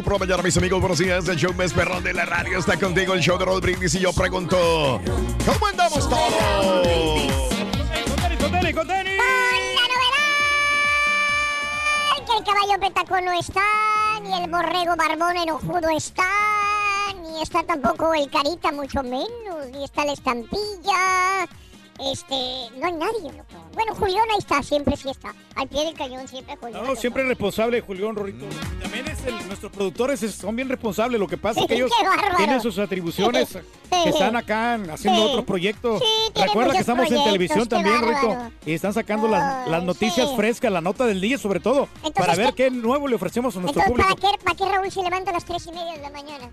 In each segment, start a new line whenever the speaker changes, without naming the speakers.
Morning por la mañana, mis amigos. Buenos días. El show más perrón de la radio está contigo. El show de Raúl Brindis. Y yo pregunto: ¿Cómo andamos todos?
¡Conteni, conteni!
¡Con novedad! Que el caballo petacón no está, ni el borrego barbón enojudo está, ni está tampoco el carita, mucho menos, ni está la estampilla. Este, no hay nadie, loco. Bueno, Julián ahí está, siempre sí está. Al pie del cañón, siempre Julián.
No, siempre responsable, Julián Rorrito. También es el, nuestros productores es- son bien responsables. Lo que pasa es que ellos
bárbaro.
tienen sus atribuciones que están acá haciendo otros proyectos.
Sí, tienen
Recuerda que
muchos
estamos en
proyectos,
televisión
qué
también,
bárbaro.
Y están sacando las, noticias
sí.
frescas, la nota del día sobre todo, para ver
¿qué-
nuevo le ofrecemos a nuestro
Entonces,
público.
¿para qué, ¿para qué Raúl se levanta a las tres y media de la mañana?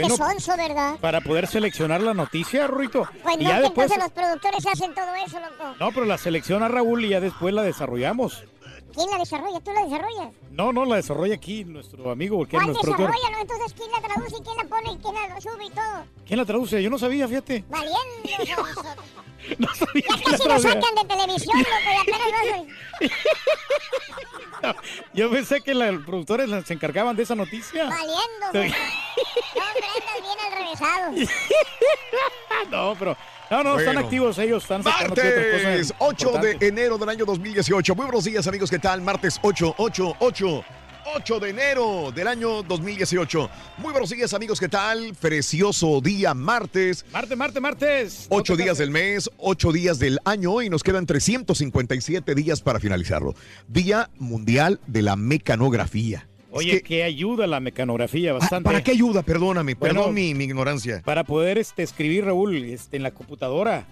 Bueno,
Qué sonso, ¿verdad?
para poder seleccionar la noticia, Rorito.
Pues
y
no,
ya
que
después...
entonces los productores hacen todo eso, loco.
No, pero la selecciona Raúl y ya después la desarrollamos.
¿Quién la desarrolla? ¿Tú la desarrollas?
No, no, la desarrolla aquí nuestro amigo, que es
¿Cuál
nuestro
desarrolla? no? Entonces, ¿quién la traduce y quién la pone y quién la sube y todo?
¿Quién la traduce? Yo no sabía, fíjate.
Valiendo.
No sabía
Ya casi lo
traducía.
sacan de televisión, loco, y apenas vas
Yo pensé que los productores se encargaban de esa noticia.
valiendo. No, hombre, bien al revésado.
No, pero. No, no, están
Bueno.
activos ellos, están
Martes 8 de enero del año 2018. Muy buenos días, amigos. ¿Qué tal? Martes 8, 8, 8. 8 de enero del año 2018. Muy buenos días, amigos. ¿Qué tal? Precioso día martes.
Martes, martes, martes.
Ocho días del mes, ocho días del año y nos quedan 357 días para finalizarlo. Día Mundial de la Mecanografía.
Oye,
Es
que,
que-
ayuda la mecanografía
Ah,
bastante.
¿Para qué ayuda? Perdóname,
Bueno,
perdón mi, mi ignorancia.
Para poder este, escribir, Raúl, este, en la computadora.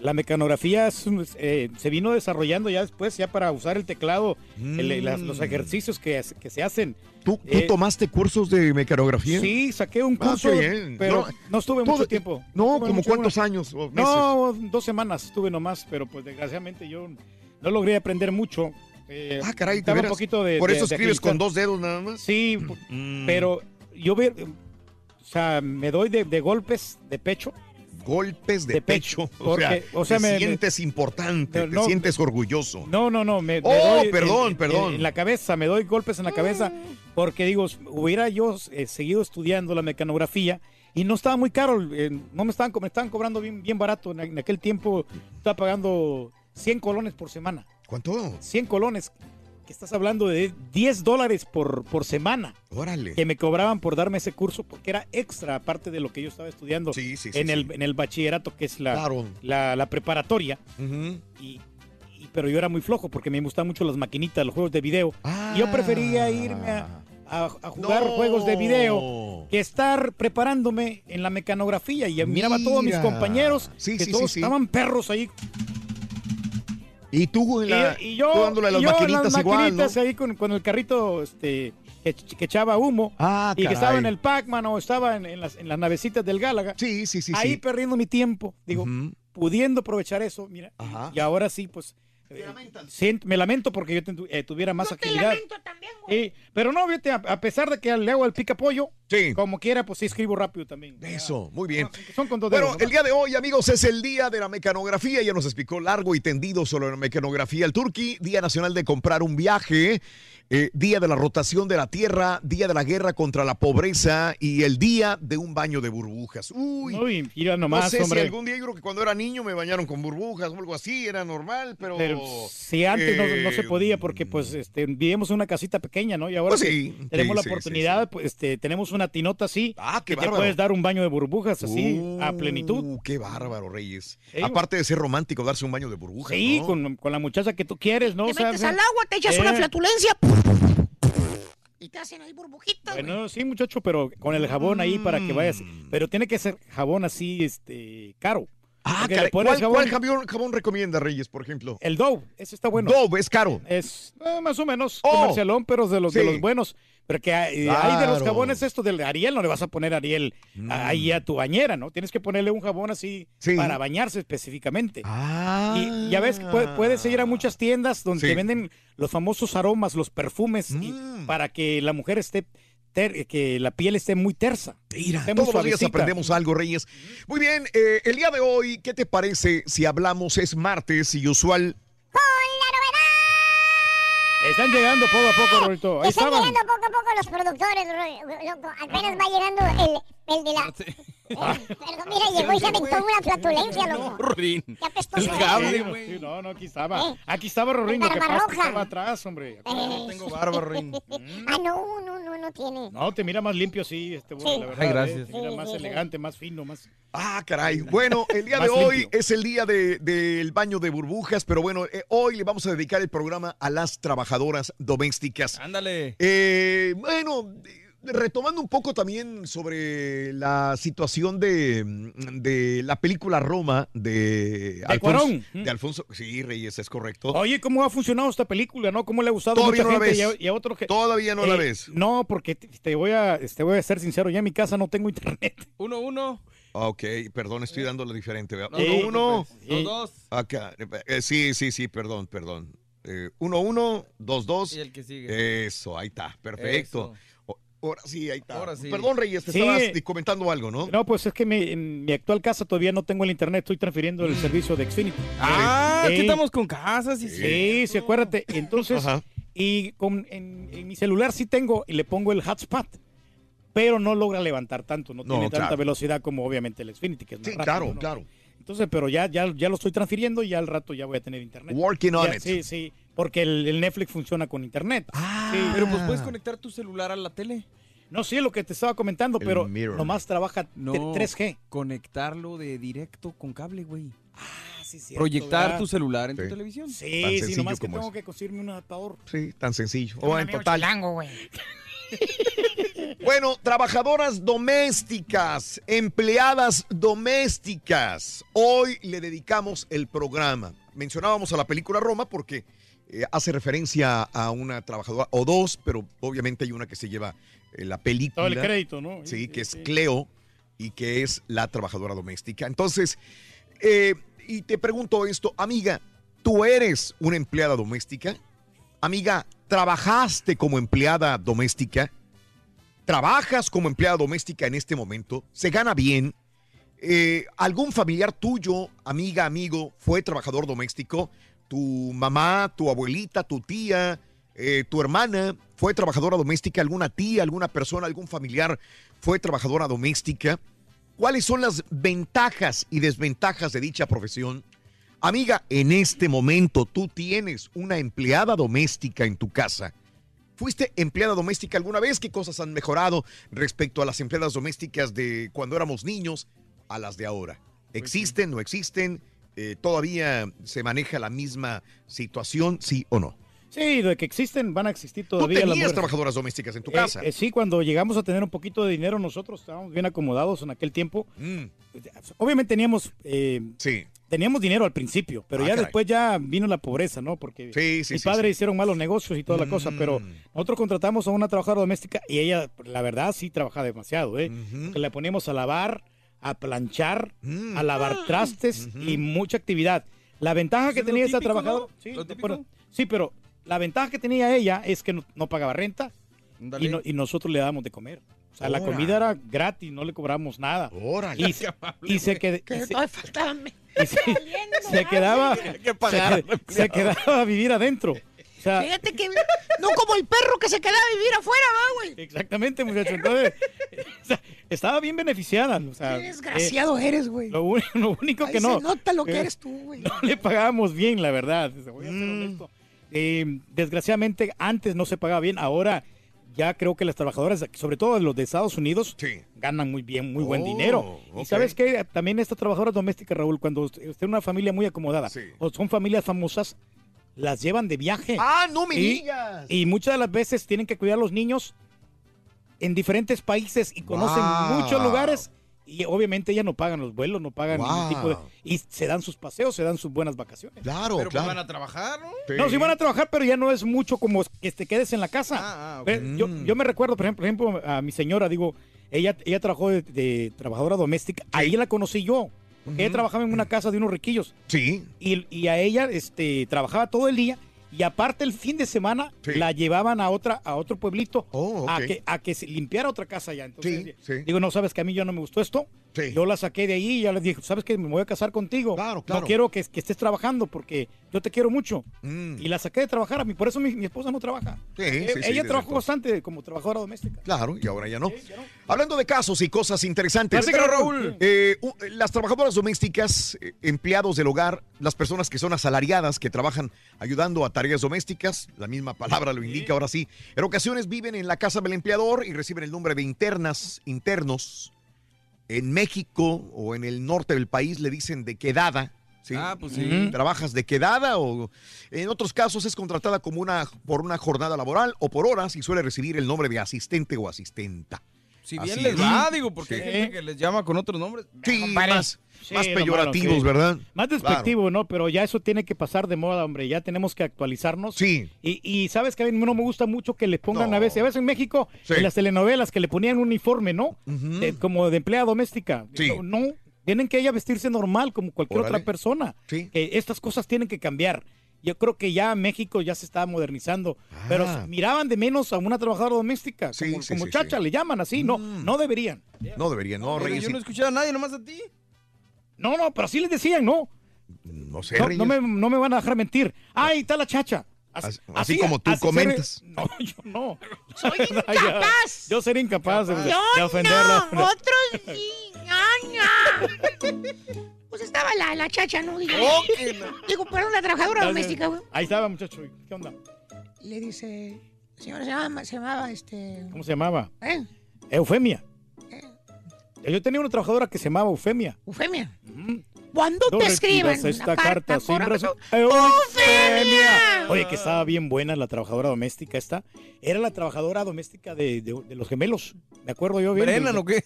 La mecanografía es eh, se vino desarrollando ya después, ya para usar el teclado, el- las- los
Mm.
ejercicios que, que se hacen.
¿Tú, tú
eh,
tomaste cursos de mecanografía?
Sí, saqué un
Ah,
curso,
bien.
pero
No,
no, estuve
todo-
mucho tiempo.
No,
estuve
como cuántos
tiempo.
años o meses.
No, dos semanas estuve nomás, pero pues desgraciadamente yo no logré aprender mucho. Eh,
Ah, caray, ¿de
estaba un poquito de.
Por
de-
eso
de
escribes con dos dedos nada más.
Sí,
Mm.
pero yo ve, o sea, me doy de, de golpes de pecho.
Golpes de, pecho. O sea,
porque, o sea,
te
me- me-
sientes importante,
No,
te sientes orgulloso.
No, no, no, me, me
Oh,
doy
perdón,
en-
perdón.
En, en la cabeza, me doy golpes en la cabeza porque digo, hubiera yo eh, seguido estudiando la mecanografía y no estaba muy caro, eh, no me estaban, me estaban cobrando bien, bien barato. En, en aquel tiempo estaba pagando 100 colones por semana.
¿Cuánto?
100 colones, que estás hablando de 10 dólares por, por semana
Órale.
que me cobraban por darme ese curso porque era extra aparte de lo que yo estaba estudiando
Sí, sí, sí,
en. El, en el bachillerato que es la,
Claro.
la, la preparatoria y, y- pero yo era muy flojo porque me gustaban mucho las maquinitas, los juegos de video
Ah.
y yo prefería irme a, a, a jugar
No.
juegos de video que estar preparándome en la mecanografía. Y miraba a todos mis compañeros
Sí,
que
sí,
todos
sí, sí.
estaban perros ahí.
Y tú, en la,
y, y yo,
tú dándole a las
y yo
maquinitas
las
igual, ¿no?
maquinitas ahí con, con el carrito este, que, que echaba humo.
Ah,
y que estaba en el Pac-Man o estaba en, en las, en las navecitas del Gálaga.
Sí, sí, sí.
ahí
sí.
perdiendo mi tiempo. Digo, pudiendo aprovechar eso, mira.
Ajá.
Y, ahora sí, pues. Eh, me lamento porque yo ten- eh, tuviera más actividad. Sí, pero no, fíjate, a, a pesar de que le hago el pica pollo,
Sí.
como quiera, pues sí escribo rápido también.
Eso, muy bien.
Son con dos
Bueno, el día de hoy, amigos, es el día de la mecanografía. Ya nos explicó largo y tendido sobre la mecanografía. El Turqui, Día Nacional de Comprar un Viaje, eh, Día de la Rotación de la Tierra, Día de la Guerra contra la Pobreza y el Día de un baño de burbujas. Uy,
Uy, mira
no
nomás,
sé
hombre.
si algún día, yo creo que cuando era niño me bañaron con burbujas o algo así, era normal, pero...
Pero si antes no, no se
eh,
podía porque pues este, vivíamos en una casita pequeña, ¿no? Y ahora
Pues
que
sí,
tenemos
sí,
la
sí,
oportunidad, pues este, tenemos una tinota así,
Ah, qué
que te
bárbaro.
puedes dar un baño de burbujas así, a
Uh,
plenitud.
Qué bárbaro, Reyes. Aparte de ser romántico, darse un baño de burbujas.
Sí,
¿no?
con, con la muchacha que tú quieres, ¿no?
Te
O sea,
metes
o sea,
al agua, te echas
eh.
una flatulencia. Y te hacen ahí burbujitas. güey.
Bueno, sí, muchacho, pero con el jabón ahí para que vayas.
Mm.
Pero tiene que ser jabón así, este, caro.
Ah,
Porque
caray.
le pones
¿Cuál,
jabón-
cuál jabón, jabón recomienda, Reyes, por ejemplo?
El Dove, ese está bueno.
Dove, es caro.
Es eh, más o menos
Oh.
comercialón, pero de los, de los buenos. Pero que hay, hay de los jabones esto del Ariel, no le vas a poner Ariel
Mm.
ahí a tu bañera, ¿no? Tienes que ponerle un jabón así
Sí.
para bañarse específicamente.
Ah.
Y ya ves que puede- puedes ir a muchas tiendas donde
Sí.
te venden los famosos aromas, los perfumes, y
Mm.
para que la mujer esté, ter- que la piel esté muy tersa.
Mira,
esté muy
todos los días aprendemos algo, Reyes. Muy bien, eh, el día de hoy, ¿qué te parece si hablamos, es martes y usual?
Están llegando poco a poco, Rolito. Ahí
Están
estaban.
llegando poco a poco los productores, ro- loco. Apenas va llegando el, el de la... Eh, perdón, mira, llegó y se aventó una flatulencia, loco.
Rorín.
Qué apestoso
El cable, güey.
sí, no, no, aquí estaba.
Eh.
Aquí estaba Rorín, lo que
Barba
pasa es que
roja.
estaba atrás, hombre.
Eh,
Tengo barba, Rorín.
Ah, no, no, no, no tiene.
No, te mira más limpio así, este
Sí.
la verdad.
Ay,
eh,
gracias.
te mira
Sí,
más
sí, sí.
elegante, más fino, más.
Ah, caray. Bueno, el día de hoy
limpio.
es el día de- del baño de burbujas, pero bueno, eh, hoy le vamos a dedicar el programa a las trabajadoras domésticas.
Ándale.
Eh, bueno, eh, retomando un poco también sobre la situación de, de la película Roma de, Alfonso,
Cuarón.
de Alfonso. Sí, Reyes, es correcto.
Oye, ¿cómo ha funcionado esta película, no? ¿Cómo le ha gustado a
Todavía
mucha
no la
gente y a,
ves.
y a otros que...
Todavía no la
Eh,
ves.
No, porque te, te voy a, te voy a ser sincero, ya en mi casa no tengo internet.
Uno, uno.
Ok, perdón, estoy dándole diferente. uno,
no,
uno.
Dos, dos.
Acá. eh, sí, sí, sí, perdón, perdón. Eh, uno, uno, dos, dos.
Y el que sigue.
Eso, ahí está, perfecto. Ahora sí, ahí está.
Ahora sí.
Perdón, Reyes, te
Sí.
estabas comentando algo, ¿no?
No, pues es que mi- en mi actual casa todavía no tengo el internet, estoy transfiriendo el servicio de Xfinity.
Ah,
Sí.
aquí estamos con casas y
Sí, sí, acuérdate. Entonces,
Ajá.
y con, en, en mi celular sí tengo y le pongo el hotspot, pero no logra levantar tanto, no,
No,
tiene tanta velocidad como obviamente el Xfinity, que es más
Sí,
rápido,
claro,
¿no?
claro.
Entonces, pero ya, ya, ya lo estoy transfiriendo y ya al rato ya voy a tener internet.
Working on
Ya,
it.
Sí, sí, porque el, el Netflix funciona con internet.
Ah,
Sí.
Pero pues puedes conectar tu celular a la tele.
No, sí, lo que te estaba comentando,
El
pero
mirror.
nomás trabaja
No.
3G.
Conectarlo de directo con cable, güey.
Ah, sí, cierto,
Proyectar
¿verdad?
tu celular en
Sí.
tu televisión.
Sí,
Tan
sí, nomás que tengo
es.
que conseguirme un adaptador.
Sí, tan sencillo. O en
amigo
total.
chilango, güey.
Bueno, trabajadoras domésticas, empleadas domésticas. Hoy le dedicamos el programa. Mencionábamos a la película Roma porque eh, hace referencia a una trabajadora o dos, pero obviamente hay una que se lleva eh, la película.
Todo el crédito, ¿no?
Sí, que es. Cleo y que es la trabajadora doméstica. Entonces, eh, y te pregunto esto, amiga, ¿tú eres una empleada doméstica? Amiga, ¿trabajaste como empleada doméstica? ¿Trabajas como empleada doméstica en este momento? ¿Se gana bien? Eh, ¿Algún familiar tuyo, amiga, amigo, fue trabajador doméstico? ¿Tu mamá, tu abuelita, tu tía, eh, tu hermana fue trabajadora doméstica? ¿Alguna tía, alguna persona, algún familiar fue trabajadora doméstica? ¿Cuáles son las ventajas y desventajas de dicha profesión? Amiga, en este momento tú tienes una empleada doméstica en tu casa. ¿Fuiste empleada doméstica alguna vez? ¿Qué cosas han mejorado respecto a las empleadas domésticas de cuando éramos niños a las de ahora? ¿Existen, no existen? Eh, ¿Todavía se maneja la misma situación, sí o no?
Sí, de que existen, van a existir
Tú
todavía las
tenías
mujeres.
trabajadoras domésticas en tu
Eh,
casa.
eh, sí, cuando llegamos a tener un poquito de dinero nosotros estábamos bien acomodados en aquel tiempo.
Mm,
Obviamente teníamos eh,
sí.
teníamos dinero al principio, pero
Ah,
ya
caray.
después ya vino la pobreza, ¿no? Porque
Sí, sí,
mis
sí,
padres hicieron malos negocios y toda la cosa, pero
Mm.
nosotros contratamos a una trabajadora doméstica y ella, la verdad, sí trabaja demasiado, ¿eh? Le poníamos a lavar, a planchar,
Mm.
a lavar trastes
Ujú.
y mucha actividad. La ventaja que tenía esta trabajadora,
¿no?
sí, pero, sí, pero la ventaja que tenía ella es que no, no pagaba renta y, no- y nosotros le dábamos de comer. O sea, la comida era gratis, no le cobramos nada.
Órale.
Y, se- y se, qued-
Que
y se-
todavía faltaban. me-
y se- se quedaba
que pagar
se, se quedaba a vivir adentro. Sea,
Fíjate que no como el perro que se queda a vivir afuera, ¿va, güey?
exactamente, muchachos. Entonces, o sea, estaba bien beneficiada. O sea,
Qué
eh,
desgraciado eres, güey.
lo, único
Ahí
que no,
se nota lo que
eh,
eres tú, güey.
no le pagábamos bien, la verdad. Voy a ser
Mm.
honesto. Eh, desgraciadamente, antes no se pagaba bien. Ahora ya creo que las trabajadoras, sobre todo los de Estados Unidos,
Sí.
ganan muy bien, muy buen
Oh,
dinero. Y
ok.
sabes que también estas trabajadoras domésticas, Raúl, cuando usted usted es una familia muy acomodada
Sí.
o son familias famosas, las llevan de viaje.
Ah, no me
Y-
digas.
Y muchas de las veces tienen que cuidar a los niños en diferentes países y conocen
Wow.
muchos lugares. Y obviamente ellas no pagan los vuelos, no pagan ningún tipo de... Y se dan sus paseos, se dan sus buenas vacaciones.
Claro,
Pero pues van a trabajar, ¿no?
Sí.
No, sí van a trabajar, pero ya no es mucho como que te quedes en la casa.
Ah, ah,
yo,
Mm.
yo me recuerdo, por ejemplo, por ejemplo, a mi señora, digo, ella, ella trabajó de, de trabajadora doméstica, ahí la conocí yo. Porque Ella trabajaba en una casa de unos riquillos
Sí.
y, y a ella este, trabajaba todo el día y aparte el fin de semana
Sí.
la llevaban a otra a otro pueblito
Oh,
a que a que se limpiara otra casa ya. Entonces,
Sí, sí.
digo, no sabes que a mí ya no me gustó esto.
Sí.
Yo la saqué de ahí y ya les dije, ¿sabes qué? Me voy a casar contigo.
Claro, claro.
No quiero que, que estés trabajando porque yo te quiero mucho.
Mm.
Y la saqué de trabajar a mí, por eso mi, mi esposa no trabaja.
Sí,
Eh,
sí, sí,
ella trabajó bastante como trabajadora doméstica.
Claro, y ahora ya no. Hablando de casos y cosas interesantes.
Platícalo, Raúl.
Eh, u- las trabajadoras domésticas, eh, empleados del hogar, las personas que son asalariadas, que trabajan ayudando a tareas domésticas, la misma palabra lo indica ahora sí, en ocasiones viven en la casa del empleador y reciben el nombre de internas, internos. En México o en el norte del país le dicen de quedada. ¿sí?
Ah, pues sí.
¿Trabajas de quedada o en otros casos es contratada como una por una jornada laboral o por horas y suele recibir el nombre de asistente o asistenta?
Si bien
Así
les
es.
va, digo, porque
Sí.
hay gente que les llama con otros nombres.
Sí,
compadre.
más,
Sí,
más
lo
peyorativos,
malo, sí.
¿verdad?
Más despectivo, ¿no? Pero ya eso tiene que pasar de moda, hombre. Ya tenemos que actualizarnos.
Sí.
Y, y sabes que a mí no me gusta mucho que le pongan
No.
a veces, a veces en México,
Sí.
en las telenovelas, que le ponían un uniforme, ¿no?
Ujú.
De- como de empleada doméstica.
Sí.
No, no, tienen que ella vestirse normal como cualquier
Órale.
otra persona.
Sí.
Estas cosas tienen que cambiar. Yo creo que ya México ya se está modernizando, pero
Ah.
miraban de menos a una trabajadora doméstica,
Sí,
como,
sí,
como
sí,
chacha,
sí.
le llaman así, no,
Mm.
no deberían.
No debería, no, Reyes.
yo no escuché a nadie, nomás a ti.
No, no, pero así les decían, no.
No sé,
No,
Reyes.
no me, no me van a dejar mentir. ¡Ay, está la chacha!
Así- así como tú comentas.
No, yo no.
Soy incapaz.
Yo sería incapaz de, de
Yo
ofenderla.
no, otros sí. Pues estaba la, la chacha, ¿no? Digo, digo, perdón, la trabajadora doméstica, güey.
Ahí estaba, muchacho. ¿Qué onda?
Le dice, señora, se llamaba, se llamaba este.
¿Cómo se llamaba?
¿Eh?
Eufemia.
Eh.
Yo tenía una trabajadora que se llamaba Eufemia.
Eufemia. Cuando
No
te escriban
esta carta sin razón.
¡Eufemia!
Oye, que estaba bien buena la trabajadora doméstica esta. Era la trabajadora doméstica de, de- de los gemelos. Me acuerdo yo bien.
¿Brennan
de-
o qué?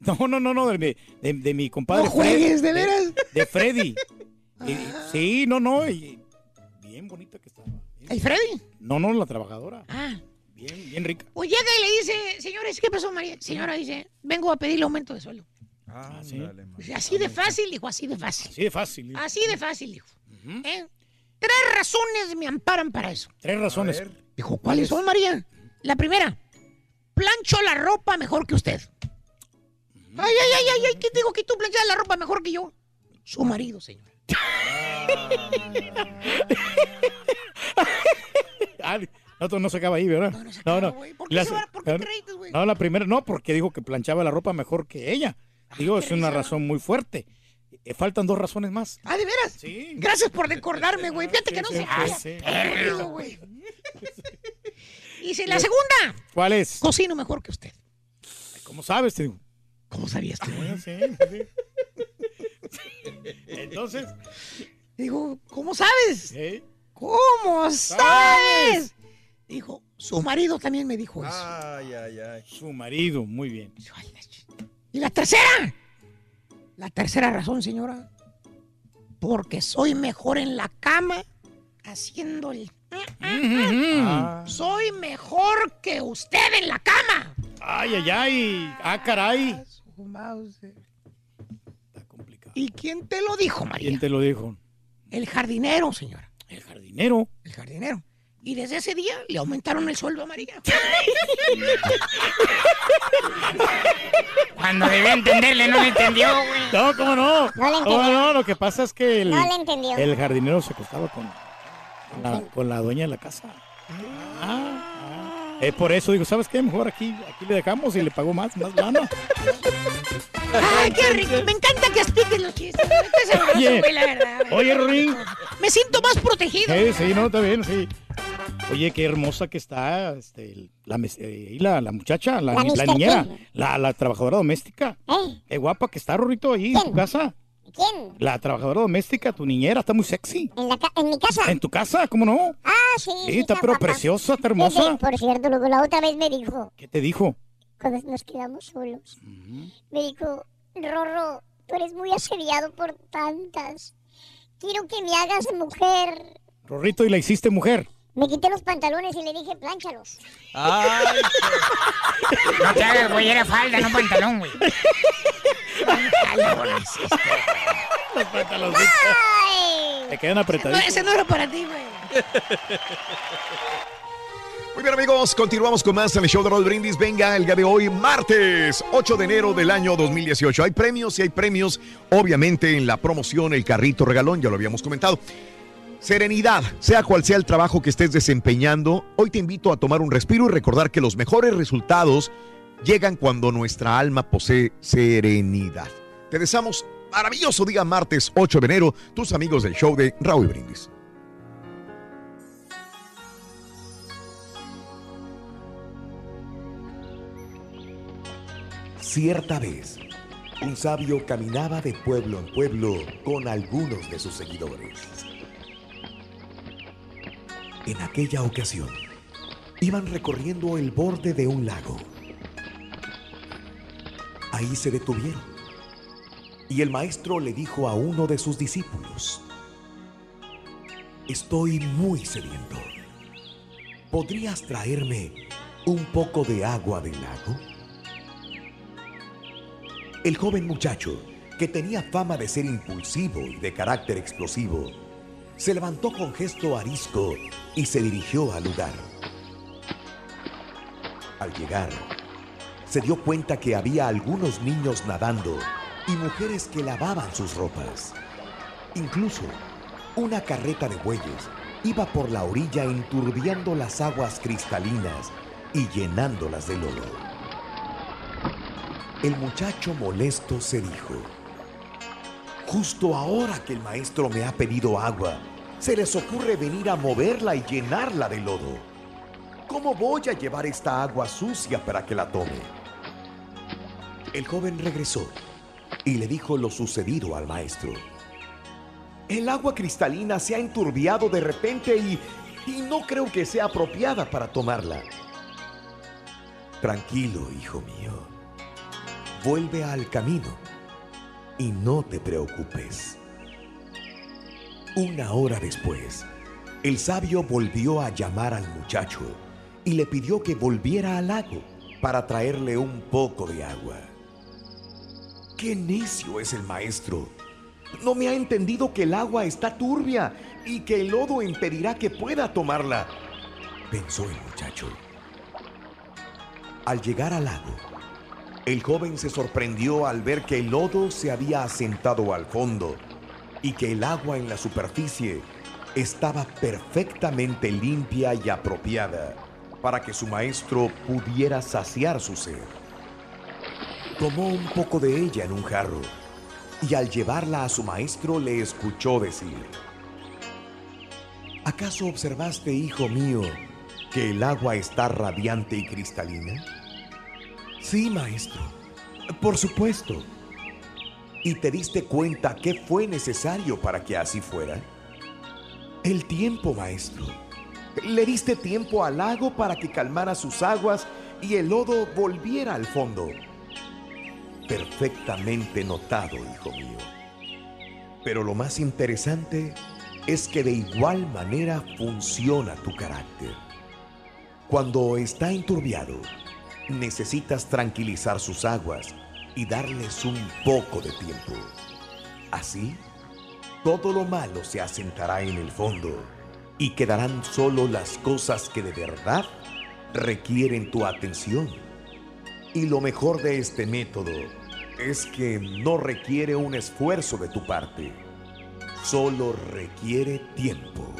No, no, no, no, de, mi- de- de mi compadre.
No juegues,
Fred-
¿de veras?
De Freddy. Y- y- sí, no, no. y- bien bonita que estaba. Bien-
¿El Freddy?
No, no, la trabajadora.
Ah.
Bien, bien rica.
Pues llega y le dice, señores, ¿qué pasó, María? Señora dice, vengo a pedirle aumento de sueldo.
Ah,
sí.
dale,
así de fácil, dijo, así de fácil.
Así de fácil.
Así de fácil, dijo. ¿Eh? Tres razones me amparan para eso.
Tres razones.
Dijo, ¿cuáles son, María? La primera, plancho la ropa mejor que usted. Ay, ay, ay, ay, ay, ¿qué digo que tú planchas la ropa mejor que yo? Su marido, señor.
Ah, no, no se acaba ahí, ¿verdad?
No, no se acaba, güey. ¿Por qué
La-
se va- por qué
no,
te reíste, güey?
No, la primera, no, porque dijo que planchaba la ropa mejor que ella. Digo, es una razón muy fuerte. Eh, faltan dos razones más.
Ah, ¿de veras?
Sí.
Gracias por recordarme, güey. Fíjate que no
Sí,
se
sí, sí.
perdido, güey. Dice, la segunda,
¿Cuál es?
cocino mejor que usted.
¿Cómo sabes? Te digo.
¿Cómo sabías tú?
Ah, sí, sí. Entonces,
Digo, ¿cómo sabes?
¿eh?
¿Cómo sabes? Dijo, su marido también me dijo eso.
Ay, ay, ay.
Su marido, muy bien.
Y la tercera, la tercera razón, señora, porque soy mejor en la cama haciendo el...
Ah.
Soy mejor que usted en la cama.
Ay, ay, ay. Ah, caray.
Su Mauser. ¿Y quién te lo dijo, María?
¿Quién te lo dijo?
El jardinero, señora.
El jardinero.
El jardinero. Y desde ese día le aumentaron el sueldo a María.
Cuando debía entenderle, no le entendió, güey.
No, ¿cómo no?
No le
¿Cómo
entendió.
no? Lo que pasa es que el,
No le entendió.
el jardinero se acostaba con, con, la, con la dueña de la casa. Ah, ah. Es por eso digo, ¿sabes qué? Mejor aquí, aquí le dejamos y le pagó más, más lana.
Ay, qué rico. Me encanta que expliques los chistes. Qué sabroso,
Oye,
güey, la verdad. güey.
oye, Rorín.
Me siento más protegido.
Sí, sí, no, está bien, sí. Oye, qué hermosa que está este, la, mes- eh, la, la muchacha, la,
La
la
Mr.
niñera, la, la trabajadora doméstica.
¿Eh?
Qué guapa que está, Rorrito, ahí en tu casa.
¿Quién?
La trabajadora doméstica, tu niñera, está muy sexy.
¿En, la ca- en mi casa?
En tu casa, ¿cómo no?
Ah, sí.
Sí, está pero
guapa.
preciosa, está
Sí,
hermosa.
sí, Por cierto, luego la otra vez me dijo,
¿Qué te dijo?
cuando nos quedamos solos, me dijo, Rorro, tú eres muy asediado por tantas. Quiero que me hagas mujer.
Rorrito, ¿y la hiciste mujer?
Me quité los pantalones y le dije, plánchalos.
Ay,
No te hagas, güey, era falda, no pantalón, güey.
Los pantaloncitos.
¡Ay!
Te quedan
No,
apretaditos.
ese no era para ti, güey.
Muy bien amigos, continuamos con más en el show de Roll Brindis. Venga, el día de hoy, martes 8 de enero del año 2018. Hay premios y hay premios, obviamente en la promoción, el carrito regalón, ya lo habíamos comentado. Serenidad, sea cual sea el trabajo que estés desempeñando, hoy te invito a tomar un respiro y recordar que los mejores resultados llegan cuando nuestra alma posee serenidad. Te deseamos maravilloso día martes 8 de enero, tus amigos del show de Raúl Brindis.
Cierta vez, un sabio caminaba de pueblo en pueblo con algunos de sus seguidores. En aquella ocasión, iban recorriendo el borde de un lago. Ahí se detuvieron. Y el maestro le dijo a uno de sus discípulos, Estoy muy sediento. ¿Podrías traerme un poco de agua del lago? El joven muchacho, que tenía fama de ser impulsivo y de carácter explosivo, se levantó con gesto arisco y se dirigió al lugar. Al llegar, se dio cuenta que había algunos niños nadando y mujeres que lavaban sus ropas. Incluso una carreta de bueyes iba por la orilla enturbiando las aguas cristalinas y llenándolas de lodo. El muchacho molesto se dijo, justo ahora que el maestro me ha pedido agua, se les ocurre venir a moverla y llenarla de lodo. ¿Cómo voy a llevar esta agua sucia para que la tome? El joven regresó y le dijo lo sucedido al maestro. El agua cristalina se ha enturbiado de repente y, y no creo que sea apropiada para tomarla. Tranquilo, hijo mío. Vuelve al camino y no te preocupes. Una hora después, el sabio volvió a llamar al muchacho y le pidió que volviera al lago para traerle un poco de agua. ¡Qué necio es el maestro! No me ha entendido que el agua está turbia y que el lodo impedirá que pueda tomarla, pensó el muchacho. Al llegar al lago, el joven se sorprendió al ver que el lodo se había asentado al fondo y que el agua en la superficie estaba perfectamente limpia y apropiada para que su maestro pudiera saciar su sed. Tomó un poco de ella en un jarro y al llevarla a su maestro le escuchó decir, ¿acaso observaste, hijo mío, que el agua está radiante y cristalina? Sí, maestro, por supuesto. ¿Y te diste cuenta qué fue necesario para que así fuera?
El tiempo, maestro. Le diste tiempo al lago para que calmara sus aguas y el lodo volviera al fondo. Perfectamente notado, hijo mío. Pero lo más interesante es que de igual manera funciona tu carácter. Cuando está enturbiado, necesitas tranquilizar sus aguas y darles un poco de tiempo. Así, todo lo malo se asentará en el fondo y quedarán solo las cosas que de verdad requieren tu atención. Y lo mejor de este método es que no requiere un esfuerzo de tu parte, solo requiere tiempo.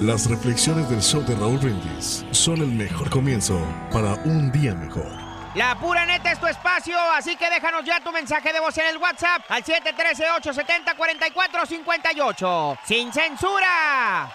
Las reflexiones del show de Raúl Brindis son el mejor comienzo para un día mejor.
La pura neta es tu espacio, así que déjanos ya tu mensaje de voz en el WhatsApp al 713-870-4458. ¡Sin censura!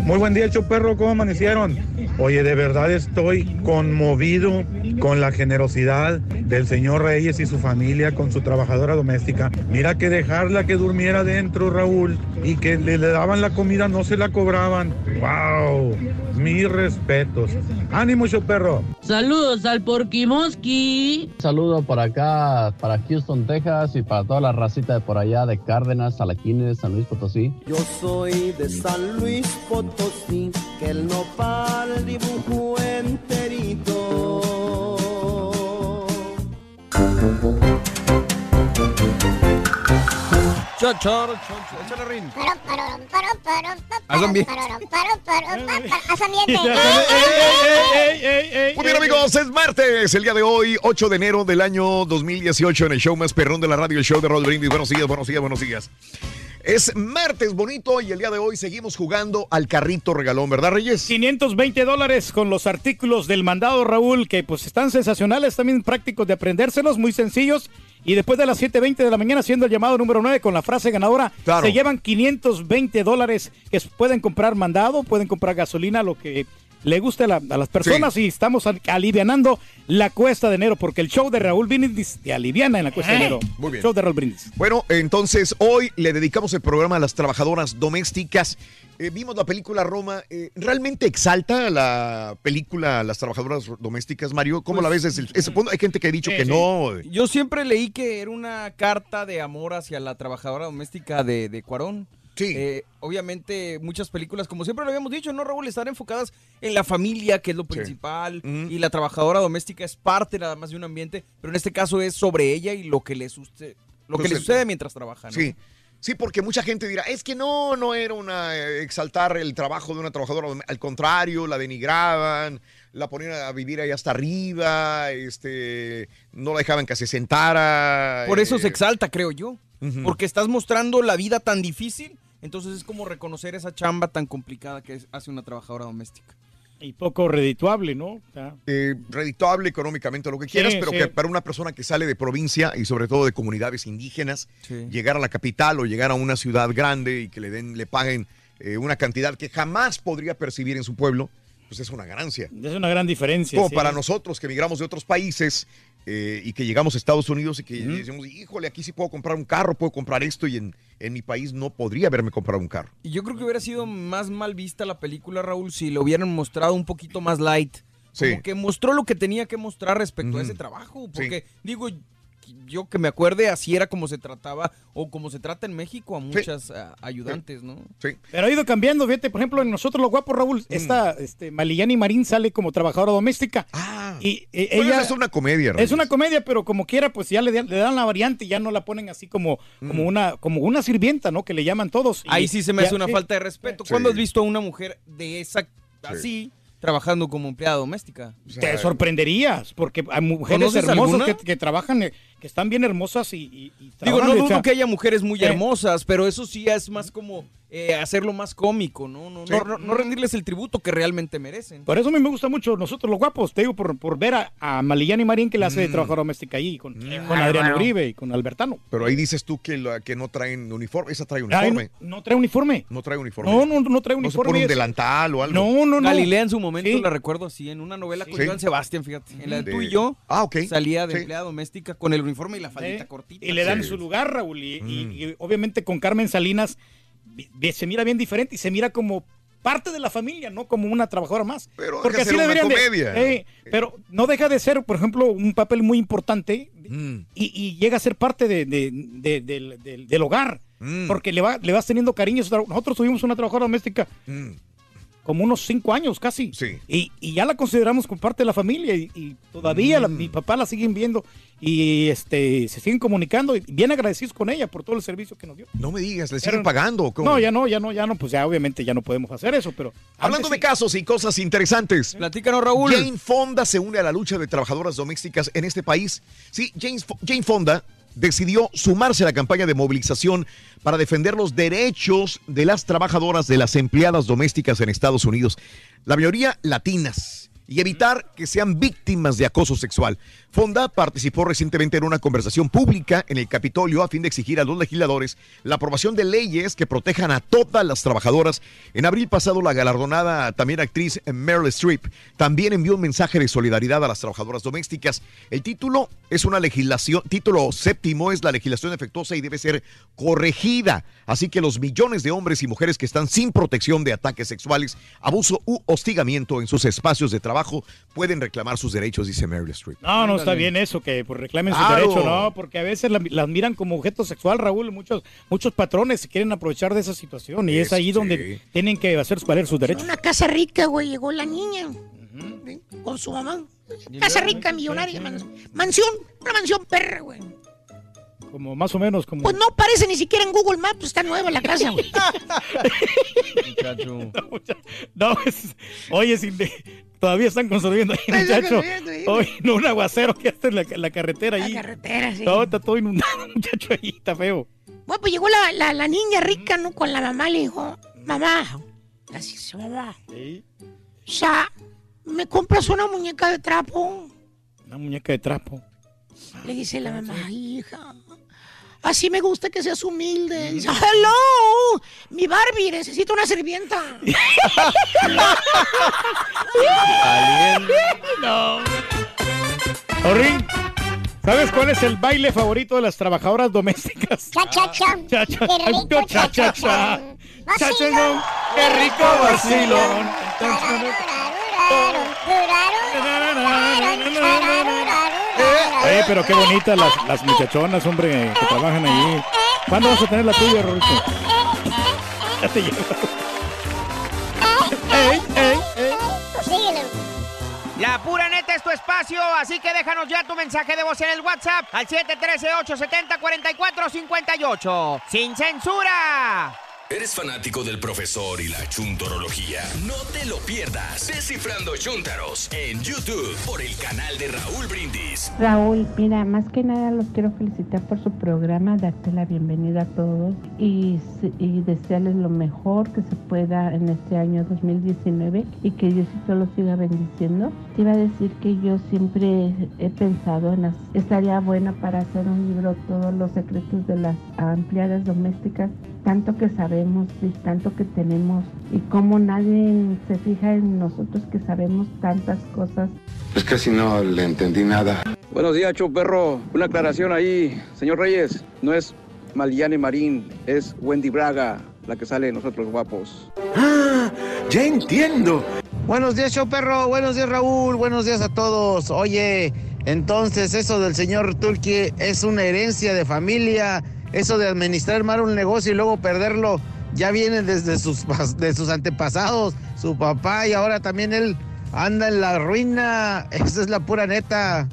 Muy buen día, Choperro, ¿cómo amanecieron? Oye, de verdad estoy conmovido con la generosidad del señor Reyes y su familia con su trabajadora doméstica. Mira que dejarla que durmiera dentro, Raúl, y que le, le daban la comida, no se la cobraban. ¡Wow! Mis respetos. ¡Ánimo, Choperro!
Saludos al Porquimoski.
Saludo por acá, para Houston, Texas y para toda la racita de por allá de Cárdenas, Salaquines, San Luis Potosí.
Yo soy de San Luis Potosí, que el nopal dibujó enterito.
Chochor, échale rin. Haz ambiente.
Haz ambiente.
Muy bien amigos, es martes, el día de hoy, 8 de enero del año 2018 en el show más perrón de la radio, el show de Rod Brindis. Buenos días, buenos días, buenos días. Es martes bonito y el día de hoy seguimos jugando al carrito regalón, ¿verdad Reyes?
520 dólares con los artículos del mandado Raúl, que pues están sensacionales, también prácticos de aprendérselos, muy sencillos. Y después de las 7.20 de la mañana, haciendo el llamado número 9 con la frase ganadora,
Claro.
se llevan 520 dólares que pueden comprar mandado, pueden comprar gasolina, lo que le guste a, la- a las personas. Y estamos al- alivianando la cuesta de enero, porque el show de Raúl Brindis te aliviana en la cuesta de enero.
Muy bien.
Show de Raúl Brindis.
Bueno, entonces hoy le dedicamos el programa a las trabajadoras domésticas. Eh, vimos la película Roma. eh, ¿Realmente exalta la película las trabajadoras domésticas, Mario? ¿Cómo
Pues,
la ves desde el- ese punto? Hay gente que ha dicho que no.
Yo siempre leí que era una carta de amor hacia la trabajadora doméstica de, de Cuarón.
Sí.
obviamente, muchas películas, como siempre lo habíamos dicho, ¿no, Raúl? Están enfocadas en la familia, que es lo principal, y la trabajadora doméstica es parte nada más de un ambiente, pero en este caso es sobre ella y lo que le, sucede, lo que le
eh,
sucede mientras trabaja, ¿no?
Sí. Sí, porque mucha gente dirá, es que no, no era una eh, exaltar el trabajo de una trabajadora, al contrario, la denigraban, la ponían a vivir ahí hasta arriba, este, no la dejaban que se sentara.
Por eso
eh,
se exalta, creo yo. Porque estás mostrando la vida tan difícil, entonces es como reconocer esa chamba tan complicada que es- hace una trabajadora doméstica.
Y poco redituable, ¿no?
Eh, redituable económicamente, lo que quieras,
Sí,
pero
sí.
que para una persona que sale de provincia y sobre todo de comunidades indígenas,
Sí.
llegar a la capital o llegar a una ciudad grande y que le den, le paguen eh, una cantidad que jamás podría percibir en su pueblo, pues es una ganancia.
es una gran diferencia.
Como
sí.
para nosotros que migramos de otros países eh, y que llegamos a Estados Unidos y que decimos, híjole, aquí sí puedo comprar un carro, puedo comprar esto y en, en mi país no podría haberme comprado un carro.
Y yo creo que hubiera sido más mal vista la película, Raúl, si lo hubieran mostrado un poquito más light.
Sí.
Como que mostró lo que tenía que mostrar respecto a ese trabajo. Porque, digo, yo que me acuerde, así era como se trataba o como se trata en México a muchas ah, ayudantes, ¿no?
Sí.
Pero ha ido cambiando, fíjate, por ejemplo, en nosotros los guapos, Raúl, esta este, Malillani Marín sale como trabajadora doméstica. y eh,
Bueno,
ella
es una comedia,
es una comedia, pero como quiera, pues ya le, dan- le dan la variante y ya no la ponen así como, como una como una sirvienta, ¿no? Que le llaman todos. Y-
Ahí sí se me
ya-
hace una falta de respeto.
Sí.
¿Cuándo has visto a una mujer de esa así trabajando como empleada doméstica?
Te sorprenderías, porque hay mujeres
¿Conoces
hermosas que, que trabajan, eh, que están bien hermosas y, y- y
Digo, no dudo que haya mujeres muy
eh.
hermosas, pero eso sí es más como eh, hacerlo más cómico, ¿no? No, no, no- no rendirles el tributo que realmente merecen.
Por eso a mí me gusta mucho nosotros los guapos, te digo, por, por ver a, a Malillán y Marín que le hace de trabajadora doméstica ahí, con, con Adrián. Uribe y con Albertano.
Pero ahí dices tú que, la- que no traen uniforme. Esa trae
Ay,
uniforme.
no, no trae uniforme.
no, trae uniforme.
No, no, no trae
No se
uniforme.
pone un delantal o algo.
No, no, no.
Galilea en su momento
Sí.
la recuerdo así, en una novela con
Sí.
Joan Sebastián, fíjate. En la de
De-
tú y yo
Ah, ok.
salía de
Sí.
empleada doméstica con el uniforme y la faldita
¿eh?
cortita.
Y le dan
Sí.
su lugar, Raúl. Y,
Mm.
y obviamente con Carmen Salinas se mira bien diferente y se mira como parte de la familia, no como una trabajadora más.
Pero
Porque
deja
así
ser una
deberían de-
comedia.
eh, pero no deja de ser, por ejemplo, un papel muy importante
Mm.
y, y llega a ser parte de- de- de- del, del- del hogar.
Mm.
Porque le, va, le vas teniendo cariño. a su tra- Nosotros tuvimos una trabajadora doméstica
Mm.
Como unos cinco años casi.
Sí.
Y, y ya la consideramos como parte de la familia y, y todavía la-
Mm.
mi papá la siguen viendo y este se siguen comunicando y bien agradecidos con ella por todo el servicio que nos dio.
No me digas, ¿le
Pero-
siguen pagando? cómo?
No, ya no, ya no, ya no, pues ya obviamente ya no podemos hacer eso, pero
Hablando de casos y cosas interesantes.
Platícanos, Raúl.
Jane Fonda se une a la lucha de trabajadoras domésticas en este país. Sí, Jane, Fo- Jane Fonda decidió sumarse a la campaña de movilización para defender los derechos de las trabajadoras de las empleadas domésticas en Estados Unidos, la mayoría latinas, y evitar que sean víctimas de acoso sexual. Fonda participó recientemente en una conversación pública en el Capitolio a fin de exigir a los legisladores la aprobación de leyes que protejan a todas las trabajadoras. En abril pasado, la galardonada también actriz Meryl Streep también envió un mensaje de solidaridad a las trabajadoras domésticas. El título es una legislación, título séptimo es la legislación efectuosa y debe ser corregida. Así que los millones de hombres y mujeres que están sin protección de ataques sexuales, abuso u hostigamiento en sus espacios de trabajo pueden reclamar sus derechos, dice Meryl Streep.
No, no está bien eso, que pues, reclamen su
Claro.
derecho, no, porque a veces la- las miran como objeto sexual, Raúl, muchos muchos patrones se quieren aprovechar de esa situación y es ahí
Este.
donde tienen que hacer valer sus derechos.
Una casa rica, güey, llegó la niña con su mamá. Casa rica, millonaria, man- mansión, una mansión perra, güey.
Como más o menos como
Pues no aparece ni siquiera en Google Maps, está nueva la casa, güey.
Muchacho.
No, es- oye, sin de- todavía están construyendo ahí, muchacho. Oye, no, un aguacero que hace la, la carretera
La
ahí.
carretera, sí.
No, está todo inundado, muchacho, ahí está feo.
Bueno, pues llegó la, la, la niña rica, ¿no? Con la mamá le dijo, mamá, así su mamá, o sea, ¿me compras una muñeca de trapo?
Una muñeca de trapo.
Le dice la mamá, "Ay, hija, así me gusta que seas humilde. Dice, hello, mi Barbie, necesito una sirvienta.
No. Orin, ¿sabes cuál es el baile favorito de las trabajadoras domésticas?
Cha, cha, cha.
Cha, cha.
Qué rico,
cha, cha, cha. Cha. Qué rico vacilón. Oye, pero qué bonitas las, las muchachonas, hombre, que trabajan ahí. ¿Cuándo vas a tener la tuya, Rolito? Ya te llevo. ¡Ey, ey, ey!
La pura neta es tu espacio, así que déjanos ya tu mensaje de voz en el WhatsApp al 713-870-4458. ¡Sin censura!
¿Eres fanático del profesor y la chuntorología? No te lo pierdas. Descifrando Chuntaros en YouTube por el canal de Raúl Brindis.
Raúl, mira, más que nada los quiero felicitar por su programa, darte la bienvenida a todos y, y desearles lo mejor que se pueda en este año 2019 y que Diosito los siga bendiciendo. Te iba a decir que yo siempre he pensado en, estaría buena para hacer un libro todos los secretos de las empleadas domésticas, tanto que sabemos y tanto que tenemos y cómo nadie se fija en nosotros que sabemos tantas cosas.
Pues casi no le entendí nada.
Buenos días, show perro. Una aclaración ahí, señor Reyes. No es Maliane Marín, es Wendy Braga, la que sale de nosotros guapos.
¡Ah! Ya entiendo. Buenos días, show perro. Buenos días, Raúl. Buenos días a todos. Oye, entonces eso del señor Turki es una herencia de familia. Eso de administrar mal un negocio y luego perderlo ya viene desde sus, de sus antepasados, su papá y ahora también él anda en la ruina. Esa es la pura neta.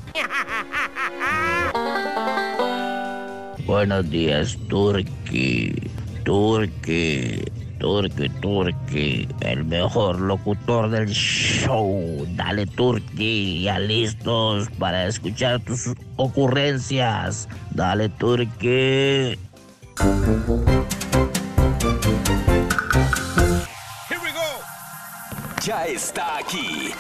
Buenos días, Turki. Turki.
Turki, Turki, el mejor locutor del show. Dale, Turki, ya listos para escuchar tus ocurrencias. Dale, Turki.
Ya está aquí.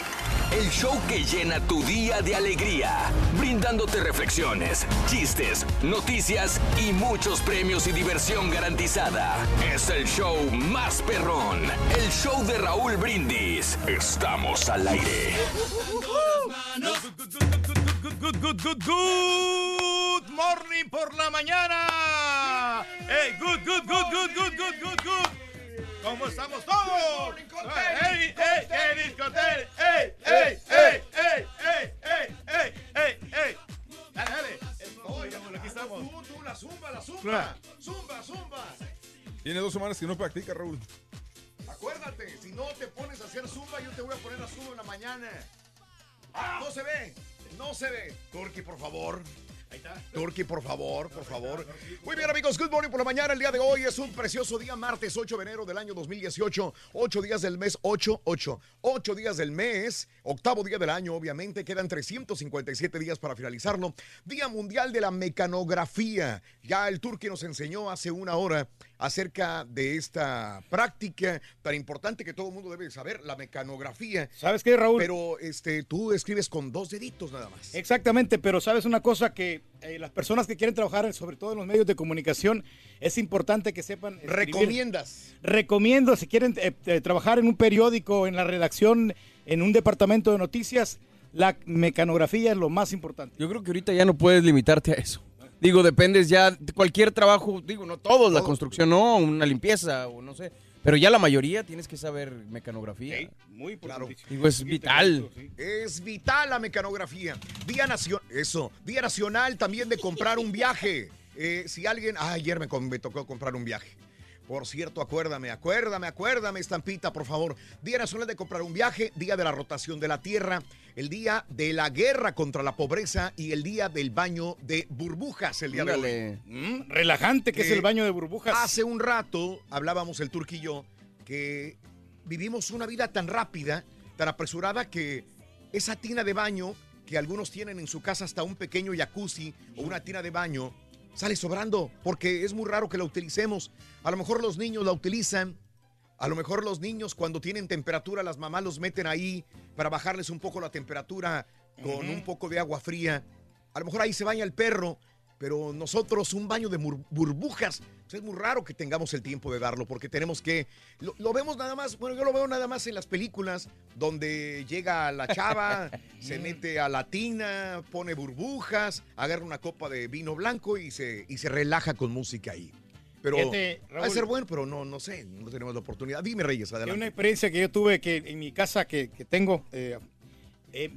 El show que llena tu día de alegría, brindándote reflexiones, chistes, noticias y muchos premios y diversión garantizada. Es el show más perrón, el show de Raúl Brindis. Estamos al aire.
Good, good, good, good, good morning por la mañana. Hey, good, good, good, good, good, good, good, good. ¿Cómo estamos todos? ¡Ey, ey, ey, discoteca! ¡Ey, ey, ey, ey, ey, ey, ey, ey, ey! Dale, dale. Oye, aquí estamos.
Tú, tú, la zumba, la zumba. Zumba, zumba.
Tiene dos semanas que no practica, Raúl.
Acuérdate, si no te pones a hacer zumba, yo te voy a poner a zumba en la mañana. No se ve, no se ve. Turki, por favor. Turki, por favor, por favor. Muy bien, amigos, good morning por la mañana. El día de hoy es un precioso día, martes 8 de enero del año 2018. Ocho días del mes, 8, 8. Ocho días del mes, octavo día del año, obviamente. Quedan 357 días para finalizarlo. Día Mundial de la Mecanografía. Ya el Turki nos enseñó hace una hora acerca de esta práctica tan importante que todo el mundo debe saber, la mecanografía.
¿Sabes qué, Raúl?
Pero este, tú escribes con dos deditos nada más.
Exactamente, pero sabes una cosa que eh, las personas que quieren trabajar, sobre todo en los medios de comunicación, es importante que sepan. escribir.
Recomiendas.
Recomiendo, si quieren eh, eh, trabajar en un periódico, en la redacción, en un departamento de noticias, la mecanografía es lo más importante.
Yo creo que ahorita ya no puedes limitarte a eso. Digo, dependes ya de cualquier trabajo, digo, no todos, la construcción, no, una limpieza o no sé. Pero ya la mayoría tienes que saber mecanografía.
muy
importante.
Digo, es vital.
Es vital la mecanografía. Día nacional, eso, Día Nacional también de comprar un viaje. Eh, si alguien, ah, ayer me, me tocó comprar un viaje. Por cierto, acuérdame, acuérdame, acuérdame, estampita, por favor. Día Nacional de comprar un viaje, Día de la rotación de la Tierra, el Día de la guerra contra la pobreza y el Día del baño de burbujas, el día de hoy.
Mm, relajante que es el baño de burbujas.
Hace un rato hablábamos el Turqui y yo que vivimos una vida tan rápida, tan apresurada que esa tina de baño que algunos tienen en su casa hasta un pequeño jacuzzi o una tina de baño sale sobrando porque es muy raro que la utilicemos. A lo mejor los niños la utilizan. A lo mejor los niños cuando tienen temperatura las mamás los meten ahí para bajarles un poco la temperatura con un poco de agua fría. A lo mejor ahí se baña el perro, pero nosotros un baño de burbujas, pues es muy raro que tengamos el tiempo de darlo porque tenemos que, lo, lo vemos nada más, bueno, yo lo veo nada más en las películas donde llega la chava, se mete a la tina, pone burbujas, agarra una copa de vino blanco y se, y se relaja con música ahí. Pero
Fíjate,
va a ser bueno, pero no, no sé, no tenemos la oportunidad. Dime, Reyes,
Hay
adelante.
una experiencia que yo tuve que en mi casa que, que tengo, eh, eh,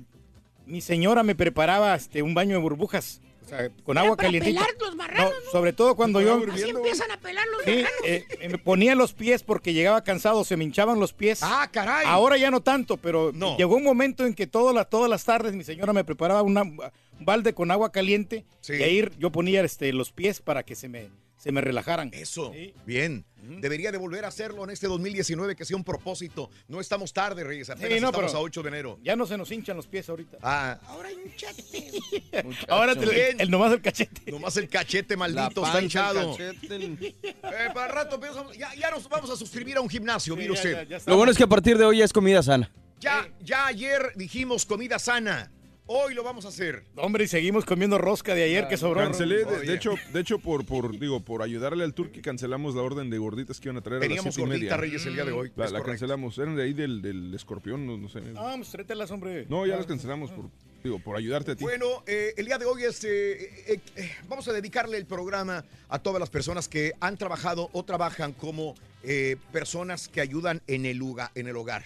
mi señora me preparaba este, un baño de burbujas, o sea, con agua calientita.
pelar los marranos,
No, sobre todo cuando yo...
Así empiezan a pelar los
Sí,
marranos.
eh, eh, me ponía los pies porque llegaba cansado, se me hinchaban los pies.
¡Ah, caray!
Ahora ya no tanto, pero llegó un momento en que todas las, todas las tardes mi señora me preparaba una- un balde con agua caliente
Sí.
y ahí yo ponía este, los pies para que se me, se me relajaran.
Eso, bien. Debería de volver a hacerlo en este 2019, que sea un propósito. No estamos tarde, Reyes, apenas
Sí, no,
estamos a 8 de enero.
Ya no se nos hinchan los pies ahorita.
Ah,
Ahora hinchate.
Ahora te-
Bien.
el nomás el cachete.
Nomás el cachete maldito está
el
hinchado.
cachete, el-
Eh, para rato ya, ya nos vamos a suscribir a un gimnasio, mire usted. Ya,
Lo bueno es que a partir de hoy ya es comida sana.
ya, ayer dijimos comida sana. Hoy lo vamos a hacer.
Hombre, y seguimos comiendo rosca de ayer que sobró.
Cancelé, de, hecho, de hecho por, por, digo, por ayudarle al Turqui cancelamos la orden de gorditas que iban a traer a
Teníamos
las siete y
gordita,
media.
Reyes, el día de hoy.
La, cancelamos, eran de ahí del, del escorpión, no, no sé.
Ah, pues tráetelas, hombre.
No, ya las cancelamos por, digo, por ayudarte a ti.
Bueno, eh, el día de hoy es, eh, eh, eh, vamos a dedicarle el programa a todas las personas que han trabajado o trabajan como eh, personas que ayudan en el, lugar, en el hogar.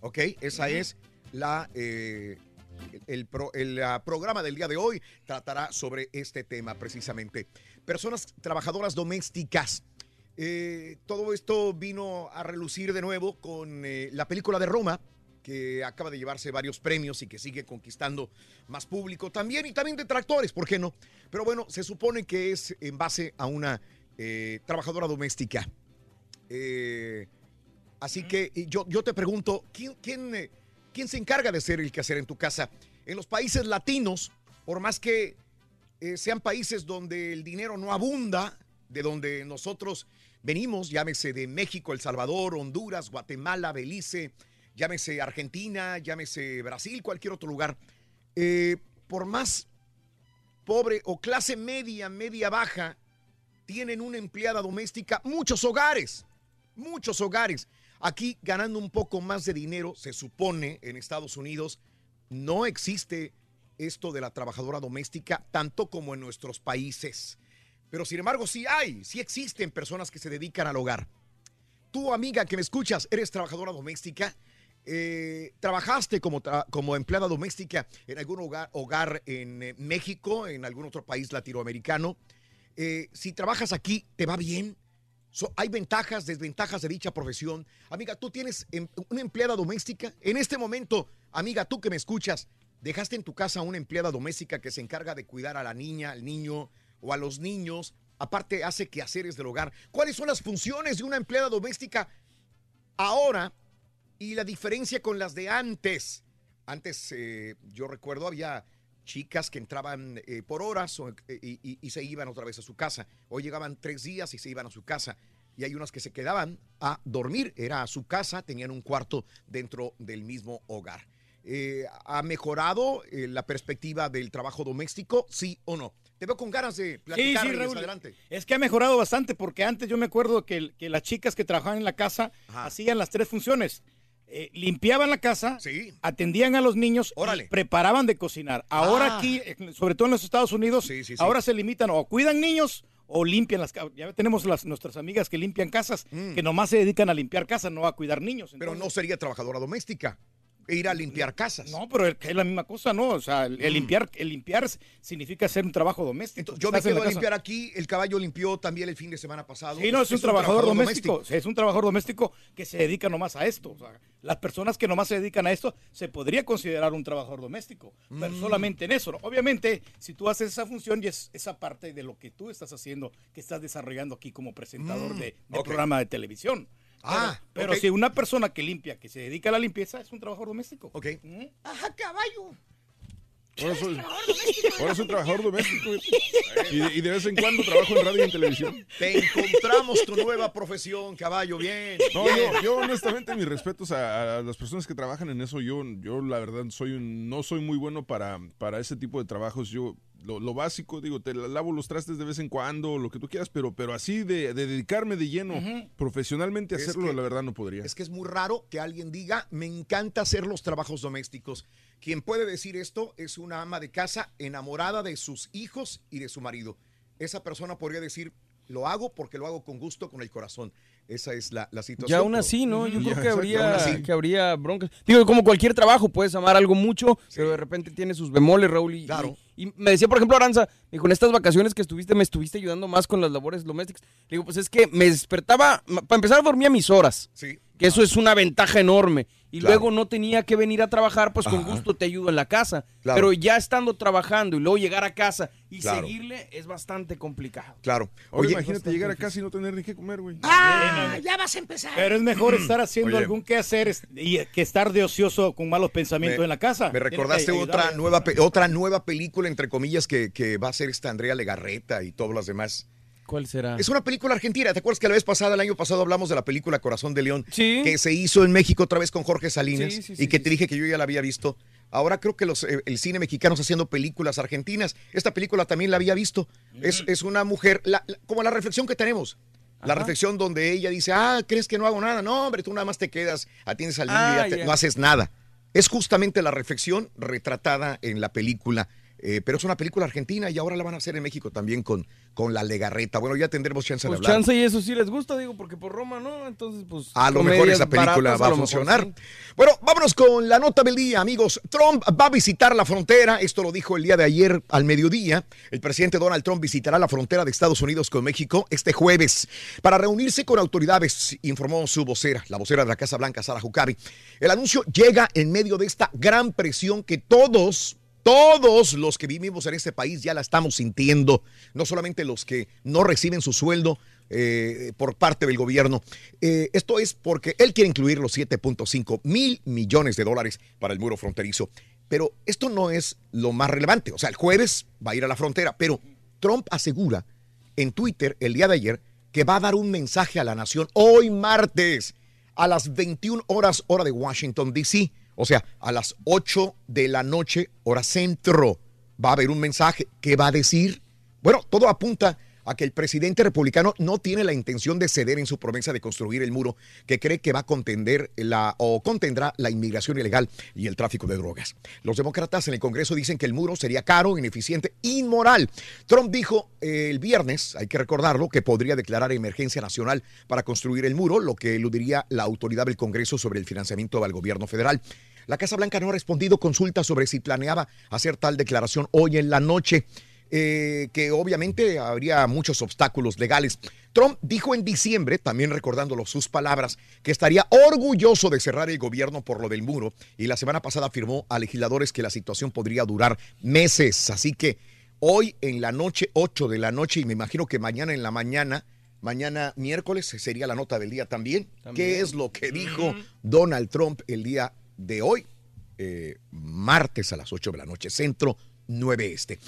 ¿Ok? Esa es la... el, pro- el, ah, programa del día de hoy tratará sobre este tema precisamente. Personas trabajadoras domésticas. Eh, todo esto vino a relucir de nuevo con eh, la película de Roma, que acaba de llevarse varios premios y que sigue conquistando más público también y también detractores, ¿por qué no? Pero bueno, se supone que es en base a una eh, trabajadora doméstica. Así que yo, yo te pregunto, ¿quién, quién, quién se encarga de hacer el quehacer en tu casa? En los países latinos, por más que eh, sean países donde el dinero no abunda, de donde nosotros venimos, llámese de México, El Salvador, Honduras, Guatemala, Belice, llámese Argentina, llámese Brasil, cualquier otro lugar, eh, por más pobre o clase media, media baja, tienen una empleada doméstica, muchos hogares, muchos hogares. Aquí ganando un poco más de dinero, se supone en Estados Unidos, no existe esto de la trabajadora doméstica tanto como en nuestros países. Pero sin embargo, sí hay, sí existen personas que se dedican al hogar. Tú, amiga que me escuchas, eres trabajadora doméstica. Eh, ¿Trabajaste como, como empleada doméstica en algún hogar, hogar en eh, México, en algún otro país latinoamericano? Eh, si trabajas aquí, ¿te va bien? ¿Hay ventajas, desventajas de dicha profesión? Amiga, ¿tú tienes em- una empleada doméstica? En este momento, amiga, tú que me escuchas, ¿dejaste en tu casa una empleada doméstica que se encarga de cuidar a la niña, al niño o a los niños? Aparte, hace quehaceres del hogar. ¿Cuáles son las funciones de una empleada doméstica ahora y la diferencia con las de antes? Antes, eh, yo recuerdo, había chicas que entraban eh, por horas o, eh, y, y- y se iban otra vez a su casa. Hoy llegaban tres días y se iban a su casa. Y hay unas que se quedaban a dormir. Era a su casa, tenían un cuarto dentro del mismo hogar. Eh, ¿Ha mejorado eh, la perspectiva del trabajo doméstico? ¿Sí o no? Te veo con ganas de
Sí,
platicar.
sí, Raúl.
adelante.
Es que ha mejorado bastante porque antes yo me acuerdo que, que las chicas que trabajaban en la casa hacían las tres funciones. Eh, limpiaban la casa, atendían a los niños, y preparaban de cocinar. Ahora
Ah.
aquí, sobre todo en los Estados Unidos,
sí.
ahora se limitan o cuidan niños o limpian las casas. Ya tenemos las, nuestras amigas que limpian casas, que nomás se dedican a limpiar casas, no a cuidar niños.
Mm. Pero no sería trabajadora doméstica. Ir a limpiar casas.
No, pero es la misma cosa, ¿no? O sea, el, el limpiar, el limpiar significa hacer un trabajo doméstico.
Yo me quedo a limpiar aquí. El caballo limpió también el fin de semana pasado.
Sí, no, es un trabajador doméstico. Es un trabajador doméstico que se dedica nomás a esto. O sea, las personas que nomás se dedican a esto se podría considerar un trabajador doméstico, pero
Mm.
solamente en eso. ¿no? Obviamente, si tú haces esa función y es esa parte de lo que tú estás haciendo, que estás desarrollando aquí como presentador
Mm,
de, programa de televisión.
Ah,
pero, si una persona que limpia, que se dedica a la limpieza, es un trabajador doméstico.
Ok.
Ajá, caballo.
Ahora soy, ahora soy trabajador doméstico. Y de, y de vez en cuando trabajo en radio y en televisión.
Te encontramos tu nueva profesión, caballo. Bien.
No,
bien.
yo, yo honestamente mis respetos a, a las personas que trabajan en eso. Yo, yo la verdad soy un- no soy muy bueno para, para ese tipo de trabajos. Yo lo, lo básico, digo, te la- lavo los trastes de vez en cuando, lo que tú quieras, pero, pero así de, de dedicarme de lleno profesionalmente a
Es
hacerlo,
que-
la verdad no podría.
Es que es muy raro que alguien diga, me encanta hacer los trabajos domésticos. Quien puede decir esto es una ama de casa enamorada de sus hijos y de su marido. Esa persona podría decir, lo hago porque lo hago con gusto, con el corazón. Esa es la, la situación.
Ya aún así, ¿no? Yo
Ya,
creo que habría, que habría broncas. Digo, como cualquier trabajo, puedes amar algo mucho, pero de repente tiene sus bemoles, Raúl. Y,
Claro.
Y- me decía, por ejemplo, Aranza, me dijo, en estas vacaciones que estuviste, me estuviste ayudando más con las labores domésticas. Le digo, pues es que me despertaba, para empezar, dormía mis horas.
Sí.
Que eso es una ventaja enorme. Y
Claro.
luego no tenía que venir a trabajar, pues con gusto te ayudo en la casa.
Claro.
Pero ya estando trabajando y luego llegar a casa y
Claro.
seguirle es bastante complicado.
Claro. Oye,
imagínate llegar a casa y no tener ni qué comer, güey.
Ah, ya vas a empezar.
Pero es mejor estar haciendo
Oye.
algún quehacer es- y que estar de ocioso con malos pensamientos
Me-
en la casa.
Me recordaste otra nueva, pe- otra nueva película, entre comillas, que, que va a ser esta Andrea Legarreta y todas las demás.
¿Cuál será?
Es una película argentina. ¿Te acuerdas que la vez pasada, el año pasado, hablamos de la película Corazón de León?
Sí.
Que se hizo en México otra vez con Jorge Salinas
Sí, sí,
y que te dije que yo ya la había visto. Ahora creo que los, eh, el cine mexicano está haciendo películas argentinas. Esta película también la había visto. Es, es una mujer, la- la- como la reflexión que tenemos. La
Ajá.
reflexión donde ella dice, ah, ¿crees que no hago nada? No, hombre, tú nada más te quedas, atiendes al niño y
Ah,
ya te-
ya.
no haces nada. Es justamente la reflexión retratada en la película. Eh, pero es una película argentina y ahora la van a hacer en México también con, con la legarreta. Bueno, ya tendremos chance de
Pues
hablar.
chance y eso sí les gusta, digo, porque por Roma no, entonces pues...
A lo mejor esa película
baratas
va a
mejor
funcionar.
sí.
Bueno, vámonos con la nota del día, amigos. Trump va a visitar la frontera. Esto lo dijo el día de ayer al mediodía. El presidente Donald Trump visitará la frontera de Estados Unidos con México este jueves para reunirse con autoridades, informó su vocera, la vocera de la Casa Blanca, Sara Huckabee. El anuncio llega en medio de esta gran presión que todos todos los que vivimos en este país ya la estamos sintiendo, no solamente los que no reciben su sueldo, eh, por parte del gobierno. Eh, esto es porque él quiere incluir los 7.5 mil millones de dólares para el muro fronterizo. Pero esto no es lo más relevante. O sea, el jueves va a ir a la frontera, pero Trump asegura en Twitter el día de ayer que va a dar un mensaje a la nación hoy martes a las 21 horas hora de Washington, D.C. O sea, a las 8 de la noche hora centro. Va a haber un mensaje. ¿Qué va a decir? Bueno, todo apunta a que el presidente republicano no tiene la intención de ceder en su promesa de construir el muro que cree que va a contender la o contendrá la inmigración ilegal y el tráfico de drogas. Los demócratas en el Congreso dicen que el muro sería caro, ineficiente, inmoral. Trump dijo eh, el viernes, hay que recordarlo, que podría declarar emergencia nacional para construir el muro, lo que eludiría la autoridad del Congreso sobre el financiamiento al gobierno federal. La Casa Blanca no ha respondido consultas sobre si planeaba hacer tal declaración hoy en la noche eh, que obviamente habría muchos obstáculos legales. Trump dijo en diciembre, también recordándolo sus palabras, que estaría orgulloso de cerrar el gobierno por lo del muro y la semana pasada afirmó a legisladores que la situación podría durar meses. Así que hoy en la noche, 8 de la noche, y me imagino que mañana en la mañana, mañana miércoles sería la nota del día también. ¿Qué es lo que dijo Donald Trump el día de hoy? Eh, martes a las 8 de la noche, centro 9 este.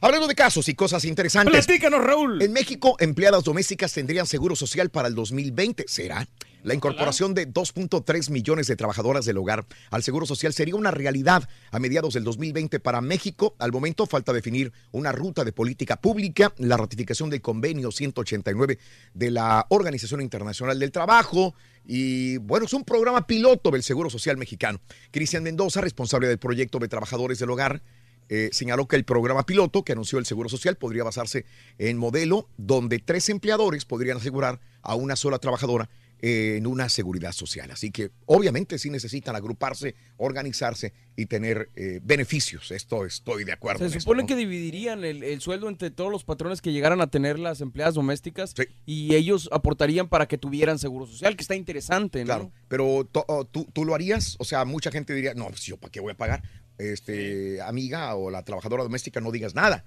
Hablando de casos y cosas interesantes.
Platícanos, Raúl.
En México, empleadas domésticas tendrían seguro social para el 2020. ¿Será? La incorporación de 2.3 millones de trabajadoras del hogar al Seguro Social sería una realidad a mediados del 2020 para México. Al momento falta definir una ruta de política pública, la ratificación del convenio 189 de la Organización Internacional del Trabajo. Y bueno, es un programa piloto del Seguro Social mexicano. Cristian Mendoza, responsable del proyecto de trabajadores del hogar, eh, señaló que el programa piloto que anunció el Seguro Social podría basarse en modelo donde tres empleadores podrían asegurar a una sola trabajadora en una seguridad social. Así que obviamente sí necesitan agruparse, organizarse y tener eh, beneficios. Esto estoy de acuerdo.
Se
en esto,
supone
¿no?
que dividirían el, el sueldo entre todos los patrones que llegaran a tener las empleadas domésticas y ellos aportarían para que tuvieran seguro social, que está interesante, ¿no?
Claro, pero oh, ¿tú, tú lo harías, o sea, mucha gente diría, no, pues yo para qué voy a pagar, este, amiga o la trabajadora doméstica, no digas nada.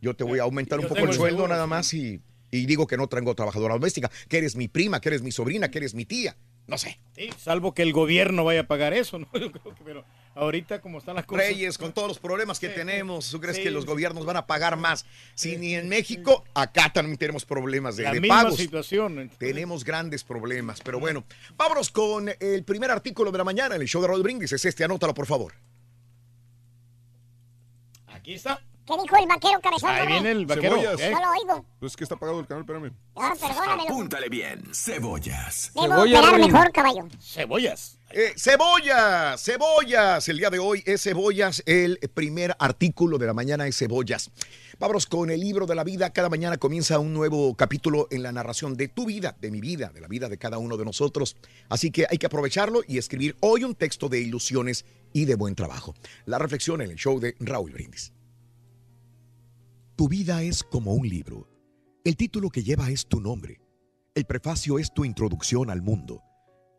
Yo te voy a aumentar un poco el
el
sueldo
seguro,
nada más y, y digo que no traigo trabajadora doméstica, que eres mi prima, que eres mi sobrina, que eres mi tía, no sé.
Sí, salvo que el gobierno vaya a pagar eso, ¿no? Yo creo que, pero ahorita como están las cosas.
Reyes, con todos los problemas que tenemos, ¿tú crees
Sí,
que los gobiernos van a pagar más? Si ni en México, acá también tenemos problemas de,
La
de
misma
pagos.
situación.
Tenemos grandes problemas, pero bueno, vámonos con el primer artículo de la mañana en el show de Raúl Brindis. Es este, anótalo por favor.
Aquí está.
¿Qué dijo el vaquero cabezón?
Ahí viene el vaquero.
No lo oigo.
Pues que está apagado el canal, espérame.
Ah, perdónamelo.
Apúntale bien, cebollas.
Debo operar mejor, caballo.
Cebollas.
Eh, cebollas, cebollas. El día de hoy es cebollas. El primer artículo de la mañana es cebollas. Vámonos con el libro de la vida. Cada mañana comienza un nuevo capítulo en la narración de tu vida, de mi vida, de la vida de cada uno de nosotros. Así que hay que aprovecharlo y escribir hoy un texto de ilusiones y de buen trabajo. La reflexión en el show de Raúl Brindis. Tu vida es como un libro. El título que lleva es tu nombre. El prefacio es tu introducción al mundo.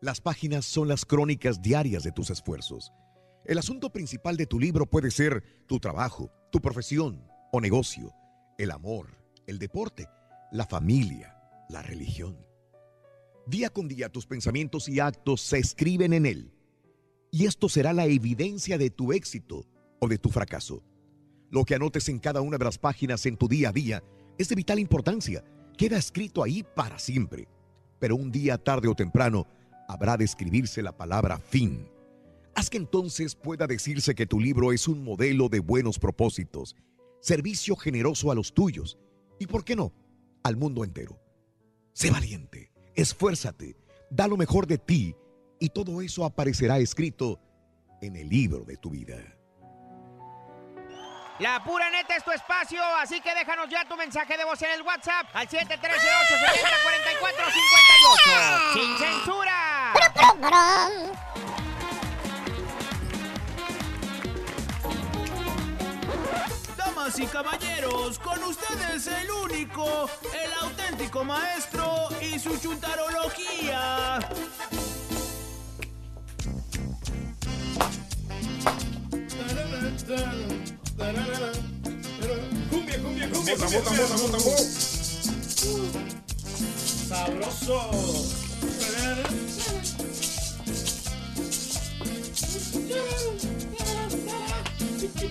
Las páginas son las crónicas diarias de tus esfuerzos. El asunto principal de tu libro puede ser tu trabajo, tu profesión o negocio, el amor, el deporte, la familia, la religión. Día con día tus pensamientos y actos se escriben en él. Y esto será la evidencia de tu éxito o de tu fracaso. Lo que anotes en cada una de las páginas en tu día a día es de vital importancia. Queda escrito ahí para siempre. Pero un día, tarde o temprano, habrá de escribirse la palabra fin. Haz que entonces pueda decirse que tu libro es un modelo de buenos propósitos, servicio generoso a los tuyos y, ¿por qué no?, al mundo entero. Sé valiente, esfuérzate, da lo mejor de ti y todo eso aparecerá escrito en el libro de tu vida.
La pura neta es tu espacio, así que déjanos ya tu mensaje de voz en el WhatsApp al 713-870-4458. ¡Sin censura!
Damas y caballeros, con ustedes el único, el auténtico maestro y su chuntarología.
Cumbia, cumbia, cumbia,
sabroso.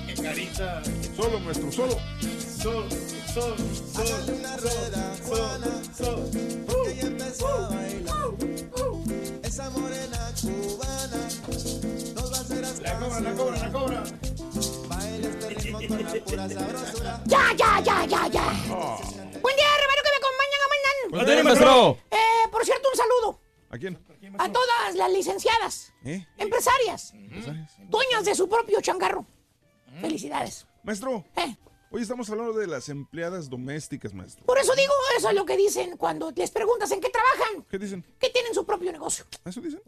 Qué carita.
Solo, maestro, solo.
Sol, sol, sol.
una rueda, Juana, porque ella empezó a. Esa morena cubana
La cobra, la cobra, la cobra.
Baila este ritmo con la pura sabrosura.
Ya, ya, ya, ya, ya. Buen día, hermano, que me acompañan a mañana.
Buen día, maestro.
Eh, por cierto, un saludo
¿A quién?
a todas las licenciadas,
¿Eh?
empresarias,
Empresarias.
dueñas de su propio changarro. Felicidades.
Maestro.
Eh.
Hoy estamos hablando de las empleadas domésticas, maestro.
Por eso digo, eso es lo que dicen cuando les preguntas en qué trabajan,
¿Qué dicen?
que tienen su propio negocio.
¿Eso dicen?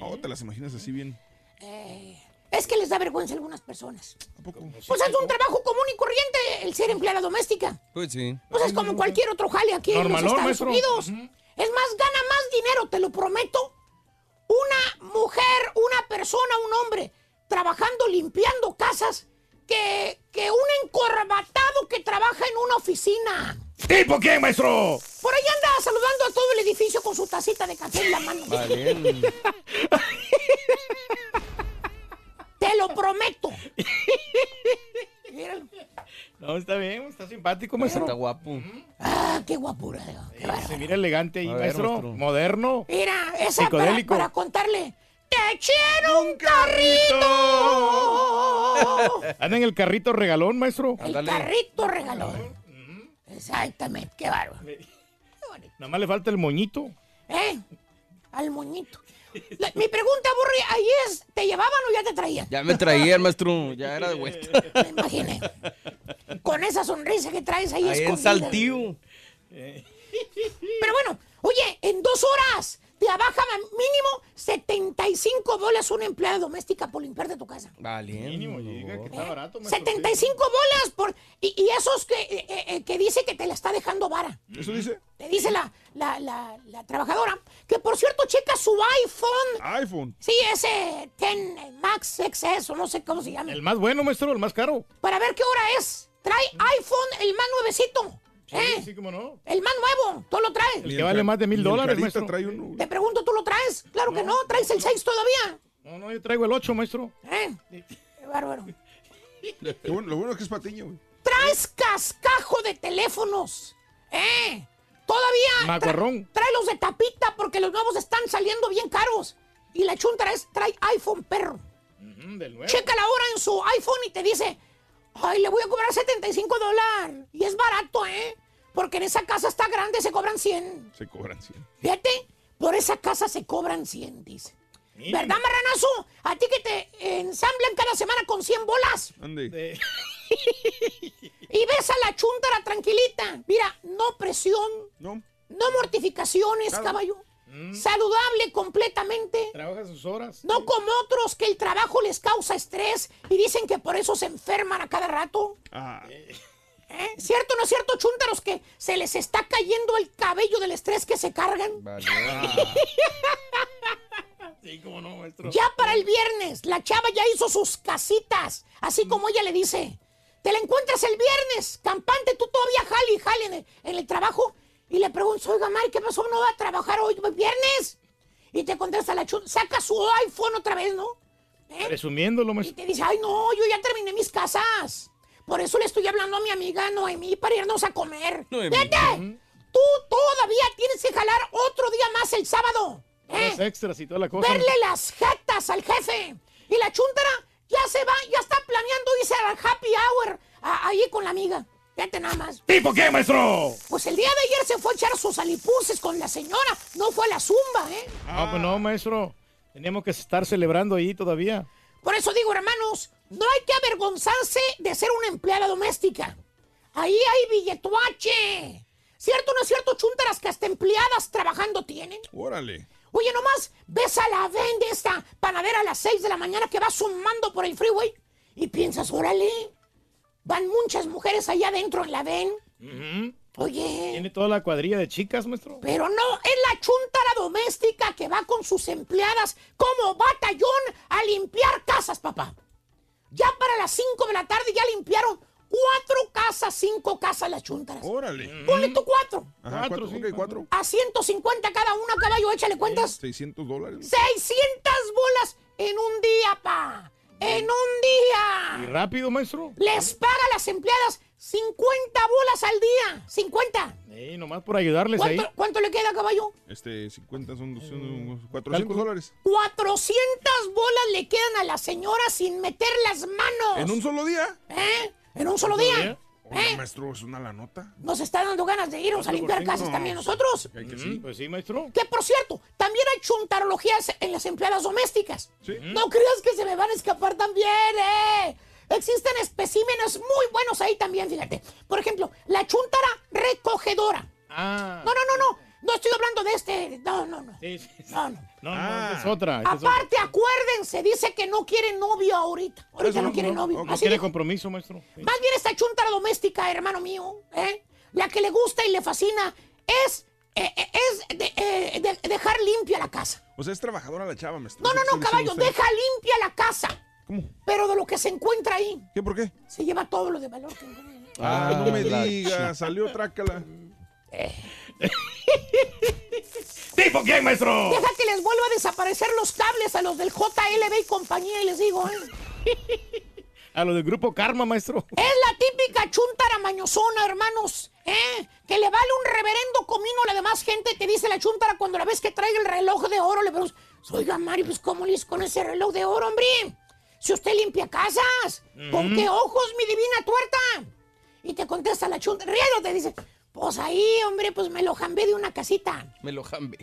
Oh, te las imaginas así bien.
Eh, es que les da vergüenza a algunas personas. Pues es un trabajo común y corriente el ser empleada doméstica.
Pues sí.
Pues es como cualquier otro jale aquí en los Estados
maestro.
Unidos. Es más, gana más dinero, te lo prometo. Una mujer, una persona, un hombre, trabajando limpiando casas, que, que un encorbatado que trabaja en una oficina.
¿Tipo quién, maestro?
Por ahí anda saludando a todo el edificio con su tacita de café en la mano. Te lo prometo. Míralo.
No, está bien, está simpático, maestro.
Está guapo.
Ah, qué guapura. qué.
Se mira elegante ahí,
ver,
maestro.
maestro.
Moderno.
Mira, esa para, para contarle. ¡Te quiero un carrito!
Anda en el carrito regalón, maestro.
El carrito regalón. Exactamente, qué bárbaro.
Nada más le falta el moñito.
¿Eh? Al moñito. La- mi pregunta, Burri, ahí es, ¿te llevaban o ya te traían?
Ya me traía el maestro, ya era de vuelta.
Me imaginé. Con esa sonrisa que traes ahí,
Ahí en
escondida.
Saltillo.
Pero bueno, oye, en dos horas te bajan a mínimo 75 bolas una empleada doméstica por limpiarte tu casa.
Vale.
Mínimo, llega, que está barato, maestro.
75 bolas por... Y, y esos que, eh, eh, que dice que te la está dejando vara.
¿Eso dice?
Te dice la, la, la, la trabajadora, que por cierto checa su iPhone.
iPhone.
Sí, ese 10 Max XS o no sé cómo se llama.
El más bueno, maestro, el más caro.
Para ver qué hora es. Trae iPhone el más nuevecito. ¿Eh?
Sí, cómo no.
El más nuevo. ¿Tú lo traes?
El que vale más de mil dólares, maestro.
trae uno.
Te pregunto, ¿tú lo traes? Claro que no. ¿Traes el 6 todavía?
No, no, yo traigo el 8, maestro.
¿Eh? Qué bárbaro.
Lo bueno, lo bueno es que es patiño, güey.
Traes cascajo de teléfonos. ¿Eh? Todavía. tra-
Macuarrón.
trae los de tapita porque los nuevos están saliendo bien caros. Y la chunta es, trae iPhone perro.
Mm, del nuevo.
Checa la hora en su iPhone y te dice, ay, le voy a cobrar 75 dólares. Y es barato, ¿eh? Porque en esa casa está grande, se cobran 100.
Se cobran 100.
Fíjate, por esa casa se cobran 100, dice. ¿Verdad, marranazo? A ti que te ensamblan cada semana con 100 bolas.
Ande.
Y ves a la chuntara tranquilita. Mira, no presión,
No.
no mortificaciones, caballo.
Mm.
Saludable completamente.
Trabaja sus horas.
No como otros que el trabajo les causa estrés y dicen que por eso se enferman a cada rato.
Ah,
¿Eh? ¿Cierto o no es cierto, chúntaros, que se les está cayendo el cabello del estrés que se cargan?
Sí, cómo no, maestro.
Ya para el viernes, la chava ya hizo sus casitas, así como ella le dice. Te la encuentras el viernes, campante, tú todavía jale y jale en el, en el trabajo. Y le preguntas, oiga, Mari, ¿qué pasó? ¿No va a trabajar hoy viernes? Y te contesta la chun, saca su iPhone otra vez, ¿no? ¿Eh?
Presumiéndolo,
Y
maestro.
te dice, ay, no, yo ya terminé mis casas. Por eso le estoy hablando a mi amiga Noemí para irnos a comer.
Noemí.
Vete, tú todavía tienes que jalar otro día más el sábado. ¿eh?
Extras y toda la cosa.
verle las jetas al jefe. Y la chuntara ya se va, ya está planeando irse al happy hour a- ahí con la amiga. Fíjate nada más.
¿Tipo qué, maestro?
Pues el día de ayer se fue a echar sus alipuses con la señora. No fue a la zumba, ¿eh?
No, pues no, maestro. Tenemos que estar celebrando ahí todavía.
Por eso digo, hermanos, no hay que avergonzarse de ser una empleada doméstica. Ahí hay billetuache. ¿Cierto o no es cierto, chuntaras, que hasta empleadas trabajando tienen?
órale.
Oye, nomás ves a la ven de esta panadera a las 6 de la mañana que va sumando por el freeway y piensas, órale, van muchas mujeres allá adentro en la ven. Oye,
Tiene toda la cuadrilla de chicas, maestro.
pero no, es la chuntara doméstica que va con sus empleadas como batallón a limpiar casas, papá. Ya para las 5 de la tarde ya limpiaron cuatro casas, cinco casas las chuntaras.
Órale.
Ponle tú cuatro.
Ajá, cuatro, ok, cuatro.
A 150 cada una, caballo, échale cuentas.
600 dólares.
600 bolas en un día, pa. En un
¿Y
día.
rápido, maestro?
Les paga a las empleadas 50 bolas al día. 50.
Eh, nomás por ayudarles ahí.
¿Cuánto, cuánto le queda, caballo?
Este, 50 son 200, 400
Cálculo.
dólares.
400 bolas le quedan a la señora sin meter las manos.
¿En un solo día?
¿Eh? ¿En un solo día?
Oiga, maestro, es una la nota.
Nos está dando ganas de irnos a limpiar casas
No.
también nosotros.
Hay que sí.
Pues sí, maestro.
Que por cierto, también hay chuntarologías en las empleadas domésticas. No creas que se me van a escapar también, ¿eh? Existen especímenes muy buenos ahí también, fíjate. Por ejemplo, la chuntara recogedora.
Ah.
No, no, no, no. No estoy hablando de este. No, no, no.
Sí, sí, sí.
No, no.
No, no,
Ah.
es otra.
Aparte, acuérdense, dice que no quiere novio ahorita. Ahorita no quiere novio.
No
Así
quiere
dijo.
compromiso, maestro. Sí.
Más bien esta chuntara doméstica, hermano mío, ¿eh? la que le gusta y le fascina es, eh, eh, es de- eh, de- dejar limpia la casa.
O sea, es trabajadora la chava, maestro.
No,
¿Eso
no, no, caballo,
usted?
deja limpia la casa.
¿Cómo?
Pero de lo que se encuentra ahí,
¿Qué, por qué?
se lleva todo lo de valor que encuentra.
Ah, no me digas, salió trácala.
¿Tipo quién, maestro?
Deja que les vuelva a desaparecer los cables a los del JLB y compañía y les digo, ¿eh?
A lo del grupo Karma, maestro.
Es la típica chuntara mañosona, hermanos, ¿eh? Que le vale un reverendo comino a la demás gente, te dice la chuntara cuando la ves que trae el reloj de oro, le preguntas, oiga, Mari, pues ¿cómo le hizo con ese reloj de oro, hombre? Si usted limpia casas, ¿con
Ujú.
qué ojos, mi divina tuerta? Y te contesta la chuntara, riendo, te dice, pues ahí, hombre, pues me lo jambé de una casita.
Me lo jambe.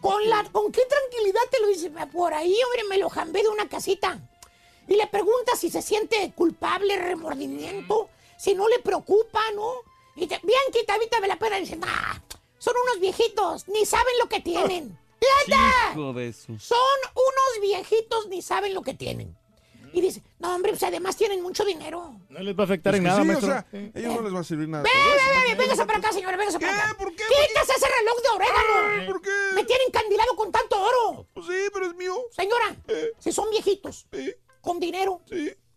Con, la, ¿Con qué tranquilidad te lo dice? Por ahí, hombre, me lo jambé de una casita. Y le pregunta si se siente culpable, remordimiento, si no le preocupa, ¿no? Y te, bien quitadita de la pena, dice, nah, son unos viejitos, ni saben lo que tienen.
De su...
Son unos viejitos, ni saben lo que tienen. Y dice, no, hombre, pues además tienen mucho dinero.
No les va a afectar
Es
en nada,
sí,
maestro.
o sea, a ellos no les va a servir nada.
Ve, ve, ve, véngase para acá, señora, véngase para acá. ¿Por qué? ¡Quítase ese reloj de orégano!
¿Por qué?
Me tiene encandilado con tanto oro.
Pues sí, pero es mío.
Señora, si son viejitos, con dinero,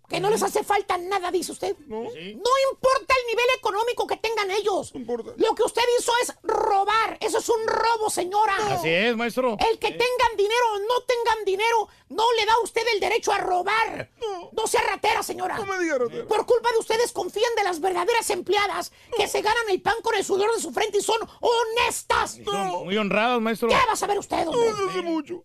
que no les hace falta nada, dice usted. No. importa el nivel económico que tengan ellos. Lo que usted hizo es robar. Eso es un robo, señora.
Así es, maestro.
El que tengan dinero o no tengan dinero, no le da a usted el derecho a robar. No, sea ratera, señora.
No me diga ratera.
Por culpa de ustedes confían de las verdaderas empleadas que se ganan el pan con el sudor de su frente y son honestas.
Son muy honrados, maestro.
Ya va a saber usted, hombre.
No hace mucho.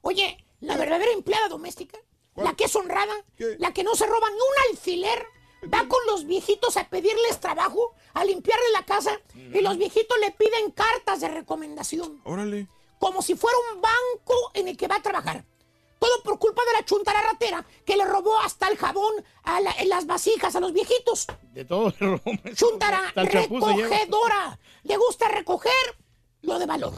Oye, la verdadera empleada doméstica, la que es honrada, la que no se roba ni un alfiler, va con los viejitos a pedirles trabajo, a limpiarle la casa, y los viejitos le piden cartas de recomendación,
Órale.
como si fuera un banco en el que va a trabajar. Todo por culpa de la chuntara ratera que le robó hasta el jabón a la- en las vasijas a los viejitos.
De todo le robó.
Chuntara recogedora. Le gusta recoger lo de valor.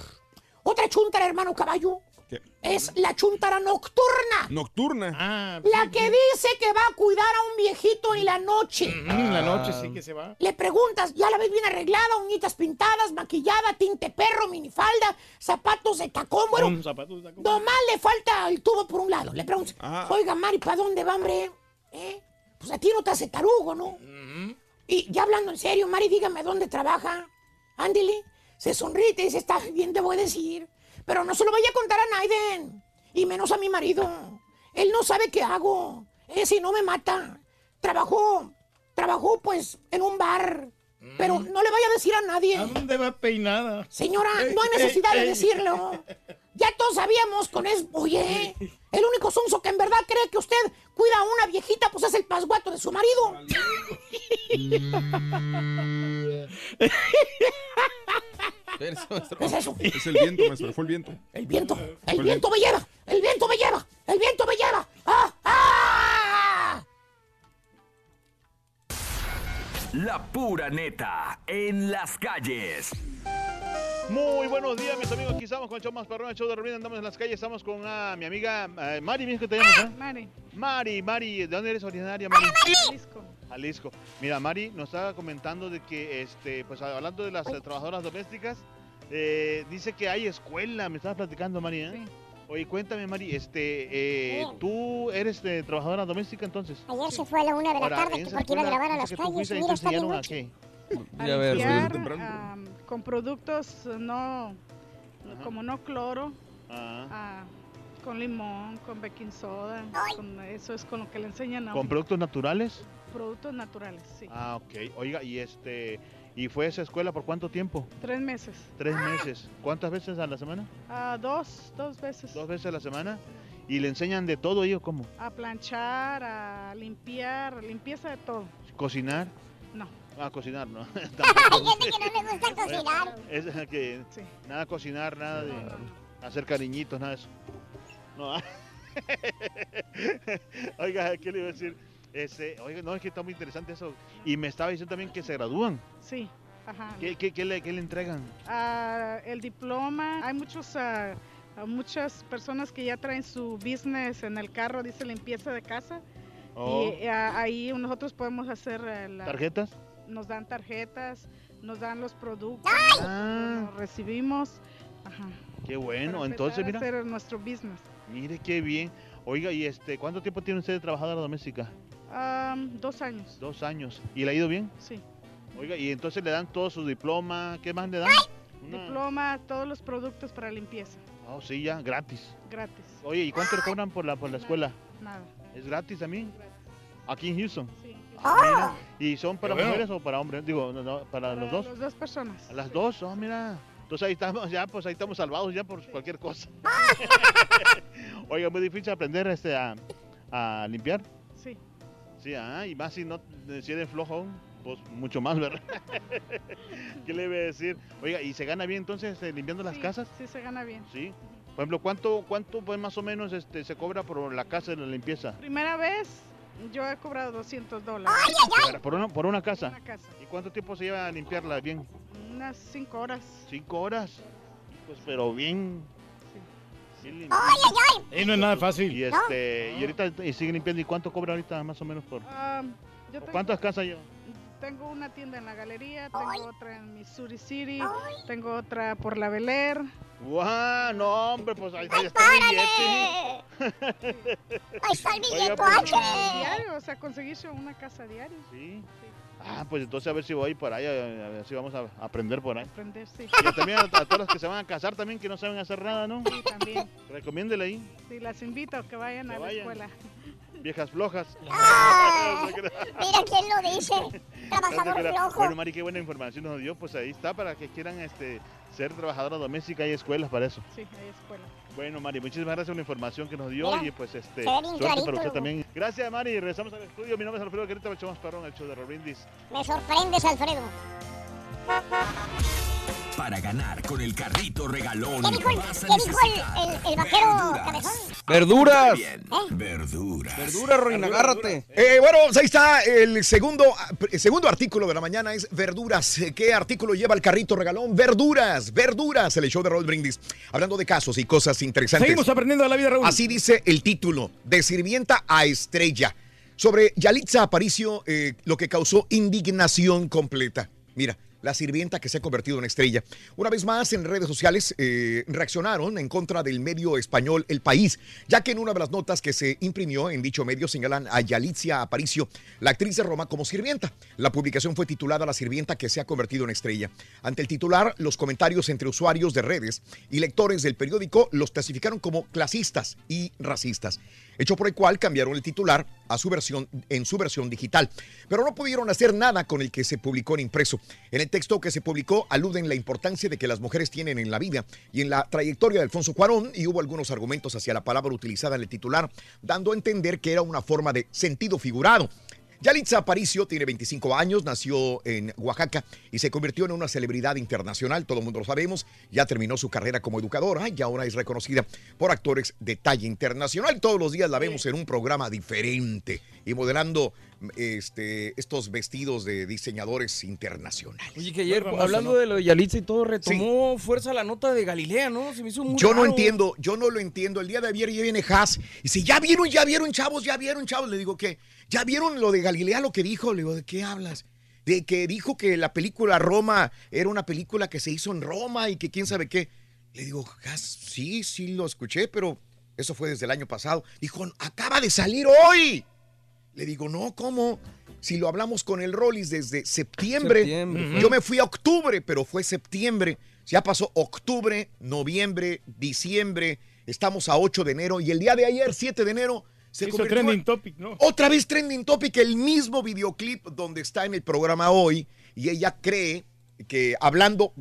Otra chuntara, hermano caballo,
¿Qué?
es la chuntara nocturna.
Nocturna.
Ah,
La que dice que va a cuidar a un viejito en la noche.
en la noche sí que se va.
Le preguntas, ya la ves bien arreglada, uñitas pintadas, maquillada, tinte perro, minifalda, zapatos de tacón, bueno.
Con zapatos de tacón.
Nomás le falta el tubo por un lado. Le preguntas,
Ajá.
oiga, Mari, ¿para dónde va, hombre? ¿Eh? Pues a ti no te hace tarugo, ¿no? Y ya hablando en serio, Mari, dígame dónde trabaja. Ándele. Se sonríe y te dice, está bien, te voy a decir. Pero no se lo vaya a contar a Naiden. Y menos a mi marido. Él no sabe qué hago. Eh, si no me mata. Trabajó, trabajó pues en un bar. Pero no le vaya a decir a nadie.
¿A dónde va peinada?
Señora,
Ey,
no hay
ey,
necesidad de
ey.
decirlo. Ya todos sabíamos con eso. Oye, el único sonso que en verdad cree que usted cuida a una viejita, pues es el pasguato de su marido. ¿Qué es eso?
Es el viento, maestro. Fue el viento.
El viento,
Fue
el viento me lleva, el viento me lleva, el viento me lleva. ¡Ah! ¡Ah!
La pura neta en las calles.
Muy buenos días, mis amigos. Aquí estamos con el show más perrón, el show de Rubén. Andamos en las calles. Estamos con ah, mi amiga eh, Mari. ¿Mismo que te llamas? eh?
Mari.
Mari, Mari. ¿De dónde eres originaria, Mari?
Jalisco.
Jalisco. Mira, Mari nos estaba comentando de que, este, pues hablando de las eh, trabajadoras domésticas, eh, dice que hay escuela. Me estabas platicando, Mari, ¿eh? Oye, cuéntame, Mari, este, eh, ¿tú eres eh, trabajadora doméstica entonces?
Ayer se fue a la una de la
Ahora,
tarde
en
que
esa
porque iba a
escuela,
grabar a las
que tú
calles.
fuiste,
Mira, está bien
enseñaron a
noche.
qué?
A
Ya ver,
limpiar,
temprano.
ah, con productos no como no cloro,
Ah.
ah, con limón, con baking soda, con- eso es con lo que le enseñan a
¿Con
uno.
productos naturales?
productos naturales, sí.
Ah, ok. Oiga, y este, ¿y fue a esa escuela por cuánto tiempo?
Tres meses.
Tres meses. ¿Cuántas veces a la semana?
Ah, dos, dos veces.
¿Dos veces a la semana? ¿Y le enseñan de todo ellos cómo?
A planchar, a limpiar, limpieza de todo.
¿Cocinar?
No.
Ah, cocinar, no.
Hay gente que no le gusta cocinar.
Es que nada cocinar, nada de hacer cariñitos, nada de eso. No. oiga, ¿qué le iba a decir? Ese, oiga, no, es que está muy interesante eso. Y me estaba diciendo también que se gradúan.
Sí, ajá.
¿Qué, qué- qué le, qué le entregan?
Ah, el diploma, hay muchos, ah, ah, muchas personas que ya traen su business en el carro, dice limpieza de casa.
Oh.
Y ah, ahí nosotros podemos hacer eh, la-
¿Tarjetas?
Nos dan tarjetas, nos dan los productos,
Ah.
los recibimos. Ajá.
Qué bueno, entonces mira.
hacer nuestro business.
Mire qué bien. Oiga, ¿y este cuánto tiempo tiene usted de trabajadora doméstica?
Ah, dos años.
Dos años. ¿Y le ha ido bien?
Sí.
Oiga, y entonces le dan todo su diploma. ¿Qué más le dan? Una-
Diploma, todos los productos para limpieza,
Oh, sí, ya, gratis.
gratis.
Oye, ¿y cuánto le cobran por la, por la escuela?
Nada.
¿Es gratis también? Aquí en Houston.
Sí.
Mira, ¿Y son para
Qué bueno.
mujeres o para hombres? Digo, no, no, para los dos.
Las dos personas.
A las dos, oh, mira. Entonces ahí estamos, ya, pues ahí estamos salvados ya por cualquier cosa. Oiga, muy difícil aprender este a, a limpiar.
Sí.
Sí, ah, y más si no si eres flojo, pues mucho más, ¿verdad? ¿Qué le iba a decir? Oiga, ¿y se gana bien entonces eh, limpiando las
Sí,
casas?
Sí, se gana bien.
Sí. Por ejemplo, ¿cuánto, cuánto pues más o menos este, se cobra por la casa de la limpieza?
Primera vez, yo he cobrado 200 dólares.
Por una, por una casa.
Una casa.
¿Y cuánto tiempo se lleva a limpiarla bien?
Unas 5 horas.
¿Cinco horas? Pues pero bien. bien lim-
Y no es nada fácil.
Y este, y ahorita y sigue limpiando. ¿Y cuánto cobra ahorita más o menos por?
Ah, yo tengo,
¿Cuántas casas lleva?
Tengo una tienda en la galería, tengo otra en Missouri City, tengo otra por la Bel Air.
¡Guau! No, hombre, pues ahí, ahí está el billete.
Ahí está el billete,
pues,
Diario, o sea, conseguirse una casa diario.
Sí. Ah, pues entonces a ver si voy por ahí, a ver si vamos a aprender por ahí.
Aprender, sí.
Y también a, a todos los que se van a casar también que no saben hacer nada, ¿no?
Sí, también.
Recomiéndele ahí,
Sí, las invito a que vayan a la
vayan.
escuela.
Viejas flojas.
Mira quién lo dice. Trabajador flojo.
Bueno, Mari, qué buena información nos dio. Pues ahí está, para que quieran este, ser trabajadora doméstica, hay escuelas para eso.
Sí, hay escuela.
Bueno, Mari, muchísimas gracias por la información que nos dio
Mira,
y pues este, suerte
clarito,
para usted también. Gracias, Mari. Regresamos al estudio. Mi nombre es Alfredo Querita, echamos parrón, el show de Robrindis.
Me sorprendes, Alfredo.
Para ganar con el carrito regalón.
¿Qué dijo el,
vas a
qué dijo el,
necesitar
el, el vaquero cabezón?
¡Verduras!
Verduras.
Verduras, Reina, agárrate.
Eh, bueno, ahí está el segundo, el segundo artículo de la mañana es verduras. Eh, ¿Qué artículo lleva el carrito regalón? Verduras, verduras, el show de Raúl Brindis. Hablando de casos y cosas interesantes.
Seguimos aprendiendo de la vida, Raúl.
Así dice el título, de sirvienta a estrella. Sobre Yalitza Aparicio, eh, lo que causó indignación completa. Mira, la sirvienta que se ha convertido en estrella. Una vez más, en redes sociales eh, reaccionaron en contra del medio español El País, ya que en una de las notas que se imprimió en dicho medio señalan a Yalitza Aparicio, la actriz de Roma, como sirvienta. La publicación fue titulada La sirvienta que se ha convertido en estrella. Ante el titular, los comentarios entre usuarios de redes y lectores del periódico los clasificaron como clasistas y racistas hecho por el cual cambiaron el titular a su versión en su versión digital, pero no pudieron hacer nada con el que se publicó en impreso. En el texto que se publicó aluden la importancia de que las mujeres tienen en la vida y en la trayectoria de Alfonso Cuarón y hubo algunos argumentos hacia la palabra utilizada en el titular, dando a entender que era una forma de sentido figurado. Yalitza Aparicio tiene 25 años, nació en Oaxaca y se convirtió en una celebridad internacional, todo el mundo lo sabemos, ya terminó su carrera como educadora y ahora es reconocida por actores de talla internacional. Todos los días la vemos en un programa diferente y modelando este, estos vestidos de diseñadores internacionales.
Oye, que ayer, hablando
¿no?
de lo de Yalitza y todo, retomó fuerza la nota de Galilea, ¿no? Se me hizo muy
Yo no
raro.
entiendo, yo no lo entiendo. El día de ayer ya viene Haas y dice, ya vieron, ya vieron, chavos, ya vieron, chavos. Le digo, ¿qué? ¿Ya vieron lo de Galilea, lo que dijo? Le digo, ¿de qué hablas? De que dijo que la película Roma era una película que se hizo en Roma y que quién sabe qué. Le digo, "Gas, sí, sí lo escuché, pero eso fue desde el año pasado. Dijo, acaba de salir hoy. Le digo, no, ¿cómo? Si lo hablamos con el Rollis desde septiembre. Yo me fui a octubre, pero fue septiembre. Ya pasó octubre, noviembre, diciembre. Estamos a 8 de enero y el día de ayer, 7 de enero, se
Hizo
convirtió
trending
en-
topic, ¿no?
otra vez trending topic, el mismo videoclip donde está en el programa hoy y ella cree que hablando,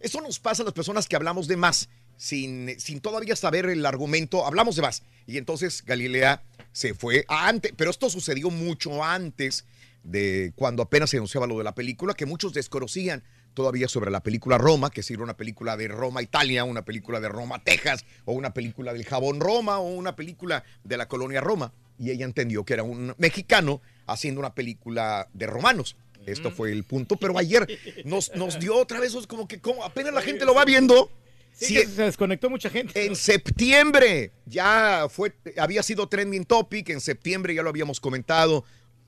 eso nos pasa a las personas que hablamos de más, sin, sin todavía saber el argumento, hablamos de más. Y entonces Galilea se fue antes, pero esto sucedió mucho antes de cuando apenas se anunciaba lo de la película, que muchos desconocían todavía sobre la película Roma, que si era una película de Roma, Italia, una película de Roma, Texas, o una película del jabón Roma, o una película de la colonia Roma. Y ella entendió que era un mexicano haciendo una película de romanos. Esto fue el punto, pero ayer nos, nos dio otra vez, como que como apenas la gente lo va viendo.
Sí, se desconectó mucha gente.
en septiembre ya fue, había sido trending topic, en septiembre ya lo habíamos comentado,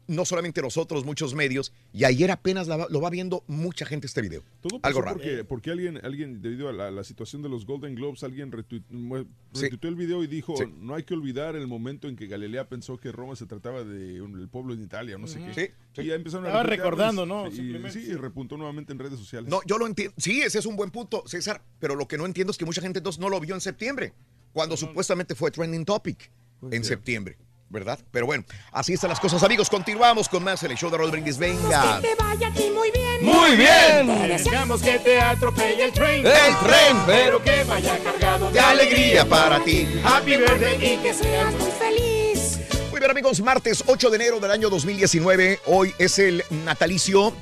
no solamente nosotros, muchos medios, y ayer apenas la va- lo va viendo mucha gente este video.
Todo
Algo raro.
porque, porque alguien, alguien, debido a la, la situación de los Golden Globes, alguien
Sí.
retuiteó el video y dijo,
Sí.
no hay que olvidar el momento en que Galilea pensó que Roma se trataba de un- el pueblo de Italia, no sé qué.
Sí, sí.
Y ya empezaron
Estaba
a
recordando, ¿no?
y- sí. y repuntó nuevamente en redes sociales.
No, yo lo entiendo. Sí, ese es un buen punto, César, pero lo que no entiendo es que mucha gente entonces no lo vio en septiembre, cuando supuestamente fue trending topic en septiembre. ¿Verdad? Pero bueno, así están las cosas, amigos. Continuamos con más el show de Raúl Brindis. Venga.
Que te vaya a ti muy bien.
Muy bien.
Te deseamos
Deseamos que te atropelle el tren.
El tren,
pero que vaya cargado
De alegría para ti.
Happy birthday
y que seas muy feliz.
Muy bien, amigos, martes 8 de enero del año 2019. Hoy es el natalicio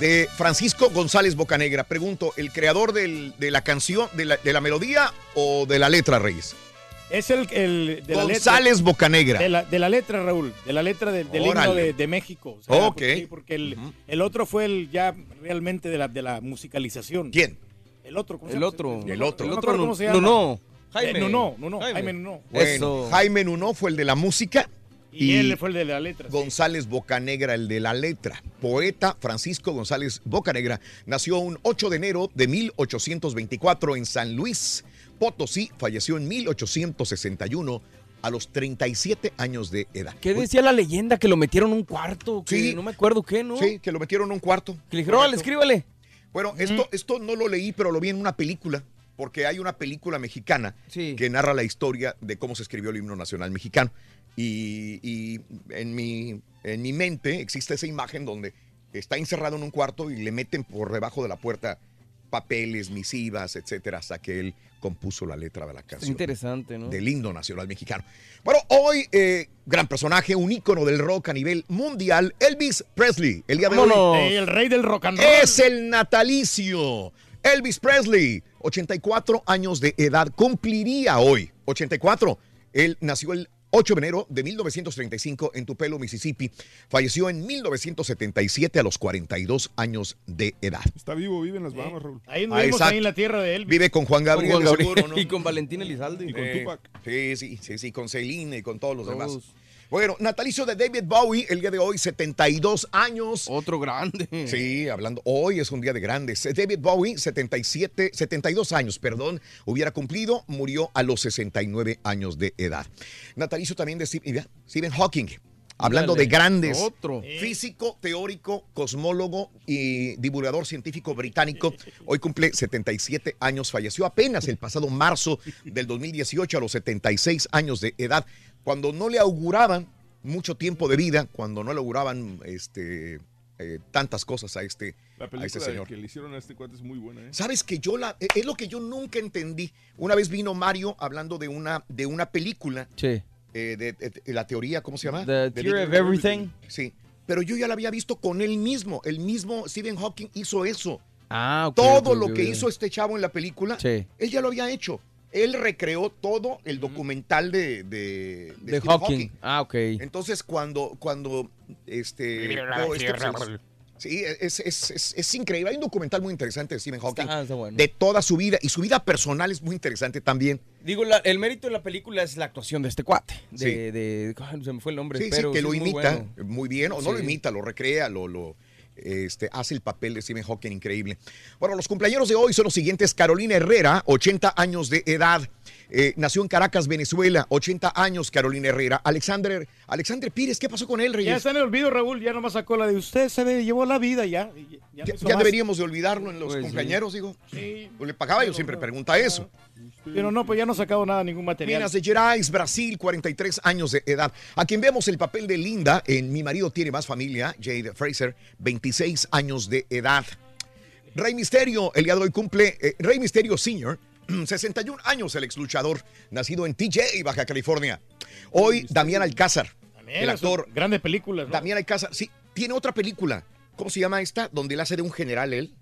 de Francisco González Bocanegra. Pregunto, ¿el creador del- de la canción, de la, de la melodía o de la letra, Reyes?
Es el, el de la
González
letra.
Bocanegra.
De la, de la letra, Raúl. De la letra del, del himno de, de México. O sea,
Ok.
Porque, el, el otro fue el ya realmente de la, de la musicalización.
¿Quién?
El otro. ¿cómo se
El
llama?
otro.
No,
El
no,
otro.
no
El otro,
¿Cómo se
no,
llama?
no, Jaime.
Eh, no, no, no, no.
Jaime.
Jaime, no.
Bueno,
Eso.
Jaime Nuno fue el de la música
Y, él fue el de la letra. sí.
González Bocanegra, el de la letra. Poeta Francisco González Bocanegra nació un 8 de enero de 1824 en San Luis Potosí. Falleció en 1861 a los 37 años de edad.
¿Qué decía la leyenda? Que lo metieron en un cuarto. Que
Sí.
No me acuerdo qué, ¿no?
Sí, que lo metieron en un cuarto.
Que le dijeron, "Órale,
Correcto.
escríbale.
Bueno, esto, esto no lo leí, pero lo vi en una película, porque hay una película mexicana
Sí.
que narra la historia de cómo se escribió el himno nacional mexicano. Y, y en, mi, en mi mente existe esa imagen donde está encerrado en un cuarto y le meten por debajo de la puerta papeles, misivas, etcétera, hasta que él compuso la letra de la
Es
canción
interesante, ¿no?
del himno nacional mexicano. Bueno, hoy, eh, gran personaje, un ícono del rock a nivel mundial, Elvis Presley. El día de hoy
Vámonos.
Eh, el rey del rock and roll.
es el natalicio. Elvis Presley, 84 años de edad, cumpliría hoy. 84. Él nació el 8 de enero de 1935 en Tupelo, Mississippi. Falleció en 1977 a los 42 años de edad.
Está vivo, vive en las Bahamas, Raúl.
Ahí
Ah,
nos vimos
exacto.
ahí en la tierra de él.
Vive con Juan Gabriel,
Con
de
Juan Gabriel
seguro, ¿no?
Y con Valentín Elizalde.
Y con
Eh,
Tupac.
Sí, sí, sí, sí, con Celine y con todos los demás. Bueno, natalicio de David Bowie, el día de hoy, 72 años.
Otro grande.
Sí, hablando, hoy es un día de grandes. David Bowie, 77, 72 años, perdón, hubiera cumplido, murió a los 69 años de edad. Natalicio también de Stephen Hawking. Hablando de grandes,
otro.
físico, teórico, cosmólogo y divulgador científico británico. Hoy cumple 77 años, falleció apenas el pasado marzo del 2018 a los 76 años de edad, cuando no le auguraban mucho tiempo de vida, cuando no le auguraban este, eh, tantas cosas a este,
La
a este
película
señor.
que le hicieron a este cuate es muy buena, ¿eh?
Sabes que yo la eh, es lo que yo nunca entendí. Una vez vino Mario hablando de una de una película
Sí.
eh, de, de- de la teoría, ¿cómo se llama?
The Theory of. Everything.
Sí, pero yo ya la había visto con él mismo. El mismo Stephen Hawking hizo eso.
Ah, ok,
todo lo que hizo este chavo en la película,
Sí.
él ya lo había hecho. Él recreó todo el documental de, de, de
De Hawking. Ah, ok.
Entonces, cuando, cuando este, oh, este, pues, Sí, es, es- es- es increíble. Hay un documental muy interesante de Stephen Hawking
Está- está bueno.
de toda su vida y su vida personal es muy interesante también.
Digo, la- el mérito de la película es la actuación de este cuate. De,
Sí.
de- ay, se me fue el nombre.
Sí, sí,
pero
que
sí
lo
es muy
imita
bueno.
muy bien, o no lo imita, lo recrea, lo, lo Este, hace el papel de Stephen Hawking increíble. Bueno, los cumpleaños de hoy son los siguientes. Carolina Herrera, 80 años de edad. Eh, nació en Caracas, Venezuela, 80 años Carolina Herrera. Alexander, Alexander Pires, ¿qué pasó con él,
Ya
Reyes?
está en el olvido, Raúl. Ya nomás sacó la de usted. Se ve, llevó la vida ya. Ya,
Ya, ya deberíamos de olvidarlo en los
Pues sí.
cumpleaños, digo.
Sí.
Pues le pagaba, yo siempre pregunta eso.
Pero no, pues ya no ha sacado nada, ningún material.
Minas de Gerais, Brasil, 43 años de edad. A quien vemos el papel de Linda en Mi marido tiene más familia, Jade Fraser, 26 años de edad. Rey Misterio, el día de hoy cumple, eh, Rey Misterio Sr., 61 años, el ex luchador, nacido en TJ, Baja California. Hoy, Damián Alcázar,
También
el actor.
Grandes películas, ¿no?
Damián Alcázar, sí, tiene otra película. ¿Cómo se llama esta? Donde él hace de un general él.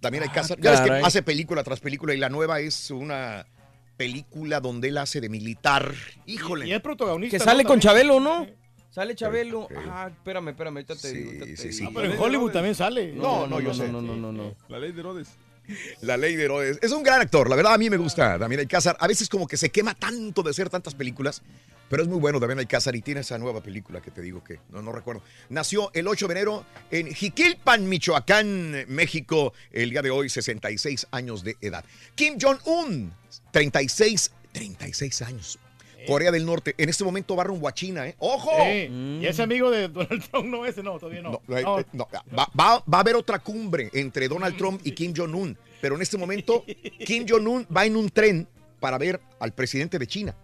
Damián Alcázar. Ya ves que hace película tras película y la nueva es una película donde él hace de militar. Híjole.
Y es protagonista.
Que sale
¿no?
con
También.
Chabelo, ¿no? Sale Chabelo. Ah, espérame, espérame, ahorita te digo. ahorita te digo.
Ah, pero en Hollywood también sale.
No, no, yo sé.
No, no, no, no.
La ley de Herodes.
La ley de Herodes. Es un gran actor, la verdad a mí me gusta Damián Alcázar. A veces como que se quema tanto de hacer tantas películas, pero es muy bueno Damián Alcázar y tiene esa nueva película que te digo que no, no recuerdo. Nació el 8 de enero en Jiquilpan, Michoacán, México, el día de hoy, 66 años de edad. Kim Jong-un, 36, 36 años. Corea del Norte, en este momento va rumbo a China, ¿eh? ¡Ojo!
Sí. Y ese amigo de Donald Trump no ese, no, todavía no.
No, eh,
No.
eh, no, va, va- va a haber otra cumbre entre Donald Trump y Kim Jong-un, pero en este momento Kim Jong-un va en un tren para ver al presidente de China.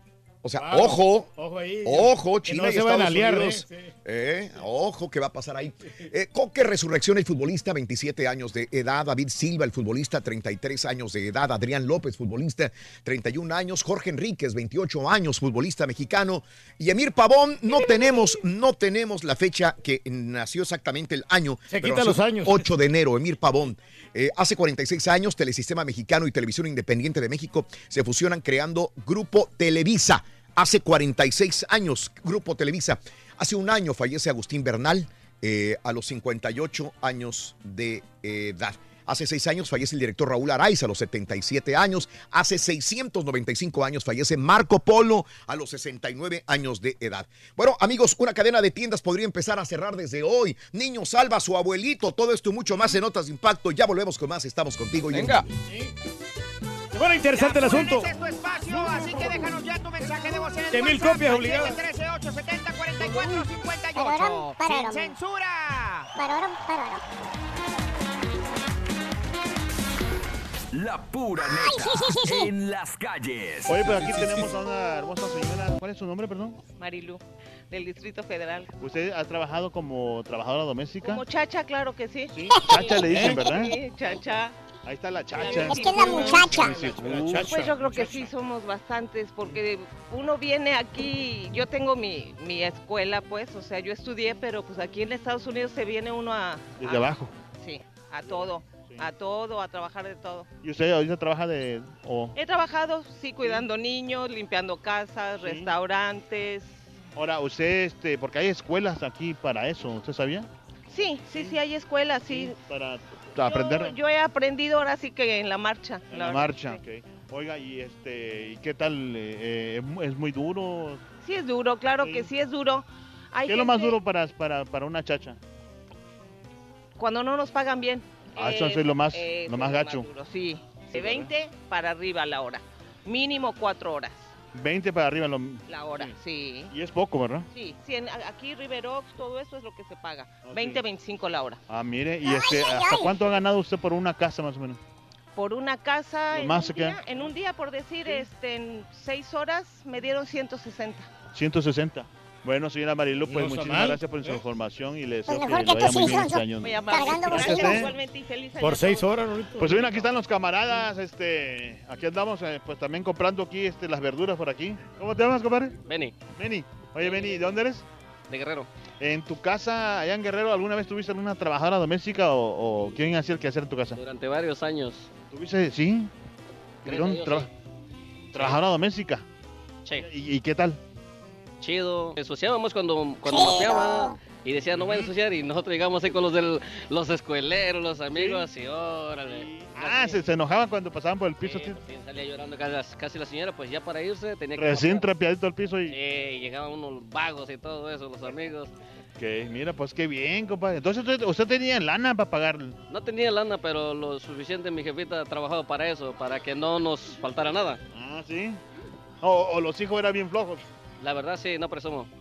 O sea,
Wow.
ojo,
Ojo ahí.
ojo, China
no
y
se vayan a
Estados
liar,
Unidos.
¿eh?
Eh, ojo, ¿qué va a pasar ahí? Eh, Coque Resurrección, el futbolista, 27 años de edad. David Silva, el futbolista, 33 años de edad. Adrián López, futbolista, 31 años. Jorge Enríquez, 28 años, futbolista mexicano. Y Emir Pavón, no tenemos, no tenemos la fecha que nació exactamente el año.
Se
pero
quita los años.
8 de enero, Emir Pavón. Eh, hace 46 años, Telesistema Mexicano y Televisión Independiente de México se fusionan creando Grupo Televisa. Hace 46 años, Grupo Televisa. Hace un año fallece Agustín Bernal eh, a los 58 años de edad. Hace seis años fallece el director Raúl Araiz a los 77 años. Hace 695 años fallece Marco Polo a los 69 años de edad. Bueno, amigos, una cadena de tiendas podría empezar a cerrar desde hoy. Niño salva a su abuelito. Todo esto y mucho más en Notas de Impacto. Ya volvemos con más. Estamos contigo.
Venga.
Bueno, interesante el asunto.
Este es tu espacio, así que déjanos ya tu mensaje de voz en el
De mil copias obligadas.
713-870-4458.
Pararam, pararam.
¡Sin censura!
Pararam, pararam.
La pura
Ay,
neta
sí, sí, sí, sí.
en las calles.
Oye, pero aquí tenemos a una hermosa señora. ¿Cuál es su nombre, perdón?
Marilu, del Distrito Federal.
¿Usted ha trabajado como trabajadora doméstica?
Como chacha, claro que sí.
Chacha le dicen, ¿verdad?
Sí, chacha.
Ahí está la chacha.
Es que es la muchacha. Pues yo creo que sí somos bastantes, porque uno viene aquí, yo tengo mi, mi escuela, pues, o sea, yo estudié, pero pues aquí en Estados Unidos se viene uno a...
Desde
a-
abajo.
Sí, a todo, a todo, a trabajar de todo.
¿Y usted ahorita trabaja de...?
He trabajado, sí, cuidando niños, limpiando casas, restaurantes.
Ahora, usted, este, porque hay escuelas aquí para eso, ¿usted sabía?
Sí, sí, sí, hay escuelas, sí.
Para aprender
Yo, yo he aprendido ahora sí que en la marcha.
en la marcha.
sí.
ok. Oiga, ¿y este, ¿y qué tal? Eh, eh, ¿Es muy duro?
Sí es duro, claro que sí es duro. Hay
¿Qué es lo más duro para, para, para una chacha?
Cuando no nos pagan bien.
Ah, eso es lo más- lo más gacho.
duro, sí, de 20 para arriba la hora. Mínimo cuatro horas
20 para arriba. Lo...
la hora, sí.
Y es poco, ¿verdad?
Sí, sí, en- aquí Riverox, todo eso es lo que se paga. 20, 25 la hora.
Ah, mire, ¿y este, hasta cuánto ha ganado usted por una casa más o menos?
Por una casa, en,
más
un
que-
día, en un día, por decir, este, en seis horas me dieron 160.
160. Bueno, señora Marilu, pues
No
muchísimas
mal,
gracias por su información y le deseo
Pues
que
que
vaya muy bien este año.
Muy.
Gracias, ¿eh?
igualmente, y feliz año
Por seis horas, Rorito.
Pues bien, aquí están los camaradas, este, aquí andamos, eh, pues también comprando aquí, este, las verduras por aquí. ¿Cómo te llamas, compadre?
Benny,
Benny. Oye, Benny, ¿de dónde eres?
de Guerrero.
¿En tu casa, allá en Guerrero, alguna vez tuviste alguna trabajadora doméstica o, o quién hacía el quehacer en tu casa?
Durante varios años.
¿Tuviste, sí?
Gracias
¿Tuvieron
a Dios,
traba- Trabajadora doméstica.
Sí.
¿Y, y qué tal?
Chido. Ensuciábamos cuando, cuando mapeaba. Y decía, no vayan a ensuciar. Y nosotros llegamos ahí con los del, los escueleros, los amigos, y órale.
Ah, se, se enojaban cuando pasaban por el piso.
Sí, sí, salía llorando casi, casi la señora, pues ya para irse tenía que...
Recién trapeadito el piso y...
Sí, y llegaban unos vagos y todo eso, los amigos.
Que mira, pues qué bien, compadre. Entonces usted, usted tenía lana para pagar.
No tenía lana, pero lo suficiente mi jefita ha trabajado para eso, para que no nos faltara nada.
Ah, sí. O, o los hijos eran bien flojos.
La verdad sí, no presumo.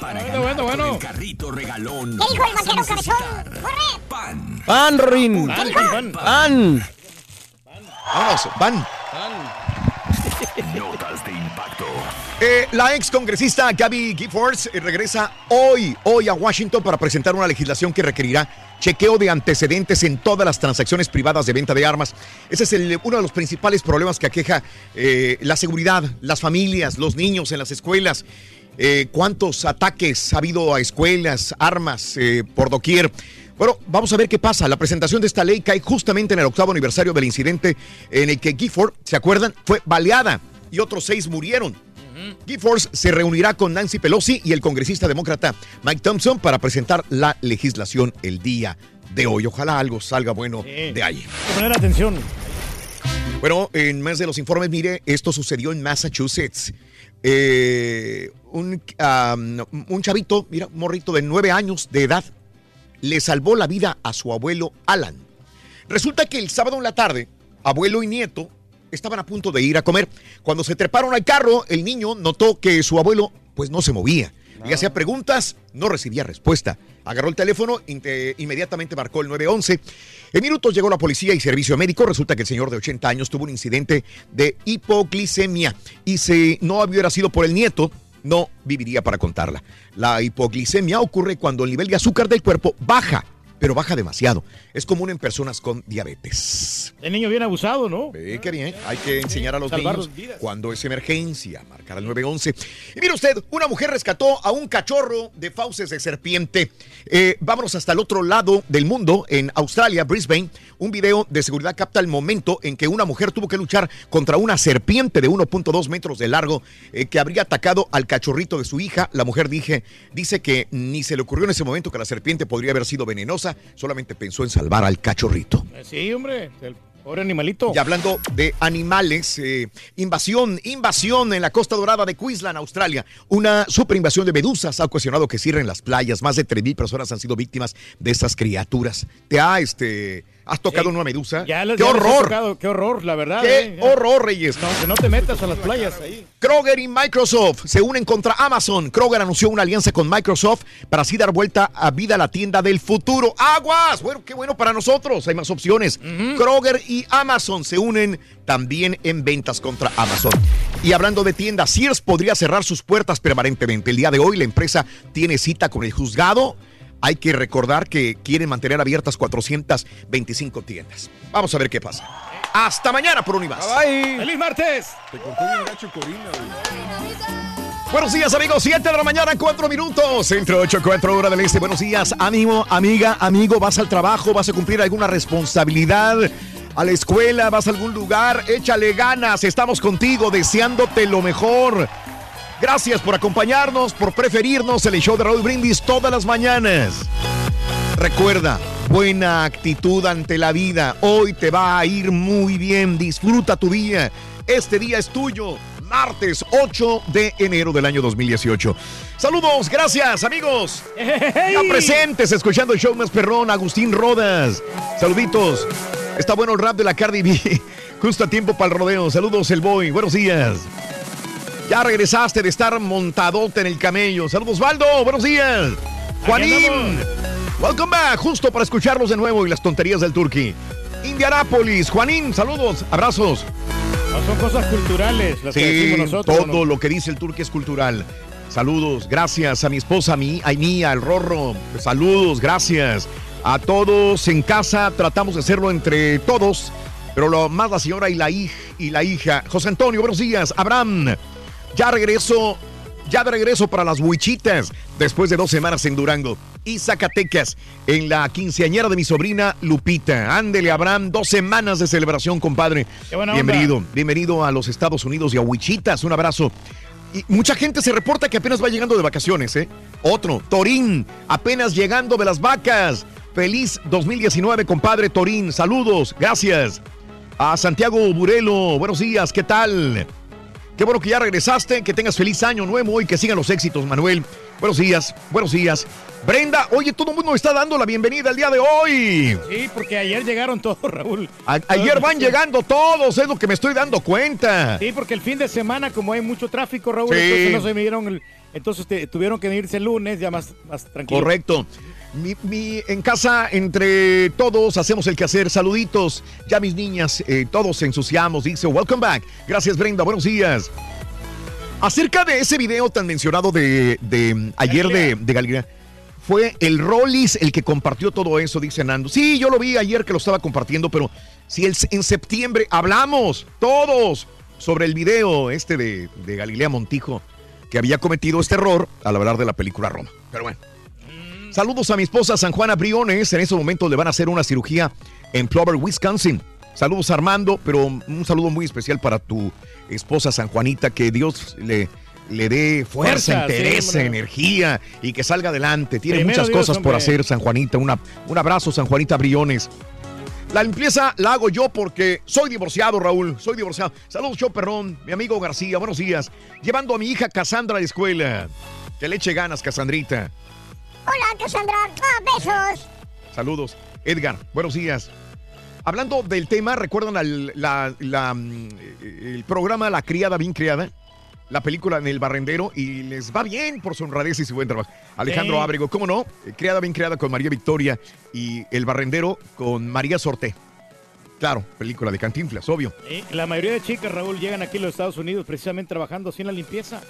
Para
Bueno, bueno, bueno.
el carrito regalón.
¿Qué dijo el vaquero cabezón? ¡Corre!
Pan.
Pan, Rin.
Pan, pan.
Pan.
Vámonos, van.
Notas de impacto.
Eh, la ex congresista Gabby Giffords regresa hoy, hoy a Washington para presentar una legislación que requerirá chequeo de antecedentes en todas las transacciones privadas de venta de armas. Ese es uno de los principales problemas que aqueja eh, la seguridad, las familias, los niños en las escuelas. Eh, ¿Cuántos ataques ha habido a escuelas, armas eh, por doquier? Bueno, vamos a ver qué pasa. La presentación de esta ley cae justamente en el octavo aniversario del incidente en el que Gifford, ¿se acuerdan? Fue baleada y otros seis murieron. Giffords se reunirá con Nancy Pelosi y el congresista demócrata Mike Thompson para presentar la legislación el día de hoy. Ojalá algo salga bueno de ahí.
Poner atención.
Bueno, en más de los informes, mire, esto sucedió en Massachusetts. Eh, un, um, un chavito, mira, un morrito de nueve años de edad, le salvó la vida a su abuelo Alan. Resulta que el sábado en la tarde, abuelo y nieto estaban a punto de ir a comer. Cuando se treparon al carro, el niño notó que su abuelo pues no se movía. Le hacía preguntas, no recibía respuesta. Agarró el teléfono, inmediatamente marcó el 911. En minutos llegó la policía y servicio médico. Resulta que el señor de 80 años tuvo un incidente de hipoglicemia y si no hubiera sido por el nieto, no viviría para contarla. La hipoglicemia ocurre cuando el nivel de azúcar del cuerpo baja, pero baja demasiado. Es común en personas con diabetes.
El niño bien abusado, ¿no?
Qué bien. Hay que enseñar a los
Salvar
niños
vidas.
cuando es emergencia, marcar al 911. Y mire usted, una mujer rescató a un cachorro de fauces de serpiente. Eh, vámonos hasta el otro lado del mundo, en Australia, Brisbane. Un video de seguridad capta el momento en que una mujer tuvo que luchar contra una serpiente de 1.2 metros de largo eh, que habría atacado al cachorrito de su hija. La mujer dije, dice que ni se le ocurrió en ese momento que la serpiente podría haber sido venenosa, solamente pensó en salvar al cachorrito.
Eh, Sí, hombre, el pobre animalito.
Y hablando de animales, eh, invasión, invasión en la costa dorada de Queensland, Australia. Una super invasión de medusas ha ocasionado que cierren las playas. Más de 3.000 personas han sido víctimas de estas criaturas. ¿Te ha, este, has tocado una medusa?
Ya les-
¡Qué
ya
horror!
tocado, ¡Qué horror, la verdad!
¡Qué
eh,
horror, Reyes!
No, que no te metas a las playas ahí.
Kroger y Microsoft se unen contra Amazon. Kroger anunció una alianza con Microsoft para así dar vuelta a vida a la tienda del futuro. ¡Aguas! Bueno, qué bueno para nosotros. Hay más opciones. Kroger y Amazon se unen también en ventas contra Amazon. Y hablando de tiendas, Sears podría cerrar sus puertas permanentemente. El día de hoy la empresa tiene cita con el juzgado. Hay que recordar que quieren mantener abiertas 425 tiendas. Vamos a ver qué pasa. Hasta mañana por Univas.
¡Feliz martes!
Te contó bien gacho Corina.
Buenos días, amigos. 7 de la mañana, 4 minutos. Centro 8, 4 hora del este. Buenos días, amigo, amiga, amigo. ¿Vas al trabajo? ¿Vas a cumplir alguna responsabilidad? ¿A la escuela? ¿Vas a algún lugar? Échale ganas. Estamos contigo, deseándote lo mejor. Gracias por acompañarnos, por preferirnos en el show de Raúl Brindis todas las mañanas. Recuerda, buena actitud ante la vida. Hoy te va a ir muy bien. Disfruta tu día. Este día es tuyo. Martes 8 de enero del año 2018. Saludos, gracias amigos. Ya presentes escuchando el show más perrón, Agustín Rodas. Saluditos. Está bueno el rap de la Cardi B. Justo a tiempo para el rodeo. Saludos, el boy. Buenos días. Ya regresaste de estar montadote en el camello. Saludos, Valdo. Buenos días. Juanín. Welcome back. Justo para escucharlos de nuevo y las tonterías del Turqui. Indianápolis. Juanín, saludos. Abrazos.
No, son cosas culturales las que
Sí,
decimos nosotros.
todo lo que dice el Turqui es cultural. Saludos, gracias a mi esposa, a mí, a mía, al Rorro. Saludos, gracias. A todos en casa, tratamos de hacerlo entre todos, pero lo más la señora y la, hij- y la hija. José Antonio, buenos días. Abraham, ya regreso, ya de regreso para las huichitas después de dos semanas en Durango y Zacatecas en la quinceañera de mi sobrina Lupita. Ándele, Abraham, dos semanas de celebración, compadre.
Qué buena onda.
Bienvenido, bienvenido a los Estados Unidos y a Huichitas. Un abrazo. Y mucha gente se reporta que apenas va llegando de vacaciones, ¿eh? Otro, Torín, apenas llegando de las vacas. Feliz 2019, compadre Torín. Saludos, gracias. A Santiago Burelo, buenos días, ¿qué tal? Qué bueno que ya regresaste, que tengas feliz año nuevo y que sigan los éxitos, Manuel. Buenos días, buenos días. Brenda, oye, todo el mundo está dando la bienvenida el día de hoy.
Sí, porque ayer llegaron todos, Raúl.
A- ayer van llegando todos, es lo que me estoy dando cuenta.
Sí, porque el fin de semana, como hay mucho tráfico, Raúl,
Sí.
entonces no se midieron el- entonces te- tuvieron que irse el lunes ya más, más tranquilo.
Correcto. Mi, mi- en casa, entre todos, hacemos el quehacer. Saluditos. Ya mis niñas, eh, todos ensuciamos. Dice, welcome back. Gracias, Brenda. Buenos días. Acerca de ese video tan mencionado de, de, mm, ayer de, de Galilea, fue el Rollis el que compartió todo eso, dice Nando. Sí, yo lo vi ayer que lo estaba compartiendo, pero si el, en septiembre hablamos todos sobre el video este de, de Galilea Montijo, que había cometido este error al hablar de la película Roma. Pero bueno. Saludos a mi esposa San Juana Briones. En ese momento le van a hacer una cirugía en Plover, Wisconsin. Saludos Armando, pero un saludo muy especial para tu esposa San Juanita. Que Dios le, le dé fuerza,
Fuerza,
interés, energía y que salga adelante. Tiene
Primero
muchas
Dios,
cosas por hacer San Juanita. Una, un abrazo San Juanita Briones. La limpieza la hago yo porque soy divorciado, Raúl. Soy divorciado. Saludos, yo, perrón. Mi amigo García, buenos días. Llevando a mi hija Cassandra a la escuela. Que le eche ganas, Cassandrita.
Hola, Cassandra. Ah, besos.
Saludos. Edgar, buenos días. Hablando del tema, ¿recuerdan al- la- la, mm, el programa La Criada Bien Criada? La película en el barrendero y les va bien por su honradez y su buen trabajo. Alejandro
Sí.
Ábrego, ¿cómo no? Eh, Criada Bien Criada con María Victoria y El barrendero con María Sorté. Claro, película de Cantinflas, obvio.
Eh, la mayoría de chicas, Raúl, llegan aquí a los Estados Unidos precisamente trabajando así en la limpieza.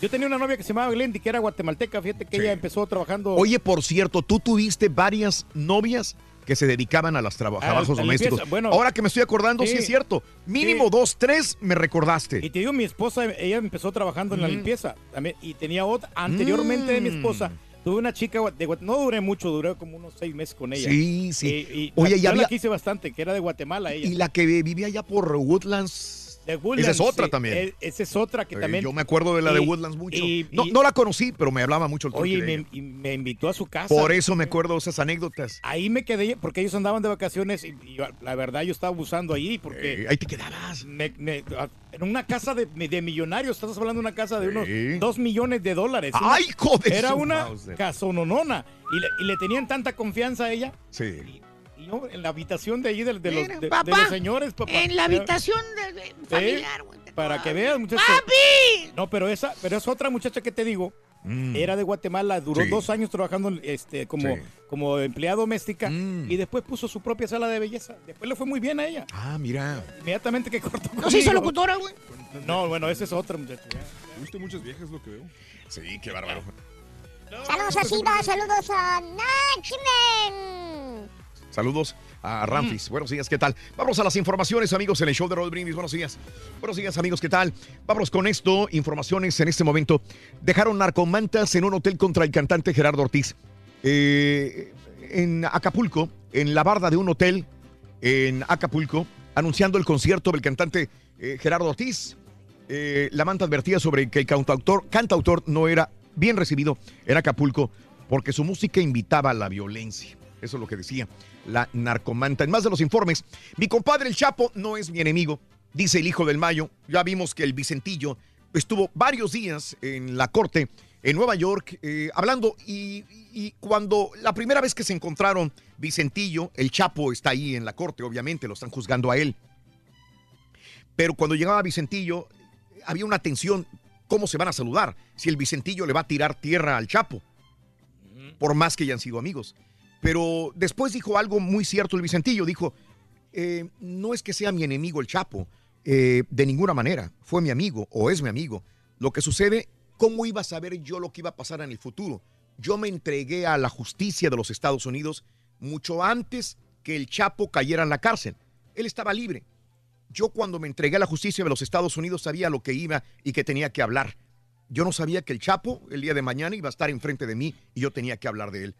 Yo tenía una novia que se llamaba Glendy, que era guatemalteca. Fíjate que ella empezó trabajando.
Oye, por cierto, tú tuviste varias novias que se dedicaban a los traba-
A
trabajos
la
domésticos.
bueno.
Ahora que me estoy acordando, sí,
Sí.
es cierto. Mínimo
Sí.
dos, tres me recordaste.
Y te digo, mi esposa, ella empezó trabajando en la
Mm.
limpieza. También, y tenía otra, anteriormente de mi
Mm.
esposa, tuve una chica de Guatemala. No duré mucho, duré como unos seis meses con ella.
Sí, sí.
Y, y
Oye,
la,
y
yo
había-
la quise bastante, que era de Guatemala ella.
Y la que vivía allá por Woodlands.
Woodlands,
Esa es otra
sí,
también.
e- esa es otra que
Eh,
también.
yo me acuerdo de la de Woodlands mucho.
y-
no,
y-
no la conocí, pero me hablaba mucho el
Oye, me, y me invitó a su casa.
Por eso me acuerdo de esas anécdotas.
Ahí me quedé, porque ellos andaban de vacaciones y, la verdad yo estaba abusando ahí, porque...
Eh, ahí te quedabas.
me- me- a- en una casa de, de millonarios, estás hablando de una casa de unos
Sí.
dos millones de dólares.
¡Ay,
Una-
de
Era una casononona. Y le, y le tenían tanta confianza a ella.
Sí.
En la habitación de allí de, de los,
Mira,
de- de
papá,
los señores, papá.
En la habitación de, de-
Sí,
familiar, güey.
Para que veas, muchacho.
¡Papi!
No, pero esa, pero es otra muchacha que te digo.
Mm.
Era de Guatemala, duró
Sí.
dos años trabajando este, como,
Sí.
como empleada doméstica
Mm.
y después puso su propia sala de belleza. Después le fue muy bien a ella.
Ah, mira.
Inmediatamente que cortó
¿No se hizo locutora, güey?
No, bueno, ese es otro muchacho.
Tuviste muchas viejas, lo que veo.
Sí, qué bárbaro.
Saludos a Silva, saludos a Nachmen.
Saludos a Ramfis. Buenos días, ¿qué tal? Vamos a las informaciones, amigos, en el show de Roll Brindis. Buenos días. Buenos días, amigos, ¿qué tal? Vamos con esto. Informaciones en este momento. Dejaron narcomantas en un hotel contra el cantante Gerardo Ortiz. Eh, en Acapulco, en la barda de un hotel en Acapulco, anunciando el concierto del cantante eh, Gerardo Ortiz. Eh, la manta advertía sobre que el cantautor, cantautor no era bien recibido en Acapulco porque su música invitaba a la violencia. Eso es lo que decía la narcomanta. En más de los informes, mi compadre el Chapo no es mi enemigo, dice el hijo del Mayo. Ya vimos que el Vicentillo estuvo varios días en la corte en Nueva York eh, hablando y, y cuando la primera vez que se encontraron Vicentillo, el Chapo está ahí en la corte, obviamente, lo están juzgando a él. Pero cuando llegaba Vicentillo, había una tensión. ¿Cómo se van a saludar? Si el Vicentillo le va a tirar tierra al Chapo, por más que hayan sido amigos. Pero después dijo algo muy cierto el Vicentillo. Dijo, eh, no es que sea mi enemigo el Chapo, eh, de ninguna manera. Fue mi amigo o es mi amigo. Lo que sucede, ¿cómo iba a saber yo lo que iba a pasar en el futuro? Yo me entregué a la justicia de los Estados Unidos mucho antes que el Chapo cayera en la cárcel. Él estaba libre. Yo cuando me entregué a la justicia de los Estados Unidos sabía lo que iba y que tenía que hablar. Yo no sabía que el Chapo el día de mañana iba a estar enfrente de mí y yo tenía que hablar de él.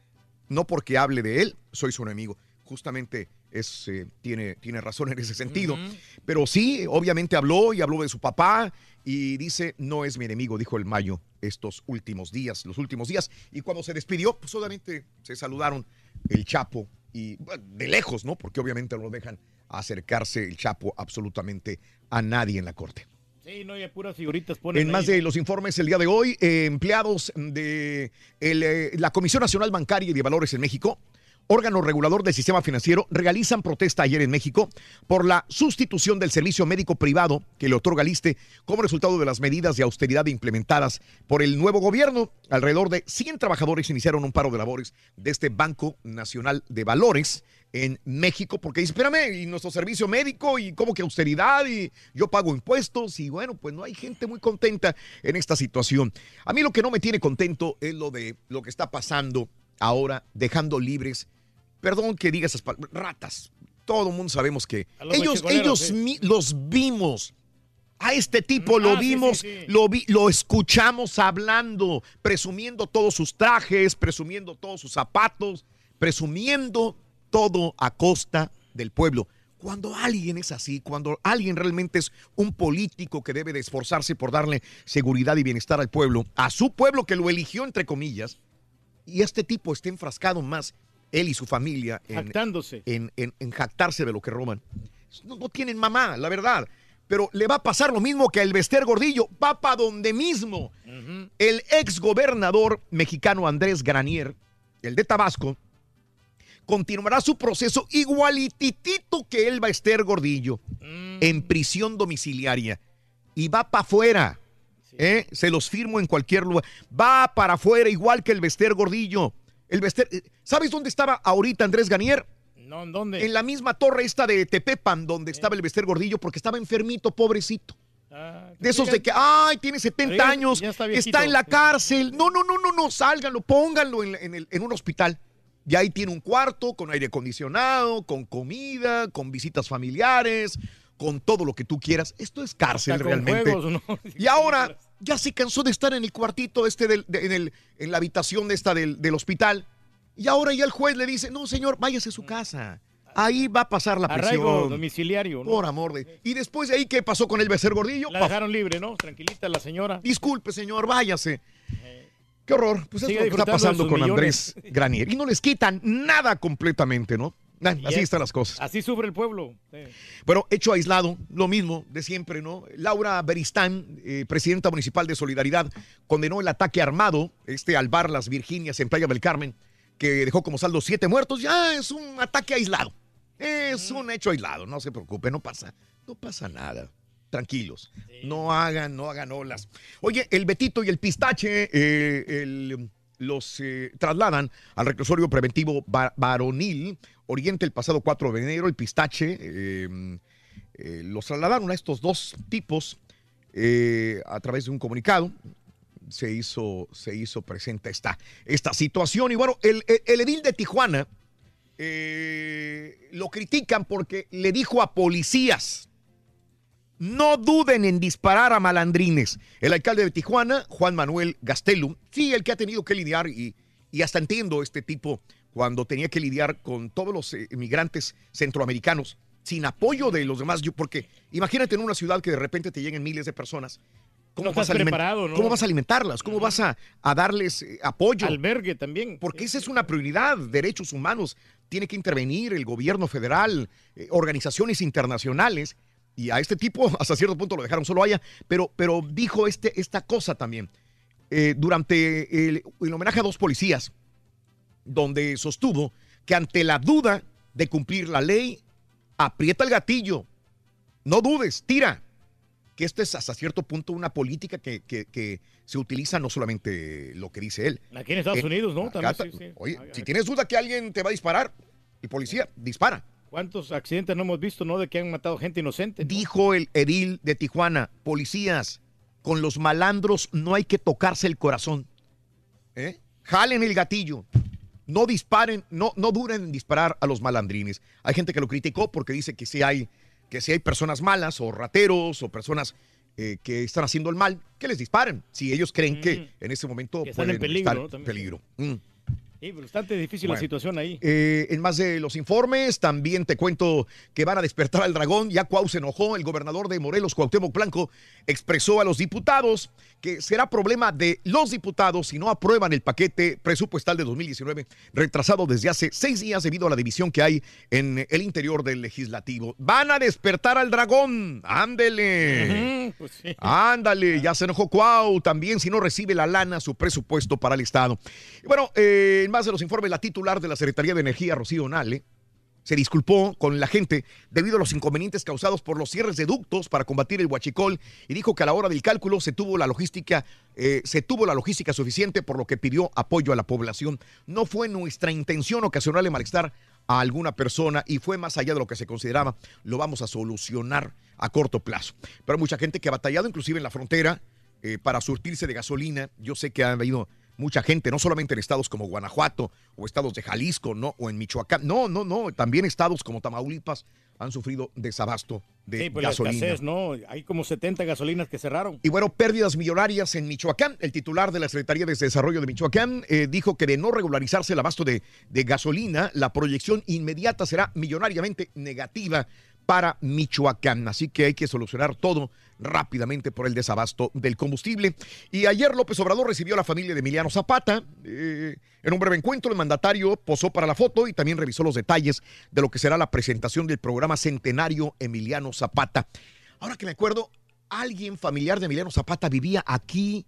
No porque hable de él, soy su enemigo. Justamente es, eh, tiene, tiene razón en ese sentido. Pero sí, obviamente habló y habló de su papá y dice, no es mi enemigo, dijo el Mayo, estos últimos días, los últimos días. Y cuando se despidió, pues solamente se saludaron el Chapo y bueno, de lejos, ¿no? Porque obviamente no dejan acercarse el Chapo absolutamente a nadie en la corte.
Sí, no, hay puras figuritas ponen
En más
ahí.
de los informes el día de hoy, eh, empleados de el, eh, la Comisión Nacional Bancaria y de Valores en México, órgano regulador del sistema financiero, realizan protesta ayer en México por la sustitución del servicio médico privado que le otorga el ISSSTE como resultado de las medidas de austeridad implementadas por el nuevo gobierno. Alrededor de 100 trabajadores iniciaron un paro de labores de este Banco Nacional de Valores en México porque dice, espérame, y nuestro servicio médico y como que austeridad y yo pago impuestos y bueno, pues no hay gente muy contenta en esta situación. A mí lo que no me tiene contento es lo de lo que está pasando ahora, dejando libres, perdón que diga esas palabras, ratas. Todo el mundo sabemos que
los
ellos, ellos
sí.
los vimos. A este tipo lo
Ah,
vimos,
sí, sí.
Lo, vi- lo escuchamos hablando, presumiendo todos sus trajes, presumiendo todos sus zapatos, presumiendo todo a costa del pueblo. Cuando alguien es así, cuando alguien realmente es un político que debe de esforzarse por darle seguridad y bienestar al pueblo, a su pueblo que lo eligió entre comillas, y este tipo está enfrascado más, él y su familia, en, en, en- en jactarse de lo que roban. No, no tienen mamá, la verdad. Pero le va a pasar lo mismo que el Bester Gordillo, va para donde mismo. El ex gobernador mexicano Andrés Granier, el de Tabasco, continuará su proceso igualititito que el Bester Gordillo, en prisión domiciliaria. Y va para afuera. ¿eh? Se los firmo en cualquier lugar. Va para afuera igual que el Bester Gordillo. El Bester, eh, ¿Sabes dónde estaba ahorita Andrés Granier?
No, ¿en dónde?
En la misma torre esta de Tepepan, donde estaba el Bester Gordillo, porque estaba enfermito, pobrecito.
Ah,
De esos de que, ay, tiene 70
Pero ya-
años,
ya está
en la cárcel. No, no, no, no, no, sálganlo, pónganlo en, en el- en un hospital. Y ahí tiene un cuarto con aire acondicionado, con comida, con visitas familiares, con todo lo que tú quieras. Esto es cárcel realmente.
juegos, ¿no?
Y ahora ya se cansó de estar en el cuartito este del- de- en, el- en la habitación esta del, del hospital. Y ahora ya el juez le dice, no, señor, váyase a su casa. Ahí va a pasar la
Arraigo
prisión.
domiciliario, ¿no?
Por amor de... Y después de ahí, ¿qué pasó con el becer gordillo?
La dejaron libre, ¿no? Tranquilita la señora.
Disculpe, señor, váyase. Qué horror. Pues es lo que está pasando con
millones.
Andrés Granier. Y no les quitan nada completamente, ¿no? Nah, Así
es-
están las cosas.
Así sufre el pueblo. Sí.
Bueno, hecho aislado, lo mismo de siempre, ¿no? Laura Beristán, eh, presidenta municipal de Solidaridad, condenó el ataque armado, este al bar Las Virginias en Playa del Carmen, que dejó como saldo siete muertos. Ya es un ataque aislado. Es un hecho aislado, no se preocupe, no pasa, no pasa nada. Tranquilos, no hagan, no hagan olas. Oye, el Betito y el Pistache eh, el- los eh, trasladan al reclusorio preventivo va- varonil Oriente el pasado 4 de enero. El Pistache eh, eh, los trasladaron a estos dos tipos a través de un comunicado. Se hizo, se hizo presente esta, esta situación. Y bueno, el, el- edil de Tijuana lo critican porque le dijo a policías, no duden en disparar a malandrines. El alcalde de Tijuana, Juan Manuel Gastelum, sí, el que ha tenido que lidiar y, y hasta entiendo este tipo cuando tenía que lidiar con todos los eh, migrantes centroamericanos sin apoyo de los demás, yo- porque imagínate en una ciudad que de repente te lleguen miles de personas. ¿Cómo,
No
vas, a
estás
aliment-
preparado, ¿no?
¿Cómo vas a alimentarlas? ¿Cómo vas a, a darles eh, apoyo?
Albergue también.
Porque esa es una prioridad, derechos humanos. Tiene que intervenir el gobierno federal, eh, organizaciones internacionales. Y a este tipo, hasta cierto punto, lo dejaron solo allá. Pero, pero dijo este, esta cosa también. Eh, durante el, el homenaje a dos policías, donde sostuvo que ante la duda de cumplir la ley, aprieta el gatillo. No dudes, tira. Que esto es hasta cierto punto una política que, que- que se utiliza no solamente lo que dice él.
Aquí en Estados
Eh,
Unidos, ¿no?
acá
También,
ta-
sí, sí.
Oye, si tienes duda que alguien te va a disparar, el policía dispara.
¿Cuántos accidentes no hemos visto, no? De que han matado gente inocente. ¿no?
Dijo el edil de Tijuana, policías, con los malandros no hay que tocarse el corazón. ¿Eh? Jalen el gatillo. No disparen, no, no duren en disparar a los malandrines. Hay gente que lo criticó porque dice que si hay, que si hay personas malas o rateros o personas eh, que están haciendo el mal, que les disparen. Si ellos creen que en ese momento
Mm. Que están
pueden
en peligro,
estar
¿no?
en
También.
peligro. Mm.
Sí, bastante difícil la situación ahí.
Eh, en más de los informes, también te cuento que van a despertar al dragón. Ya Cuau se enojó. El gobernador de Morelos, Cuauhtémoc Blanco, expresó a los diputados que será problema de los diputados si no aprueban el paquete presupuestal de 2019, retrasado desde hace seis días debido a la división que hay en el interior del legislativo. Van a despertar al dragón. Ándele.
Pues sí.
Ándale, ya se enojó Cuau también si no recibe la lana su presupuesto para el Estado. Y bueno, eh, en más de los informes, la titular de la Secretaría de Energía, Rocío Nale, se disculpó con la gente debido a los inconvenientes causados por los cierres de ductos para combatir el huachicol y dijo que a la hora del cálculo se tuvo la logística, eh, se tuvo la logística suficiente por lo que pidió apoyo a la población. No fue nuestra intención ocasionarle malestar a alguna persona y fue más allá de lo que se consideraba. Lo vamos a solucionar a corto plazo. Pero hay mucha gente que ha batallado, inclusive en la frontera, eh, para surtirse de gasolina. Yo sé que ha habido mucha gente, no solamente en estados como Guanajuato o estados de Jalisco, no, o en Michoacán. No, no, no. También estados como Tamaulipas han sufrido desabasto de
Sí, pues la
gasolina.
escasez, ¿no? Hay como 70 gasolinas que cerraron.
Y bueno, pérdidas millonarias en Michoacán. El titular de la Secretaría de Desarrollo de Michoacán eh, dijo que de no regularizarse el abasto de, de gasolina, la proyección inmediata será millonariamente negativa para Michoacán. Así que hay que solucionar todo rápidamente por el desabasto del combustible. Y ayer López Obrador recibió a la familia de Emiliano Zapata. Eh, en un breve encuentro, el mandatario posó para la foto y también revisó los detalles de lo que será la presentación del programa Centenario Emiliano Zapata. Ahora que me acuerdo, alguien familiar de Emiliano Zapata vivía aquí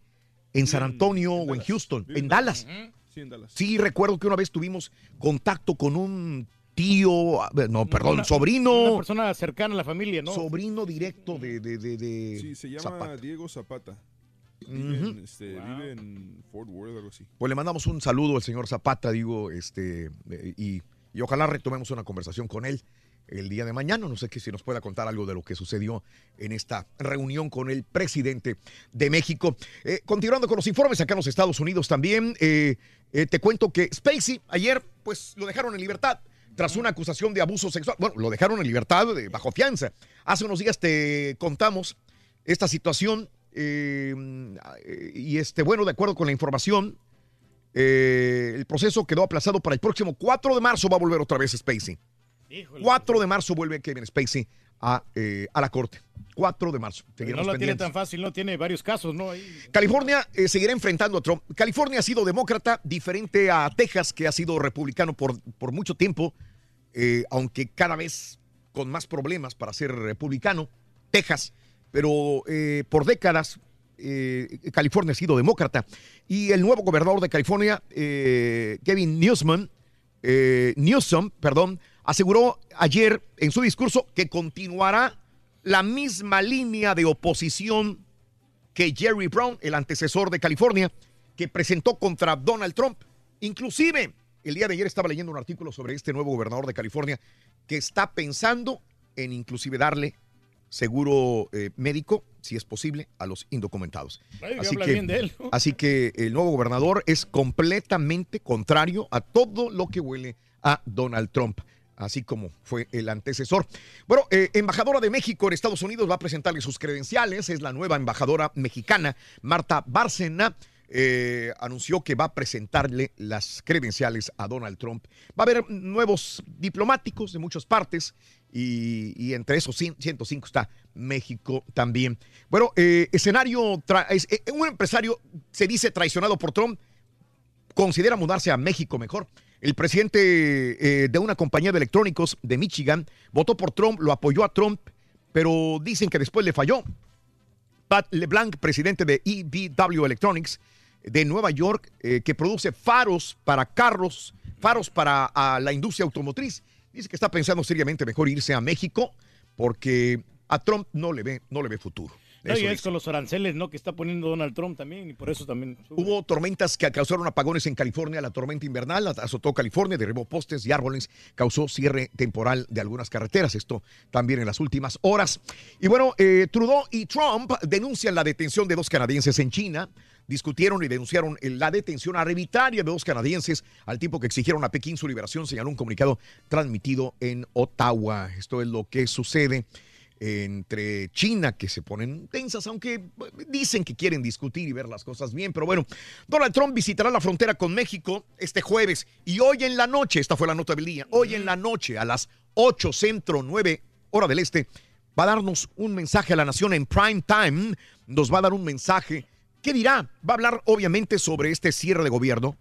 en San Antonio o en Houston, en Dallas.
Sí, en Dallas.
Sí, recuerdo que una vez tuvimos contacto con un tío, eh, no, perdón,
Una-
sobrino.
Una persona cercana a la familia, ¿no?
Sobrino directo de, de, de, de
Sí, se llama
Zapata.
Diego Zapata. Vive, en, este, vive en Fort Worth, algo así.
Pues le mandamos un saludo al señor Zapata, digo, este, eh, y, y ojalá retomemos una conversación con él el día de mañana. No sé que si nos pueda contar algo de lo que sucedió en esta reunión con el presidente de México. Eh, continuando con los informes acá en los Estados Unidos también, eh, eh, te cuento que Spacey ayer, pues lo dejaron en libertad. Tras una acusación de abuso sexual, bueno, lo dejaron en libertad bajo fianza. Hace unos días te contamos esta situación eh, y este, bueno, de acuerdo con la información, eh, el proceso quedó aplazado para el próximo 4 de marzo. Va a volver otra vez Spacey. 4 de marzo vuelve Kevin Spacey a, eh, a la corte. 4 de marzo.
no lo tiene
pendientes.
tan fácil, no tiene varios casos, ¿no? Ahí.
California eh, seguirá enfrentando a Trump. California ha sido demócrata, diferente a Texas, que ha sido republicano por, por mucho tiempo, eh, aunque cada vez con más problemas para ser republicano. Texas, pero eh, por décadas eh, California ha sido demócrata. Y el nuevo gobernador de California, Kevin Newsom, eh, Newsom, perdón, aseguró ayer en su discurso que continuará la misma línea de oposición que Jerry Brown, el antecesor de California, que presentó contra Donald Trump. Inclusive, el día de ayer estaba leyendo un artículo sobre este nuevo gobernador de California que está pensando en inclusive darle seguro eh, médico, si es posible, a los indocumentados.
Ay, que habla bien de él, ¿no?
así que el nuevo gobernador es completamente contrario a todo lo que huele a Donald Trump así como fue el antecesor. Bueno, eh, embajadora de México en Estados Unidos va a presentarle sus credenciales. Es la nueva embajadora mexicana, Marta Bárcena. Eh, anunció que va a presentarle las credenciales a Donald Trump. Va a haber nuevos diplomáticos de muchas partes y, entre esos 100, 105 está México también. Bueno, eh, escenario, eh, un empresario se dice traicionado por Trump, considera mudarse a México mejor. El presidente de una compañía de electrónicos de Michigan votó por Trump, lo apoyó a Trump, pero dicen que después le falló. Pat LeBlanc, presidente de EBW Electronics de Nueva York, eh, que produce faros para carros, faros para a la industria automotriz, dice que está pensando seriamente mejor irse a México porque a Trump no le ve, no le ve futuro.
No, y es
dice.
con los aranceles, ¿no? Que está poniendo Donald Trump también, y por eso también. sube.
Hubo tormentas que causaron apagones en California. La tormenta invernal azotó California, derribó postes y árboles, causó cierre temporal de algunas carreteras. Esto también en las últimas horas. Y bueno, eh, Trudeau y Trump denuncian la detención de dos canadienses en China. Discutieron y denunciaron la detención arbitraria de dos canadienses al tiempo que exigieron a Pekín su liberación, señaló un comunicado transmitido en Ottawa. Esto es lo que sucede. entre China que se ponen tensas, aunque eh, dicen que quieren discutir y ver las cosas bien. Pero bueno, Donald Trump visitará la frontera con México este jueves y hoy en la noche, esta fue la nota del día, hoy en la noche a las 8 centro 9 hora del este, va a darnos un mensaje a la nación en prime time, nos va a dar un mensaje. ¿Qué dirá? Va a hablar obviamente sobre este cierre de gobierno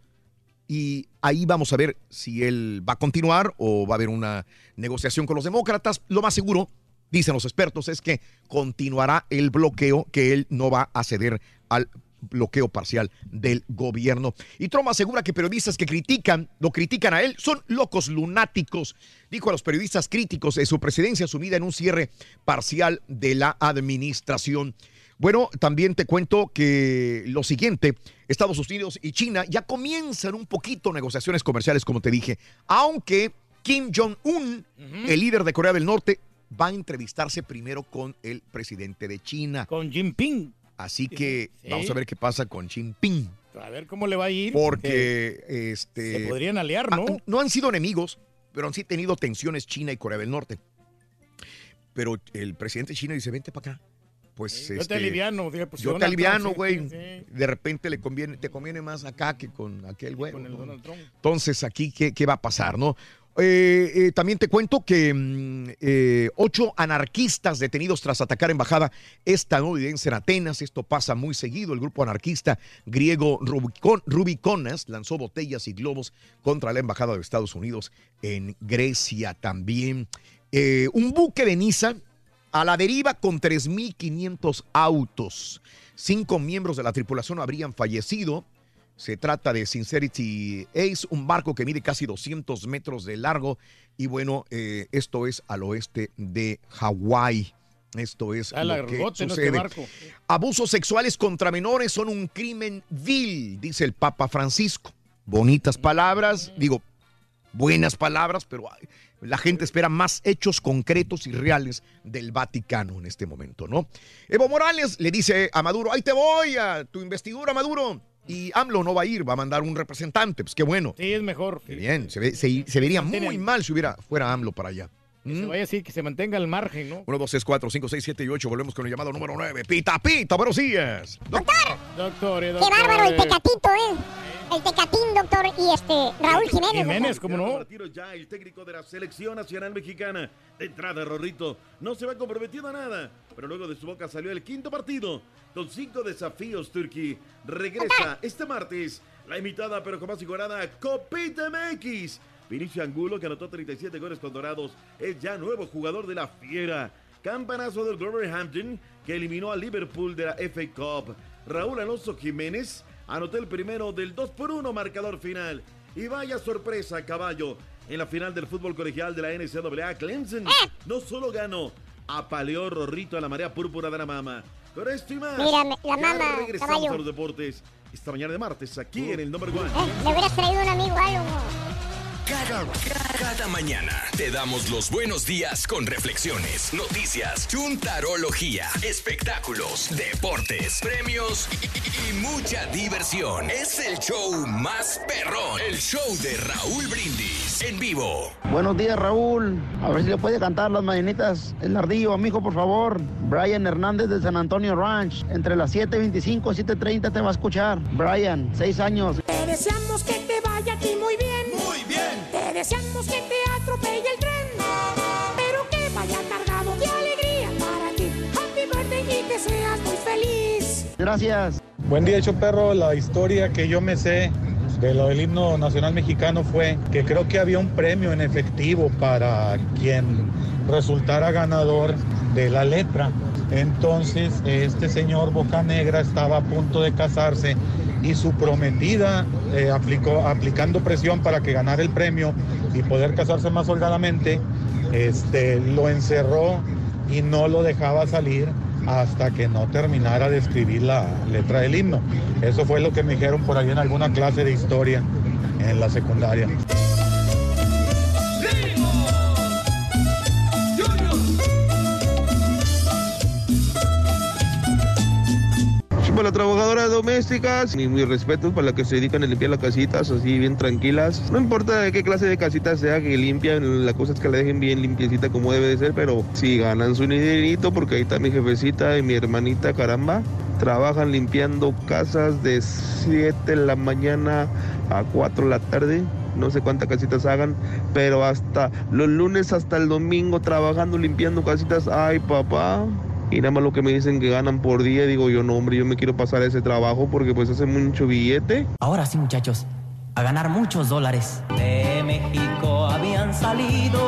y ahí vamos a ver si él va a continuar o va a haber una negociación con los demócratas. Lo más seguro, dicen los expertos, es que continuará el bloqueo, que él no va a ceder al bloqueo parcial del gobierno. Y Trump asegura que periodistas que critican, lo critican a él, son locos lunáticos. Dijo a los periodistas críticos de su presidencia sumida en un cierre parcial de la administración. Bueno, también te cuento que lo siguiente, Estados Unidos y China ya comienzan un poquito negociaciones comerciales, como te dije, aunque Kim Jong-un, el líder de Corea del Norte, va a entrevistarse primero con el presidente de China.
Con Jinping.
Así que
Sí.
vamos a ver qué pasa con Jinping.
A ver cómo le va a ir.
Porque este,
se podrían aliar, ¿no?
ah, no han sido enemigos, pero han sí tenido tensiones China y Corea del Norte. Pero el presidente chino dice, vente para acá. Pues
Yo te
este,
aliviano. dije, pues,
yo te aliviano, güey.
sí, sí.
De repente le conviene, te conviene más acá que con aquel güey.
Con el
¿no?
Donald Trump.
Entonces, aquí, ¿qué, qué va a pasar, no? Eh, eh, también te cuento que mm, eh, ocho anarquistas detenidos tras atacar embajada estadounidense en Atenas. Esto pasa muy seguido. El grupo anarquista griego Rubicon- Rubiconas lanzó botellas y globos contra la embajada de Estados Unidos en Grecia también. Un buque de Niza a la deriva con 3.500 autos. Cinco miembros de la tripulación habrían fallecido. Se trata de Sincerity Ace, un barco que mide casi 200 metros de largo. Y bueno, eh, esto es al oeste de Hawái. Esto es
Ah,
lo que.
Este
sucede.
barco.
Abusos sexuales contra menores son un crimen vil, dice el Papa Francisco. Bonitas palabras, digo, buenas palabras, pero la gente espera más hechos concretos y reales del Vaticano en este momento, ¿no? Evo Morales le dice a Maduro, ahí te voy a tu investidura, Maduro. Y AMLO no va a ir, va a mandar un representante, pues qué bueno.
Sí, es mejor.
Qué bien, se, ve- se- se vería muy mal si hubiera, fuera AMLO para allá.
Que se vaya así, que se mantenga al margen, ¿no?
1, 2, 3, 4, 5, 6, 7 y 8. Volvemos con el llamado número 9. Pita, pita, buenos días.
Doctor, eh,
Qué
doctor,
bárbaro el
eh.
tecatito, ¿eh? El tecatín, doctor, y este, Raúl Jiménez. doctor.
¿cómo no?
Retiro ya el técnico de la selección nacional mexicana. De entrada, Rorrito no se va comprometido a nada, pero luego de su boca salió el quinto partido con cinco desafíos. Turkey regresa este martes la imitada pero con más figurada Copita MX. Vinicio Angulo, que anotó 37 goles con Dorados, es ya nuevo jugador de la Fiera. Campanazo del Wolverhampton, que eliminó a Liverpool de la FA Cup. Raúl Alonso Jiménez anotó el primero del 2 por 1 marcador final. Y vaya sorpresa, caballo. En la final del fútbol colegial de la NCAA, Clemson no solo ganó, apaleó Rorrito a la marea púrpura de la mama. Con esto y más,
Mira, me- la
ya
mama,
regresamos
caballo.
a los deportes esta mañana de martes aquí en el Number One.
Eh, le hubieras traído un amigo algo.
Cada, cada mañana te damos los buenos días con reflexiones, noticias, chuntarología, espectáculos, deportes, premios y, y- y mucha diversión. Es el show más perrón, el show de Raúl Brindis en vivo.
Buenos días, Raúl. A ver si le puede cantar las mañanitas el ardillo, amigo, por favor. Brian Hernández de San Antonio Ranch. Entre las 7.25 y 7.30 te va a escuchar. Brian, seis años.
Te deseamos que deseamos que te atropelle el tren. Pero que vaya cargado de alegría para ti. Happy birthday y que seas muy feliz.
Gracias.
Buen día, hecho perro. La historia que yo me sé de lo del himno nacional mexicano fue que creo que había un premio en efectivo para quien resultara ganador de la letra. Entonces, este señor Boca Negra estaba a punto de casarse y su prometida, eh, aplicó, aplicando presión para que ganara el premio y poder casarse más holgadamente, este, lo encerró y no lo dejaba salir hasta que no terminara de escribir la letra del himno. Eso fue lo que me dijeron por ahí en alguna clase de historia en la secundaria.
Para las trabajadoras domésticas y mis respetos para las que se dedican a limpiar las casitas así bien tranquilas. No importa de qué clase de casitas sea que limpian, la cosa es que la dejen bien limpiecita como debe de ser, pero sí ganan su dinerito porque ahí está mi jefecita y mi hermanita, caramba. Trabajan limpiando casas de 7 de la mañana a 4 de la tarde. No sé cuántas casitas hagan, pero hasta los lunes hasta el domingo trabajando limpiando casitas. Ay, papá. Y nada más lo que me dicen que ganan por día, digo yo, no, hombre, yo me quiero pasar a ese trabajo porque pues hace mucho billete.
Ahora sí, muchachos, a ganar muchos dólares. De México habían salido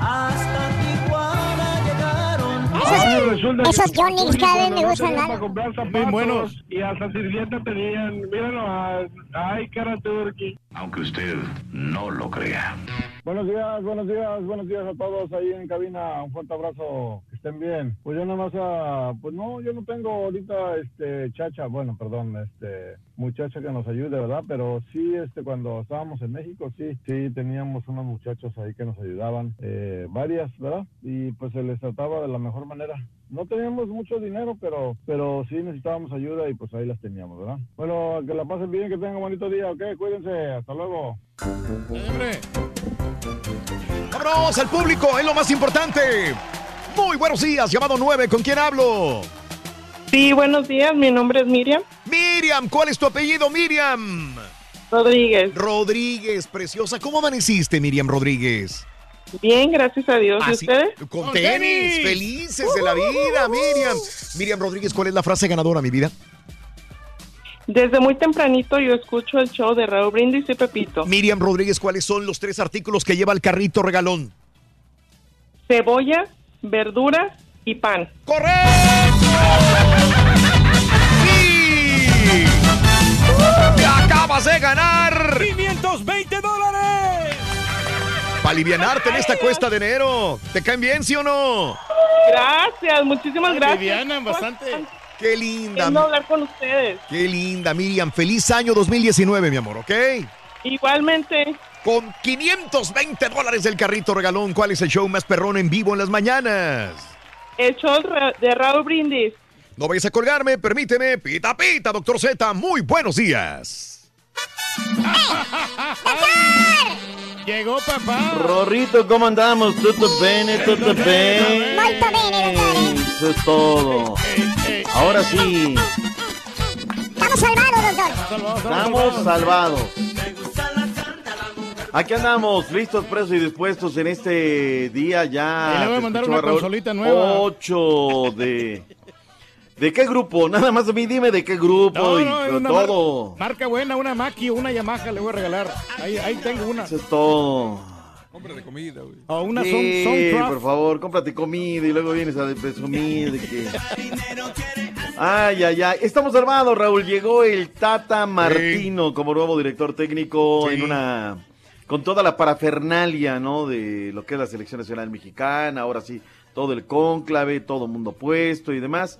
hasta Tijuana llegaron.
Esos, esos Johnny's cada vez me gustan
Para
más.
comprar zapatos
buenos.
Y hasta sirvienta tenían. Míralo, ay, cara turqui.
Aunque usted no lo crea.
Buenos días, buenos días, buenos días a todos ahí en cabina. Un fuerte abrazo, que estén bien. Pues yo nada más, ah, pues no, yo no tengo ahorita, este, chacha, bueno, perdón, este, muchacha que nos ayude, ¿verdad? Pero sí, este, cuando estábamos en México, sí, sí, teníamos unos muchachos ahí que nos ayudaban, eh, varias, ¿verdad? Y pues se les trataba de la mejor manera. No teníamos mucho dinero, pero, pero sí necesitábamos ayuda y pues ahí las teníamos, ¿verdad? Bueno, que la pasen bien, que tengan un bonito día, ¿ok? Cuídense, hasta luego.
¡Vámonos al público! Es lo más importante. Muy buenos días, llamado 9. ¿Con quién hablo?
Sí, buenos días. Mi nombre es Miriam.
Miriam, ¿cuál es tu apellido, Miriam?
Rodríguez.
Rodríguez, preciosa. ¿Cómo amaneciste, Miriam Rodríguez?
Bien, gracias a Dios. ¿Y
sí,
ustedes?
Con tenis, felices de la vida, Miriam. Miriam Rodríguez, ¿cuál es la frase ganadora, mi vida?
Desde muy tempranito yo escucho el show de Raúl Brindis y Pepito.
Miriam Rodríguez, ¿cuáles son los tres artículos que lleva el carrito regalón?
Cebolla, verdura y pan.
¡Te acabas de ganar!
520 dólares.
Para alivianarte en esta cuesta de enero. ¿Te caen bien, sí o no?
Gracias, muchísimas gracias.
alivianan bastante.
Qué linda.
Queriendo hablar con ustedes.
Qué linda, Miriam. Feliz año 2019, mi amor, ¿ok?
Igualmente.
Con 520 dólares del carrito regalón, ¿cuál es el show más perrón en vivo en las mañanas?
El show de Raúl Brindis.
No vayas a colgarme, permíteme. Pita, pita, doctor Z. Muy buenos días.
Llegó papá.
Rorrito, ¿cómo andamos? ¿Todo bene? ¿Todo bene?
Molto bene, dottore.
Eso es todo. Ahora sí,
Estamos salvados, doctor.
estamos salvados. Aquí andamos, listos, presos y dispuestos en este día ya.
Y le voy a mandar una
Raúl,
consolita nueva.
Ocho de... ¿De qué grupo? Nada más a mí dime de qué grupo
No,
y
no, una
todo.
mar- marca buena, una Maki o una Yamaha le voy a regalar. Ahí, ahí tengo una.
Eso es todo.
Compra de comida, güey.
O una son,
Sí, por favor, cómprate comida y luego vienes a presumir de que... Ay, ay, ay. Estamos armados, Raúl. Llegó el Tata Martino como nuevo director técnico
Sí.
en una... Con toda la parafernalia, ¿no? De lo que es la selección nacional mexicana. Ahora sí, todo el cónclave, todo mundo puesto y demás.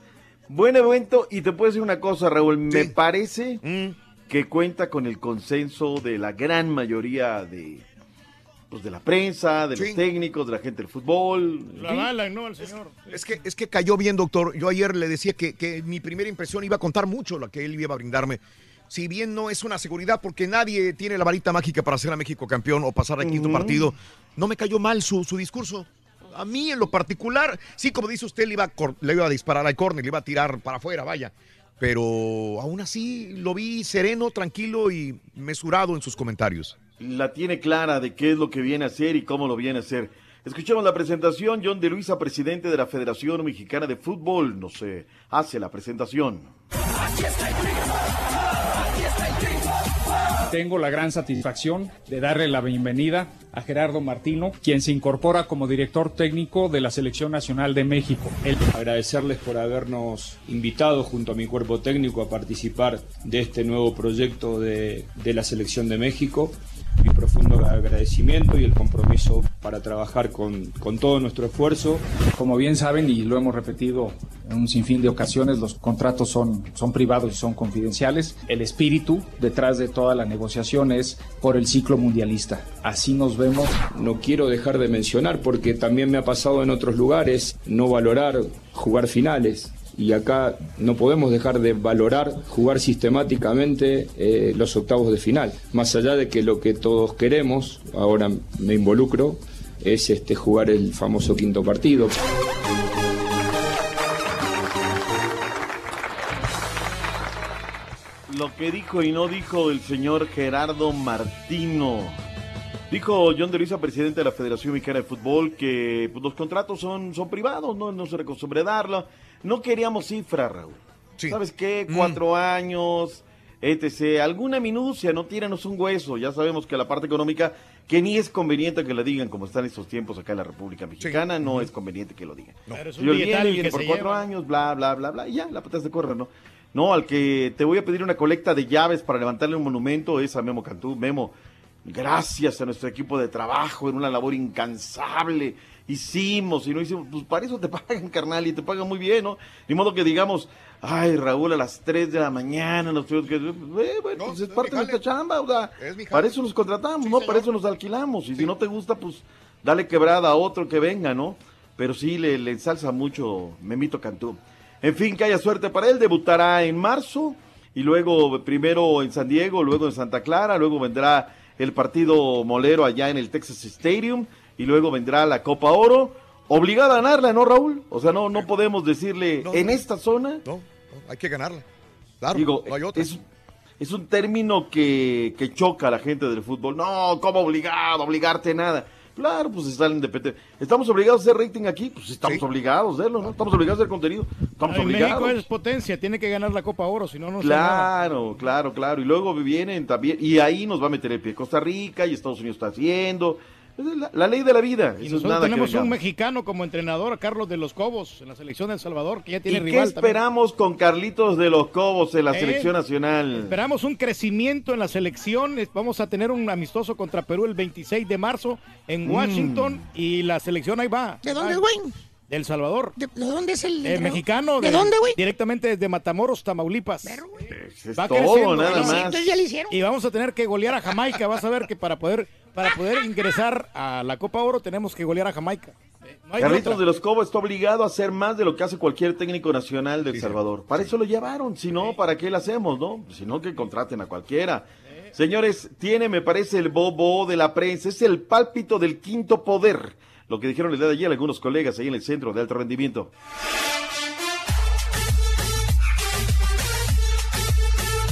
Buen evento. Y te puedo decir una cosa, Raúl. Me parece
Mm.
que cuenta con el consenso de la gran mayoría de... Pues de la prensa, de los técnicos, de la gente del fútbol.
La bala, no, el señor.
Es que, es que cayó bien, doctor. Yo ayer le decía que, que mi primera impresión iba a contar mucho lo que él iba a brindarme. Si bien no es una seguridad, porque nadie tiene la varita mágica para hacer a México campeón o pasar al quinto partido, no me cayó mal su, su discurso. A mí, en lo particular, sí, como dice usted, le iba, a le iba a disparar al córner, le iba a tirar para afuera, vaya. Pero aún así lo vi sereno, tranquilo y mesurado en sus comentarios.
la tiene clara de qué es lo que viene a hacer y cómo lo viene a hacer. Escuchemos la presentación. John de Luisa, presidente de la Federación Mexicana de Fútbol, nos hace la presentación.
Tengo la gran satisfacción de darle la bienvenida a Gerardo Martino, quien se incorpora como director técnico de la Selección Nacional de México.
El- agradecerles por habernos invitado junto a mi cuerpo técnico a participar de este nuevo proyecto de, de la Selección de México. Mi profundo agradecimiento y el compromiso para trabajar con, con todo nuestro esfuerzo.
Como bien saben y lo hemos repetido en un sinfín de ocasiones, los contratos son, son privados y son confidenciales. El espíritu detrás de toda la negociación es por el ciclo mundialista. Así nos vemos.
No quiero dejar de mencionar porque también me ha pasado en otros lugares no valorar jugar finales. Y acá no podemos dejar de valorar jugar sistemáticamente eh, los octavos de final. Más allá de que lo que todos queremos, ahora me involucro, es este, jugar el famoso quinto partido.
Lo que dijo y no dijo el señor Gerardo Martino. Dijo John de Luisa, presidente de la Federación Mexicana de Fútbol, que pues, los contratos son, son privados, no, no se recostumbra darlo. No queríamos cifras, Raúl. ¿Sabes qué? Cuatro años, etc. Alguna minucia, no tíranos un hueso. Ya sabemos que la parte económica, que ni es conveniente que la digan como están estos tiempos acá en la República Mexicana, no es conveniente que lo digan.
Pero es un
Yo viene, por cuatro
lleva.
años, bla, bla, bla, bla, y ya, la patas de correr, ¿no? No, al que te voy a pedir una colecta de llaves para levantarle un monumento es a Memo Cantú. Memo, gracias a nuestro equipo de trabajo, en una labor incansable. Hicimos y no hicimos, pues para eso te pagan, carnal, y te pagan muy bien, ¿no? Ni modo que digamos, ay, Raúl, a las 3 de la mañana nos tuvimos que... Eh, bueno, pues es parte de nuestra chamba, o sea, para eso nos contratamos, ¿no? Para eso nos alquilamos, y si no te gusta, pues dale quebrada a otro que venga, ¿no? Pero sí le, le ensalza mucho Memito Cantú. En fin, que haya suerte para él, debutará en marzo, y luego primero en San Diego, luego en Santa Clara, luego vendrá el partido molero allá en el Texas Stadium, y luego vendrá la Copa Oro, obligada a ganarla, ¿no, Raúl? O sea, no, no podemos decirle en esta zona.
No, hay que ganarla. Claro,
Digo,
no hay otra.
es, es un término que, que choca a la gente del fútbol. No, ¿cómo obligado? Obligarte nada. Claro, pues está el independiente. ¿Estamos obligados a hacer rating aquí? Pues estamos obligados a hacerlo, ¿no? Estamos obligados a hacer contenido. Estamos
En
obligados.
México es potencia, tiene que ganar la Copa Oro, si no, no.
Claro, claro, claro. Y luego vienen también, y ahí nos va a meter el pie Costa Rica y Estados Unidos está haciendo. Es la, la ley de la vida.
Y
Eso es
nosotros
nada que
tenemos un mexicano como entrenador, Carlos de los Cobos, en la selección de El Salvador, que ya tiene
¿Y qué
también.
esperamos con Carlitos de los Cobos en la
Eh,
selección nacional?
Esperamos un crecimiento en la selección. Vamos a tener un amistoso contra Perú el 26 de marzo en
Mm.
Washington y la selección ahí va.
¿De dónde, güey?
De El Salvador.
¿De, de dónde es el
Eh, mexicano.
¿De dónde, güey?
Directamente desde Matamoros, Tamaulipas.
Es
Va
todo,
creciendo,
nada más.
Entonces ya le hicieron.
Y vamos a tener que golear a Jamaica. Vas a ver que para poder, para poder ingresar a la Copa Oro tenemos que golear a Jamaica. Eh, no
Carlitos de los Cobos está obligado a hacer más de lo que hace cualquier técnico nacional de El Salvador. Para eso lo llevaron, si no, ¿para qué lo hacemos, no? Si no, que contraten a cualquiera. Señores, tiene, me parece, el bobo de la prensa, es el pálpito del quinto poder. Lo que dijeron el día de ayer algunos colegas ahí en el centro de alto rendimiento.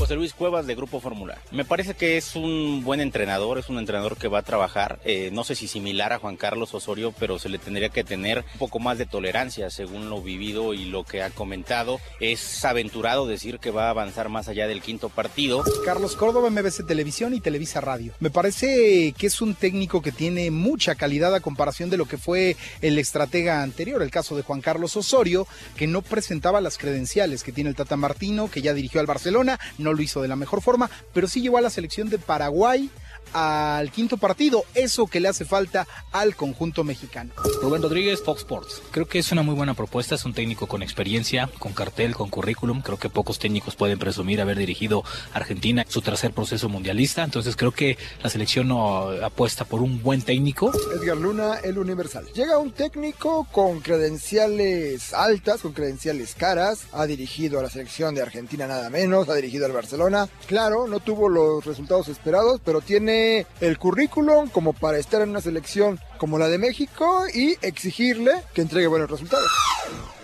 José Luis Cuevas de Grupo Fórmula. Me parece que es un buen entrenador, es un entrenador que va a trabajar, eh, no sé si similar a Juan Carlos Osorio, pero se le tendría que tener un poco más de tolerancia según lo vivido y lo que ha comentado. Es aventurado decir que va a avanzar más allá del quinto partido.
Carlos Córdoba, MBC Televisión y Televisa Radio. Me parece que es un técnico que tiene mucha calidad a comparación de lo que fue el estratega anterior, el caso de Juan Carlos Osorio, que no presentaba las credenciales que tiene el Tata Martino, que ya dirigió al Barcelona, no lo hizo de la mejor forma, pero sí llevó a la selección de Paraguay al quinto partido, eso que le hace falta al conjunto mexicano.
Rubén Rodríguez, Fox Sports. Creo que es una muy buena propuesta, es un técnico con experiencia, con cartel, con currículum. Creo que pocos técnicos pueden presumir haber dirigido a Argentina en su tercer proceso mundialista. Entonces creo que la selección no apuesta por un buen técnico.
Edgar Luna, el Universal. Llega un técnico con credenciales altas, con credenciales caras. Ha dirigido a la selección de Argentina nada menos, ha dirigido al Barcelona. Claro, no tuvo los resultados esperados, pero tiene el currículum como para estar en una selección como la de México y exigirle que entregue buenos resultados.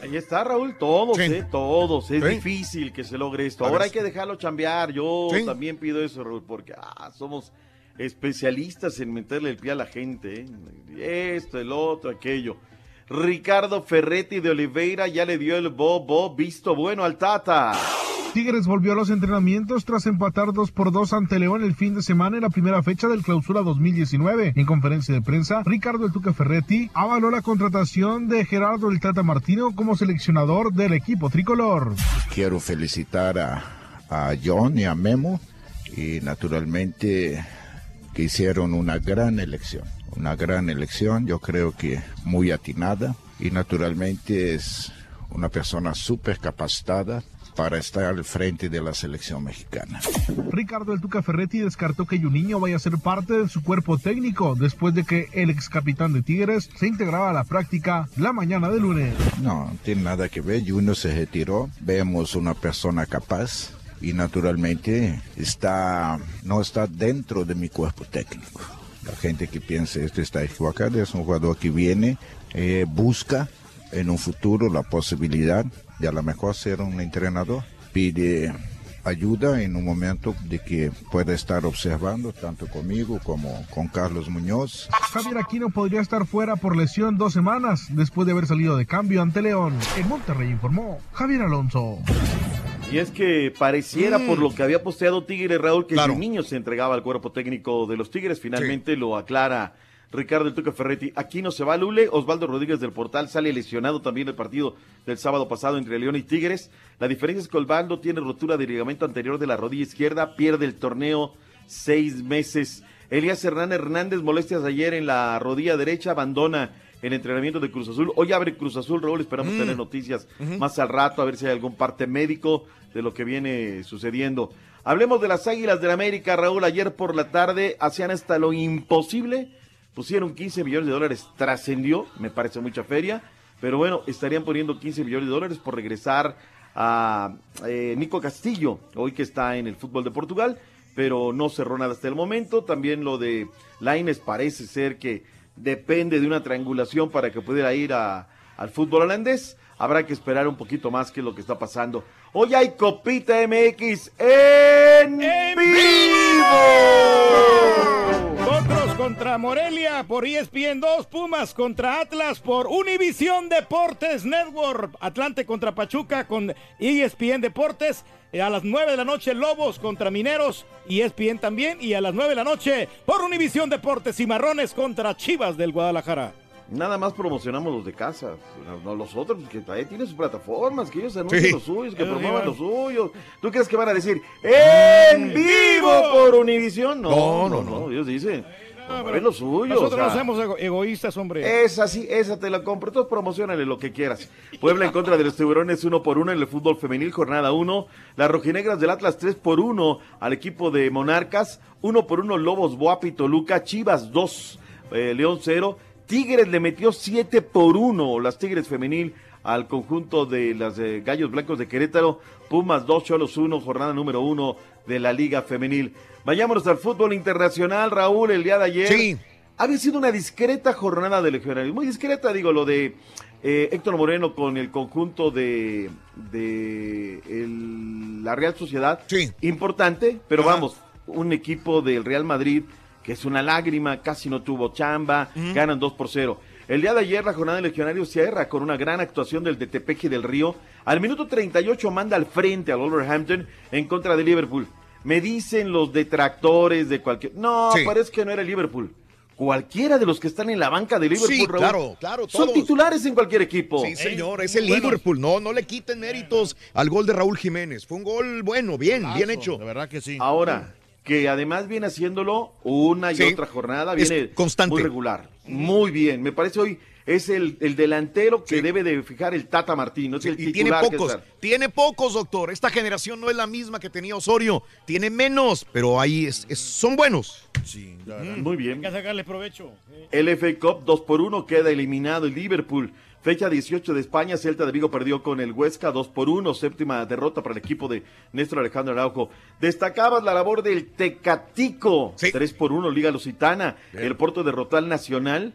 Ahí está, Raúl, todos, eh, todos. Es
Sí.
difícil que se logre esto. Ahora hay que dejarlo chambear. Yo
Sí.
también pido eso, Raúl, porque ah, somos especialistas en meterle el pie a la gente. ¿eh? Esto, el otro, aquello. Ricardo Ferretti de Oliveira ya le dio el bobo visto bueno al Tata.
Tigres volvió a los entrenamientos tras empatar 2 por 2 ante León el fin de semana en la primera fecha del Clausura 2019. En conferencia de prensa, Ricardo El Tuca Ferretti avaló la contratación de Gerardo El Tata Martino como seleccionador del equipo tricolor.
Quiero felicitar a, a John y a Memo y naturalmente que hicieron una gran elección, una gran elección, yo creo que muy atinada y naturalmente es una persona súper capacitada para estar al frente de la selección mexicana.
Ricardo El Tuca Ferretti descartó que Juninho vaya a ser parte de su cuerpo técnico después de que el ex capitán de Tigres se integraba a la práctica la mañana de lunes.
No, no tiene nada que ver. Juno se retiró. Vemos una persona capaz y naturalmente está, no está dentro de mi cuerpo técnico. La gente que piensa esto está equivocada. Es un jugador que viene, eh, busca en un futuro la posibilidad de a lo mejor ser un entrenador. Pide ayuda en un momento de que pueda estar observando tanto conmigo como con Carlos Muñoz.
Javier Aquino podría estar fuera por lesión dos semanas después de haber salido de cambio ante León. En Monterrey informó Javier Alonso.
Y es que pareciera
Mm.
por lo que había posteado Tigres Raúl que el niño se entregaba al cuerpo técnico de los Tigres. Finalmente lo aclara Ricardo El Tuca Ferretti. Aquí no se va Lule. Osvaldo Rodríguez del Portal sale lesionado también el partido del sábado pasado entre León y Tigres. La diferencia es que Osvaldo tiene rotura de ligamento anterior de la rodilla izquierda, pierde el torneo seis meses. Elías Hernán Hernández, molestias ayer en la rodilla derecha, abandona el entrenamiento de Cruz Azul. Hoy abre Cruz Azul, Raúl, esperamos
Mm.
tener noticias más al rato, a ver si hay algún parte médico de lo que viene sucediendo. Hablemos de las Águilas del América, Raúl, ayer por la tarde hacían hasta lo imposible, pusieron 15 millones de dólares, trascendió, me parece mucha feria, pero bueno, estarían poniendo 15 millones de dólares por regresar a eh, Nico Castillo, hoy que está en el fútbol de Portugal, pero no cerró nada hasta el momento. También lo de Laines parece ser que depende de una triangulación para que pudiera ir a- al fútbol holandés. Habrá que esperar un poquito más que lo que está pasando. Hoy hay Copita MX en, vivo.
Potros contra Morelia por ESPN 2, Pumas contra Atlas por Univisión Deportes Network, Atlante contra Pachuca con ESPN Deportes, eh, a las 9 de la noche Lobos contra Mineros, E ESPN también, y a las 9 de la noche por Univisión Deportes Cimarrones contra Chivas del Guadalajara.
Nada más promocionamos los de casa, no, no los otros, que ahí tienen sus plataformas, que ellos anuncien
Sí.
los suyos, que
Eh,
promuevan los suyos. ¿Tú crees que van a decir en vivo por Univisión? No, no, no, ellos dicen, promueven los suyos.
Nosotros
o
no
sea,
somos ego- egoístas, hombre.
Esa sí, esa te la compro. Entonces promocionale lo que quieras. Puebla en contra de los tiburones uno por uno en el fútbol femenil, jornada 1. Las rojinegras del Atlas 3 por 1 al equipo de Monarcas. 1 por 1 Lobos, Boapi, Toluca. Chivas 2, León 0. Tigres le metió 7 por 1 las Tigres femenil al conjunto de las eh, Gallos Blancos de Querétaro. Pumas 2, Cholos 1, jornada número 1 de la Liga Femenil. Vayámonos al fútbol internacional, Raúl, el día de ayer.
Sí.
Había sido una discreta jornada de legionarios. Muy discreta, digo, lo de eh, Héctor Moreno con el conjunto de, de el- la Real Sociedad. Importante, pero vamos, un equipo del Real Madrid que es una lágrima, casi no tuvo chamba, ganan 2 por 0. El día de ayer la jornada de legionarios cierra con una gran actuación del de Tepeji del Río. Al minuto 38 manda al frente al Wolverhampton en contra de Liverpool. Me dicen los detractores de cualquier... No,
Sí.
parece que no era Liverpool. Cualquiera de los que están en la banca de Liverpool,
Sí,
Raúl,
claro, claro,
son titulares en cualquier equipo.
Sí, señor, es el Liverpool. No, no le quiten méritos al gol de Raúl Jiménez. Fue un gol bueno, bien, bien hecho.
De verdad que sí.
Ahora, que además viene haciéndolo una y
Sí.
otra jornada, viene
constante.
muy regular. Muy bien, me parece hoy es el, el delantero que debe de fijar el Tata Martín, no es el
Y tiene pocos, tiene pocos, doctor. Esta generación no es la misma que tenía Osorio. Tiene menos, pero ahí es, es- son buenos.
Sí,
Muy bien.
Hay que sacarle provecho.
El FA Cup 2 por 1 queda eliminado el Liverpool. Fecha 18 de España, Celta de Vigo perdió con el Huesca 2 por 1, séptima derrota para el equipo de Néstor Alejandro Araujo. Destacabas la labor del Tecatico, 3 por 1 Liga Lusitana. El Porto derrotó al Nacional.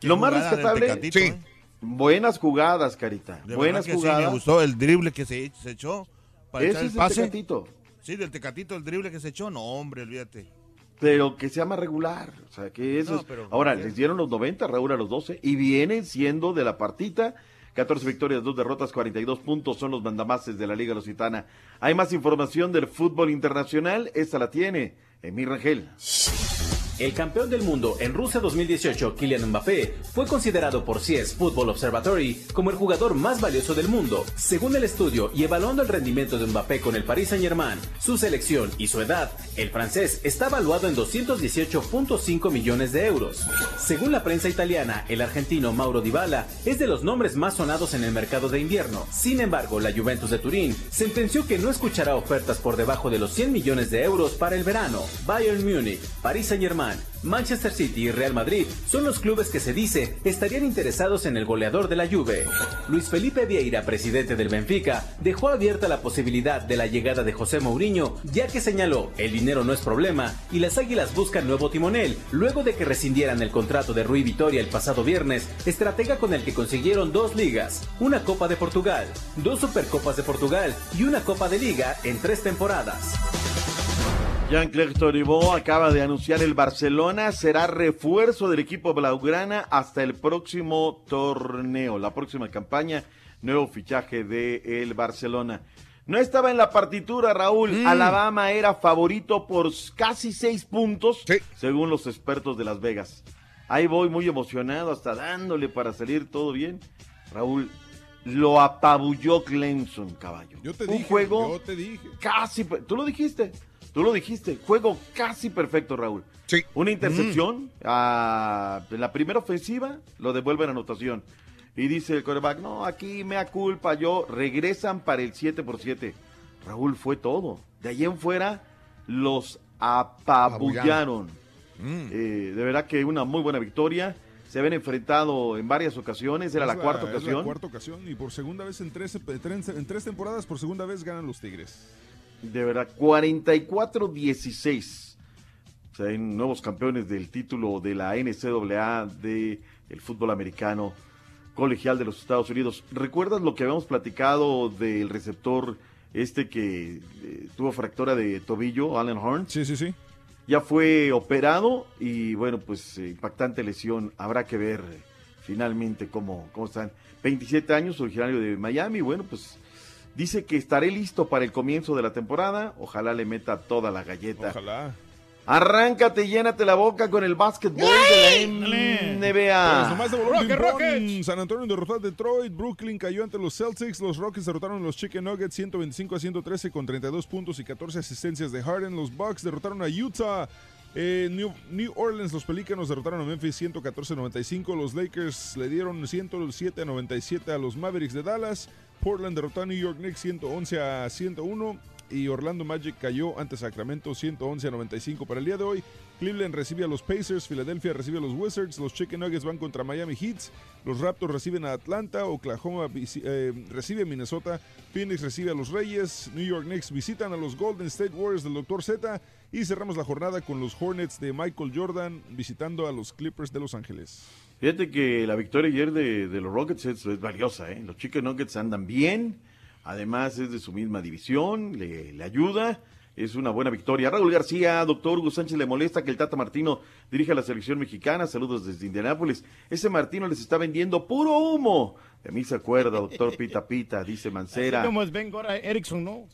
Lo más rescatable,
Tecatito, ¿eh?
buenas jugadas, Carita.
De
buenas
que
jugadas.
Sí, me gustó el drible que se, se echó para
Ese
echar el
es el. Tecatito.
Sí, del Tecatito, el drible que se echó. No, hombre, olvídate.
Pero que sea más regular. O sea, que eso
No,
es-
pero-
Ahora, les dieron los 90, Raúl a los 12, y vienen siendo de la partita. 14 victorias, 2 derrotas, 42 puntos son los mandamases de la Liga Lusitana. Hay más información del fútbol internacional, esta la tiene Emir Rangel.
El campeón del mundo en Rusia 2018, Kylian Mbappé, fue considerado por CIES Football Observatory como el jugador más valioso del mundo. Según el estudio y evaluando el rendimiento de Mbappé con el Paris Saint-Germain, su selección y su edad, el francés está valuado en 218.5 millones de euros. Según la prensa italiana, el argentino Mauro Dybala es de los nombres más sonados en el mercado de invierno. Sin embargo, la Juventus de Turín sentenció que no escuchará ofertas por debajo de los 100 millones de euros para el verano. Bayern Múnich, Paris Saint-Germain, Manchester City y Real Madrid son los clubes que se dice estarían interesados en el goleador de la Juve. Luis Felipe Vieira, presidente del Benfica, dejó abierta la posibilidad de la llegada de José Mourinho, ya que señaló el dinero no es problema y las Águilas buscan nuevo timonel, luego de que rescindieran el contrato de Rui Vitoria el pasado viernes, estratega con el que consiguieron dos ligas, una Copa de Portugal, dos Supercopas de Portugal y una Copa de Liga en tres temporadas.
Jean-Claude Todibo acaba de anunciar el Barcelona será refuerzo del equipo blaugrana hasta el próximo torneo, la próxima campaña, nuevo fichaje de el Barcelona. No estaba en la partitura, Raúl.
Mm.
Alabama era favorito por casi seis puntos, según los expertos de Las Vegas. Ahí voy muy emocionado, hasta dándole para salir todo bien. Raúl, lo apabulló Clemson, caballo.
Yo te
Un
dije,
juego
yo te dije.
casi. Tú lo dijiste. Tú lo dijiste. Juego casi perfecto, Raúl.
Sí.
Una intercepción. ah, en la primera ofensiva lo devuelven a anotación. Y dice el quarterback, no, aquí me da culpa yo. Regresan para el 7 por 7. Raúl fue todo. De allí en fuera los apabullaron.
Mm.
Eh, de verdad que una muy buena victoria. Se habían enfrentado en varias ocasiones. Era la cuarta ocasión.
la cuarta ocasión y por segunda vez en tres, tres- en tres temporadas, por segunda vez ganan los Tigres.
De verdad, 44-16. O sea, hay nuevos campeones del título de la NCAA de el fútbol americano colegial de los Estados Unidos. ¿Recuerdas lo que habíamos platicado del receptor este que eh, tuvo fractura de tobillo, Allen Horn?
Sí, sí, sí.
Ya fue operado y bueno, pues eh, impactante lesión. Habrá que ver eh, finalmente cómo, cómo están. 27 años, originario de Miami. Bueno, pues dice que estaré listo para el comienzo de la temporada. Ojalá le meta toda la galleta.
Ojalá.
Arráncate, llénate la boca con el básquetbol de la NBA.
San Antonio derrotó a Detroit, Brooklyn cayó ante los Celtics, los Rockets derrotaron a los Chicken Nuggets 125 a 113 con 32 puntos y 14 asistencias de Harden, los Bucks derrotaron a Utah, eh, New, New Orleans, los Pelícanos derrotaron a Memphis 114 a 95, los Lakers le dieron 107 a 97 a los Mavericks de Dallas, Portland derrotó a New York Knicks 111 a 101 y Orlando Magic cayó ante Sacramento 111 a 95 para el día de hoy. Cleveland recibe a los Pacers, Filadelfia recibe a los Wizards, los Chicken Nuggets van contra Miami Heats, los Raptors reciben a Atlanta, Oklahoma eh, recibe a Minnesota, Phoenix recibe a los Reyes, New York Knicks visitan a los Golden State Warriors del Dr. Z y cerramos la jornada con los Hornets de Michael Jordan visitando a los Clippers de Los Ángeles.
Fíjate que la victoria ayer de, de los Rockets es, es valiosa, ¿eh? Los Chicken Nuggets andan bien, además es de su misma división, le, le ayuda, es una buena victoria. Raúl García, doctor Hugo Sánchez, le molesta que el Tata Martino dirija a la selección mexicana, saludos desde Indianápolis. Ese Martino les está vendiendo puro humo. De mí se acuerda, doctor Pita Pita, dice
Así
Mancera.
como es Ben Gora Erickson, ¿no?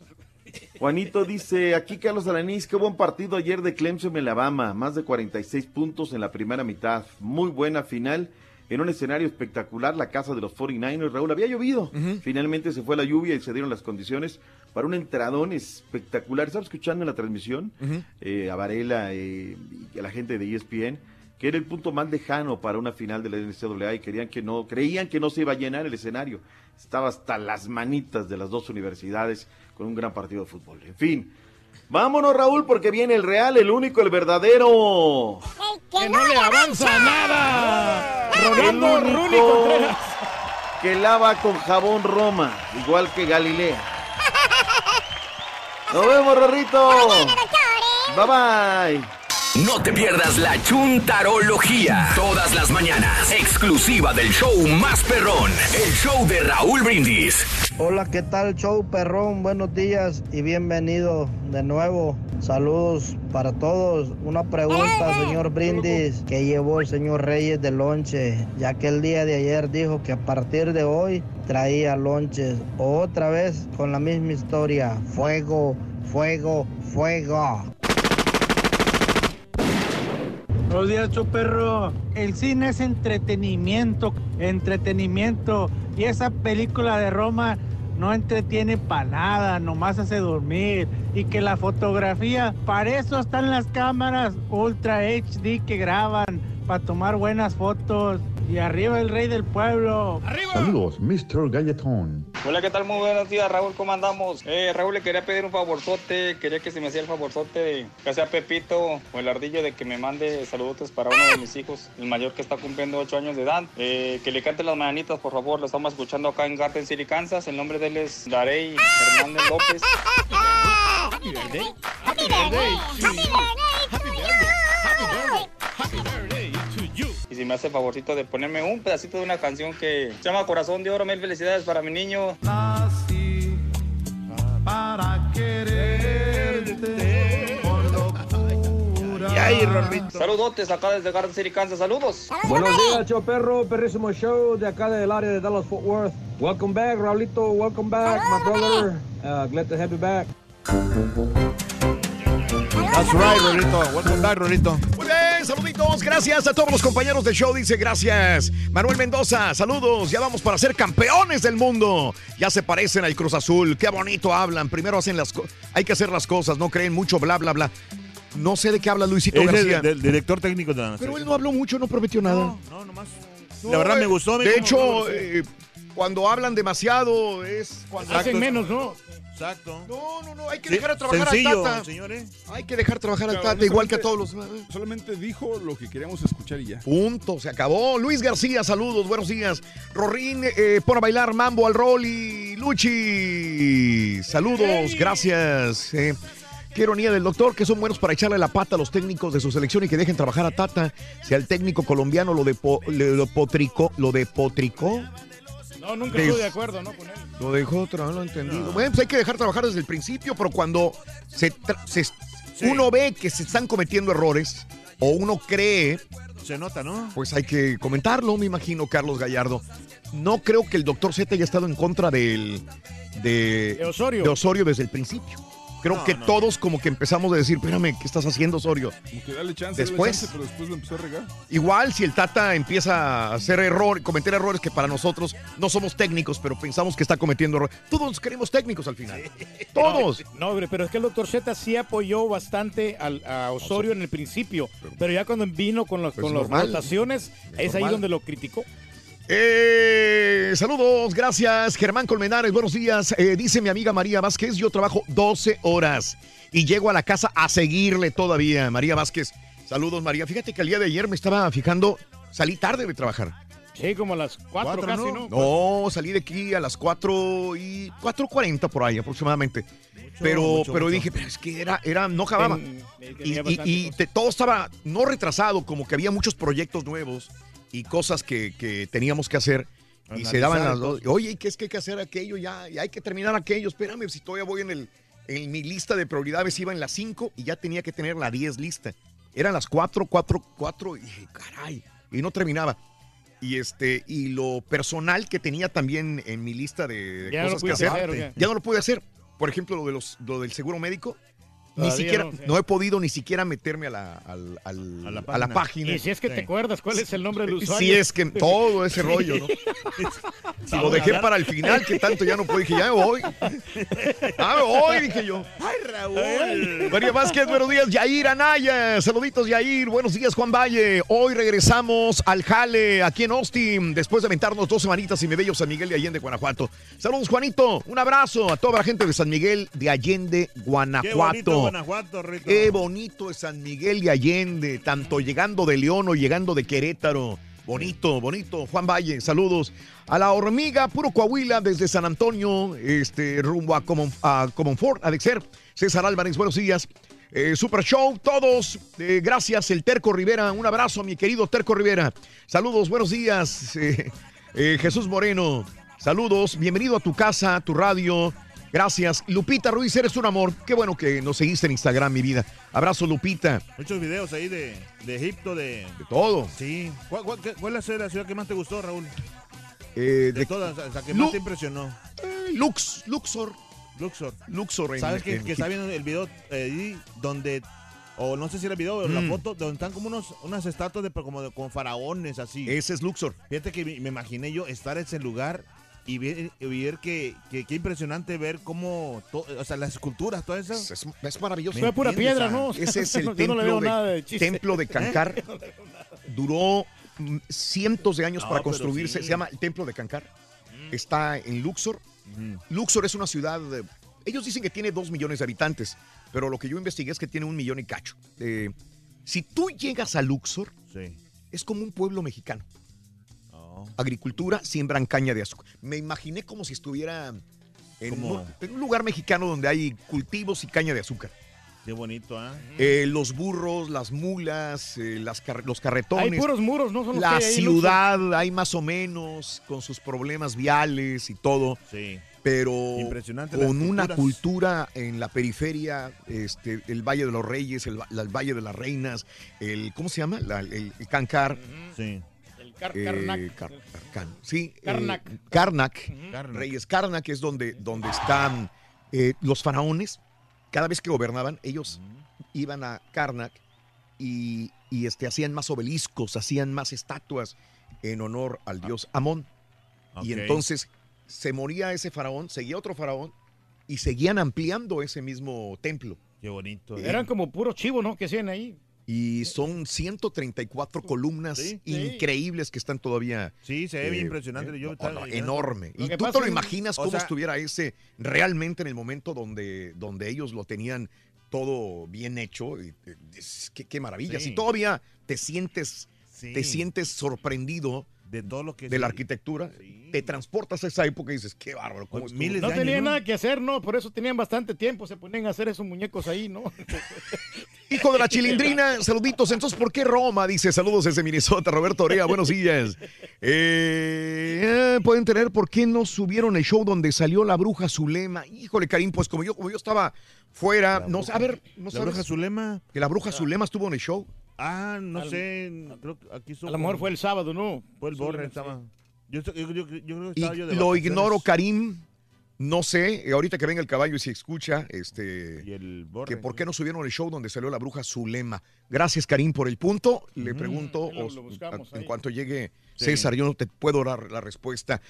Juanito dice, aquí Carlos Alanís, qué buen partido ayer de Clemson en Alabama, más de 46 puntos en la primera mitad, muy buena final, en un escenario espectacular, la casa de los 49ers, Raúl, había llovido, finalmente se fue la lluvia y se dieron las condiciones para un entradón espectacular, estaba escuchando en la transmisión eh, a Varela eh, y a la gente de ESPN, que era el punto más lejano para una final de la NCAA y querían que no, creían que no se iba a llenar el escenario. Estaba hasta las manitas de las dos universidades con un gran partido de fútbol. En fin, vámonos Raúl porque viene el real, el único, el verdadero.
Que
no le avanza nada.
El
Rolando Rulli
único
Contreras.
que lava con jabón Roma, igual que Galilea. Nos vemos, Rorrito. Bye bye.
No te pierdas la chuntarología. Todas las mañanas. Exclusiva del show más perrón. El show de Raúl Brindis.
Hola, ¿qué tal show perrón? Buenos días y bienvenido de nuevo. Saludos para todos. Una pregunta, señor Brindis, que llevó el señor Reyes de lonche, ya que el día de ayer dijo que a partir de hoy traía lonches. Otra vez con la misma historia. Fuego, fuego, fuego.
Buenos días. El cine es entretenimiento, entretenimiento. Y esa película de Roma no entretiene para nada, nomás hace dormir. Y que la fotografía, para eso están las cámaras Ultra HD que graban, para tomar buenas fotos. Y arriba el rey del pueblo.
Saludos, Mr. Galletón.
Hola, ¿qué tal? Muy buenos días, Raúl, ¿cómo andamos? Eh, Raúl, le quería pedir un favorzote, quería que se me hacía el favorzote de, ya sea Pepito o el Ardillo, de que me mande saludos para uno de mis hijos, el mayor que está cumpliendo 8 años de edad. Eh, que le cante las mañanitas, por favor, lo estamos escuchando acá en Garden City, Kansas. El nombre de él es Darey Hernández López.
Happy birthday. Happy birthday. Happy birthday.
Si me hace el favorcito de ponerme un pedacito de una canción que se llama Corazón de Oro, mil felicidades para mi niño.
Para quererte por locura.
Y ahí, Rorrito. Saludotes acá desde Garden City, Kansas. Saludos.
Buenos días, show perro, perrísimo show de acá del área de Dallas Fort Worth. Welcome back, Raulito. Welcome back, my brother. Uh, glad to have you back.
That's right, Rorito. Welcome back, Rorito.
Muy bien, saluditos. Gracias a todos los compañeros del show. Dice gracias. Manuel Mendoza, saludos. Ya vamos para ser campeones del mundo. Ya se parecen al Cruz Azul. Qué bonito hablan. Primero hacen las cosas. Hay que hacer las cosas. No creen mucho, bla, bla, bla. No sé de qué habla Luisito
Es
García.
el, del director técnico de la
Pero él no habló mucho, no prometió nada.
No, nomás. La verdad me gustó.
De hecho,
no, no, no.
eh, cuando hablan demasiado es cuando
Hacen menos,
¿no?
Exacto.
No, no, no, hay que dejar a trabajar
sencillo,
al Tata.
señores.
Hay que dejar trabajar al
Claro,
Tata, igual que a todos los.
Solamente dijo lo que queríamos escuchar y ya.
Punto, se acabó. Luis García, saludos, buenos días. Rorín, eh, pon a bailar mambo al rol y Luchi. Saludos, gracias. Eh, qué ironía del doctor, que son buenos para echarle la pata a los técnicos de su selección y que dejen trabajar a Tata. Si al técnico colombiano lo, depo- le- lo potricó, lo depotricó,
No, nunca estoy de acuerdo, ¿no? Con él.
lo dejó, no lo he entendido. Bueno, pues hay que dejar trabajar desde el principio, pero cuando se, uno ve que se están cometiendo errores o uno cree
Se nota, ¿no?
pues hay que comentarlo, me imagino, Carlos Gallardo. No creo que el doctor Z haya estado en contra del, de,
De Osorio.
de Osorio desde el principio. Creo
No,
que
no.
todos como que empezamos a decir, espérame, ¿qué estás haciendo, Osorio?
Como que dale chance,
Después.
dale chance, pero después lo empezó a regar.
Igual si el Tata empieza a hacer error, cometer errores que para nosotros no somos técnicos, pero pensamos que está cometiendo errores. Todos queremos técnicos al final. Todos.
No, hombre, pero es que el doctor Z sí apoyó bastante al, a Osorio en el principio, pero ya cuando vino con, los,
Pues
con las rotaciones, es ahí donde lo criticó.
Eh, saludos, gracias. Germán Colmenares, buenos días. Eh, dice mi amiga María Vázquez, yo trabajo 12 horas y llego a la casa a seguirle todavía. María Vázquez, saludos María. Fíjate que el día de ayer me estaba fijando, salí tarde de trabajar.
Sí, como a las cuatro,
Cuatro,
casi,
¿no?
¿no?
No, salí de aquí a las 4 y 4.40 por ahí aproximadamente. pero
mucho,
pero
mucho.
dije, pero es que era, era no acababa.
En-
Y, y- te- todo estaba no retrasado, como que había muchos proyectos nuevos y cosas que, que teníamos que hacer. Y
Analizar
se daban las dos. Oye, ¿y ¿qué es que hay que hacer aquello ya? Y hay que terminar aquello. Espérame, si todavía voy en, el, en mi lista de prioridades, iba en las 5 y ya tenía que tener la 10 lista. Eran las 4, 4, 4 y dije, caray, y no terminaba. Y este, y lo personal que tenía también en mi lista de
Ya no
cosas que
pudiste
hacer,
hacer,
ya no lo pude hacer. Por ejemplo, lo de los, lo del seguro médico. Ni siquiera,
no, sí.
no he podido ni siquiera meterme a la, al- al-
A la
a la
página.
Y si es que te acuerdas cuál es el nombre del usuario.
Si es que todo ese rollo, ¿no? Si lo dejé para el final, que tanto ya no puedo, dije, ya me voy. Ya me voy, dije yo.
¡Ay, Raúl!
María Vázquez, buenos días. Yair Anaya, saluditos, Yair. Buenos días, Juan Valle. Hoy regresamos al Jale, aquí en Austin, después de aventarnos dos semanitas en mi bello San Miguel de Allende, Guanajuato. Saludos, Juanito. Un abrazo a toda la gente de San Miguel de Allende,
¡Qué bonito
Guanajuato. Qué bonito es San Miguel de Allende, tanto llegando de León o llegando de Querétaro. Bonito, bonito. Juan Valle, saludos. A la hormiga, puro Coahuila, desde San Antonio, este, rumbo a, Common, a Comonfort, a Dexter. César Álvarez, buenos días. Eh, Super Show, todos. eh, gracias, el Terco Rivera. Un abrazo, mi querido Terco Rivera. Saludos, buenos días. eh, Jesús Moreno, saludos. Bienvenido a tu casa, a tu radio. Gracias. Lupita Ruiz, eres un amor. Qué bueno que nos seguiste en Instagram, mi vida. Abrazo, Lupita.
Muchos videos ahí de, de Egipto, de...
De todo.
Sí. ¿Cuál, cuál, cuál es la ciudad que más te gustó, Raúl?
Eh,
De,
de,
todas, la que
Lu-
más te impresionó.
eh, Lux, Luxor.
Luxor.
Luxor. en-
¿Sabes que,
en
que está viendo el video eh, ahí donde o no sé si era el video o la
Mm.
foto, donde están como unos, unas estatuas de, como, de, como faraones así.
Ese es Luxor.
Fíjate que me, me imaginé yo estar en ese lugar y ver, y ver que, que, qué impresionante ver cómo, to- o sea, las esculturas, todas esas.
Es, es maravilloso.
Fue pura piedra, ¿no?
Ese es el
Yo no
templo, de,
nada de chiste.
templo de Cancar. Duró mm, cientos de años
No,
para construirse.
sí.
Se llama el templo de Cancar. Está en Luxor. Luxor es una ciudad. ellos dicen que tiene dos millones de habitantes, pero lo que yo investigué es que tiene un millón y cacho. Eh, si tú llegas a Luxor, es como un pueblo mexicano. Agricultura, siembran caña de azúcar. Me imaginé como si estuviera en, un, en un lugar mexicano donde hay cultivos y caña de azúcar.
Qué bonito, ¿ah?
Eh, los burros, las mulas, eh, las car- los carretones.
Hay puros muros, ¿no? Son los
La
que hay ahí,
ciudad hay más o menos con sus problemas viales y todo.
Sí.
Pero
Impresionante
con una cultura en la periferia, este, el Valle de los Reyes, el, Valle de las Reinas, el ¿cómo se llama? La- el, el Cancar.
Sí.
Car-
Eh,
Karnak.
Car- sí, eh,
Karnak.
Karnak,
Karnak.
Reyes Karnak es donde, donde están eh, los faraones. Cada vez que gobernaban, ellos iban a Karnak y, y, este, hacían más obeliscos, hacían más estatuas en honor al dios Amón. Y entonces se moría ese faraón, seguía otro faraón y seguían ampliando ese mismo templo.
Qué bonito.
Eh,
Eran como puros chivos, ¿no? Que hacían ahí.
Y son 134 columnas
Sí.
increíbles que están todavía.
Sí, se ve
eh,
impresionante.
eh,
Yo
no,
estaba
no,
leyendo.
enorme.
Lo
Y tú te lo imaginas cómo
sea-
estuviera ese realmente en el momento donde, donde ellos lo tenían todo bien hecho. Eh, qué, qué maravilla. Si todavía te sientes, te sientes sorprendido
de todo lo que
de la arquitectura, te transportas a esa época y dices, qué bárbaro. ¿cómo
Pues,
estuvo?".
miles
No
de años,
tenían
¿no?
nada que hacer, ¿no? Por eso tenían bastante tiempo. Se ponían a hacer esos muñecos ahí, ¿no?
Hijo de la chilindrina, saluditos. Entonces, ¿por qué Roma? Dice, saludos desde Minnesota, Roberto Orea, buenos días. Eh, eh, Pueden tener, ¿por qué no subieron el show donde salió la bruja Zulema? Híjole, Karim, pues como yo, como yo estaba fuera, no sé, a ver, no
¿La
sabes
bruja Zulema?
que la bruja Zulema estuvo en el show.
Ah, no
Al-
sé. Creo que aquí
A lo mejor fue el sábado, ¿no?
Fue el
Sí,
borre,
sí.
estaba. Yo, yo, yo- yo creo que
Y
estaba yo de
lo ignoro, Karim. No sé, eh, ahorita que venga el caballo y se escucha, este,
Y el borre.
que por qué no subieron el show donde salió la bruja Zulema. Gracias, Karim, por el punto. Le pregunto
Lo-
os-
lo buscamos
a- en cuanto llegue
Sí.
César, yo no te puedo dar la respuesta.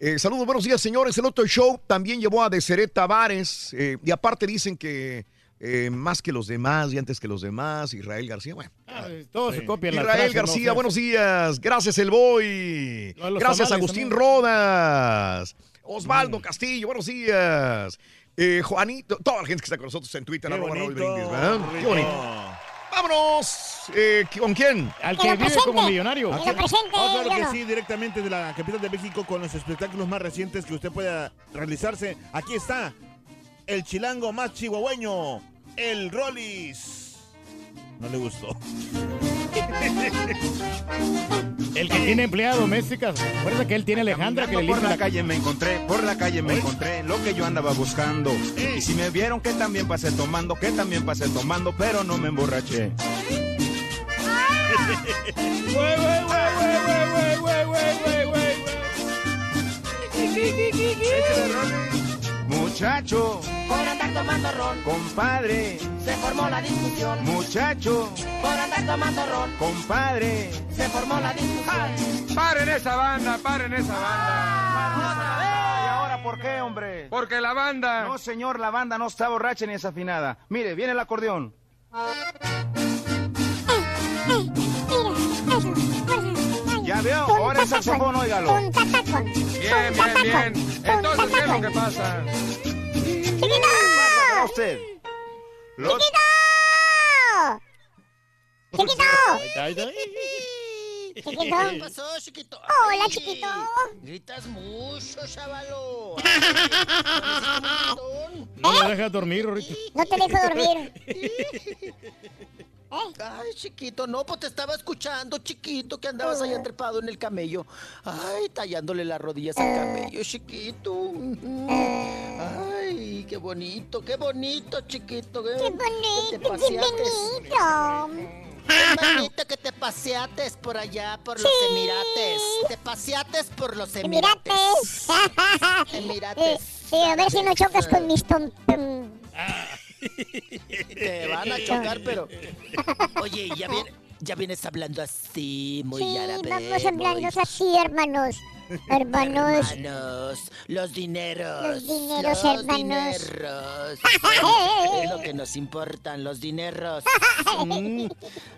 Eh, saludos, buenos días, señores. El otro show también llevó a Deseret Tavares. eh, y aparte dicen que eh, más que los demás y antes que los demás, Israel García. Bueno,
Ah, todos se copian la
Israel
frase, ¿no?
García,
Fe-
buenos días. Gracias, El Boy.
No,
Gracias,
tamales
Agustín
también.
Rodas.
Mm.
Osvaldo Castillo, buenos días. Eh, Juanito, toda la gente que está con nosotros en Twitter,
Qué
arroba Raúl
bonito,
Brindis, ¿verdad? Qué bonito. Vámonos. Eh, ¿Con quién?
Al
Que
que vive
presente.
como millonario.
Que lo presente,
claro
Lolo.
que sí, directamente de la capital de México con los espectáculos más recientes que usted pueda realizarse. Aquí está el chilango más chihuahueño, el Rollis. No le gustó.
El que tiene empleadas domésticas. Recuerda que él tiene Alejandra que le
por la calle me encontré, por la calle me encontré lo que yo andaba buscando. Y si me vieron que también pasé tomando, que también pasé tomando, pero no me emborraché. Muchacho,
Por andar tomando ron,
compadre,
se formó la discusión.
muchacho,
Por andar tomando ron,
compadre.
se formó la discusión.
Paren esa banda, paren esa banda. ¿Y ahora por qué, hombre? Porque la banda. No, señor, la banda no está borracha ni desafinada. Mire, viene el acordeón. Ya veo, ahora el saxofón, óigalo. Bien, bien, bien. Entonces, ¿qué es lo que pasa?
¡Chiquito!
¿Qué usted? Los-
¡Chiquito! ¡Chiquito! ¿Chiquito?
¿Qué pasó, chiquito?
Hola,
Ay,
chiquito.
Gritas mucho, chavalo.
No me dejas dormir, ahorita.
No te dejo dormir.
Ay, chiquito, no, pues te estaba escuchando, chiquito, que andabas allá trepado en el camello. Ay, tallándole las rodillas al camello, chiquito. Ujú. Ay, qué bonito, qué bonito, chiquito. Qué,
¡Qué bonito, qué bonito!
Que te paseates por allá, por los
Sí.
Emirates. Te paseates por los
Emirates.
Emirates.
Eh, a ver si no chocas con mis tom... tom-
Te van a chocar, pero. Oye, ya, viene- ya vienes hablando así, muy
Sí,
árabe.
vamos
muy-
hablando así, hermanos. Hermanos.
Hermanos, los dineros.
Los dineros,
los
hermanos.
dineros. es lo que nos importan, los dineros. Mm.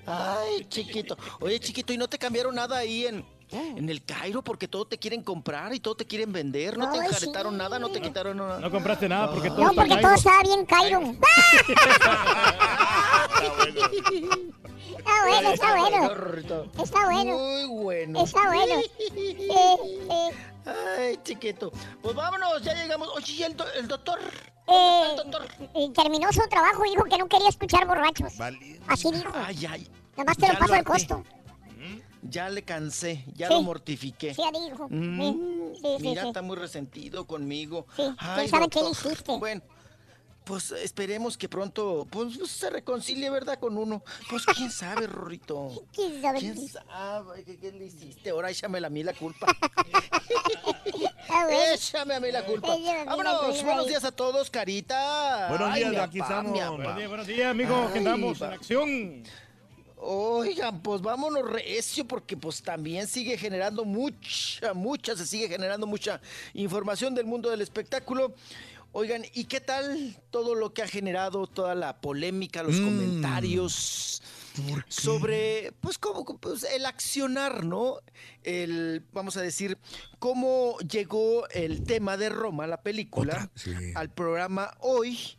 Ay, chiquito. Oye, chiquito, ¿y no te cambiaron nada ahí en, en el Cairo? Porque todo te quieren comprar y todo te quieren vender. ¿No te
Ay,
enjaretaron nada? ¿No te quitaron nada?
No compraste nada porque todo
No,
está
porque
Cairo.
todo estaba bien Cairo. Está bueno, está bueno. Está bueno.
Muy bueno.
Está bueno. Eh, eh,
Ay, chiquito. Pues vámonos, ya llegamos. Oye, ¿y el, do- el doctor?
eh, y terminó su trabajo y dijo que no quería escuchar borrachos. Así dijo.
Ay, ay.
Nada más te
Ya
lo paso al costo.
Ya le cansé, ya
Sí.
lo mortifiqué.
Sí, dijo.
Mm,
Sí, sí, sí,
Mira,
sí.
está muy resentido conmigo.
Sí,
Ay,
¿quién sabe qué le hiciste?
Bueno, pues esperemos que pronto pues, se reconcilie, ¿verdad? Con uno. Pues quién sabe, Rorrito.
¿Quién sabe?
¿Quién sabe qué, qué le hiciste? Ahora échame a mí la culpa. Échame a mí la culpa. Vámonos, buenos días a todos, Carita.
Buenos
Ay,
días, aquí
papá,
estamos.
Buenos días, buenos días, amigos. que andamos en acción.
Oigan, pues vámonos recio porque pues también sigue generando mucha, mucha, se sigue generando mucha información del mundo del espectáculo. Oigan, ¿y qué tal todo lo que ha generado, toda la polémica, los
Mm.
comentarios sobre, pues, cómo, pues, el accionar, ¿no? El, vamos a decir, cómo llegó el tema de Roma, la película, al programa hoy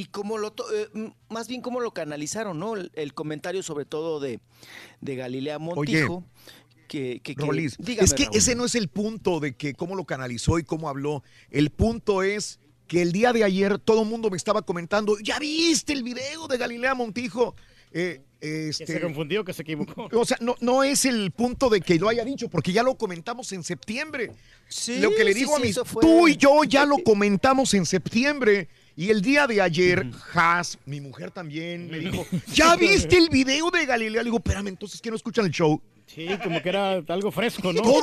y cómo lo, to- eh, más bien cómo lo canalizaron, ¿no? El, el comentario sobre todo de, de Galilea Montijo. que, que, que-
Rolis,
dígame,
es que
Raúl.
ese no es el punto de que cómo lo canalizó y cómo habló. El punto es que el día de ayer todo el mundo me estaba comentando, ¿ya viste el video de Galilea Montijo? Eh,
Que
este,
se confundió, que se equivocó.
o sea, no, no es el punto de que lo haya dicho, porque ya lo comentamos en septiembre.
Sí,
lo que le
sí,
digo a
sí,
mis,
eso fue.
tú y yo ya lo comentamos en septiembre. Y el día de ayer, Has, mi mujer también, me dijo, ¿ya viste el video de Galilea? Le digo, espérame, entonces, ¿qué no escuchan el show?
Sí, como que era algo fresco, ¿no?
Todo-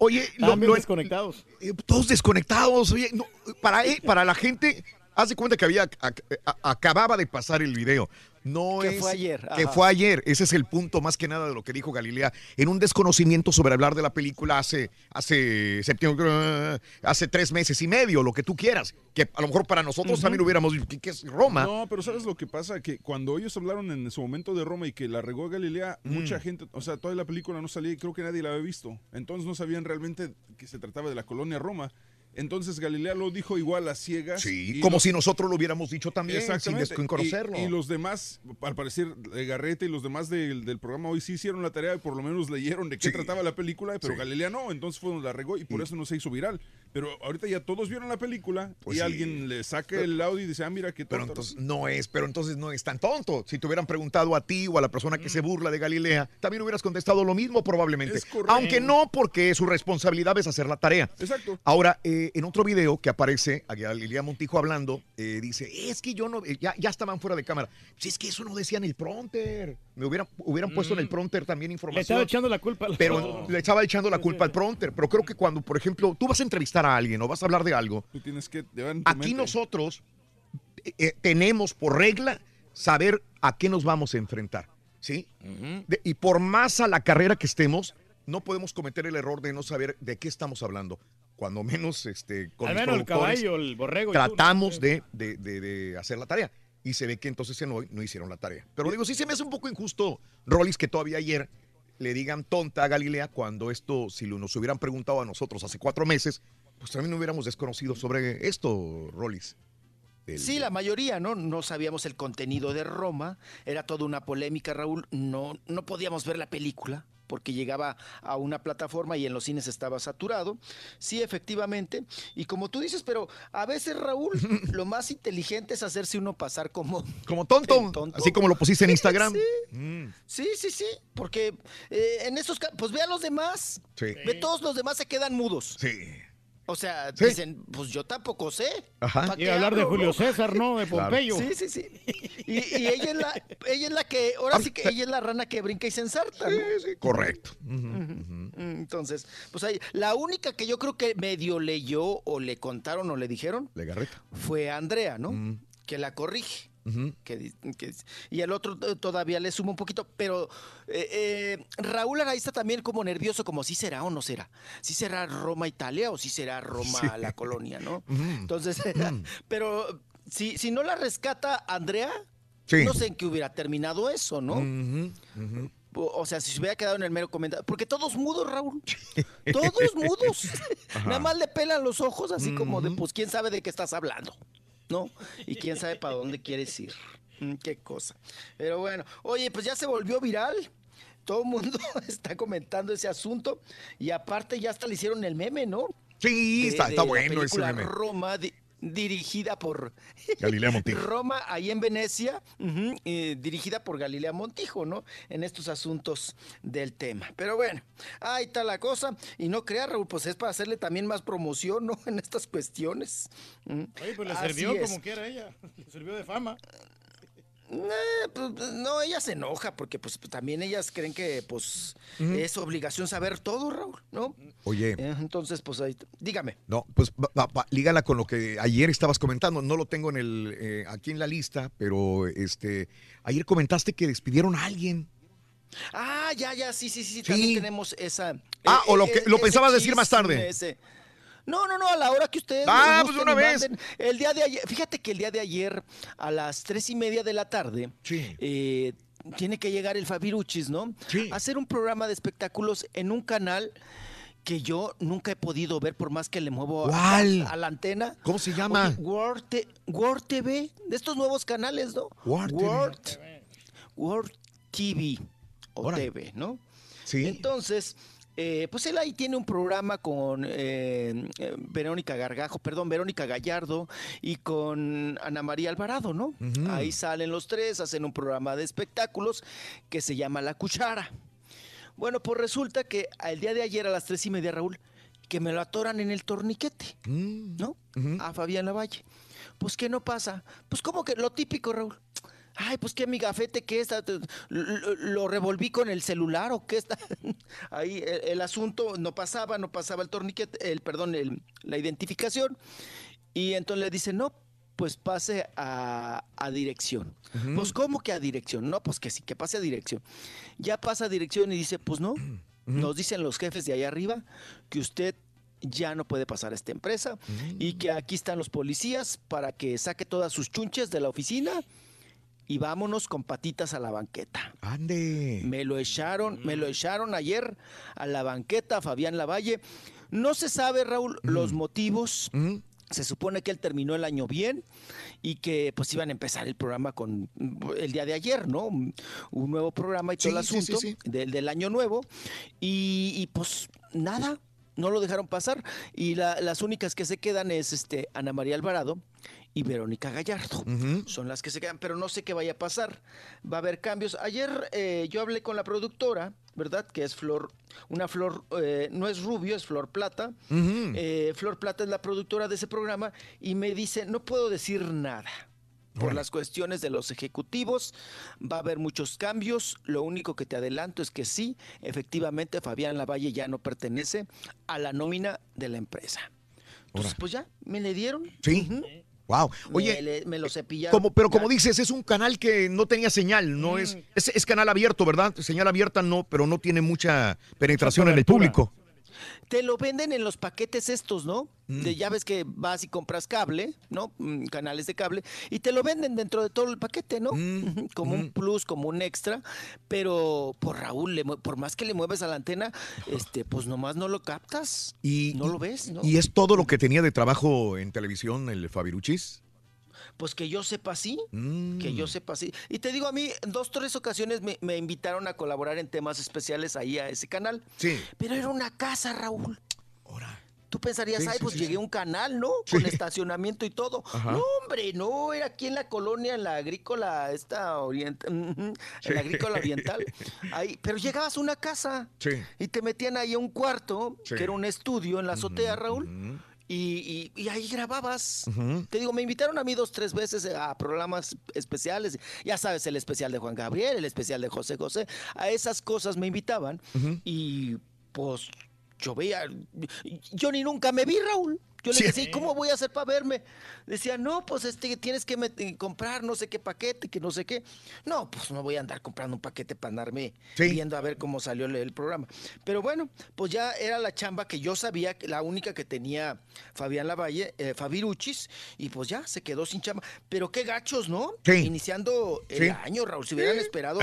Oye, lo- lo-
desconectados.
eh, todos desconectados. Oye, no, para, eh, para la gente, haz de cuenta que había a- acababa de pasar el video. No
Que
es
fue ayer,
Que fue ayer. Ese es el punto más que nada de lo que dijo Galilea. En un desconocimiento sobre hablar de la película hace, hace septiembre, hace tres meses y medio, lo que tú quieras. Que a lo mejor para nosotros también hubiéramos dicho, ¿qué, qué es Roma?
No, pero ¿sabes lo que pasa? Que cuando ellos hablaron en su momento de Roma y que la regó Galilea,
Mm.
mucha gente, o sea, toda la película no salía y creo que nadie la había visto. Entonces no sabían realmente que se trataba de la colonia Roma. Entonces Galilea lo dijo igual a ciegas.
Sí, como si nosotros lo hubiéramos dicho también, sin desconocerlo.
Y, y los demás, al parecer, eh, Garreta y los demás del, del programa hoy sí hicieron la tarea y por lo menos leyeron de qué trataba la película, pero
Sí.
Galilea no, entonces fue donde la regó y por eso no se hizo viral. Pero ahorita ya todos vieron la película
Pues
y
sí.
alguien le saca el audio y dice, ah, mira qué
Pero
tonto.
entonces no es, pero entonces no es tan tonto. Si te hubieran preguntado a ti o a la persona que se burla de Galilea, también hubieras contestado lo mismo probablemente.
Es correcto.
Aunque no, porque su responsabilidad es hacer la tarea.
Exacto.
Ahora, eh, en otro video que aparece, a Galilea Montijo hablando, eh, dice, es que yo no, eh, ya, ya estaban fuera de cámara. Si es que eso no decía en el pronter. Me hubieran, hubieran puesto en el pronter también
Le
información.
estaba echando la culpa al
Pero le estaba echando la culpa al pronter. Pero creo que cuando, por ejemplo, tú vas a entrevistar a alguien o vas a hablar de algo,
Tú tienes que
aquí
mente.
nosotros eh, eh, tenemos por regla saber a qué nos vamos a enfrentar, ¿sí? De- y por más a la carrera que estemos, no podemos cometer el error de no saber de qué estamos hablando. Cuando menos, este, con
Al
los
menos el
productores,
caballo, el borrego. y tú, ¿no?
tratamos de, de- de- de hacer la tarea. Y se ve que entonces en hoy no hicieron la tarea. Pero digo, sí se me hace un poco injusto, Rollis, que todavía ayer le digan tonta a Galilea cuando esto, si lo- nos hubieran preguntado a nosotros hace cuatro meses, pues también no hubiéramos desconocido sobre esto, Rollis.
Sí, la mayoría, ¿no? No sabíamos el contenido de Roma, era toda una polémica, Raúl. No, no podíamos ver la película porque llegaba a una plataforma y en los cines estaba saturado. Sí, efectivamente. Y como tú dices, pero a veces, Raúl, lo más inteligente es hacerse uno pasar como...
Como tonto, así como lo pusiste en Instagram.
Sí.
Mm,
Sí, sí, sí, porque eh, en esos casos, pues ve a los demás,
sí.
ve todos los demás se quedan mudos.
Sí.
O sea,
Sí.
dicen, pues yo tampoco sé.
Ajá.
¿Pa'
Y hablar de Julio
no?
César, ¿no? De
Claro.
Pompeyo.
Sí, sí, sí. Y, y ella, es la, ella es la que, ahora sí que ella es la rana que brinca y se ensarta, ¿no?
Correcto.
Mm, Entonces, pues ahí, la única que yo creo que medio leyó o le contaron o le dijeron
Legarreta.
fue Andrea, ¿no? Que la corrige. Que que- y el otro eh, todavía le suma un poquito, pero eh, eh, Raúl ahí está también como nervioso, como si será o no será. Si será Roma Italia o si será Roma la colonia, ¿no? Entonces,
Mm.
pero si, si no la rescata Andrea, no sé en qué hubiera terminado eso, ¿no? O o sea, si se hubiera quedado en el mero comentario. Porque todos mudos, Raúl. Todos mudos. Nada más le pelan los ojos, así como de, pues, quién sabe de qué estás hablando. ¿No? Y quién sabe para dónde quieres ir. Mm, Qué cosa. Pero bueno, oye, pues ya se volvió viral. Todo el mundo está comentando ese asunto. Y aparte, ya hasta le hicieron el meme, ¿no?
Sí,
De-
está,
de
bueno ese meme.
Roma, di- dirigida por
Galilea Montijo.
Roma, ahí en Venecia, eh, dirigida por Galilea Montijo, ¿no? En estos asuntos del tema. Pero bueno, ahí está la cosa. Y no crea, Raúl, pues es para hacerle también más promoción, ¿no? En estas cuestiones.
Oye, pues le
Así
sirvió
es.
como quiera ella. Le sirvió de fama.
Eh, pues, no, ella se enoja porque pues también ellas creen que pues es obligación saber todo, Raúl, ¿no?
Oye,
Eh, Entonces, pues ahí, dígame.
no, pues va- va- lígala con lo que ayer estabas comentando. No lo tengo en el eh, aquí en la lista, pero este ayer comentaste que despidieron a alguien.
Ah, ya, ya, sí, sí, sí,
Sí.
también tenemos esa.
Ah, o lo que- lo pensabas decir más tarde.
ese. No, no, no, a la hora que ustedes.
Ah, pues una vez.
El día de ayer, fíjate que el día de ayer, a las tres y media de la tarde, eh, tiene que llegar el Fabiruchis, ¿no? A hacer un programa de espectáculos en un canal que yo nunca he podido ver por más que le muevo a-. A, la antena.
¿Cómo se llama?
World, World TV, de estos nuevos canales, ¿no?
World TV.
World, World TV o TV, ¿no?
Sí.
Entonces, eh, pues él ahí tiene un programa con eh, Verónica Gargajo, perdón, Verónica Gallardo y con Ana María Alvarado, ¿no? Ahí salen los tres, hacen un programa de espectáculos que se llama La Cuchara. Bueno, pues resulta que el día de ayer a las tres y media, Raúl, que me lo atoran en el torniquete,
Mm.
¿no? A Fabián Lavalle. Pues, ¿qué no pasa? Pues, como que lo típico, Raúl. Ay, pues que mi gafete, ¿qué está? ¿Lo, lo revolví con el celular o qué está? Ahí el, el asunto no pasaba, no pasaba el torniquete, el, perdón, el- la identificación. Y entonces le dicen, no, pues pase a, a dirección. Pues, ¿cómo que a dirección? No, pues que sí, que pase a dirección. Ya pasa a dirección y dice, pues no, nos dicen los jefes de allá arriba que usted ya no puede pasar a esta empresa y que aquí están los policías para que saque todas sus chunches de la oficina y vámonos con patitas a la banqueta.
Ande.
Me lo echaron, me lo echaron ayer a la banqueta, Fabián Lavalle. No se sabe, Raúl, los motivos. Se supone que él terminó el año bien y que pues iban a empezar el programa con el día de ayer, ¿no? Un, nuevo programa y todo el
Sí, sí, sí,
asunto
sí.
Del, del año nuevo. Y, y, pues nada, no lo dejaron pasar. Y la- las únicas que se quedan es este Ana María Alvarado y Verónica Gallardo. Son las que se quedan, pero no sé qué vaya a pasar. Va a haber cambios. Ayer eh, yo hablé con la productora, ¿verdad? Que es Flor, una Flor, eh, no es Rubio, es Flor Plata. Eh, Flor Plata es la productora de ese programa y me dice, no puedo decir nada. Por las cuestiones de los ejecutivos, va a haber muchos cambios. Lo único que te adelanto es que sí, efectivamente, Fabián Lavalle ya no pertenece a la nómina de la empresa. Entonces, pues ya, me le dieron.
Sí. Wow. Oye,
me lo cepillaron.
como, pero como dices, es un canal que no tenía señal, no es, es, es canal abierto, ¿verdad? Señal abierta no, pero no tiene mucha penetración en el público.
Te lo venden en los paquetes estos, ¿no?
Mm.
De, ya ves que vas y compras cable, ¿no? Mm, Canales de cable, y te lo venden dentro de todo el paquete, ¿no?
Mm,
Como un plus, como un extra, pero por Raúl, le por más que le mueves a la antena, este, pues nomás no lo captas.
Y,
no lo ves, ¿no?
¿Y es todo lo que tenía de trabajo en televisión el Fabiruchis?
Pues que yo sepa sí,
Mm.
que yo sepa sí. Y te digo, a mí, dos, tres ocasiones me, me invitaron a colaborar en temas especiales ahí a ese canal.
Sí.
Pero era una casa, Raúl. Tú pensarías,
Sí,
ay,
sí,
pues
sí,
llegué a un canal, ¿no? Con estacionamiento y todo.
Ajá.
No, hombre, no, era aquí en la colonia, en la agrícola, esta oriental, en la agrícola oriental. Ahí, pero llegabas a una casa
Sí.
y te metían ahí a un cuarto, que era un estudio en la azotea, Raúl. Y, y- y ahí grababas. Te digo, me invitaron a mí dos, tres veces a programas especiales. Ya sabes, el especial de Juan Gabriel, el especial de José José. A esas cosas me invitaban. Y pues yo veía. Yo ni nunca me vi, Raúl. Yo le
Sí.
decía, ¿y cómo voy a hacer para verme? Decía, no, pues este, tienes que eh, comprar no sé qué paquete, que no sé qué. No, pues no voy a andar comprando un paquete para andarme viendo a ver cómo salió el, el programa. Pero bueno, pues ya era la chamba que yo sabía, que la única que tenía Fabián Lavalle, eh, Fabiruchis, y pues ya se quedó sin chamba. Pero qué gachos, ¿no?
Sí.
Iniciando el
Sí.
año, Raúl, si hubieran esperado,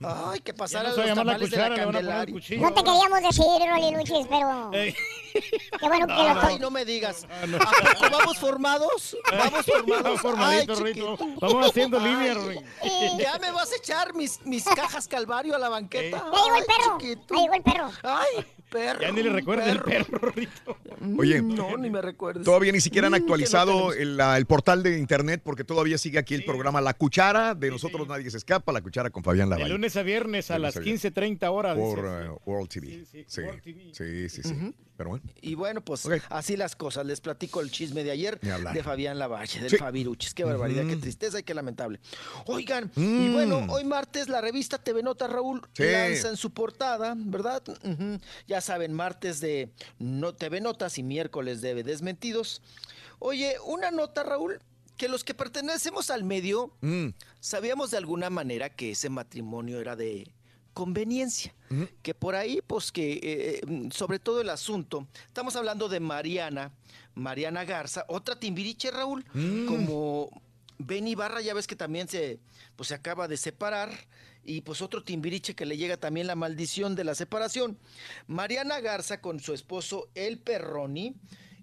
ay, que pasara
no
los
la
tamales de la Candelaria.
cuchillo.
No te queríamos decir, Rolly Luchis, pero. Qué bueno que lo
Ay, no me digas. ¿A poco vamos formados? Vamos formados. Ay, chiquito.
Vamos haciendo
Ay,
línea, Rito.
Ya me vas a echar mis, mis cajas Calvario a la banqueta.
Ahí llegó el perro.
chiquito.
Ahí llegó el perro.
Ay, perro.
Ya ni le recuerda el perro, Rito.
Oye,
No, ni me recuerdes.
Todavía ni siquiera han
Mm, no
actualizado el, portal de internet porque todavía sigue aquí el programa La Cuchara. De nosotros nadie se escapa. La Cuchara con Fabián
De
Lavalle.
lunes a viernes a
De
las
lunes a
15.30 horas.
Por eh, World TV. Sí, sí, sí, sí. Pero bueno.
Y bueno, pues así las cosas. Les platico el chisme de ayer de Fabián Lavalle, del
Sí.
Fabiruchis. Qué barbaridad, qué tristeza y qué lamentable. Oigan, y
Mm.
bueno, hoy martes la revista TV Nota Raúl
Sí.
lanza en su portada, ¿verdad? Ujú. Ya saben, martes de no TV Notas y miércoles de Desmentidos. Oye, una nota, Raúl, que los que pertenecemos al medio
Mm.
sabíamos de alguna manera que ese matrimonio era de conveniencia. Que por ahí, pues que, eh, mm, sobre todo el asunto, estamos hablando de Mariana, Mariana Garza, otra timbiriche, Raúl,
Mm.
como Ben Ibarra, ya ves que también se, pues, se acaba de separar, y pues otro timbiriche que le llega también la maldición de la separación. Mariana Garza con su esposo El Perroni,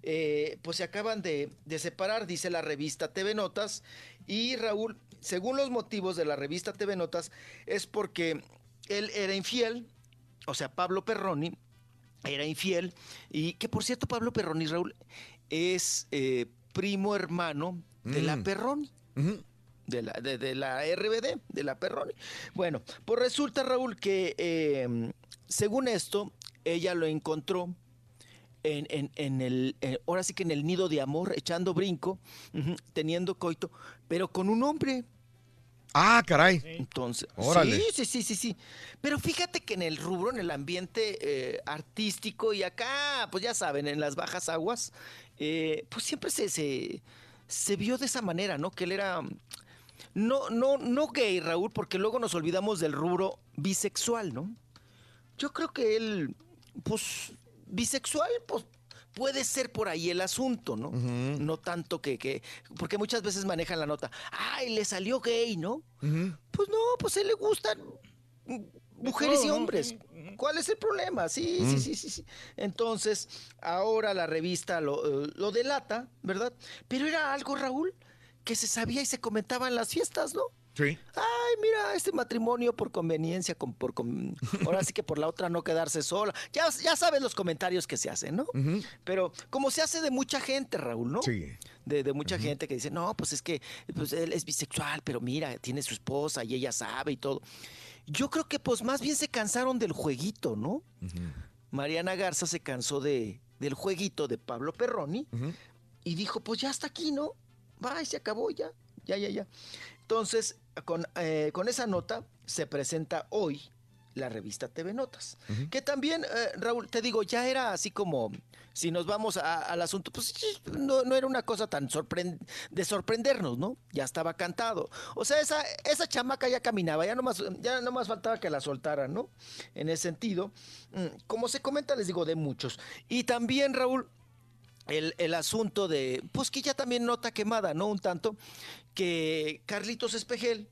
eh, pues se acaban de, de separar, dice la revista TV Notas, y Raúl, según los motivos de la revista TV Notas, es porque él era infiel, o sea, Pablo Perroni era infiel, y que por cierto, Pablo Perroni, Raúl, es eh, primo hermano de la De la, de, de la RBD, de la Perroni. Bueno, pues resulta, Raúl, que eh, según esto, ella lo encontró en, en- en el, eh, ahora sí que en el nido de amor, echando brinco, teniendo coito, pero con un hombre.
Ah, caray.
Entonces,
Órale.
sí, sí, sí, sí, sí. Pero fíjate que en el rubro, en el ambiente eh, artístico y acá, pues ya saben, en las bajas aguas, eh, pues siempre se, se, se vio de esa manera, ¿no? Que él era mm, no, no, no gay, Raúl, porque luego nos olvidamos del rubro bisexual, ¿no? Yo creo que él, pues, bisexual, pues puede ser por ahí el asunto, ¿no? No tanto que, que, porque muchas veces manejan la nota, ay, le salió gay, ¿no? Pues no, pues a él le gustan mujeres y hombres. ¿Cuál es el problema? Sí, sí,
Mm.
sí, sí, sí. Entonces, ahora la revista lo, eh, lo delata, ¿verdad? Pero era algo, Raúl, que se sabía y se comentaba en las fiestas, ¿no?
Sí.
Ay, mira, este matrimonio por conveniencia, con, por con- ahora sí que por la otra no quedarse sola. Ya, ya sabes los comentarios que se hacen, ¿no? Pero como se hace de mucha gente, Raúl, ¿no?
Sí.
De, de mucha gente que dice, no, pues es que pues, él es bisexual, pero mira, tiene su esposa y ella sabe y todo. Yo creo que pues más bien se cansaron del jueguito, ¿no? Mariana Garza se cansó de, del jueguito de Pablo Perroni y dijo, pues ya hasta aquí, ¿no? Va, se acabó ya, ya, ya, ya. Entonces, con, eh, con esa nota se presenta hoy la revista TV Notas, que también, eh, Raúl, te digo, ya era así como, si nos vamos a- al asunto, pues no, no era una cosa tan de sorprendernos, ¿no? Ya estaba cantado. O sea, esa, esa chamaca ya caminaba, ya nomás, ya nomás faltaba que la soltaran, ¿no? En ese sentido, mm, como se comenta, les digo, de muchos. Y también, Raúl, el, el asunto de, pues que ya también nota quemada, ¿no? Un tanto, que Carlitos Espejel,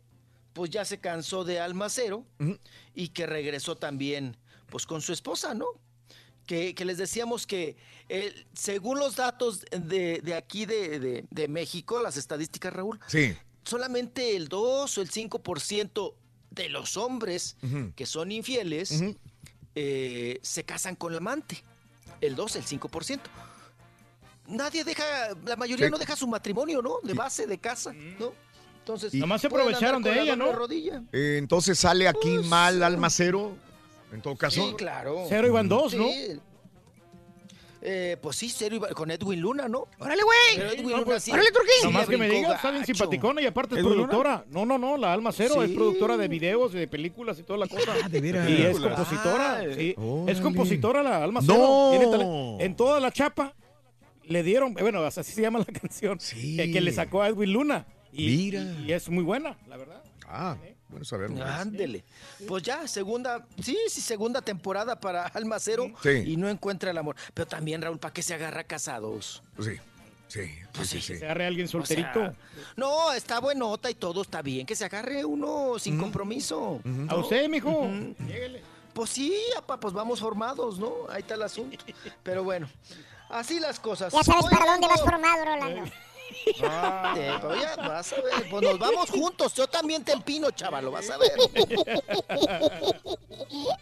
pues ya se cansó de Almacero y que regresó también, pues con su esposa, ¿no? Que, que les decíamos que eh, según los datos de, de aquí de, de- de México, las estadísticas, Raúl,
Sí.
solamente el 2 o el 5% de los hombres que son infieles eh, se casan con la amante. El 2, el 5%. Nadie deja, la mayoría
Sí.
no deja su matrimonio, ¿no? De base, de casa, ¿no? Entonces,
Y-
Nomás se aprovecharon de ella, ¿no?
rodilla.
Eh, entonces sale aquí mal Almacero. En todo caso.
Sí, claro.
Cero iban dos, ¿no?
Sí. Eh, pues sí, cero iba con Edwin Luna, ¿no?
¡Órale, güey!
Edwin
No,
Luna
pues,
sí.
órale, Turquín.
sí
Nomás que me digas, está bien simpaticona y aparte es productora. No, no, no, la Alma Cero es
Sí.
productora de videos, de películas y toda la cosa.
Ah, de veras.
Y es compositora, sí.
Órale.
Es compositora la Alma
No.
Cero. Tiene tale- En toda la chapa le dieron, bueno, así se llama la canción, que, que le sacó a Edwin Luna. Y,
Mira.
y es muy buena, la verdad.
Ah, bueno saberlo.
Ándele. Pues ya, segunda, sí, sí, segunda temporada para Almacero
Sí.
y no encuentra el amor. Pero también, Raúl, ¿para qué se agarra casados?
Sí, sí, sí, sí, sí.
Se agarre alguien
O sea,
solterito.
no, está buenota y todo está bien. Que se agarre uno sin
Mm.
compromiso.
A usted, mijo.
Pues sí, apa, pues vamos formados, ¿no? Ahí está el asunto. Pero bueno, así las cosas.
Ya sabes para dónde vas formado, Rolando.
Ah, eh, pero ya vas a ver, pues nos vamos juntos. Yo también te empino, chavalo, vas a ver.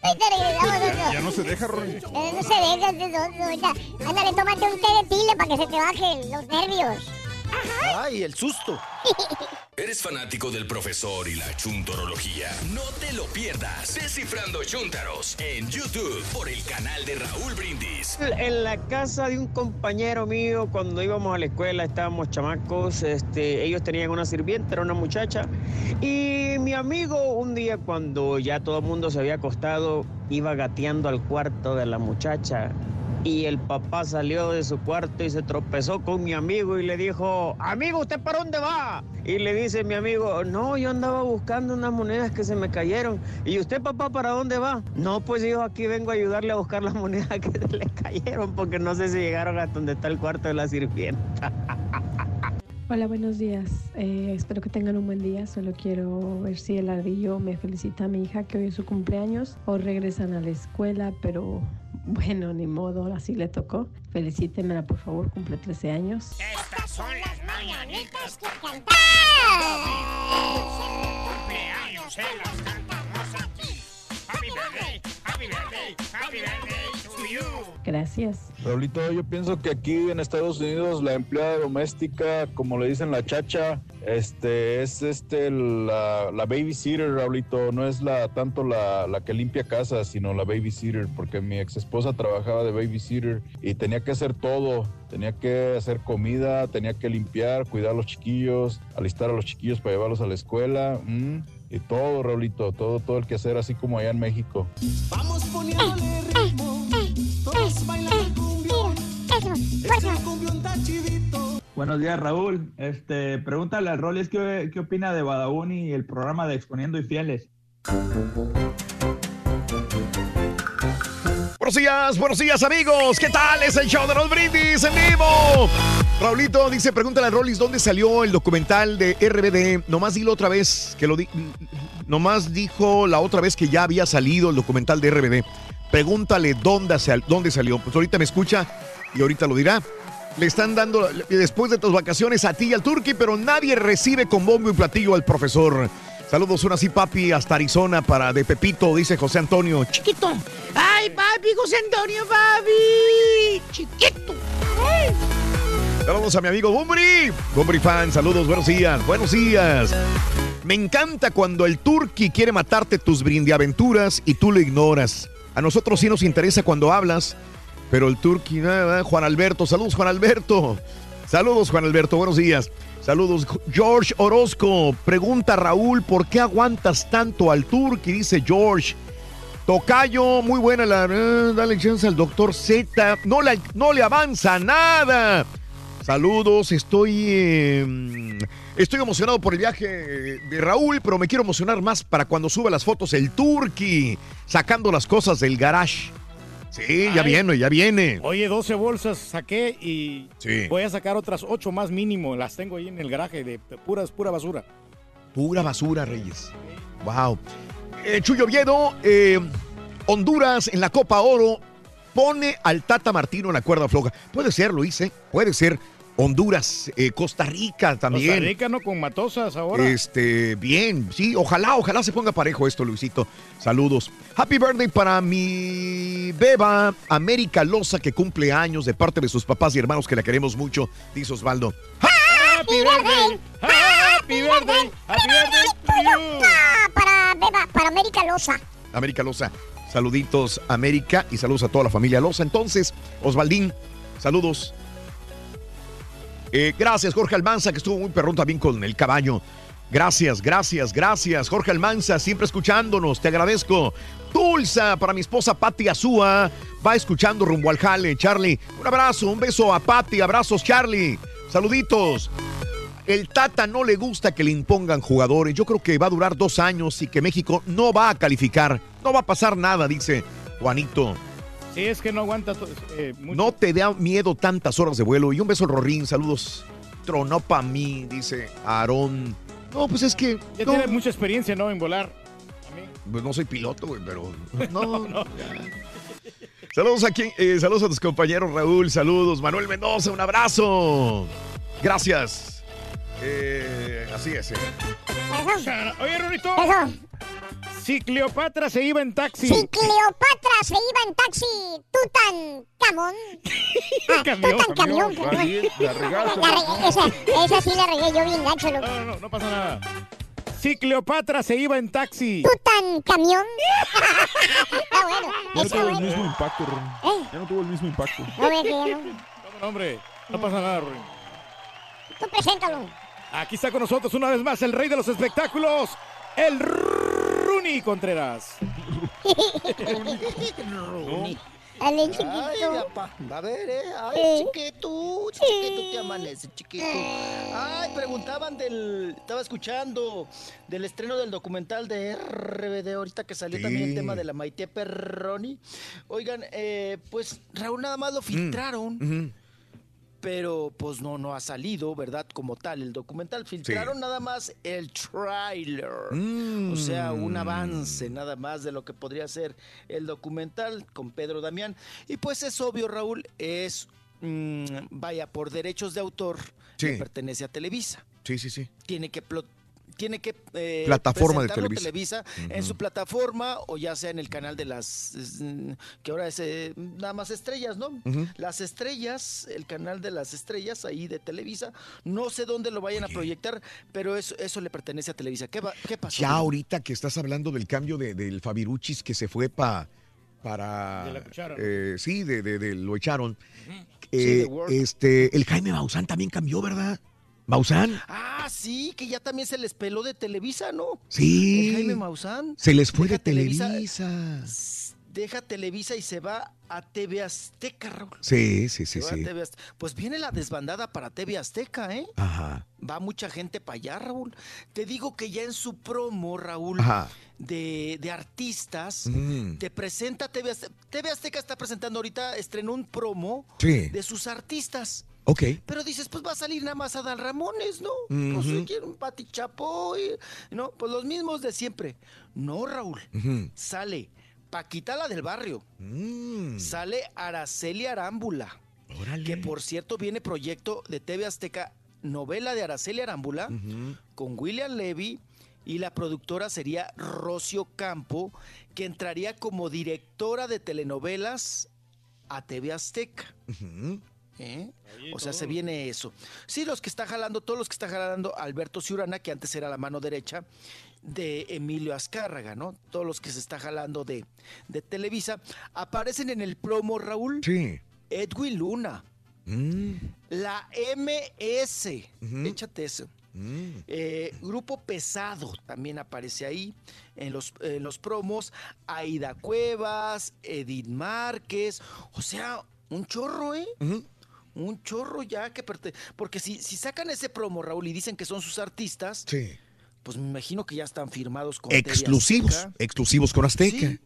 Ya, ya no se deja, Rory.
Eh, no se deja de todo, ahorita. Ándale, tómate un té de pile para que se te bajen los nervios.
Ay, el susto.
¿Eres fanático del profesor y la chuntorología? No te lo pierdas. Descifrando Chuntaros en YouTube por el canal de Raúl Brindis.
En la casa de un compañero mío, cuando íbamos a la escuela, estábamos chamacos, este, ellos tenían una sirvienta, era una muchacha, y mi amigo un día cuando ya todo el mundo se había acostado, iba gateando al cuarto de la muchacha. Y el papá salió de su cuarto y se tropezó con mi amigo y le dijo, amigo, ¿usted para dónde va? Y le dice mi amigo, no, yo andaba buscando unas monedas que se me cayeron. ¿Y usted, papá, para dónde va? No, pues yo aquí vengo a ayudarle a buscar las monedas que se le cayeron porque no sé si llegaron hasta donde está el cuarto de la sirvienta.
Hola, buenos días. Eh, espero que tengan un buen día. Solo quiero ver si el ardillo me felicita a mi hija que hoy es su cumpleaños. Hoy regresan a la escuela, pero bueno, ni modo, así le tocó. Felicítenmela, por favor, cumple 13 años.
Estas son las mañanitas que
Cumpleaños se las cantamos aquí.
Gracias.
Raulito, yo pienso que aquí en Estados Unidos la empleada doméstica, como le dicen la chacha, este es este la, la babysitter, Raulito, no es la tanto la, la que limpia casa, sino la babysitter, porque mi ex esposa trabajaba de babysitter y tenía que hacer todo, tenía que hacer comida, tenía que limpiar, cuidar a los chiquillos, alistar a los chiquillos para llevarlos a la escuela, mm, y todo, Raulito, todo, todo el que hacer, así como allá en México.
Vamos poniéndole ritmo, todos bailan el cumbión. Ese cumbión está chidito.
Buenos días, Raúl. Este, pregúntale al Rolis qué, qué opina de Badauni y el programa de Exponiendo y Fieles.
Buenos días, buenos días amigos. ¿Qué tal? Es el show de los brindis en vivo. Raulito dice, pregúntale a Rollis dónde salió el documental de RBD. Nomás dilo otra vez, que lo di nomás dijo la otra vez que ya había salido el documental de RBD. Pregúntale dónde, sal- dónde salió. Pues ahorita me escucha y ahorita lo dirá. Le están dando después de tus vacaciones a ti y al Turqui, pero nadie recibe con bombo y platillo al profesor. Saludos, una así, papi, hasta Arizona para de Pepito, dice José Antonio.
Chiquito. Ay, papi, José Antonio, papi. Chiquito. Ay.
Saludos a mi amigo Bumbri. Bumbri fan, saludos, buenos días, buenos días. Me encanta cuando el turqui quiere matarte tus brindiaventuras y tú lo ignoras. A nosotros sí nos interesa cuando hablas, pero el turqui, nada. Juan Alberto, saludos Juan Alberto. Saludos Juan Alberto, buenos días. Saludos George Orozco. Pregunta Raúl, ¿por qué aguantas tanto al turqui? Dice George. Tocayo, muy buena la. eh, dale chance al doctor Z. No, no le avanza nada. Saludos, estoy. eh, estoy emocionado por el viaje de Raúl, pero me quiero emocionar más para cuando suba las fotos el Turqui, sacando las cosas del garage. Sí, ya viene, ya viene.
Oye, 12 bolsas saqué y
Sí.
voy a sacar otras 8 más mínimo. Las tengo ahí en el garaje de, puras, pura basura.
Pura basura, Reyes. Wow. Eh, Chuyo Viedo, eh, Honduras en la Copa Oro pone al Tata Martino en la cuerda floja. Puede ser, lo hice. Puede ser. Honduras, eh, Costa Rica también.
Costa Rica, ¿no? Con Matosas ahora.
Este, bien, sí, ojalá, ojalá se ponga parejo esto, Luisito. Saludos. Happy birthday para mi beba América Loza, que cumple años de parte de sus papás y hermanos que la queremos mucho, dice Osvaldo.
Happy birthday. Happy birthday. Happy birthday
para, Beba, para América Loza.
América Loza, saluditos América y saludos a toda la familia Loza. Entonces, Osvaldín, saludos. Eh, gracias, Jorge Almanza, que estuvo muy perrón también con el caballo. Gracias, gracias, gracias. Jorge Almanza, siempre escuchándonos, te agradezco. Tulsa, para mi esposa Patti Azúa, va escuchando rumbo al jale, Charlie. Un abrazo, un beso a Patti, abrazos, Charlie. Saluditos. El Tata no le gusta que le impongan jugadores. Yo creo que va a durar dos años y que México no va a calificar. No va a pasar nada, dice Juanito.
Sí, es que no aguanta eh, mucho.
No te da miedo tantas horas de vuelo. Y un beso al Rorín, saludos. Tronó pa' mí, dice Aarón. No, pues es que.
Ya
no,
tiene mucha experiencia, ¿no? En volar.
pues no soy piloto, güey, pero. No, no. Saludos aquí, eh, saludos a tus compañeros Raúl, saludos. Manuel Mendoza, un abrazo. Gracias. Eh, así es. eh.
Oye, Rorito. Si Cleopatra se iba en taxi.
Si Cleopatra se iba en taxi, Tutankamón. Ah,
Camión,
Tutankamón,
la regaste.
La regué, esa, esa sí la regué yo bien gacho, loco.
No, no, no pasa nada. Si Cleopatra se iba en taxi.
Tutankamón. Está bueno.
Ya no tuvo el mismo impacto, Ron.
¿Eh?
Ya no tuvo el mismo impacto.
No
hombre, no pasa nada, Rory.
Tú preséntalo.
Aquí está con nosotros una vez más el rey de los espectáculos, el Rooney Contreras.
Dale,
Ay,
chiquito.
papá. A ver, eh. Ay,
Eh.
chiquito, chiquito te amanece, chiquito. Ay, preguntaban del. Estaba escuchando del estreno del documental de RBD, ahorita que salió
Sí.
también el tema de la Maite Perroni. Oigan, eh, pues Raúl nada más lo filtraron.
Ujú.
Pero pues no, no ha salido, ¿verdad? Como tal, el documental. Filtraron nada más el trailer.
Mm.
O sea, un avance nada más de lo que podría ser el documental con Pedro Damián. Y pues es obvio, Raúl, es, mm, vaya, por derechos de autor,
Sí.
pertenece a Televisa.
Sí, sí, sí.
Tiene que... tiene que eh,
Plataforma de
presentarlo
Televisa.
en su plataforma o ya sea en el canal de las mm, que ahora es eh, nada más estrellas, ¿no? Las estrellas, el canal de las estrellas ahí de Televisa, no sé dónde lo vayan a proyectar, pero eso, eso le pertenece a Televisa. ¿Qué, va- qué pasó?
Ya ahorita que estás hablando del cambio de- del Fabiruchis que se fue pa- para...
De la
eh, sí, de, de- de- lo echaron.
Sí,
Eh,
de Word.
este, el Jaime Maussan también cambió, ¿verdad? Maussan.
Ah, sí, que ya también se les peló de Televisa, ¿no?
Sí.
El Jaime Maussan.
Se les fue
deja
de Televisa.
Deja Televisa y se va a TV Azteca, Raúl.
Sí, sí, sí, sí.
Pues viene la desbandada para TV Azteca, ¿eh?
Ajá.
Va mucha gente para allá, Raúl. Te digo que ya en su promo, Raúl,
Ajá.
de, de artistas,
Mm.
te presenta TV Azteca. TV Azteca está presentando ahorita, estrenó un promo
Sí.
de sus artistas.
Ok.
Pero dices, pues va a salir nada más Adal Ramones, ¿no?
Ujú.
Pues quiero un Pati Chapoy, ¿no? Pues los mismos de siempre. No, Raúl. Sale Paquita la del barrio.
Mm.
Sale Araceli Arámbula. Que por cierto viene proyecto de TV Azteca, novela de Araceli Arámbula, con William Levy. Y la productora sería Rocio Campo, que entraría como directora de telenovelas a TV Azteca. ¿Eh? O sea, se viene eso. Sí, los que está jalando, todos los que está jalando Alberto Ciurana, que antes era la mano derecha de Emilio Azcárraga, ¿no? Todos los que se está jalando de, de Televisa, aparecen en el promo, Raúl.
Sí.
Edwin Luna,
Mm.
la MS,
Ujú.
échate eso.
Mm.
Eh, Grupo Pesado también aparece ahí en los, en los promos. Aida Cuevas, Edith Márquez. O sea, un chorro, ¿eh? Un chorro ya que... Porque si, si sacan ese promo, Raúl, y dicen que son sus artistas,
Sí.
pues me imagino que ya están firmados con
Exclusivos.
Azteca.
Exclusivos con Azteca.
Sí.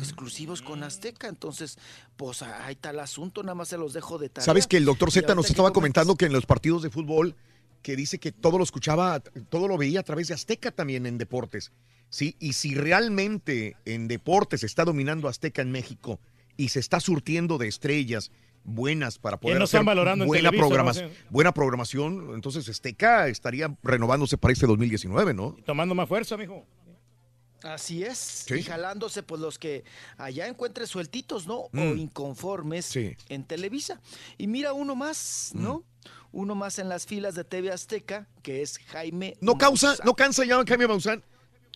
Exclusivos con Azteca, entonces, pues ahí está el asunto, nada más se los dejo de tarea.
Sabes que el doctor Z nos estaba comentando que en los partidos de fútbol, que dice que todo lo escuchaba, todo lo veía a través de Azteca también en deportes. Sí, y si realmente en deportes está dominando Azteca en México y se está surtiendo de estrellas buenas para poder
no
hacer
valorando en
buena,
Televisa,
programa-
¿no? Sí.
buena programación, entonces Azteca estaría renovándose para este 2019, ¿no?
Tomando más fuerza, mijo.
Así es,
Sí.
y jalándose pues los que allá encuentre sueltitos, ¿no? O
Mm.
inconformes
Sí.
en Televisa. Y mira uno más, ¿no? Uno más en las filas de TV Azteca, que es Jaime.
No causa,
Maussan.
no cansa ya Jaime Maussan.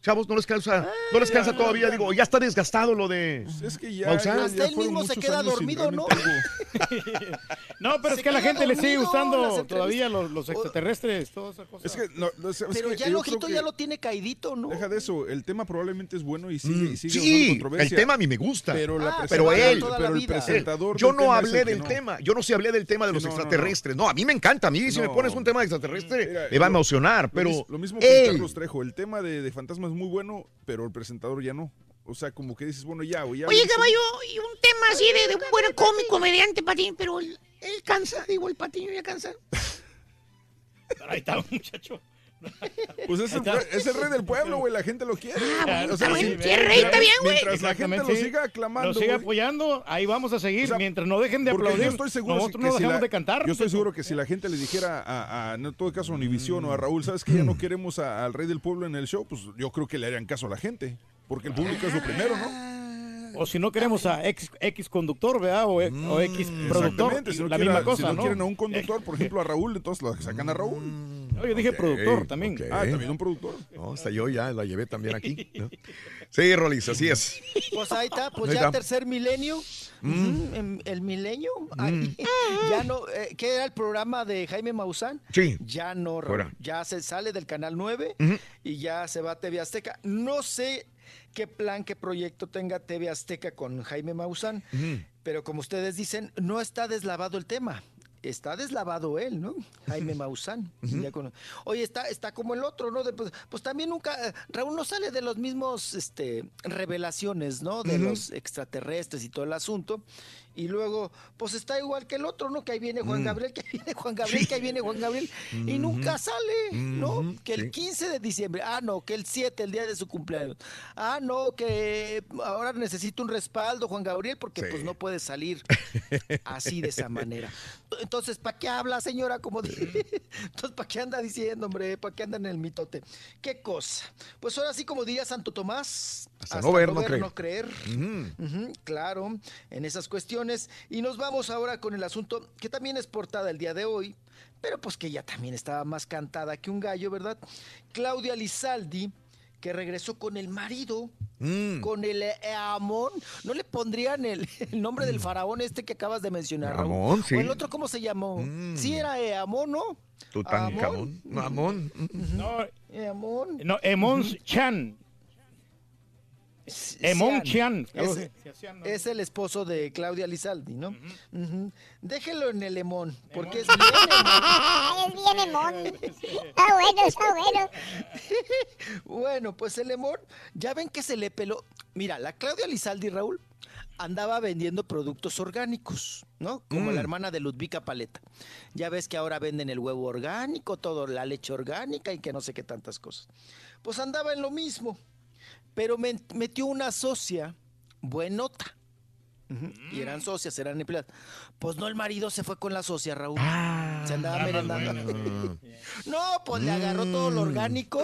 Chavos, no les cansa, no les cansa
ya,
todavía,
ya.
digo, ya está desgastado lo de.
Es que ya,
Hasta
ya
él mismo se queda dormido, ¿no?
No, pero
Se
es que a la gente le sigue
dormido en las
gustando todavía los, los extraterrestres, todas esas cosas.
Es que, no, no, ¿sabes
Pero ya el ojito ya lo tiene caidito, ¿no?
Deja de eso, el tema probablemente es bueno y sigue,
Mm,
y sigue
sí,
controversia.
el tema a mí me gusta.
Pero, la
Ah,
pero él-
toda
pero
la
el presentador
Yo no hablé del tema, yo no sé hablé del tema de los extraterrestres. No, a mí me encanta, a mí si me pones un tema de extraterrestre, me va a emocionar, pero
Lo mismo que
él,
Carlos Trejo, el tema de, fantasmas muy bueno, pero el presentador ya no. O sea, como que dices, bueno, ya, ya.
Oye, caballo, y un tema así de, de un buen cómico, comediante, Patiño, pero él, él cansa, digo, el Patiño ya cansa.
Ahí está, muchacho.
Pues es el, es el rey del pueblo, güey, la gente lo quiere.
Ah,
O sea,
bueno,
si-
el rey está bien, güey.
Mientras la gente lo siga aclamando,
Lo
güey.
apoyando, ahí vamos a seguir.
O sea,
Mientras no dejen de aplaudir,
yo estoy seguro
nosotros
que
no
si
dejamos
la-
de cantar.
Yo estoy seguro que si la gente le dijera a, a- en todo caso a Univision o a Raúl, ¿sabes que ya no queremos a- al rey del pueblo en el show? Pues yo creo que le harían caso a la gente. Porque el público es lo primero, ¿no?
O si no queremos a X, X conductor, ¿verdad? O, o X productor.
Exactamente. Si no,
la misma
si
cosa,
no
¿no?
quieren a un conductor, por ejemplo a Raúl, entonces lo sacan a Raúl.
No, yo dije productor también.
Ah, también un productor.
No, hasta yo ya la llevé también aquí. ¿no? Sí, Rolis, así es.
Pues ahí está, pues
Ahí
ya
está.
tercer milenio. Em- el milenio. ahí, ya no, eh, ¿qué era el programa de Jaime Maussan?
Sí.
Ya no,
Fuera.
ya se sale del canal 9
Ujú.
y ya se va a TV Azteca. No sé qué plan, qué proyecto tenga TV Azteca con Jaime Maussan, pero como ustedes dicen, no está deslavado el tema. Está deslavado él, ¿no? Jaime Maussan. Con- Oye, está, está como el otro, ¿no? De- pues, pues también nunca, Raúl no sale de los mismos este, revelaciones, ¿no? De los extraterrestres y todo el asunto. Y luego, pues está igual que el otro, ¿no? Que ahí viene Juan
Mm.
Gabriel, que ahí viene Juan Gabriel, que ahí viene Juan Gabriel. Y nunca sale, ¿no? Que el
sí.
15 de diciembre, ah, no, que el 7, el día de su cumpleaños. Ah, no, que ahora necesito un respaldo, Juan Gabriel, porque
Sí.
pues no puede salir así de esa manera. Entonces, ¿para qué habla, señora? Como dije. Entonces, ¿para qué anda diciendo, hombre? ¿Para qué anda en el mitote? ¿Qué cosa? Pues ahora sí, como diría Santo Tomás,
Hasta no ver, no creer.
no creer. Claro, en esas cuestiones. Y nos vamos ahora con el asunto que también es portada el día de hoy, pero pues que ya también estaba más cantada que un gallo, ¿verdad? Claudia Lizaldi, que regresó con el marido,
Mm.
con el eh, Amón. ¿No le pondrían el, el nombre del faraón este que acabas de mencionar?
Amón, sí.
¿O el otro cómo se llamó?
Mm.
Sí, era Eamón, ¿no?
Tutankamón. Mamón.
No,
Eamón.
no, Emon Chan. Emon.
Cian,
¿no?
Es el esposo de Claudia Lizaldi, ¿no? Déjelo en el Emón, porque es bien Emón.
es bien emón. Está bueno, está bueno.
Bueno, pues el Emón, ya ven que se le peló. Mira, la Claudia Lizaldi, Raúl, andaba vendiendo productos orgánicos, ¿no? Como
Mm.
la hermana de Ludvika Paleta. Ya ves que ahora venden el huevo orgánico, todo, la leche orgánica y que no sé qué tantas cosas. Pues andaba en lo mismo, pero me- metió una socia buenota. Y eran socias, eran empleadas. Pues no, el marido se fue con la socia, Raúl. se andaba merendando. No, pues le agarró todo lo orgánico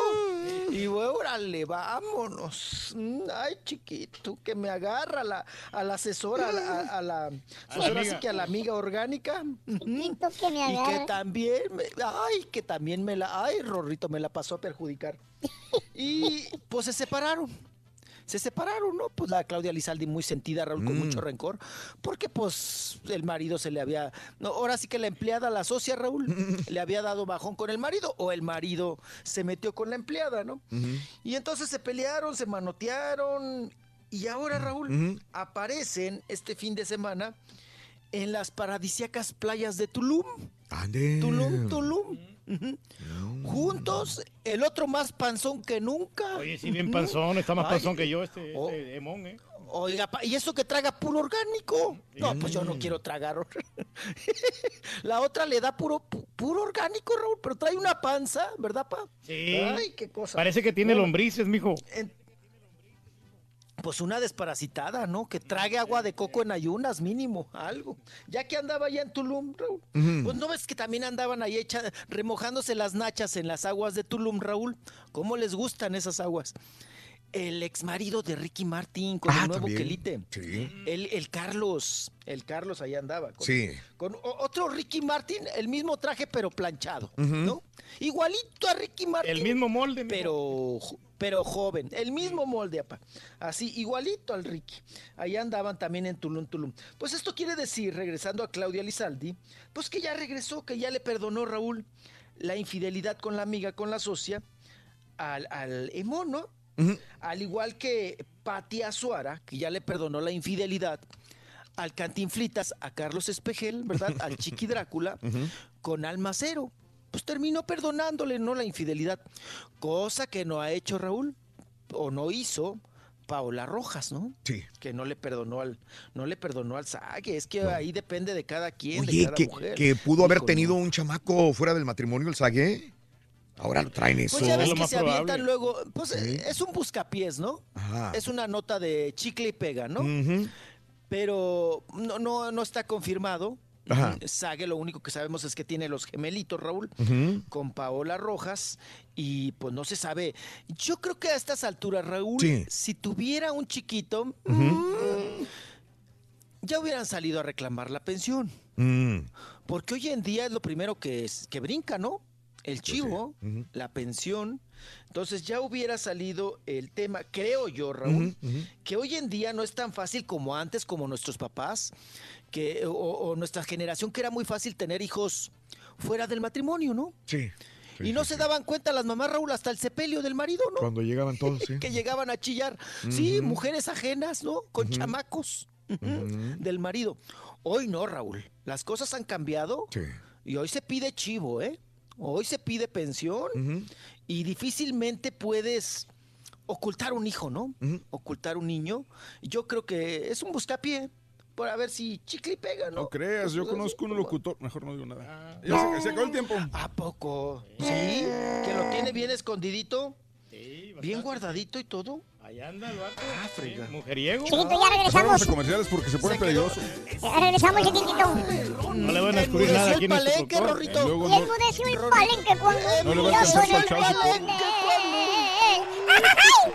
y órale, vámonos. Mm, Ay, chiquito, que me agarra la, a la asesora, a la, a- a la- pues que a la amiga orgánica.
Chiquito que me
Y que también, me- ay, que también me la, ay, Rorrito, me la pasó a perjudicar. Y pues se separaron. Se separaron, ¿no? Pues la Claudia Lizaldi muy sentida, Raúl, con
Mm.
mucho rencor, porque pues el marido se le había... No, ahora sí que la empleada, la socia, Raúl, le había dado bajón con el marido, o el marido se metió con la empleada, ¿no? Y entonces se pelearon, se manotearon, y ahora, Raúl, aparecen este fin de semana en las paradisíacas playas de Tulum.
Ande.
Tulum, Tulum. Juntos, el otro más panzón que nunca.
Oye, si bien panzón, está más
Ay,
panzón que yo este,
oh.
este Emon, ¿eh?
Oiga, pa, ¿y eso que traga puro orgánico? No, pues yo no quiero tragar. La otra le da puro pu- puro orgánico, Raúl, pero trae una panza, ¿verdad, pa?
Sí.
Ay, qué cosa.
Parece que tiene
Bueno,
lombrices, mijo.
en- Pues una desparasitada, ¿no? Que trague agua de coco en ayunas, mínimo, algo. Ya que andaba allá en Tulum, Raúl. Pues no ves que también andaban ahí echa- remojándose las nachas en las aguas de Tulum, Raúl. ¿Cómo les gustan esas aguas? El ex marido de Ricky Martin con
Ah,
el nuevo quelite.
Sí.
El, el Carlos, el Carlos ahí andaba. Con,
Sí.
Con otro Ricky Martin, el mismo traje pero planchado. ¿no? Igualito a Ricky Martin.
El mismo molde.
Pero, pero joven, el mismo molde, apa. Así, igualito al Ricky. Ahí andaban también en Tulum, Tulum. Pues esto quiere decir, regresando a Claudia Lizaldi, pues que ya regresó, que ya le perdonó Raúl la infidelidad con la amiga, con la socia, al, al Emo, ¿no? Al igual que Pati Azuara, que ya le perdonó la infidelidad al Cantinflitas, a Carlos Espejel, ¿verdad? Al Chiqui Drácula, con Almacero. Pues terminó perdonándole, ¿no? La infidelidad. Cosa que no ha hecho Raúl, o no hizo Paola Rojas, ¿no?
Sí.
Que no le perdonó al, no le perdonó al Sague. Es que ahí depende de cada quien, de
Oye,
cada
que,
mujer.
que pudo haber tenido un chamaco fuera del matrimonio el Sague. Ahora lo traen eso.
Pues ya ves que se avientan luego, pues
Sí.
es un buscapiés, ¿no?
Ajá.
Es una nota de chicle y pega, ¿no? Pero no, no, no está confirmado.
Ajá.
Sague, lo único que sabemos es que tiene los gemelitos, Raúl, con Paola Rojas, y pues no se sabe. Yo creo que a estas alturas, Raúl,
Sí.
si tuviera un chiquito, mm, ya hubieran salido a reclamar la pensión.
Mm.
Porque hoy en día es lo primero que, es, que brinca, ¿no?
Pues
El chivo,
Ujú.
la pensión. Entonces ya hubiera salido el tema, creo yo, Raúl, que hoy en día no es tan fácil como antes, como nuestros papás, que, o, o nuestra generación, que era muy fácil tener hijos fuera del matrimonio, ¿no?
Sí.
y no se daban cuenta las mamás, Raúl, hasta el sepelio del marido, ¿no?
Cuando llegaban todos, sí.
que llegaban a chillar. Sí, mujeres ajenas, ¿no? Con chamacos del marido. Hoy no, Raúl. Las cosas han cambiado y hoy se pide chivo, ¿eh? Hoy se pide pensión y difícilmente puedes ocultar un hijo, ¿no? Ocultar un niño. Yo creo que es un buscapié para ver si chicle y pega, ¿no?
No creas, yo
Pues,
conozco un locutor. Mejor no digo nada. Ya se, se acabó el tiempo.
¿A poco? ¿Sí? ¿Que lo tiene bien escondidito? ¿Bien guardadito y todo?
Ahí anda el vato.
Ah, frega.
Mujeriego.
Chiquito, ya
Vamos
regresamos.
a comerciales porque se pone peligroso.
Ya regresamos, chiquitito.
No le van a descubrir nada aquí en
el
nuestro
Y
no-
enmudeció el palenque cuando
No le va a alcanzar
el palenque.
Lo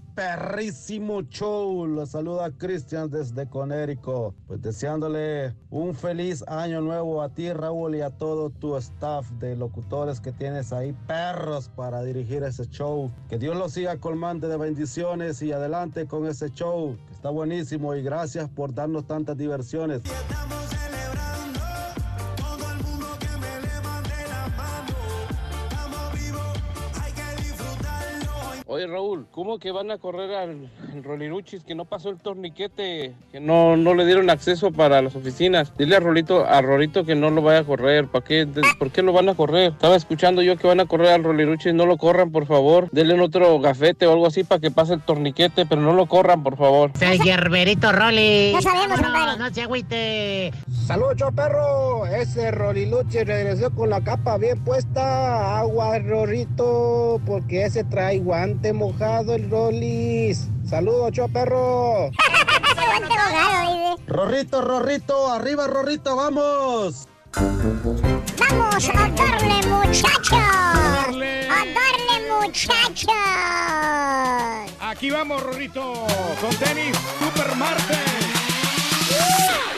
perrísimo show. Los saluda Cristian desde Conérico. Pues deseándole un feliz año nuevo a ti, Raúl, y a todo tu staff de locutores que tienes ahí, perros, para dirigir ese show. Que Dios los siga colmante de bendiciones y adelante con ese show. Está buenísimo y gracias por darnos tantas diversiones.
Oye Raúl, ¿cómo que van a correr al, al Roliruchis que no pasó el torniquete? Que no, no le dieron acceso para las oficinas. Dile a Rolito, a Rolito que no lo vaya a correr. ¿Para qué? De- ¿Por qué lo van a correr? Estaba escuchando yo que van a correr al Roliruchis. No lo corran, por favor. Denle otro gafete o algo así para que pase el torniquete, pero no lo corran, por favor.
Soy Gerberito Rolly.
No sabemos, compadre.
No se agüite.
Saludos, yo perro. Ese Roliluche regresó con la capa bien puesta. Agua, Rorito, porque ese trae guante mojado el Rolis. Saludos, yo perro.
Guante mojado, dice.
Rorrito, Rorrito, arriba, Rorrito, vamos.
Vamos a darle, muchachos. A darle, muchachos.
Aquí vamos, Rorrito, con tenis Super Marte.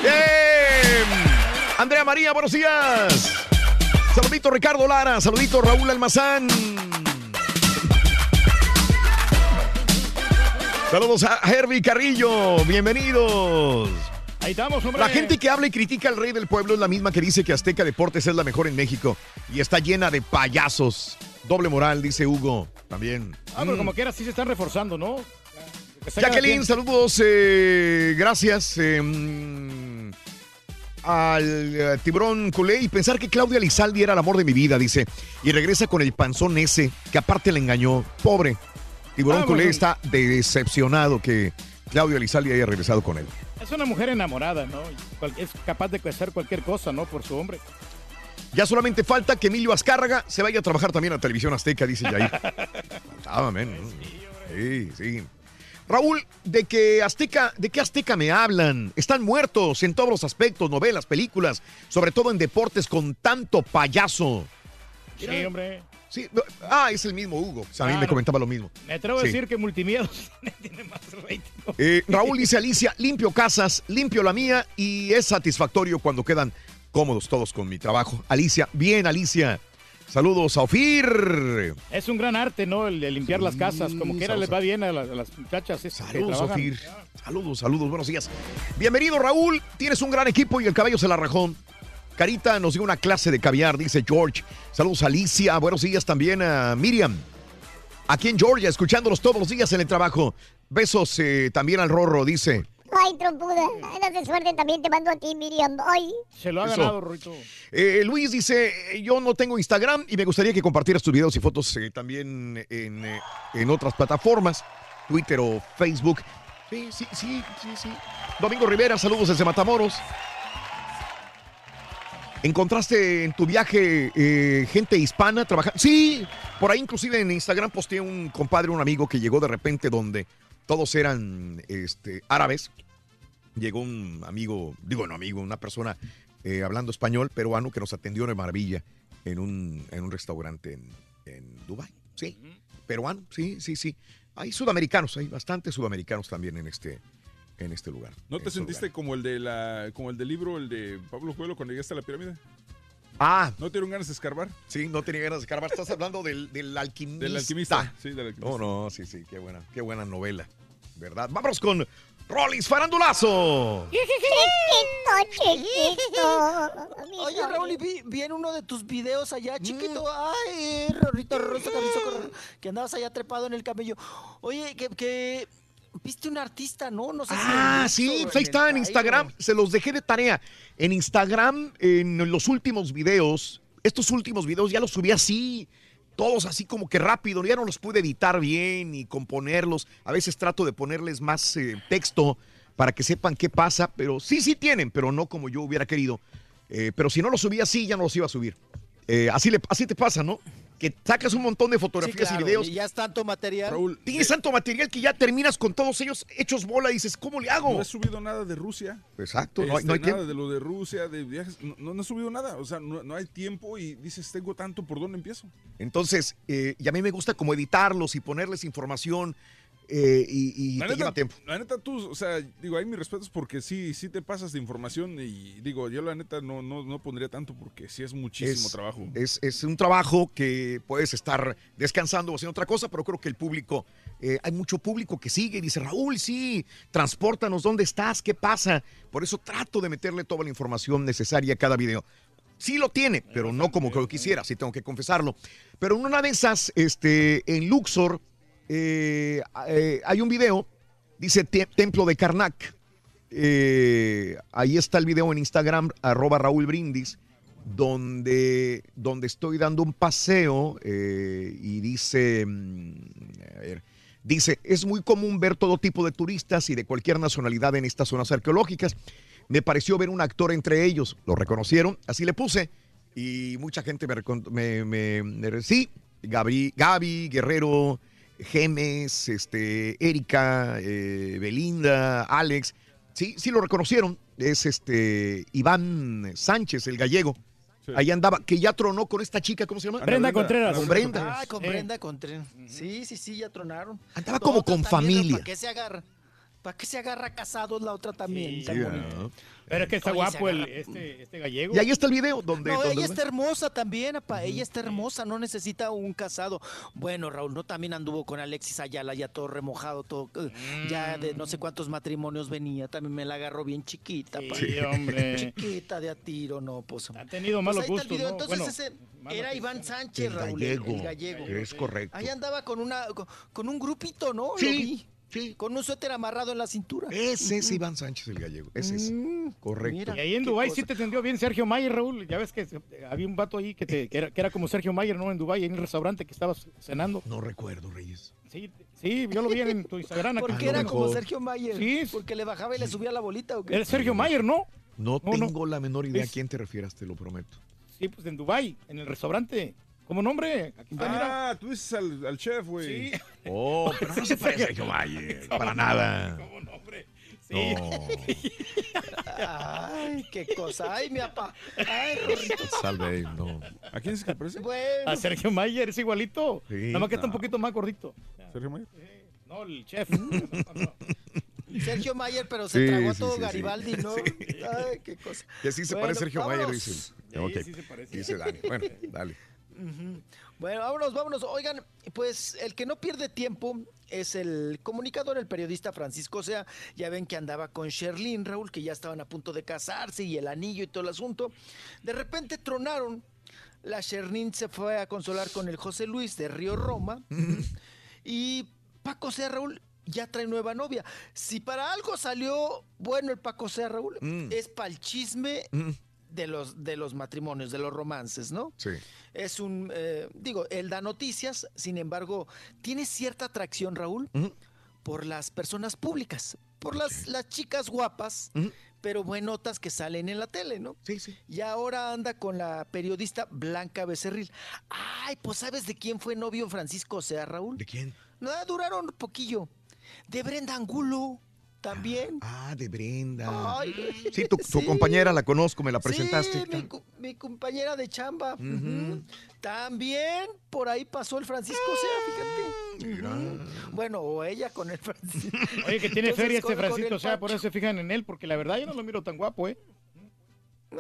Bien. Andrea María, buenos días. Saludito Ricardo Lara, saludito Raúl Almazán. Saludos a Herbie Carrillo, bienvenidos.
Ahí estamos, hombre.
La gente que habla y critica al rey del pueblo es la misma que dice que Azteca Deportes es la mejor en México y está llena de payasos. Doble moral, dice Hugo. También.
Ah, pero
Mm.
como quiera, sí se están reforzando, ¿no?
Jacqueline, saludos, eh, gracias. eh, mm, al eh, tiburón culé y pensar que Claudia Lizaldi era el amor de mi vida, dice. Y regresa con el panzón ese, que aparte le engañó. Pobre. Tiburón
Ah,
culé
bueno.
está decepcionado que Claudia Lizaldi haya regresado con él.
Es una mujer enamorada, ¿no? Es capaz de hacer cualquier cosa, ¿no? Por su hombre.
Ya solamente falta que Emilio Azcárraga se vaya a trabajar también a Televisión Azteca, dice Jair. Faltaba, men, ¿no? Sí, sí. Raúl, ¿de qué Azteca, de qué Azteca me hablan? Están muertos en todos los aspectos, novelas, películas, sobre todo en deportes con tanto payaso.
Sí, hombre.
Sí, no, ah, es el mismo Hugo. A mí me comentaba lo mismo.
Me atrevo a decir que Multimiedos tiene más rating.
Eh, Raúl dice Alicia, limpio casas, limpio la mía y es satisfactorio cuando quedan cómodos todos con mi trabajo. Alicia, bien Alicia. Saludos a Ofir.
Es un gran arte, ¿no? El de limpiar las casas. Como quiera les va bien a las, a las muchachas. que
Saludos. Ofir. Saludos, saludos, buenos días. Bienvenido, Raúl. Tienes un gran equipo y el caballo se la rajó. Carita nos dio una clase de caviar, dice George. Saludos a Alicia. Buenos días también a Miriam. Aquí en Georgia, escuchándolos todos los días en el trabajo. Besos eh, también al Rorro, dice.
Ay, trompuda. Alas de suerte también te mando a ti, Miriam. Ay.
Se lo ha
Eso.
ganado, Rorito.
Eh, Luis dice, eh, yo no tengo Instagram y me gustaría que compartieras tus videos y fotos eh, también en, eh, en otras plataformas, Twitter o Facebook. Sí, sí, sí, sí, sí. Domingo Rivera, saludos desde Matamoros. ¿Encontraste en tu viaje eh, gente hispana trabajando? Sí, por ahí inclusive en Instagram posteé un compadre, un amigo que llegó de repente donde todos eran este, árabes. Llegó un amigo, digo no amigo, una persona eh, hablando español peruano que nos atendió de maravilla en un, en un restaurante en, en Dubái. Sí, peruano, sí, sí, sí. Hay sudamericanos, hay bastantes sudamericanos también en este, en este lugar.
¿No te
este
sentiste como el de la, como el del libro, el de Pablo Coelho cuando llegaste a la pirámide?
Ah.
¿No dieron ganas de escarbar?
Sí, no tenía ganas de escarbar. Estás hablando del, del alquimista.
Del alquimista. Sí, del alquimista.
Oh, no, sí, sí, qué buena, qué buena novela. ¿Verdad? Vámonos con Rollins Farandulazo.
Chiquito, chiquito.
Oye, Raúl, y vi, vi en uno de tus videos
Mm.
allá, chiquito. Ay, Rorrito corre- que andabas allá trepado en el camello. Oye, que, que viste un artista, ¿no? No sé
Ah, sí, pues ahí en. Instagram. Se los dejé de tarea. En Instagram, en los últimos videos, estos últimos videos ya los subí así, todos así como que rápido. Ya no los pude editar bien y componerlos. A veces trato de ponerles más eh, texto para que sepan qué pasa, pero sí, sí tienen, pero no como yo hubiera querido. Eh, pero si no los subía así, ya no los iba a subir. Eh, así, le, así te pasa, ¿no? Que sacas un montón de
Sí,
fotografías
claro,
y videos.
y ya es tanto material.
Raúl,
Tienes tanto material que ya terminas con todos ellos hechos bola y dices, ¿cómo le hago?
no he subido nada de Rusia.
Exacto, no hay,
Este,
no hay
nada
tiempo.
de lo de Rusia, de viajes. No, no, no he subido nada. O sea, no, no hay tiempo y dices, tengo tanto, ¿por dónde empiezo?
Entonces, eh, y a mí me gusta como editarlos y ponerles información eh, y, y
La
te
neta,
lleva tiempo.
La neta, tú, o sea, digo, hay mis respetos porque sí, sí te pasas de información y digo, yo la neta no, no, no pondría tanto porque sí es muchísimo
Es-
trabajo.
Es, es un trabajo que puedes estar descansando o haciendo otra cosa, pero creo que el público, eh, hay mucho público que sigue y dice, Raúl, sí, transpórtanos, ¿dónde estás? ¿Qué pasa? Por eso trato de meterle toda la información necesaria a cada video. Sí lo tiene, pero no como que lo quisiera, sí tengo que confesarlo. Pero en una de esas, este, en Luxor, eh, eh, hay un video, dice Te- Templo de Karnak. Eh, ahí está el video en Instagram, arroba Raúl Brindis, donde, donde estoy dando un paseo y dice, mm, dice, es muy común ver todo tipo de turistas y de cualquier nacionalidad en estas zonas arqueológicas. Me pareció ver un actor entre ellos, lo reconocieron, así le puse, y mucha gente me, me, sí, Gaby Guerrero, Gemes, este, Erika, eh, Belinda, Alex, sí, sí lo reconocieron, es este Iván Sánchez, el gallego. Ahí andaba, que ya tronó con esta chica, ¿cómo se llama?
Brenda Brenda, Contreras.
Con Brenda.
Ah, con
Sí.
Brenda Contreras. Sí, sí, sí, ya tronaron.
Andaba como con familia.
¿Para qué se agarra? ¿Para qué se agarra casados la otra también?
Sí.
¿no?
Pero es que está
Oye,
guapo el, este, este gallego.
Y ahí está el video donde...
No,
donde-
ella está hermosa también, apa. Ella está hermosa, no necesita un casado. Bueno, Raúl, no también anduvo con Alexis Ayala, ya todo remojado, todo, eh, ya de no sé cuántos matrimonios venía. También me la agarró bien chiquita, pa.
Sí, hombre.
Chiquita de a tiro, no, pues.
Ha tenido
Pues
malos
ahí está el
gustos,
video.
¿no?
Entonces
Bueno,
ese era. Iván Sánchez,
El
Raúl, el-
gallego,
el gallego.
es correcto.
Ahí andaba con una con, con un grupito, ¿no? Lo
Sí,
vi.
Sí.
Con un suéter amarrado en la cintura.
Ese es Iván Sánchez, el gallego. Ese es.
Mm,
Correcto.
mira.
Y ahí en Dubái sí te atendió bien Sergio Mayer, Raúl. Ya ves que había un vato ahí que, te- que era, que era como Sergio Mayer, ¿no? En Dubái, en el restaurante que estabas cenando.
No recuerdo, Reyes.
Sí, sí, yo lo vi en tu Instagram.
¿Por qué era
mejor.
como Sergio Mayer?
Sí.
Porque le bajaba y le subía la bolita o qué?
Era Sergio Mayer, ¿no?
No
No, no.
tengo la menor idea
Es-
a quién te refieras, te lo prometo.
Sí, pues en Dubái, en el restaurante. Como nombre. Aquí está, mira.
Ah, tú dices al, al chef, güey.
Sí.
Oh, pero no se parece a Sergio Mayer. Para nada.
Como nombre. Sí.
No.
Ay, qué cosa. Ay, mi papá. Ay.
Salve, no.
¿A quién es que parece?
Bueno.
A Sergio Mayer es igualito.
Sí,
Nada más que está un poquito más gordito.
Sergio Mayer.
No, el chef.
Sergio Mayer, pero se
Sí,
tragó a
sí,
todo
sí, sí.
Garibaldi, ¿no? Ay, qué cosa.
Que sí se
Bueno,
parece Sergio Mayer, dicen.
Sí,
Ok.
sí se parece.
Dice Dani. Bueno, dale.
Bueno, vámonos, vámonos. Oigan, pues el que no pierde tiempo es el comunicador, el periodista Francisco O sea, ya ven que andaba con Sherlyn, Raúl, que ya estaban a punto de casarse y el anillo y todo el asunto. De repente tronaron. La Sherlyn se fue a consolar con el José Luis de Río Roma. y Paco Sea, Raúl, ya trae nueva novia. Si para algo salió bueno el Paco Sea, Raúl,
Mm.
es para el chisme de los, de los matrimonios, de los romances, ¿no?
Sí.
Es un, eh, digo, él da noticias, sin embargo, tiene cierta atracción, Raúl, por las personas públicas, por las, las chicas guapas, pero buenotas que salen en la tele, ¿no?
Sí, sí.
Y ahora anda con la periodista Blanca Becerril. Ay, pues ¿sabes de quién fue novio Francisco Sea, Raúl?
¿De quién?
No, duraron un poquillo. De Brenda Angulo, también.
Ah, de Brenda.
Ay,
Sí, tu, tu
sí.
compañera la conozco, me la presentaste.
Sí, mi, compañera de chamba. También por ahí pasó el Francisco Sea, fíjate. Ujú. Bueno, o ella con el Francisco.
Oye, que tiene
Entonces,
feria este Francisco, sea, por eso se fijan en él, porque la verdad yo no lo miro tan guapo, ¿eh?
Eh,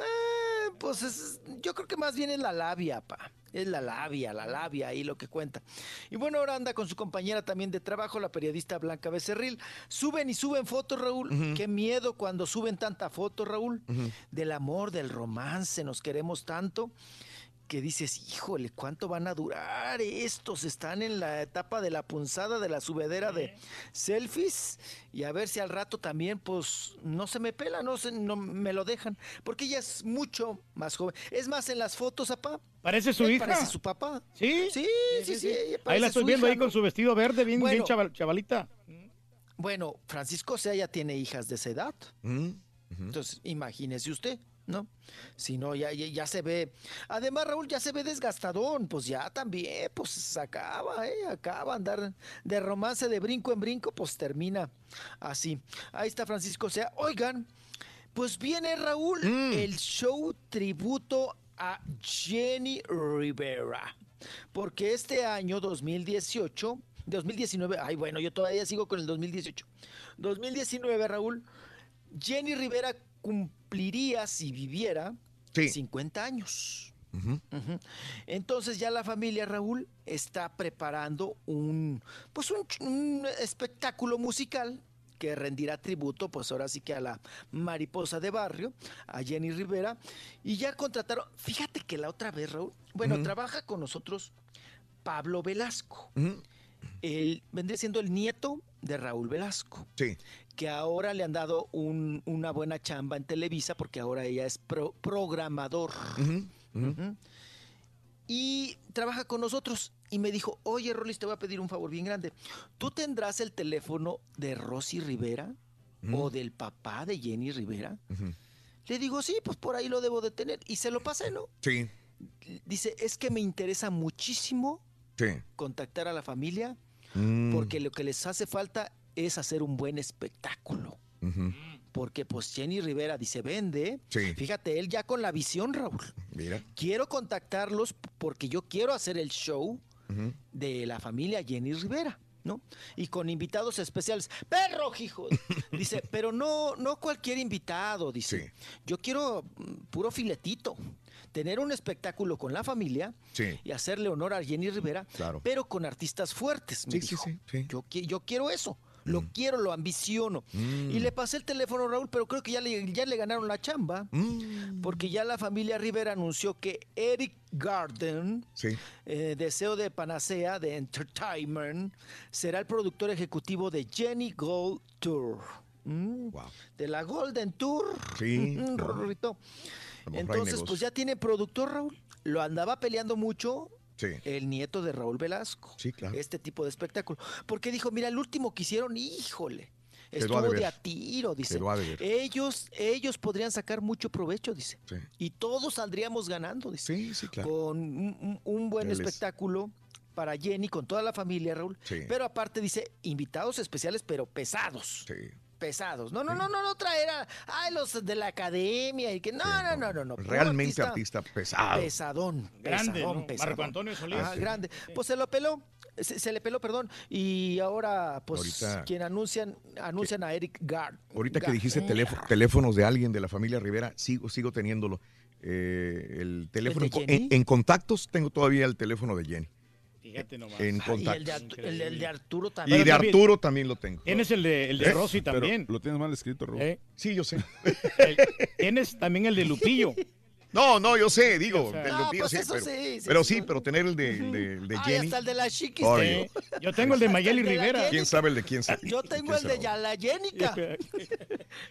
pues es- yo creo que más bien es la labia, pa. Es la labia, la labia ahí lo que cuenta. Y bueno, ahora anda con su compañera también de trabajo, la periodista Blanca Becerril. Suben y suben fotos, Raúl. Qué miedo cuando suben tanta foto, Raúl. Del amor, del romance, nos queremos tanto. Que dices, híjole, ¿cuánto van a durar estos? Están en la etapa de la punzada, de la subedera de selfies. Y a ver si al rato también, pues, no se me pela, no, se, no me lo dejan. Porque ella es mucho más joven. Es más, en las fotos, papá.
Parece su hija.
Parece su papá.
¿Sí?
Sí, sí, sí. ella
Ahí la estoy viendo
hija,
ahí con
¿no?
su vestido verde, bien, bien chaval- chavalita.
Bueno, Francisco Sea ya tiene hijas de esa edad.
Mm.
Entonces, imagínese usted, ¿no? Si no, ya, ya, ya se ve. Además, Raúl, ya se ve desgastadón. Pues ya también, pues se acaba, ¿eh? Acaba andar de romance de brinco en brinco, pues termina así. Ahí está Francisco Sea. Oigan, pues viene Raúl,
Mm.
el show tributo a Jenny Rivera. Porque este año 2018, 2019, ay bueno, yo todavía sigo con el 2018. 2019, Raúl, Jenny Rivera cumpliría, si viviera,
Sí.
50 años. Entonces ya la familia Raúl está preparando un pues un, espectáculo musical que rendirá tributo pues ahora sí que a la mariposa de barrio, a Jenny Rivera y ya contrataron, fíjate que la otra vez Raúl, bueno, trabaja con nosotros Pablo Velasco. Él vendría siendo el nieto de Raúl Velasco
Sí.
que ahora le han dado un- una buena chamba en Televisa porque ahora ella es pro- programador. Y trabaja con nosotros. Y me dijo, oye, Rolis, te voy a pedir un favor bien grande. ¿Tú tendrás el teléfono de Rosy Rivera o del papá de Jenny Rivera? Le digo, sí, pues por ahí lo debo de tener. Y se lo pasé, ¿no?
Sí.
Dice, es que me interesa muchísimo
Sí.
contactar a la familia
Mm,
porque lo que les hace falta es hacer un buen espectáculo. Porque pues Jenny Rivera dice, vende.
Sí.
Fíjate, él ya con la visión, Raúl.
Mira.
Quiero contactarlos porque yo quiero hacer el show de la familia Jenny Rivera, ¿no? Y con invitados especiales. ¡Perro, hijo! Dice, pero no, no cualquier invitado, dice. Yo quiero mm, puro filetito. Tener un espectáculo con la familia
Sí.
y hacerle honor a Jenny Rivera,
Claro.
pero con artistas fuertes. Me
Sí,
dijo.
sí.
Yo, qui- yo quiero eso. Lo quiero, lo ambiciono.
Mm.
Y le pasé el teléfono a Raúl, pero creo que ya le, ya le ganaron la chamba.
Mm.
Porque ya la familia Rivera anunció que Eric Garden,
Sí.
eh, deseo de panacea de Entertainment, será el productor ejecutivo de Jenny Gold Tour. Mm,
Wow.
De la Golden Tour.
Sí.
Mm, Rorrito. Entonces, pues ya tiene productor, Raúl. Lo andaba peleando mucho
Sí.
el nieto de Raúl Velasco.
Sí, claro.
Este tipo de espectáculo. Porque dijo, mira, el último que hicieron, híjole,
a
estuvo de a tiro, dice.
A.
Ellos, ellos podrían sacar mucho provecho, dice.
Sí.
Y todos saldríamos ganando, dice.
Sí, sí, claro.
Con un, buen espectáculo para Jenny, con toda la familia, Raúl.
Sí.
Pero aparte dice, invitados especiales, pero pesados.
Sí.
Pesados. No, no, no, no, no traer a ay, los de la academia y que no, no, no, no, no.
Realmente artista, pesado.
Pesadón,
Grande,
pesadón,
¿no?
pesadón.
Marco Antonio Solís. Sí.
grande. Pues se lo peló, se, se le peló, perdón. Y ahora, pues,
Ahorita-
quien anuncian, anuncian a Eric Gard.
Ahorita que
Gard-
dijiste teléfono- teléfonos de alguien de la familia Rivera, sigo, sigo teniéndolo. Eh, el teléfono en contactos tengo todavía el teléfono de Jenny.
Fíjate nomás.
En
Ah, y el de, el, el de Arturo
Y
también.
de Arturo también lo tengo.
Tienes el de, el de
¿Eh?
Rosy
Pero
también.
lo tienes mal escrito, Raúl.
¿Eh?
Sí, yo sé.
El- Tienes también el de Lupillo.
No, no, yo sé, digo.
O sea-
del
Ah,
Lupillo,
pues
sí,
eso
pero,
sí, sí,
pero
sí.
pero tener el de, el de, el de
Ay,
Jenny.
hasta el de la chiquis.
Sí. Yo tengo el de Mayeli
el de la
Rivera.
¿Quién sabe el de quién sabe?
Yo tengo
¿Quién
el de
sabe?
la Jenica.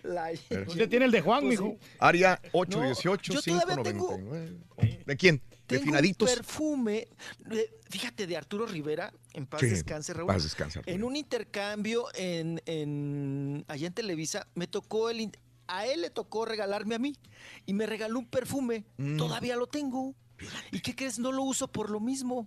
La
Usted tiene el de Juan,
Pues
mijo.
Área
No,
818
yo todavía tengo-
599. ¿De quién?
Un perfume, eh, fíjate, de Arturo Rivera, en paz
Sí,
descanse, Raúl.
paz descanse, Arturo.
En un intercambio en, en- allá en Televisa, me tocó el... A él le tocó regalarme a mí y me regaló un perfume.
Mm.
Todavía lo tengo. ¿Y qué crees? No lo uso por lo mismo.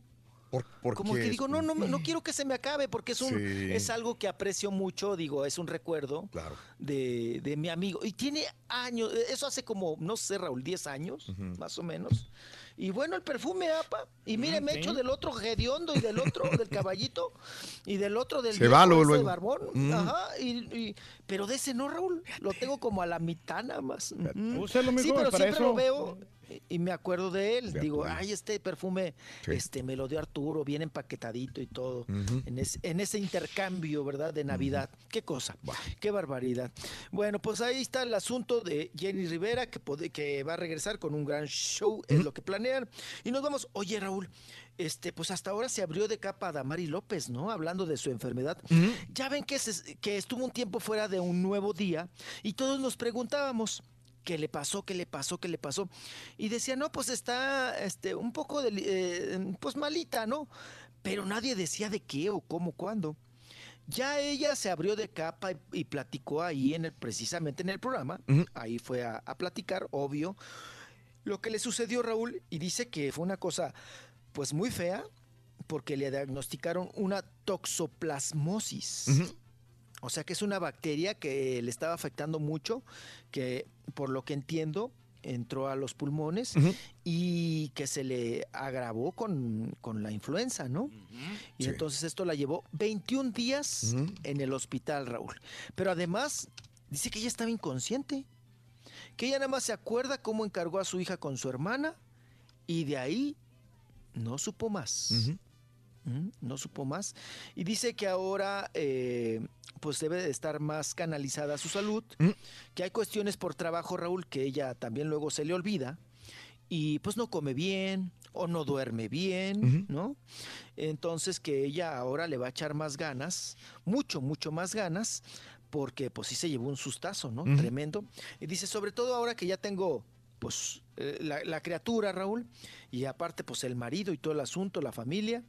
Por, por
Como que digo, no, no, no quiero que se me acabe porque es un
Sí.
es algo que aprecio mucho, digo, es un recuerdo
Claro.
de, de mi amigo. Y tiene años, eh, eso hace como, no sé, Raúl, 10 años, más o menos. Y bueno, el perfume, apa. Y mire, me
sí.
echo del otro hediondo y del otro del caballito y del otro del
Se va luego,
ese
luego.
barbón.
Mm.
Ajá. Y, y- pero de ese no, Raúl. Lo tengo como a la mitad nada más.
Úselo,
Sí, pero
para
siempre
eso.
lo veo y- me acuerdo de él.
De
Digo,
Arturo.
ay, este perfume,
Sí.
este, me lo dio Arturo, bien empaquetadito y todo. En, ese, en ese intercambio, ¿verdad? De Navidad. Qué cosa, qué barbaridad. Bueno, pues ahí está el asunto de Jenny Rivera, que, va a regresar con un gran show, es lo que planean. Y nos vamos, oye Raúl, este, pues hasta ahora se abrió de capa a Damari López, ¿no? Hablando de su enfermedad. Ya ven que, se- que estuvo un tiempo fuera de un nuevo día y todos nos preguntábamos. ¿Qué le pasó? ¿Qué le pasó? ¿Qué le pasó? Y decía, no, pues está este, un poco, deli- eh, pues malita, ¿no? Pero nadie decía de qué o cómo, cuándo. Ya ella se abrió de capa y, y platicó ahí en el, precisamente en el programa. Ahí fue a, a platicar, obvio, lo que le sucedió Raúl y dice que fue una cosa pues muy fea porque le diagnosticaron una toxoplasmosis. O sea que es una bacteria que le estaba afectando mucho, que por lo que entiendo entró a los pulmones y que se le agravó con, con la influenza, ¿no? Y
Sí.
entonces esto la llevó 21 días en el hospital, Raúl. Pero además dice que ella estaba inconsciente, que ella nada más se acuerda cómo encargó a su hija con su hermana y de ahí no supo más. No supo más. Y dice que ahora eh, pues debe de estar más canalizada su salud,
Mm.
que hay cuestiones por trabajo, Raúl, que ella también luego se le olvida y pues no come bien o no duerme bien. ¿no? Entonces que ella ahora le va a echar más ganas, mucho, mucho más ganas, porque pues sí se llevó un sustazo, ¿no? Tremendo. Y dice, sobre todo ahora que ya tengo pues eh, la, la criatura, Raúl, y aparte pues el marido y todo el asunto, la familia,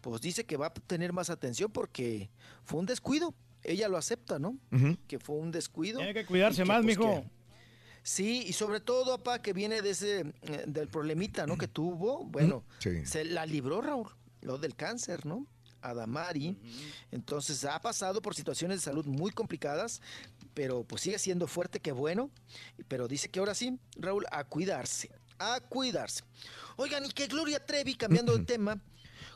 pues dice que va a tener más atención porque fue un descuido. Ella lo acepta, ¿no? Que fue un descuido.
Tiene que cuidarse
que,
más,
pues,
mijo.
que- Sí, y sobre todo, papá, que viene de ese, eh, del problemita, ¿no? Que tuvo, bueno,
Sí.
se la libró, Raúl, lo del cáncer, ¿no? Adamari. Entonces ha pasado por situaciones de salud muy complicadas, pero pues sigue siendo fuerte, que bueno. Pero dice que ahora sí, Raúl, a cuidarse, a cuidarse. Oigan, y que Gloria Trevi, cambiando de tema,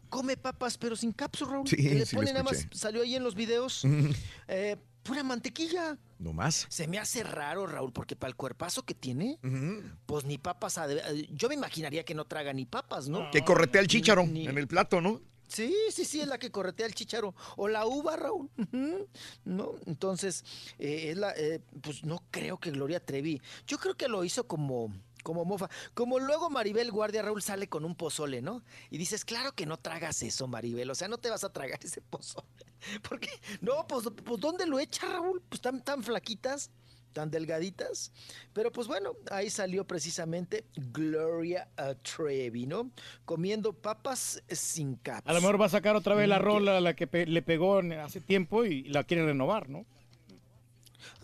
come papas pero sin cápsula, Raúl.
Sí,
que le
sí lo
pone nada más, salió ahí en los videos, eh, pura mantequilla.
No más.
Se me hace raro, Raúl, porque para el cuerpazo que tiene, pues ni papas. Yo me imaginaría que no traga ni papas, ¿no?
Que corretea el
Ni-
chícharo
ni-
en el plato, ¿no?
Sí, sí, sí, es la que corretea el chicharo. O la uva, Raúl. ¿No? Entonces, eh, es la, eh, pues no creo que Gloria Trevi. Yo creo que lo hizo como, como mofa. Como luego Maribel Guardia Raúl sale con un pozole, ¿no? Y dices, claro que no tragas eso, Maribel. O sea, no te vas a tragar ese pozole. Porque, no, pues, pues ¿dónde lo echa, Raúl? Pues tan, tan flaquitas tan delgaditas. Pero pues bueno, ahí salió precisamente Gloria Trevi, ¿no? Comiendo papas sin caps.
A lo mejor va a sacar otra vez la rola, la que pe- le pegó hace tiempo y la quiere renovar, ¿no?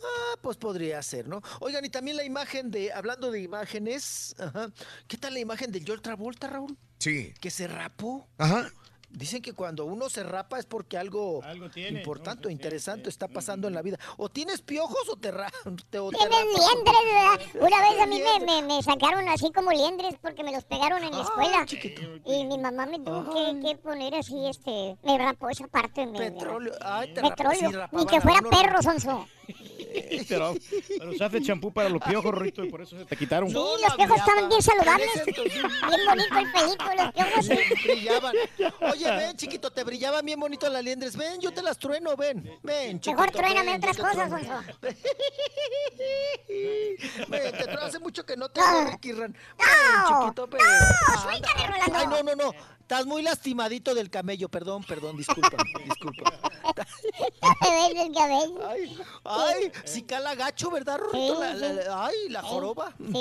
Ah, pues podría ser, ¿no? Oigan, y también la imagen de, hablando de imágenes, ajá, ¿qué tal la imagen del John Travolta, Raúl?
Sí.
Que se rapó.
Ajá.
Dicen que cuando uno se rapa es porque algo,
tiene,
importante o interesante está pasando en la vida. O tienes piojos o te, ra te, o te
Tienes
rapas.
liendres, ¿verdad? Una vez a mí me, me, me sacaron así como liendres porque me los pegaron en la
Ah,
escuela.
chiquito.
Y mi mamá me tuvo que, que poner así, este, me rapó esa parte. Me,
Petróleo. Ay, te
Petróleo.
sí,
Ni que fuera perro, Sonso.
Pero, pero usaste champú para los piojos, Rorrito, y por eso se te quitaron.
Sí, los piojos estaban bien saludables. Bien bonito el pelito los piojos.
Sí, brillaban. Oye, ven, chiquito, te brillaban bien bonito las liendres. Ven, yo te las trueno, ven. Ven, chiquito.
Mejor truéname otras cosas,
trueno. Hace mucho que no te veo, Ricky Ran. Chiquito,
no,
Anda.
suéltame, Rolando.
Ay, no, no, no. Estás muy lastimadito del camello. Perdón, perdón, disculpa, disculpa.
El cabello.
Ay, ay, si cala gacho, ¿verdad, Rorrito?
Sí,
La- la-
sí.
la- ay, la joroba. Ujú,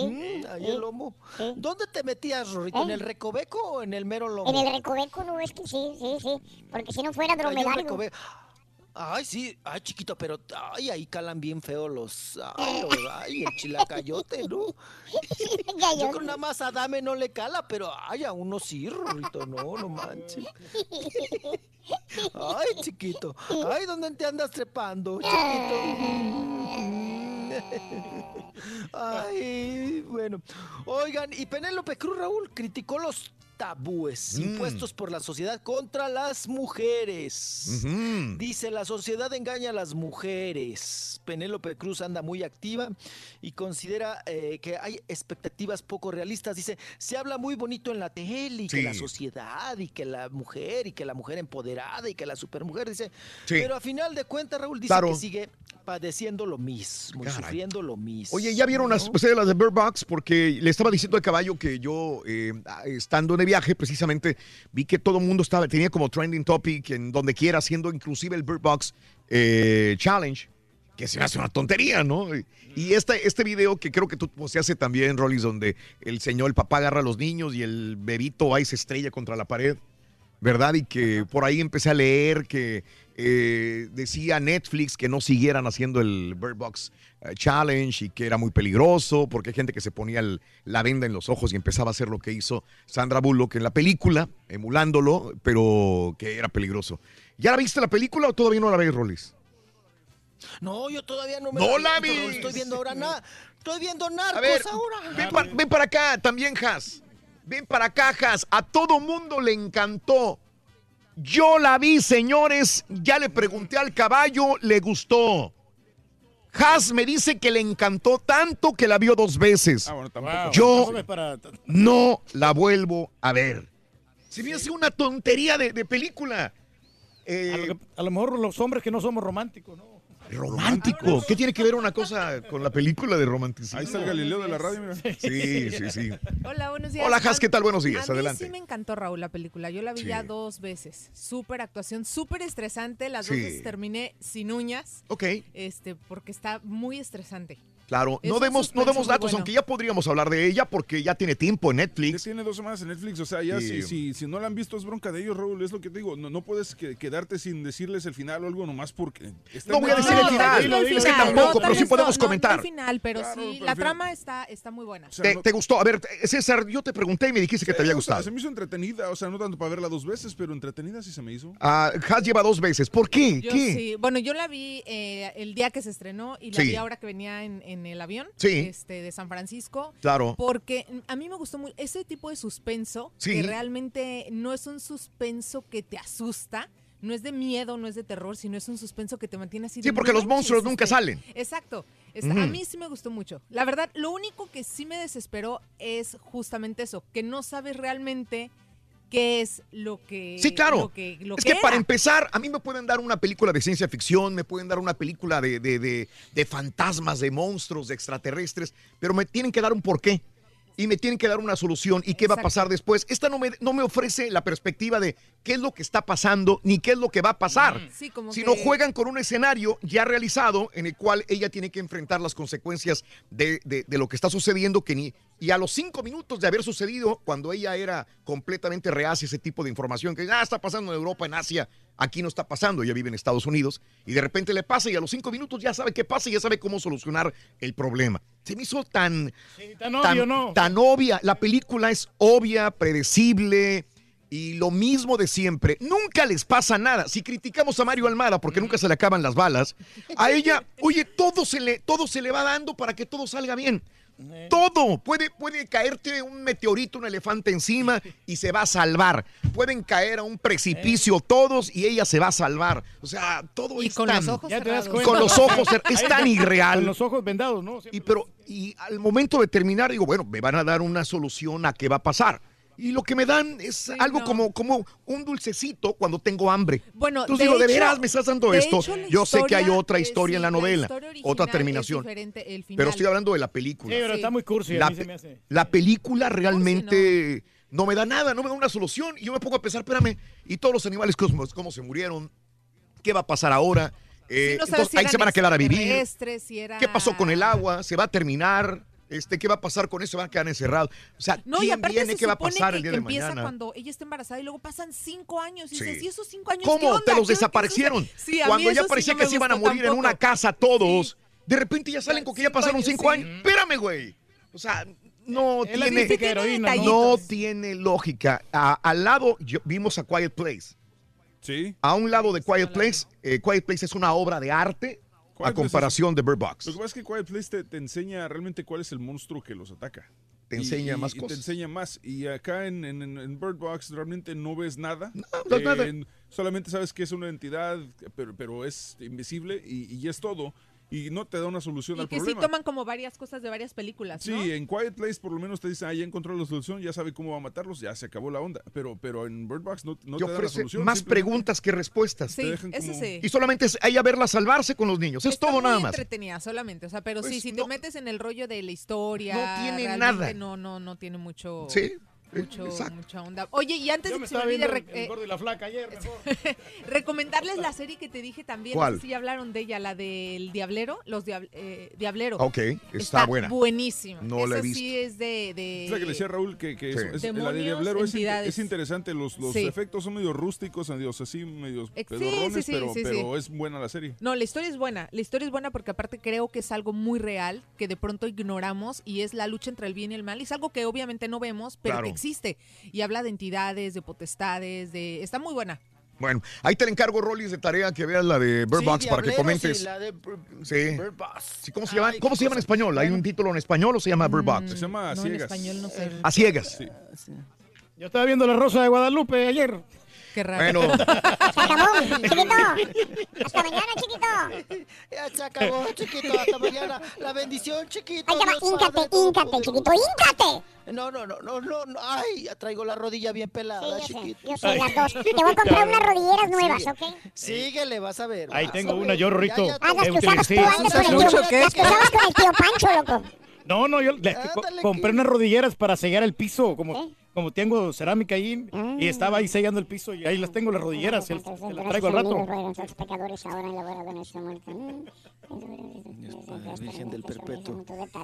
Ahí el lomo. ¿Dónde te metías, Rorrito? ¿En
¿Eh?
el recoveco o en el mero lomo?
En el recoveco, no, es que sí, sí, sí. Porque si no fuera dromedario.
Ay, sí, ay, chiquito, pero ay, ahí calan bien feo los. Ay, los- ay, el chilacayote, ¿no? Yo creo nada más a Dame no le cala, pero ay, a uno sí, Rorrito, no, no manches. Ay, chiquito. Ay, ¿dónde te andas trepando, chiquito? Ay, bueno. Oigan, y Penélope Cruz Raúl criticó los tabúes
Mm.
impuestos por la sociedad contra las mujeres. Dice, la sociedad engaña a las mujeres. Penélope Cruz anda muy activa y considera eh, que hay expectativas poco realistas. Dice, se habla muy bonito en la tele y que la sociedad y que la mujer y que la mujer empoderada y que la supermujer, dice.
Sí.
Pero a final de cuentas, Raúl dice
Claro.
que sigue padeciendo lo mismo,
Caray.
sufriendo lo mismo.
Oye, ¿ya vieron las, ustedes las de Bird Box? Porque le estaba diciendo al caballo que yo, eh, estando de viaje, precisamente, vi que todo el mundo estaba, tenía como trending topic en donde quiera, haciendo inclusive el Bird Box eh, Challenge, que se me hace una tontería, ¿no? Y- Y este, este video que creo que tú hace también, Rollis, donde el señor, el papá agarra a los niños y el bebito ahí se estrella contra la pared. ¿verdad? Y que por ahí empecé a leer que eh, decía Netflix que no siguieran haciendo el Bird Box eh, Challenge y que era muy peligroso porque hay gente que se ponía el- la venda en los ojos y empezaba a hacer lo que hizo Sandra Bullock en la película, emulándolo, pero que era peligroso. ¿Ya la viste la película o todavía no la ves, Rolis?
No, yo todavía no me
No la vi.
Estoy viendo ahora nada. Estoy viendo narcos
A ver,
ahora.
ven, pa- ven para acá también, Has. Ven para acá, Has. A todo mundo le encantó. Yo la vi, señores. Ya le pregunté al caballo, le gustó. Has me dice que le encantó tanto que la vio dos veces.
Ah, bueno,
Wow.
Yo- No la vuelvo a ver. Se me hace una tontería de, de película. Eh,
a, lo que- a lo mejor los hombres que no somos románticos, ¿no?
Romántico. ¿Qué tiene que ver una cosa con la película de romanticismo?
Ahí está el Galileo de la radio, mira.
Sí, sí, sí.
Hola, buenos días.
Hola, Has, ¿qué tal? Buenos días,
A mí
adelante.
sí me encantó, Raúl, la película. Yo la vi
Sí.
ya dos veces. Súper actuación, súper estresante. Las
Sí.
dos veces terminé sin uñas.
Ok.
Este, porque está muy estresante.
Claro, no demos, no demos datos,
bueno.
aunque ya podríamos hablar de ella porque ya tiene tiempo en
Ya
Netflix.
tiene dos semanas en Netflix, o sea, ya
Sí.
si, si, si no la han visto es bronca de ellos, Raúl, es lo que te digo, no, no puedes que- quedarte sin decirles el final o algo nomás porque...
No voy a decir el final,
no
es que tampoco, pero sí podemos comentar.
No el final, pero
Claro,
sí,
pero
la
final-
trama está, está muy buena.
O sea,
¿Te,
no-
te gustó? A ver, César, yo te pregunté y me dijiste que te había
o sea,
gustado.
se me hizo entretenida, o sea, no tanto para verla dos veces, pero entretenida sí se me hizo.
Ah, Has lleva dos veces. ¿Por qué?
Yo
¿Qué?
sí. Bueno, yo la vi eh, el día que se estrenó y la
Sí.
vi ahora que venía en, en el avión
Sí.
este, de San Francisco.
Claro.
Porque a mí me gustó mucho ese tipo de suspenso
Sí.
que realmente no es un suspenso que te asusta. No es de miedo, no es de terror, sino es un suspenso que te mantiene así. de
Sí, porque los monstruos nunca
este,
salen.
Exacto. A mí sí me gustó mucho. La verdad, lo único que sí me desesperó es justamente eso, que no sabes realmente qué es lo que...
Sí, claro.
Lo que, lo
es
que
que para empezar, a mí me pueden dar una película de ciencia ficción, me pueden dar una película de, de- de- de fantasmas, de monstruos, de extraterrestres, pero me tienen que dar un porqué. Y me tienen que dar una solución y qué va a pasar después. Esta no me, no me ofrece la perspectiva de qué es lo que está pasando ni qué es lo que va a pasar.
Sí, como
sino
que-
juegan con un escenario ya realizado en el cual ella tiene que enfrentar las consecuencias de, de- de lo que está sucediendo que ni Y a los cinco minutos de haber sucedido, cuando ella era completamente reacia ese tipo de información, que ah, está pasando en Europa, en Asia, aquí no está pasando, ella vive en Estados Unidos, y de repente le pasa y a los cinco minutos ya sabe qué pasa y ya sabe cómo solucionar el problema. Se me hizo tan,
tan obvio, ¿no?
tan obvia. La película es obvia, predecible y lo mismo de siempre. Nunca les pasa nada. Si criticamos a Mario Almada porque nunca se le acaban las balas, a ella, oye, todo se le, todo se le va dando para que todo salga bien. Todo. Puede, puede caerte un meteorito, un elefante encima y se va a salvar. Pueden caer a un precipicio todos y ella se va a salvar. O sea, todo es
con
tan-
los ojos cerrados.
con los ojos es tan irreal.
Con los ojos vendados, ¿no?
Y pero y al momento de terminar digo, bueno, me van a dar una solución a qué va a pasar. Y lo que me dan es algo
no.
como, como un dulcecito cuando tengo hambre.
Bueno,
Entonces
de
digo, ¿de veras me estás dando esto?
hecho,
Yo sé que hay otra historia en la novela, otra terminación. Pero estoy hablando de la película.
Sí, pero está muy cursi, a
La,
mí se
pe-
me hace.
la película realmente no. me da nada, no me da una solución. Y yo me pongo a pensar, espérame, ¿y todos los animales cómo, cómo se murieron? ¿Qué va a pasar ahora? Eh,
Sí, no
entonces,
si
ahí se van a quedar a vivir.
extraterrestres, si era-
¿Qué pasó con el agua? ¿Se va a terminar? Este, ¿Qué va a pasar con eso? ¿Se van a quedar encerrados? O sea,
No,
¿quién viene?
se
¿Qué va a pasar
que,
el día
que
de
empieza
mañana?
cuando ella está embarazada y luego pasan cinco años y dices,
Sí.
¿y esos cinco años
¿Cómo?
qué onda?
Te los
¿Qué- qué
desaparecieron.
Sí, a mí
Cuando ya
sí
parecía
no
que se iban a morir en una casa todos, de repente ya salen con que ya pasaron
años,
cinco
sí.
años. Espérame, güey. O sea, no
Es la
tiene,
heroína, ¿no?
no tiene lógica. A- al lado yo- vimos a Quiet Place.
Sí.
A un lado de Quiet Place, eh, Quiet Place es una obra de arte a
Place
comparación de Bird Box.
Lo que pasa es que Quiet Place te, te enseña realmente cuál es el monstruo que los ataca.
Te enseña
y-
más
y
cosas.
Te enseña más. Y acá en, en- en- en Bird Box realmente no ves nada.
no ves nada.
Solamente sabes que es una entidad, pero, pero es invisible y, y es todo. Y no te da una solución
Y
al
que sí
problema.
toman como varias cosas de varias películas,
Sí,
¿no?
en Quiet Place por lo menos te dicen, ah, ya encontró la solución, ya sabe cómo va a matarlos, ya se acabó la onda. Pero, pero en Bird Box no, no
Te
da la solución.
más preguntas que respuestas.
Sí,
te dejan
eso
como-
sí.
Y solamente es ella verla salvarse con los niños. Es
Está
todo
muy
nada más.
entretenida solamente, o sea, pero sí,
Pues
si
no-
te metes en el rollo de la historia,
No tiene nada.
No, no, no tiene mucho,
Sí,
mucho,
exacto.
mucha onda. Oye, y antes
Yo
de
me
que se me olvide,
el, el gordo y la flaca ayer, mejor.
recomendarles la serie que te dije también.
¿Cuál?
No sé si ya hablaron de ella, la del Diablero, los Diab- eh, Diablero.
Ok, está, buena.
Buenísima.
No la he visto.
sí es de, de-
Es la que le decía Raúl que, que es-
Sí.
es- la de Diablero es, interesante. Los, los
Sí.
efectos son medio rústicos, medio así, medio
Ex- sí,
pedorrones,
sí, sí,
pero,
sí, sí.
pero es buena la serie.
No, la historia es buena. La historia es buena porque aparte creo que es algo muy real, que de pronto ignoramos y es la lucha entre el bien y el mal. Y es algo que obviamente no vemos, pero
Claro.
que existe. Y habla de entidades, de potestades, de... Está muy buena.
Bueno, ahí te le encargo, Rollis, de tarea que veas la de Bird
Sí,
Box para que comentes.
y la de Bird-
Sí.
Bird Box.
Sí, ¿Cómo se llama, ¿cómo se llama en español? ¿Hay un título en español o se llama Bird Box?
Se llama A
no, en
Ciegas.
español no sé.
A ciegas.
Sí.
Yo estaba viendo La Rosa de Guadalupe ayer.
Qué raro.
Bueno,
Se acabó, chiquito. Hasta mañana, chiquito.
Ya se acabó, chiquito. Hasta mañana. La bendición, chiquito.
Ahí te va, íncate, íncate, chiquito, íncate.
No, no, no, no, no, no. Ay, ya traigo la rodilla bien pelada,
Sí, yo sé,
chiquito.
yo sé las dos. Te voy a comprar unas rodilleras nuevas,
Sigue.
¿ok?
Síguele, vas a ver.
Ahí tengo una yo,
ya,
Ah, las
Eh,
que usabas tú antes con el tío. Las que usabas con el tío Pancho, loco.
No, no, yo compré
que-
unas rodilleras para sellar el piso, como,
¿Sí?
Como tengo cerámica ahí, y estaba ahí sellando el piso, y ahí las tengo las rodilleras,
Entonces,
se las traigo al rato.
pecadores ahora muerte. Mm.
Virgen del Perpetuo.
Ya, ahí está.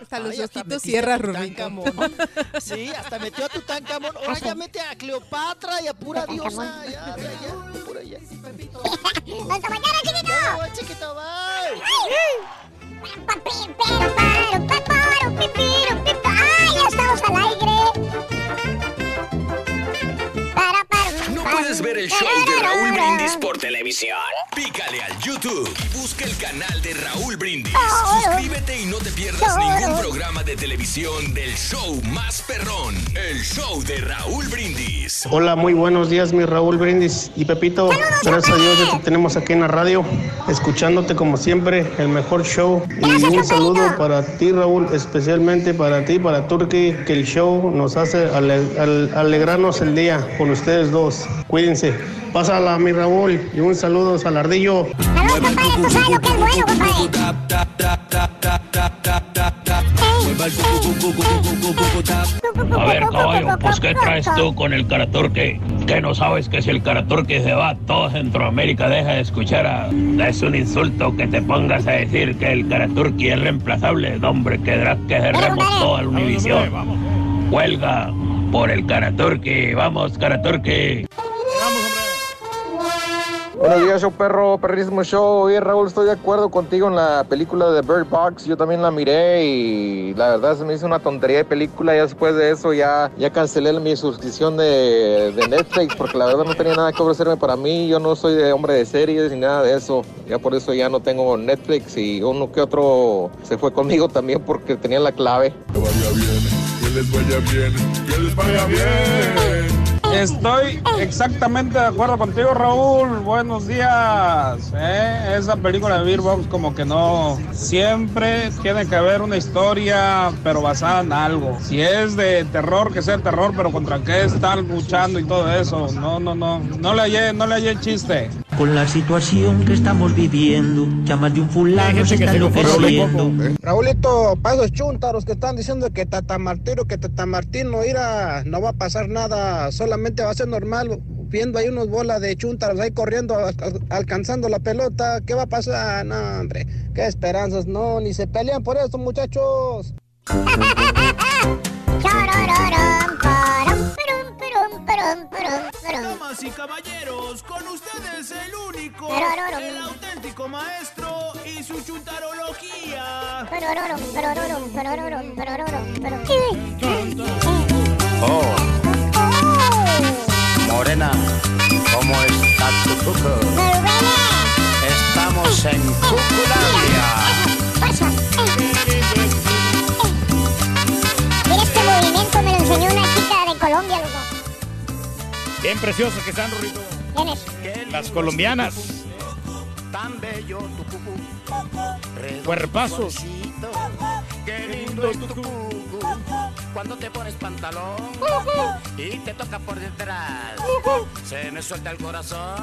Hasta los
Ay,
ojitos cierra.
Tutankamón. Sí, hasta metió a Tutankamón. Ahora ya mete a Cleopatra y a pura diosa. Ya, ya, ya, pura ya.
Hasta mañana, chiquito.
Voy, chiquito, bye.
¡Ay, ya estamos al aire!
Puedes ver el show de Raúl Brindis por televisión? Pícale al YouTube y busca el canal de Raúl Brindis. Suscríbete y no te pierdas ningún programa de televisión del show más perrón, el show de Raúl Brindis.
Hola, muy buenos días, mi Raúl Brindis y Pepito. Gracias a Dios ya te tenemos aquí en la radio, escuchándote como siempre, el mejor show. Y un saludo para ti, Raúl, especialmente para ti, para Turki, que el show nos hace ale- al- alegrarnos el día con ustedes dos. Cuídense. Pásala, mi Raúl, y un saludo al ardillo.
Saludos, compadre, tú sabes lo que es bueno, compadre.
A ver, caballo, pues ¿qué traes tú con el Caraturque? ¿Que no sabes que si el Caraturque se va, todo Centroamérica deja de escuchar a... Es un insulto que te pongas a decir que el Caraturque es reemplazable. No, hombre, quedará que cerremos toda la Univisión. Huelga por el Caraturque. Vamos, Caraturque.
Buenos días, show perro, perrísimo show. Oye, Raúl, estoy de acuerdo contigo en la película de Bird Box. Yo también la miré y la verdad se me hizo una tontería de película. Ya después de eso ya, ya cancelé mi suscripción de, de Netflix porque la verdad no tenía nada que ofrecerme para mí. Yo no soy de hombre de series ni nada de eso. Ya por eso ya no tengo Netflix y uno que otro se fue conmigo también porque tenía la clave.
Que les vaya bien, que les vaya bien.
Estoy exactamente de acuerdo contigo, Raúl. Buenos días. ¿eh? Esa película de Beerbox como que no. Siempre tiene que haber una historia, pero basada en algo. Si es de terror, que sea terror, pero contra qué están luchando y todo eso. No, no, no. No le hallé, no le hallé chiste.
Con la situación que estamos viviendo, ya más de un fulano se está enloqueciendo.
Raulito, para esos chúntaros que están diciendo que Tata Martino, que Tata Martino, irá, no va a pasar nada, solamente va a ser normal. Viendo ahí unos bolas de chúntaros ahí corriendo, al- al- alcanzando la pelota, ¿qué va a pasar? No, hombre, qué esperanzas, no, ni se pelean por eso, muchachos.
Damas y caballeros, con ustedes el único, el auténtico maestro y su chuntarología.
Oh. Morena, ¿cómo está tu cuco? Estamos en Cuculandia.
Mira este movimiento, me lo enseñó una chica de Colombia, loco.
Bien preciosas que están, Rorito.
¿Quién es?
Las colombianas.
Tan bello tu cucu.
Cuerpazos.
Qué lindo es tu cucu. Cuando te pones pantalón y te toca por detrás, se me suelta el corazón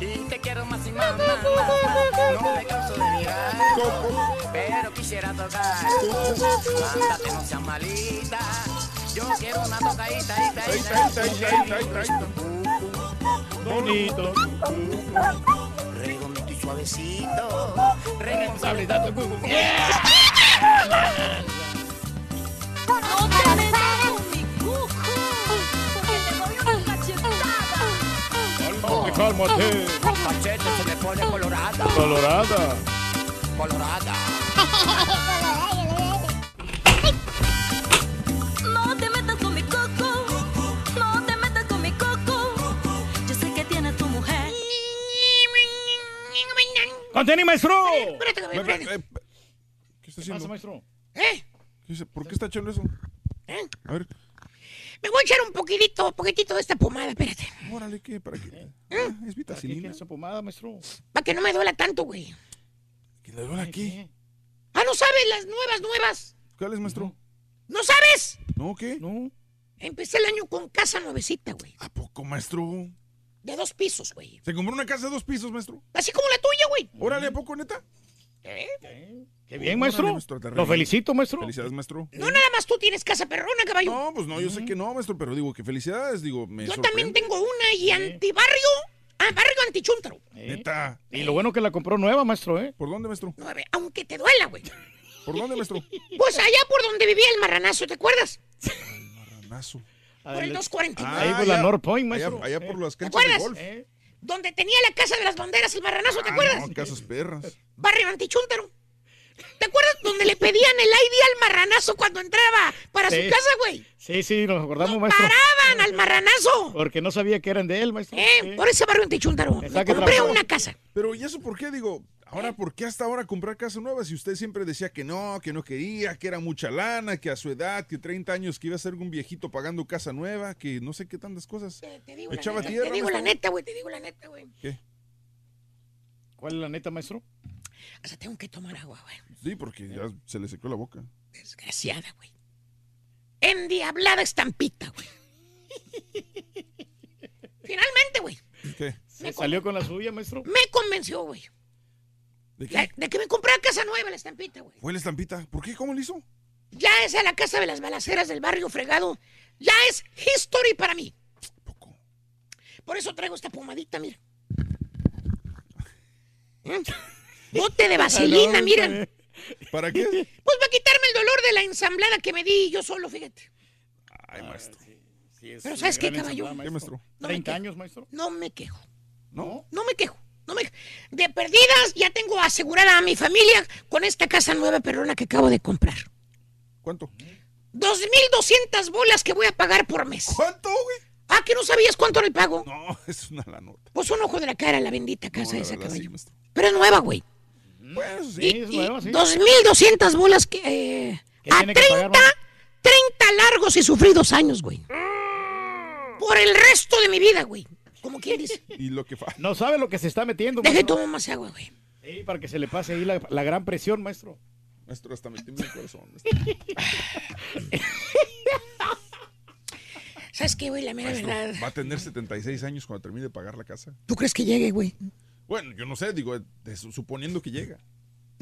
y te quiero más y más, más, más, más. No me canso de mirar, pero quisiera tocar. Ándate, no seas malita. Yo quiero una tocadita, ita, ita, ita, ita, ita.
Bonito.
Redondito y suavecito.
Responsabilidad tu cucu.
No te con mi porque te doy una cachetada.
Cálmate.
Machete se me pone colorada.
Colorada.
Colorada.
¡Contení, maestro!
¿Qué está
pasa,
haciendo?
maestro?
¿Eh?
¿Qué dice? ¿Por qué está echando eso?
¿Eh?
A ver,
Me voy a echar un poquitito, poquitito de esta pomada, espérate.
órale, ¿qué? ¿Para qué?
¿Eh?
Ah, es
¿Para qué
vitacilina.
esa pomada, maestro?
Para que no me duela tanto, güey.
¿Que le duele aquí?
Ah, ¿no sabes las nuevas, nuevas?
¿Cuál es, maestro?
¿No sabes?
¿No qué?
No.
Empecé el año con casa nuevecita, güey.
¿A poco, maestro?
De dos pisos, güey.
¿Se compró una casa de dos pisos, maestro?
Así como la tuya, güey.
Órale, ¿a poco, neta?
¿Eh?
Qué bien, maestro.
Maestro,
Lo felicito, maestro.
Felicidades, maestro.
No nada más tú tienes casa perrona, caballo.
No, pues no, yo sé que no, maestro, pero digo que felicidades, digo, me
Yo
sorprende.
también tengo una y antibarrio. Ah, barrio antichuntaro.
Neta.
Y lo bueno que la compró nueva, maestro, ¿eh?
¿Por dónde, maestro?
Nueve, aunque te duela, güey.
¿Por dónde, maestro?
Pues allá por donde vivía el marranazo, ¿te acuerdas?
Ranazo.
Por el 249.
Ahí por la North Point, maestro.
allá por las
¿Te
canchas de golf.
Donde tenía la casa de las banderas el marranazo, ¿te
Ah,
acuerdas?
no, casas perras.
Barrio antichuntaro. ¿Te acuerdas donde le pedían el ID al marranazo cuando entraba para
Sí.
su casa, güey?
Sí, sí, nos acordamos, maestro.
Paraban al marranazo.
Porque no sabía que eran de él, maestro.
Eh,
Sí.
por ese barrio antichuntaro.
Que
compré una casa.
Pero, ¿y eso por qué? Digo, ahora, ¿por qué hasta ahora comprar casa nueva? Si usted siempre decía que no, que no quería, que era mucha lana, que a su edad, que 30 años, que iba a ser un viejito pagando casa nueva, que no sé qué tantas cosas.
Te digo,
Echaba
la, neta,
tierra,
te digo la neta, güey. Te digo la neta, güey.
¿Qué?
¿Cuál es la neta, maestro?
O sea, tengo que tomar agua, güey.
Sí, porque ya se le secó la boca.
Desgraciada, güey. Endiablada estampita, güey. Finalmente, güey.
¿Qué?
¿Se salió con la suya, maestro?
Me convenció, güey.
¿De qué?
de que me comprara casa nueva la estampita, güey.
¿Fue la estampita? ¿Por qué? ¿Cómo le hizo?
Ya esa la casa de las balaceras del barrio fregado. Ya es history para mí. Por eso traigo esta pomadita, mira. ¿Mm? Bote de vaselina, miren.
¿Para qué?
Pues para quitarme el dolor de la ensamblada que me di yo solo, fíjate.
Ay, maestro.
Pero ¿sabes qué, caballo?
¿Qué, maestro?
No me
30
quejo.
años, maestro.
No me quejo.
¿No?
No me quejo. No me... De perdidas ya tengo asegurada a mi familia con esta casa nueva perrona que acabo de comprar.
¿Cuánto?
2.200 bolas que voy a pagar por mes.
¿Cuánto, güey?
Ah, que no sabías cuánto el pago.
No, es una la nota.
Pues un ojo de la cara la bendita casa
No, la
esa,
verdad,
caballo.
sí.
Pero es nueva, güey.
Bueno, eso
Y-
sí.
es nueva, sí.
2.200 bolas que... eh,
¿Qué
a
tiene que
30,
pagar, no?
30 largos y sufridos años, güey. Por el resto de mi vida, güey. Como dice.
Y lo que fa...
No sabe lo que se está metiendo,
Deje tomar más agua, güey.
Sí, para que se le pase ahí la, la gran presión, maestro.
Maestro, hasta metí mi corazón. maestro.
¿Sabes qué, güey? La mera
Maestro,
verdad.
¿Va a tener 76 años cuando termine de pagar la casa?
¿Tú crees que llegue, güey?
Bueno, yo no sé, digo, de- suponiendo que llega.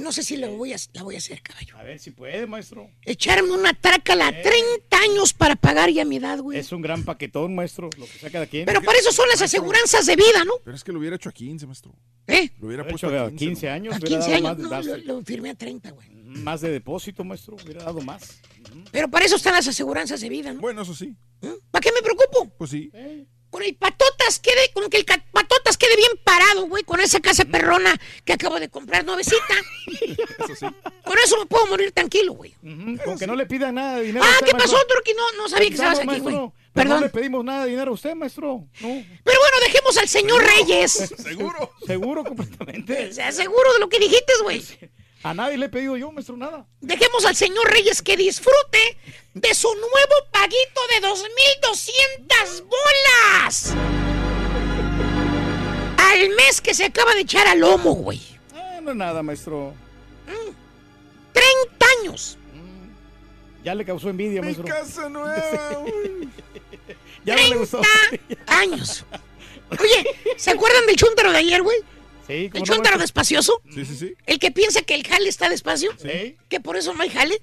No sé si lo voy a, la voy a hacer, caballo.
A ver si puede, maestro.
Echarme una trácala a 30 años para pagar ya mi edad, güey.
Es un gran paquetón, maestro, lo que saca de aquí.
Pero para eso son las aseguranzas de vida, ¿no?
Pero es que lo hubiera hecho a 15, maestro.
¿Eh?
Lo hubiera
Lo
puesto
hecho
a
a
15.
15
¿no?
años.
A
hubiera
15
dado
años.
más,
No, lo, lo firmé a 30, güey.
más de depósito, maestro. Hubiera dado más.
Pero para eso están las aseguranzas de vida, ¿no?
Bueno, eso sí.
¿Para qué me preocupo?
Pues sí.
Con el patotas quede, con que el patotas quede bien parado, güey, con esa casa perrona que acabo de comprar nuevecita.
Eso sí.
Con eso me puedo morir tranquilo, güey.
Ujú, Con que no le pidan nada de dinero. a
Ah,
usted,
¿qué pasó,
maestro.
Turki? No, no sabía que estabas aquí, güey. Perdón.
No le pedimos nada de dinero a usted, maestro. No.
Pero bueno, dejemos al señor Reyes.
Seguro.
Seguro, completamente.
¿Se seguro de lo que dijiste, güey?
A nadie le he pedido yo, maestro, nada.
Dejemos al señor Reyes que disfrute de su nuevo paguito de 2.200 bolas. Al mes que se acaba de echar al lomo, güey.
Ah, no es nada, maestro.
30 años.
Ya le causó envidia,
Mi
maestro.
casa nueva. güey.
Ya no le gustó.
30 años. Oye, ¿se acuerdan del chúntaro de ayer, güey?
Sí,
¿El
¿cómo no,
chúntaro
maestro?
despacioso?
Sí, sí, sí.
¿El que piensa que el jale está despacio?
Sí.
¿Que por eso no hay jale?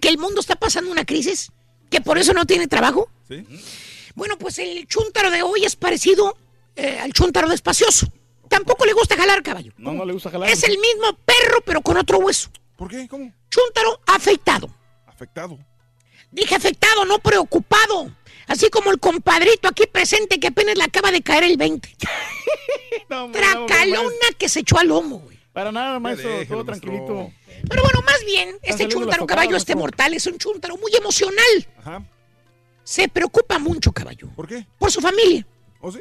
¿Que el mundo está pasando una crisis? ¿Que por eso no tiene trabajo?
Sí.
Bueno, pues el chúntaro de hoy es parecido eh, al chúntaro despacioso. Tampoco le gusta jalar, caballo.
No, no le gusta jalar.
Es el mismo perro, pero con otro hueso.
¿Por qué? ¿Cómo?
Chúntaro afeitado.
Afectado.
Dije afectado, no preocupado. Así como el compadrito aquí presente que apenas le acaba de caer el 20.
No, hombre, no,
Tracalona que se echó al lomo, güey.
Para nada, maestro. todo
maestro.
tranquilito.
Pero bueno, más bien, este
las
caballo, este mortal, es un chúntaro muy emocional.
Ajá.
Se preocupa mucho, caballo,
¿Por qué?
por su familia.
¿O sí?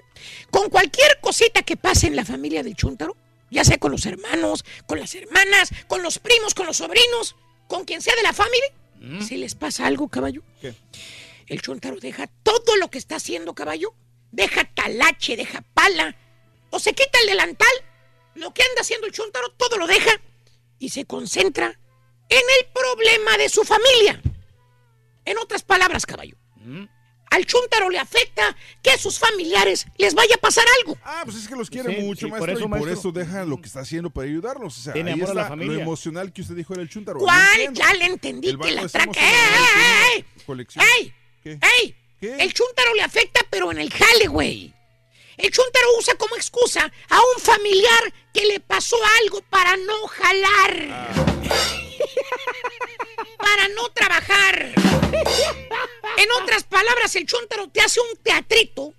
Con cualquier cosita que pase en la familia del chúntaro, ya sea con los hermanos, con las hermanas, con los primos, con los sobrinos, con quien sea de la familia, si les pasa algo, caballo,
¿Qué?
El chúntaro deja todo lo que está haciendo, caballo, deja talache, deja pala, o se quita el delantal, lo que anda haciendo el chúntaro, todo lo deja y se concentra en el problema de su familia. En otras palabras, caballo, al chúntaro le afecta que a sus familiares les vaya a pasar algo.
Ah, pues es que los quiere
Sí,
mucho,
sí, por
maestro,
eso,
y por
maestro.
eso deja lo que está haciendo para ayudarlos. O sea,
Tiene
ahí
amor a la familia.
lo emocional que usted dijo era el chúntaro.
¿Cuál?
Entiendo.
Ya le entendí
El
que la traca. ¡Ey, ey, ey!
colección.
¡Ey!
¿Qué?
¡Ey!
¿Qué?
El chúntaro le afecta, pero en el jale, güey. El chúntaro usa como excusa a un familiar que le pasó algo para no jalar.
Ah.
para no trabajar. En otras palabras, el chúntaro te hace un teatrito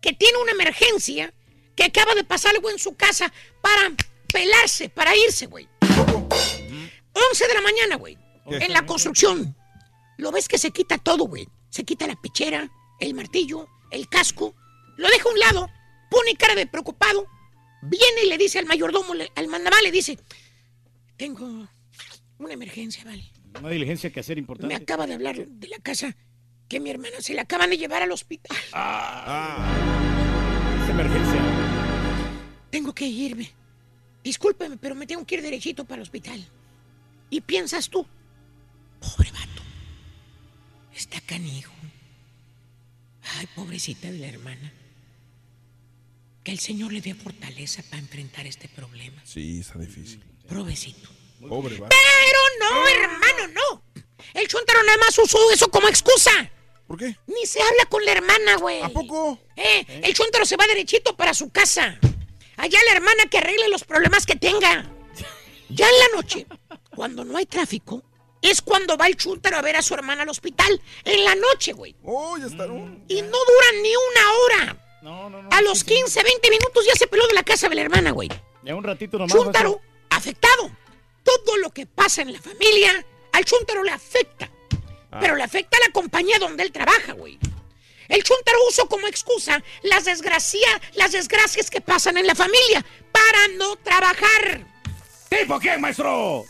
que tiene una emergencia, que acaba de pasar algo en su casa para pelarse, para irse, güey. 11 de la mañana, güey. En la construcción. Lo ves que se quita todo, güey. Se quita la pechera, el martillo, el casco. Lo deja a un lado, pone cara de preocupado. Viene y le dice al mayordomo, al mandamás, le dice: Tengo una emergencia, vale.
Una diligencia que hacer
Me
importante.
acaba de hablar de la casa que mi hermana se la acaban de llevar al hospital.
Ah,
Es emergencia.
Tengo que irme. Discúlpeme, pero me tengo que ir derechito para el hospital. ¿Y piensas tú? Pobre vato. Está canijo. Ay, pobrecita de la hermana. Que el Señor le dé fortaleza para enfrentar este problema.
sí, está difícil.
Provecito.
Pobre, va.
Pero no, hermano, no. El chuntaro nada más usó eso como excusa.
¿Por qué?
Ni se habla con la hermana, güey.
¿A poco?
Eh, el chuntaro se va derechito para su casa. Allá la hermana que arregle los problemas que tenga. Ya en la noche, cuando no hay tráfico, es cuando va el chuntaro a ver a su hermana al hospital. En la noche, güey.
Oh, ya está.
Y no duran ni una hora. a los 15, 20 minutos ya se peló de la casa de la hermana, güey.
Ya un ratito nomás.
Chuntaro, afectado. Todo lo que pasa en la familia, al Chuntaro le afecta.
Ah.
Pero le afecta a la compañía donde él trabaja, güey. El Chuntaro usó como excusa las, desgracia- las desgracias que pasan en la familia para no trabajar.
¿Tipo qué, maestro?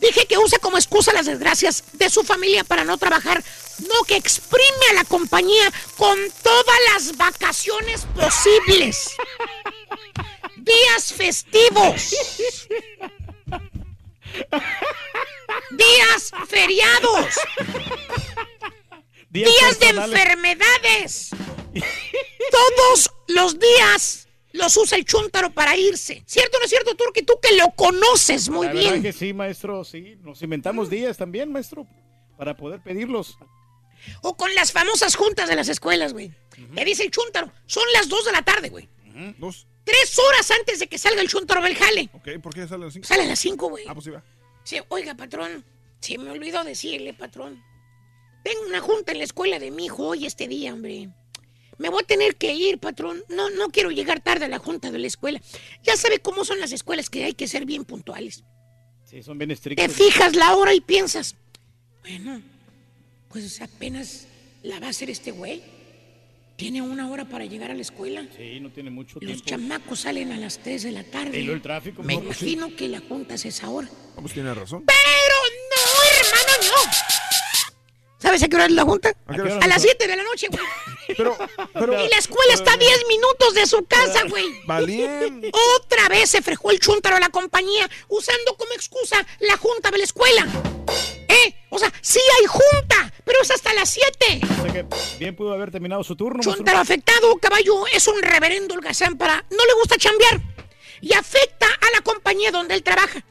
Dije que usa como excusa las desgracias de su familia para no trabajar, no que exprime a la compañía con todas las vacaciones posibles. Días festivos. Días feriados.
Días
Días, de enfermedades. Todos los días los usa el chúntaro para irse. ¿Cierto o no es cierto, Turki? Tú que lo conoces muy
La verdad
bien.
que sí, maestro, sí. Nos inventamos días también, maestro, para poder pedirlos.
O con las famosas juntas de las escuelas, güey. Le dice el chúntaro, son las 2 de la tarde, güey.
Dos.
Tres horas antes de que salga el chúntaro del jale.
Ok, ¿por qué sale a las cinco?
Sale a las 5, güey.
Ah, pues sí va.
Sí, oiga, patrón, se me olvidó decirle, patrón. Tengo una junta en la escuela de mi hijo hoy este día, hombre. Me voy a tener que ir, patrón. No, no quiero llegar tarde a la junta de la escuela. Ya sabe cómo son las escuelas que hay que ser bien puntuales.
Sí, son bien estrictos.
Te fijas la hora y piensas, bueno, pues apenas la va a hacer este güey. Tiene una hora para llegar a la escuela.
Sí, no tiene mucho
Los
tiempo.
chamacos salen a las 3 de la tarde.
Y luego el tráfico.
Me
no, pues sí.
imagino que la junta es esa hora.
Ah, pues tiene razón.
Pero no, hermano, no. ¿Sabes a qué hora es la junta?
¿A qué hora?
A las 7 de la noche, güey.
Pero, pero...
Y la escuela está a 10 minutos de su casa, güey.
Valiente.
Otra vez se frejó el chúntaro a la compañía usando como excusa la junta de la escuela. ¿Eh? O sea, sí hay junta, pero es hasta las 7.
O sea que bien pudo haber terminado su turno.
Chúntaro afectado, caballo, es un reverendo holgazán para... No le gusta chambear. Y afecta a la compañía donde él trabaja.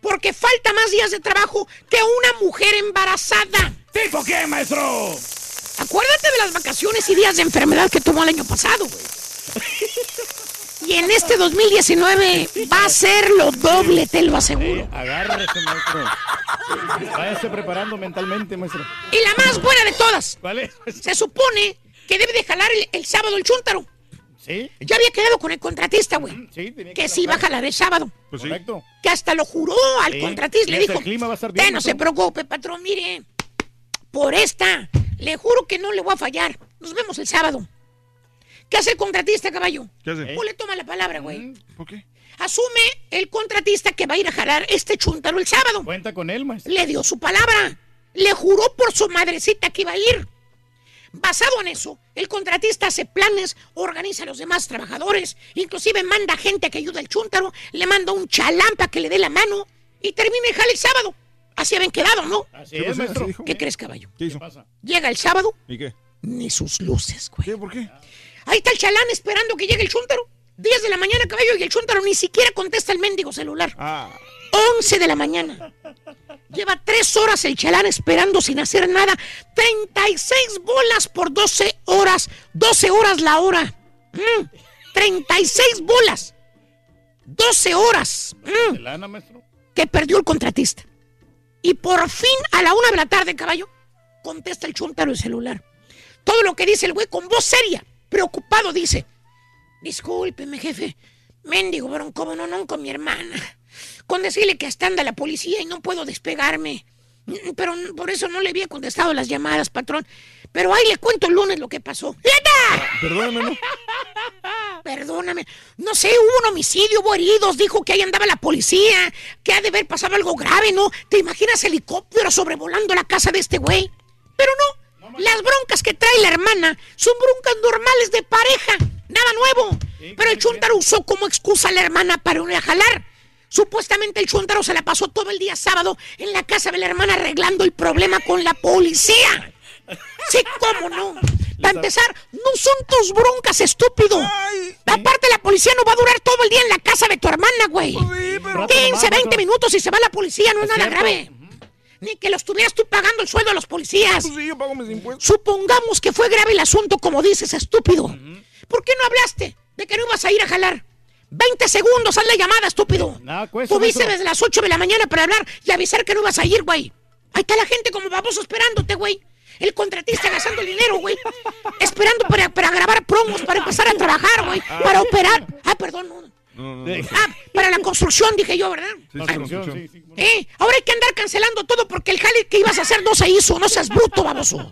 Porque falta más días de trabajo que una mujer embarazada.
¿Tipo qué, maestro?
Acuérdate de las vacaciones y días de enfermedad que tomó el año pasado, güey. Y en este 2019 va a ser lo doble, te lo aseguro.
Agárrese, maestro. Váyase preparando mentalmente, maestro.
Y la más buena de todas.
¿Vale?
Se supone que debe de jalar el, el sábado el chúntaro.
¿Sí?
Ya había quedado con el contratista, güey.
Sí, tenía
Que sí iba a jalar el sábado.
Pues sí.
Correcto.
Que hasta lo juró al
Sí.
contratista. Le dijo,
el clima va a estar
"Usted
bien,
no se
maestro".
preocupe, patrón, mire. Por esta, le juro que no le voy a fallar. Nos vemos el sábado. ¿Qué hace el contratista, caballo?
¿Qué hace?
O le toma la palabra, güey.
¿Por qué?
Asume el contratista que va a ir a jalar este chúntaro el sábado.
Cuenta con él, maestro.
Le dio su palabra. Le juró por su madrecita que iba a ir. Basado en eso, el contratista hace planes, organiza a los demás trabajadores, inclusive manda gente que ayude al chúntaro, le manda un chalampa que le dé la mano y termina el jale el sábado. Así habían quedado, ¿no?
Así
¿Qué
es,
pasó?
maestro.
¿Qué crees, caballo?
¿Qué hizo?
pasa?
Llega el sábado,
¿Y qué?
ni sus luces, güey.
¿Qué? ¿Por qué?
Ahí está el chalán esperando que llegue el chúntaro. 10 de la mañana, caballo, y el chúntaro ni siquiera contesta el mendigo celular.
Ah,
11 de la mañana. Lleva tres horas el chalán esperando sin hacer nada. 36 bolas por 12 horas. 12 horas la hora. Mm, 36 bolas. 12 horas. Mm,
¿De lana, maestro?
que perdió el contratista. Y por fin, a la una de la tarde, caballo, contesta el chúntaro el celular. Todo lo que dice el güey con voz seria, preocupado, dice: Discúlpeme, jefe. Mendigo bronco, no, no, con mi hermana. Con decirle que hasta anda la policía y no puedo despegarme. Mm, Pero por eso no le había contestado las llamadas, patrón. Pero ahí le cuento el lunes lo que pasó. ¡Leta!
perdóname, ¿no?
Perdóname. No sé, hubo un homicidio, hubo heridos, dijo que ahí andaba la policía, que ha de haber pasado algo grave, ¿no? ¿Te imaginas helicóptero sobrevolando la casa de este güey? Pero no, las broncas que trae la hermana son broncas normales de pareja, nada nuevo. Pero el chuntaro usó como excusa a la hermana para a jalar. Supuestamente el chuntaro se la pasó todo el día sábado en la casa de la hermana arreglando el problema con la policía. Sí, cómo no. Para empezar, no son tus broncas, estúpido. Aparte, la policía no va a durar todo el día en la casa de tu hermana, güey.
rato
15,
nomás,
20
maestro.
minutos y se va la policía, no es,
Es
nada
cierto.
grave. ni que lo estuvieras tú pagando el sueldo a los policías.
Pues sí, yo pago mis impuestos.
Supongamos que fue grave el asunto, como dices, estúpido. ¿Por qué no hablaste de que no ibas a ir a jalar? 20 segundos, haz la llamada, estúpido.
Nada cuesta,
Tuviste
maestro.
desde las 8 de la mañana para hablar y avisar que no ibas a ir, güey. Ahí está la gente como baboso esperándote, güey. El contratista gastando el dinero, güey. Esperando para, para grabar promos, para empezar a trabajar, güey. Para operar. Ah, perdón, no.
No, no, no.
Ah, para la construcción, dije yo, ¿verdad?
Sí, sí, construcción.
Eh, ahora hay que andar cancelando todo porque el jale que ibas a hacer no se hizo. No seas bruto, baboso.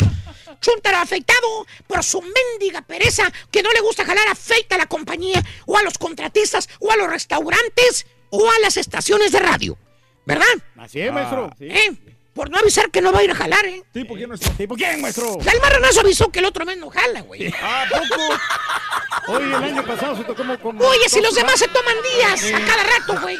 Chuntaro afeitado por su mendiga pereza que no le gusta jalar afeita a la compañía o a los contratistas o a los restaurantes o a las estaciones de radio. ¿Verdad?
Así es, maestro. Sí.
¿Eh? Por no avisar que no va a ir a jalar, ¿eh?
¿Tipo quién no está?
¿Tipo quién, maestro?
El marranazo avisó que el otro mes no jala, güey.
¿A poco? Oye, el año pasado se tocó como... como
Oye, si los demás se toman días a cada rato, güey.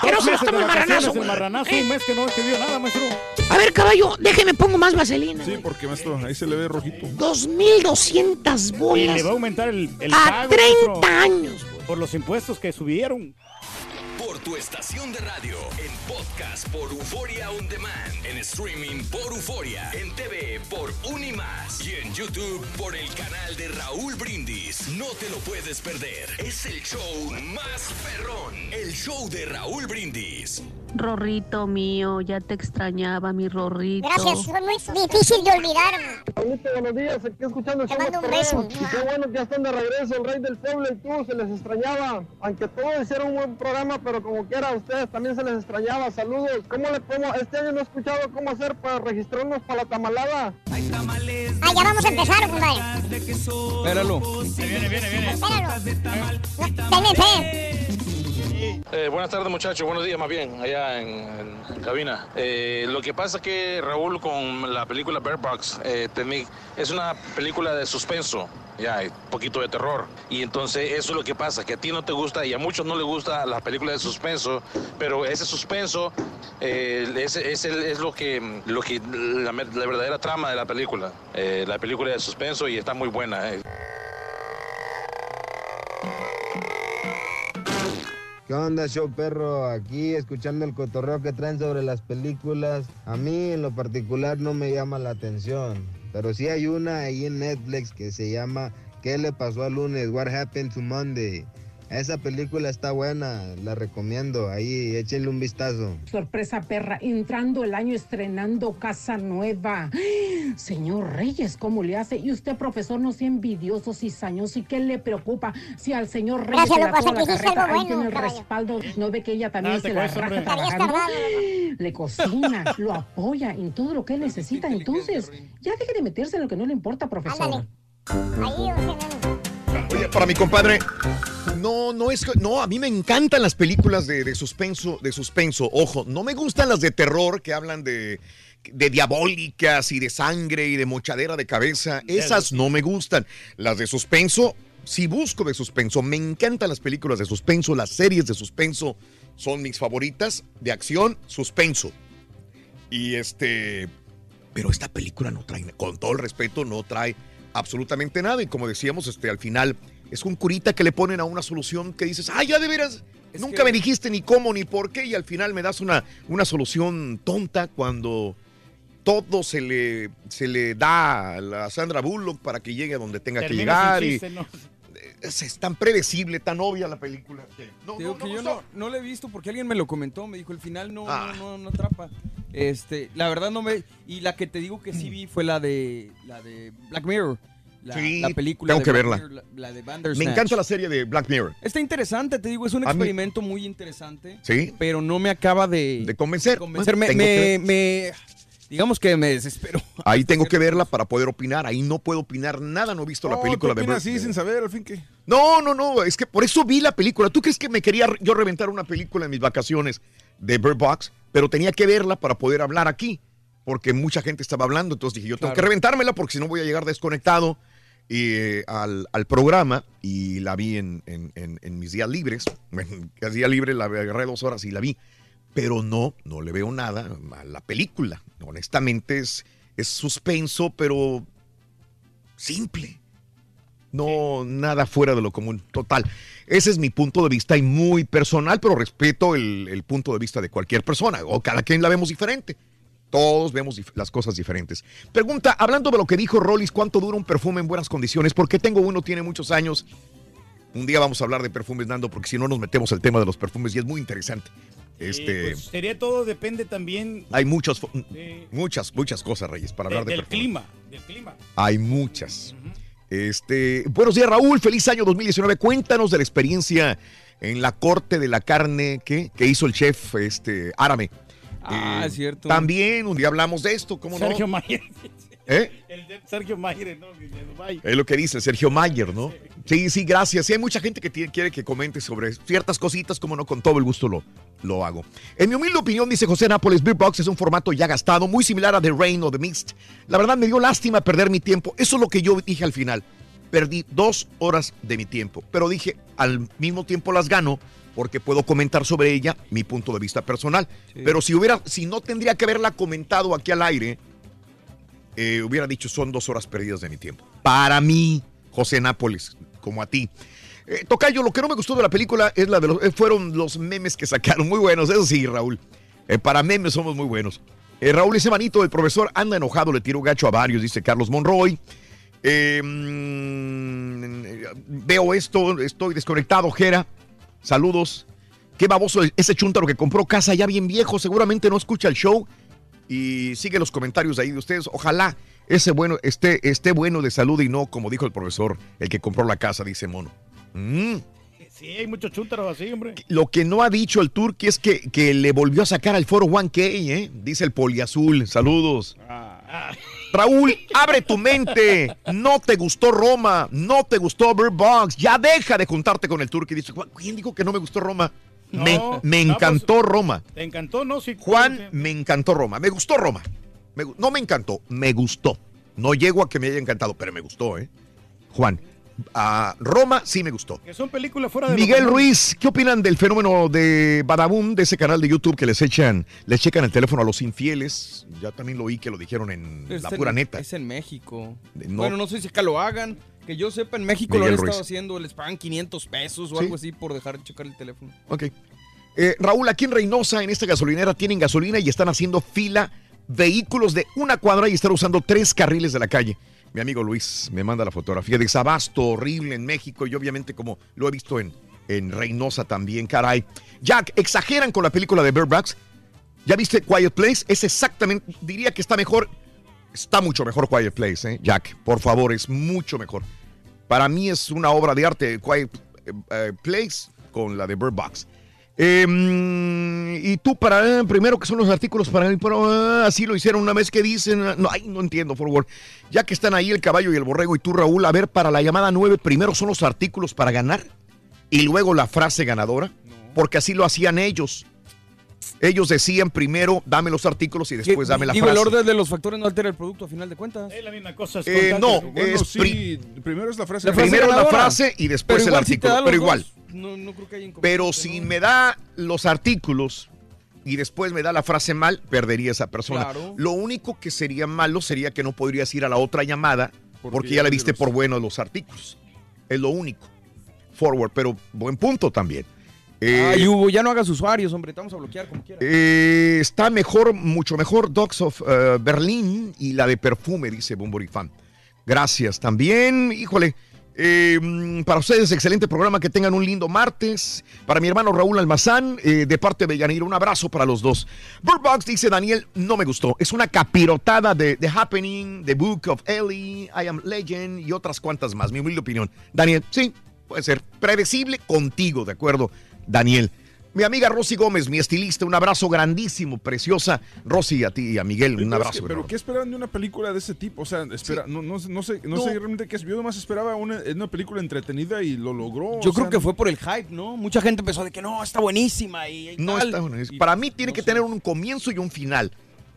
Que no se los toma el marranazo, güey.
El marranazo,
¿Eh?
un mes que no escribió nada, maestro.
A ver, caballo, déjeme pongo más vaselina.
Sí, porque maestro, ahí se le ve rojito.
2.200
Y
bolas.
le va a aumentar el, el
A
pago,
30
maestro,
años.
Por los impuestos que subieron.
Por tu estación de radio, en podcast por Euforia On Demand, en streaming por Euforia, en TV por Unimás y en YouTube por el canal de Raúl Brindis. No te lo puedes perder. Es el show más perrón, el show de Raúl Brindis.
Rorrito mío, ya te extrañaba mi Rorrito.
Gracias, fue muy difícil de olvidar.
Pablito, buenos días, aquí escuchando el
Te
show
mando un beso.
Y qué bueno que ya están de regreso, el rey del pueblo y tú, se les extrañaba. Aunque todos hicieron un buen programa, pero como quiera, a ustedes también se les extrañaba. Saludos. ¿Cómo le podemos? Este año no he escuchado cómo hacer para registrarnos para la tamalada.
Ah, ya vamos a empezar, compadre.
Espéralo.
Viene, viene, viene.
Espéralo. No, Tenme fe.
Eh, buenas tardes muchachos, buenos días más bien, allá en, en cabina. Eh, lo que pasa es que Raúl con la película Bear Box eh, es una película de suspenso, ya, un poquito de terror. Y entonces eso es lo que pasa, que a ti no te gusta y a muchos no les gusta las películas de suspenso, pero ese suspenso eh, es, es el- es lo que, lo que la, la verdadera trama de la película. Eh, la película de suspenso y está muy buena.
¿Qué onda, show perro? Aquí escuchando el cotorreo que traen sobre las películas. A mí en lo particular no me llama la atención. Pero sí hay una ahí en Netflix que se llama ¿Qué le pasó al lunes? What happened to Monday? Esa película está buena, la recomiendo. Ahí échenle un vistazo.
Sorpresa perra, entrando el año estrenando casa nueva. Señor Reyes, ¿cómo le hace? Y usted, profesor, no sea envidioso, cizañoso. ¿Y qué le preocupa si al señor Reyes
Gracias,
se la la carreta?
algo bueno,
tiene el
caballo.
respaldo. ¿No ve que ella también se la raja trabajando? Le cocina, lo apoya en todo lo que él necesita. Entonces, ya deje de meterse en lo que no le importa, profesor.
Ándale. Ahí, o sea,
Oye, para mi compadre, no, no es, que- no, a mí me encantan las películas de, de suspenso, de suspenso. Ojo, no me gustan las de terror que hablan de, de diabólicas y de sangre y de mochadera de cabeza. Esas no me gustan. Las de suspenso, sí busco de suspenso. Me encantan las películas de suspenso, las series de suspenso son mis favoritas. De acción, suspenso. Y este, pero esta película no trae, con todo el respeto, no trae absolutamente nada. Y como decíamos, este, al final es un curita que le ponen a una solución que dices, ay, ya de veras, nunca
que-
me dijiste ni cómo ni por qué, y al final me das una, una solución tonta cuando todo se le, se le da a la Sandra Bullock para que llegue a donde tenga que llegar. y. es, tan predecible, tan obvia la película. que no,
Digo
no,
que
no
yo no, no la he visto porque alguien me lo comentó, me dijo, el final no,
Ah.
no, no, no atrapa. Este, la verdad no me... Y la que te digo que sí vi fue la de, la de Black Mirror. La,
Sí,
la película
tengo
de
que verla.
Mirror, la, la de
Me
Bandersnatch.
encanta la serie de Black Mirror.
Está interesante, te digo, es un
mí-
experimento muy interesante.
Sí.
Pero no me acaba de...
De convencer.
convencer. Me,
Tengo
me-
que-
me- digamos que me desespero.
Ahí tengo que verla para poder opinar. Ahí no puedo opinar nada. No he visto la película
¿tú
de Bird-
así sin saber al fin que?
No, no, no. Es que por eso vi la película. ¿Tú crees que me quería yo reventar una película en mis vacaciones de Bird Box? Pero tenía que verla para poder hablar aquí. Porque mucha gente estaba hablando. Entonces dije, yo tengo
Claro.
que reventármela porque si no voy a llegar desconectado eh, al, al programa. Y la vi en, en- en- en mis días libres. En el día libre la agarré dos horas y la vi. Pero no, no le veo nada a la película. Honestamente es, es suspenso, pero simple. No, nada fuera de lo común, total. Ese es mi punto de vista y muy personal, pero respeto el, el punto de vista de cualquier persona, o cada quien la vemos diferente. Todos vemos las cosas diferentes. Pregunta, hablando de lo que dijo Rollis, ¿cuánto dura un perfume en buenas condiciones? Porque tengo uno, tiene muchos años. Un día vamos a hablar de perfumes, Nando, porque si no nos metemos al tema de los perfumes y es muy interesante. Este,
Pues sería todo, depende también
hay muchos, muchas, muchas cosas, Reyes, para
de-
hablar de
del clima. Del clima.
Hay muchas. Este, buenos días, Raúl. Feliz año 2019. Cuéntanos de la experiencia en la corte de la carne que, que hizo el chef este, Árame.
Ah,
Eh,
es cierto.
También un día hablamos de esto, ¿cómo
Sergio
no?
Mayer.
¿Eh?
El de Sergio Mayer, ¿no?
Es lo que dice Sergio Mayer, ¿no? Sí, sí, gracias. Sí, hay mucha gente que tiene- quiere que comente sobre ciertas cositas, como no, con todo el gusto lo, lo hago. En mi humilde opinión, dice José Nápoles, Beer Box es un formato ya gastado, muy similar a The Rain o The Mixed. La verdad me dio lástima perder mi tiempo. Eso es lo que yo dije al final. Perdí dos horas de mi tiempo, pero dije, al mismo tiempo las gano porque puedo comentar sobre ella mi punto de vista personal. Pero si hubiera, si no tendría que haberla comentado aquí al aire, eh, hubiera dicho son dos horas perdidas de mi tiempo. Para mí, José Nápoles, como a ti. Eh, Tocayo, lo que no me gustó de la película es la de los, eh, fueron los memes que sacaron. Muy buenos, eso sí, Raúl. Eh, para memes somos muy buenos. Raúl, ese manito del profesor anda enojado, le tiró gacho a varios, dice Carlos Monroy. Mm, veo esto, estoy desconectado, Jera. Saludos. Qué baboso ese chuntaro que compró casa ya bien viejo, seguramente no escucha el show y sigue los comentarios de ahí de ustedes. Ojalá ese bueno esté, esté bueno de salud y no, como dijo el profesor, el que compró la casa, dice Mono. Mm.
Sí, hay muchos chúntaros así, hombre.
Lo que no ha dicho el Turqui es que, que le volvió a sacar al foro 1K, ¿eh? dice el poliazul. Saludos. Raúl, abre tu mente. No te gustó Roma, no te gustó Bird Box. Ya deja de juntarte con el Turqui. Dice, "Juan, ¿quién dijo que no me gustó Roma?
No,
me, me
no,
encantó Roma.
¿Te encantó, no? Sí.
Juan, me encantó Roma. Me gustó Roma. Me no me encantó, me gustó. No llego a que me haya encantado, pero me gustó, ¿eh? Juan, a Roma sí me gustó.
Que son películas fuera de lo
Miguel. Ruiz, ¿qué opinan del fenómeno de Badabun, de ese canal de YouTube que les echan, les checan el teléfono a los infieles? Ya también lo oí que lo dijeron en
Es
la
en-
pura neta.
Es en México.
no-
Bueno, no sé si acá lo hagan. Que yo sepa, en México lo han estado haciendo. Les pagan 500 pesos o
Sí.
algo así por dejar de checar el teléfono.
Ok. Eh, Raúl, aquí en Reynosa, en esta gasolinera, tienen gasolina y están haciendo fila vehículos de una cuadra y están usando tres carriles de la calle. Mi amigo Luis me manda la fotografía de desabasto horrible en México y obviamente como lo he visto en, en Reynosa también, caray. Jack, exageran con la película de Bird Box. ¿Ya viste Quiet Place? Es exactamente, diría que está mejor, está mucho mejor Quiet Place, ¿eh? Jack, por favor, es mucho mejor. Para mí es una obra de arte, Quiet eh, eh, Place, con la de Bird Box. Eh, y tú para primero que son los artículos para el pro, ah, así lo hicieron una vez que dicen no ay, no entiendo forward ya que están ahí el caballo y el borrego y tú Raúl a ver para la llamada 9 primero son los artículos para ganar y luego la frase ganadora porque así lo hacían ellos ellos decían primero dame los artículos y después dame la
Digo,
frase
el orden de los factores no altera el producto a final de cuentas.
Es la misma cosa.
Eh, no,
Bueno,
es
sí,
pri-
primero es la frase.
primero la frase y después
Pero
el
si
artículo pero
dos,
igual
No, no creo que haya inconveniente.
Pero si me da los artículos y después me da la frase mal, perdería esa persona.
Claro.
Lo único que sería malo sería que no podrías ir a la otra llamada porque,
Porque
ya
vi
viste
los-
por bueno los artículos. Es lo único. Forward, pero buen punto también. Eh,
Ay, Hugo, ya no hagas usuarios, hombre. Te vamos a bloquear como quieras.
eh, está mejor, mucho mejor Dogs of eh, Berlin y la de perfume, dice Bumburi Fan. Gracias también. Híjole, eh, mm, para ustedes, excelente programa. Que tengan un lindo martes. Para mi hermano Raúl Almazán, eh, de parte de Yanir, un abrazo para los dos. Bird Box dice Daniel, no me gustó. Es una capirotada de The Happening, The Book of Ellie, I Am Legend y otras cuantas más. Mi humilde opinión. Daniel, sí, puede ser predecible contigo, ¿de acuerdo, Daniel? Mi amiga Rosy Gómez, mi estilista, un abrazo grandísimo, preciosa. Rosy, a ti y a Miguel, un abrazo.
que- pero. ¿qué esperaban de una película de ese tipo? O sea, espera, no, no, sé- no sé, no,
No.
sé realmente qué es. Yo nomás esperaba una, una película entretenida y lo logró.
Yo creo
sea,
que fue por el hype, ¿no? Mucha gente empezó de que no, está buenísima y, y
No
tal.
está
Y-
Para mí tiene que tener un comienzo y un final.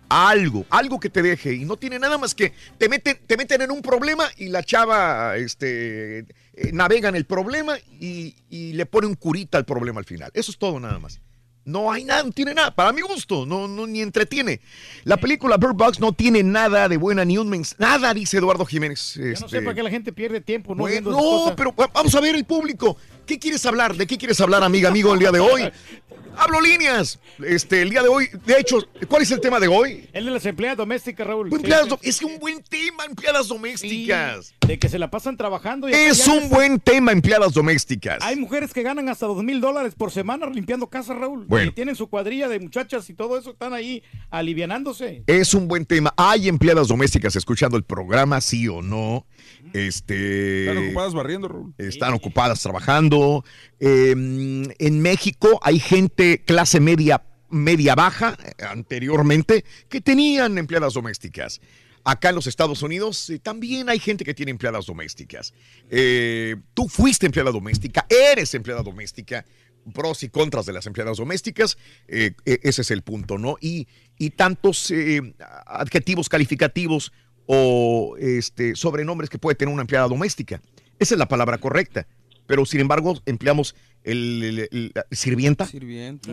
Algo, algo que te deje. Y no tiene nada más que te meten, te meten en un problema y la chava este, eh, navega en el problema y, y le pone un curita al problema al final. Eso es todo nada más. No hay nada, no tiene nada. Para mi gusto, no, no ni entretiene. La película Bird Box no tiene nada de buena ni un mens Nada, dice Eduardo Jiménez.
Yo no sé
este,
para qué la gente pierde tiempo, ¿no?
bueno, no, pero va- vamos a ver el público. ¿Qué quieres hablar? ¿De qué quieres hablar, amiga, amigo, el día de hoy? Hablo líneas. Este, el día de hoy, de hecho, ¿cuál es el tema de hoy?
El de las empleadas domésticas, Raúl.
Empleadas
Sí,
do- es un buen tema, empleadas domésticas.
sí. De que se la pasan trabajando. y
Es un buen tema, empleadas domésticas.
Hay mujeres que ganan hasta dos mil dólares por semana limpiando casas, Raúl.
Bueno.
Y tienen su cuadrilla de muchachas y todo eso, están ahí alivianándose.
Es un buen tema. ¿Hay empleadas domésticas escuchando el programa, sí o no? Este,
Están ocupadas barriendo, Raúl.
Están ocupadas trabajando. Eh, en México hay gente clase media, media baja, eh, anteriormente, que tenían empleadas domésticas. Acá en los Estados Unidos eh, también hay gente que tiene empleadas domésticas. Eh, tú fuiste empleada doméstica, eres empleada doméstica, pros y contras de las empleadas domésticas, eh, ese es el punto, ¿no? Y, y tantos eh, adjetivos calificativos o este, sobrenombres que puede tener una empleada doméstica. Esa es la palabra correcta. Pero sin embargo, empleamos el, el- el- la sirvienta.
Sirvienta.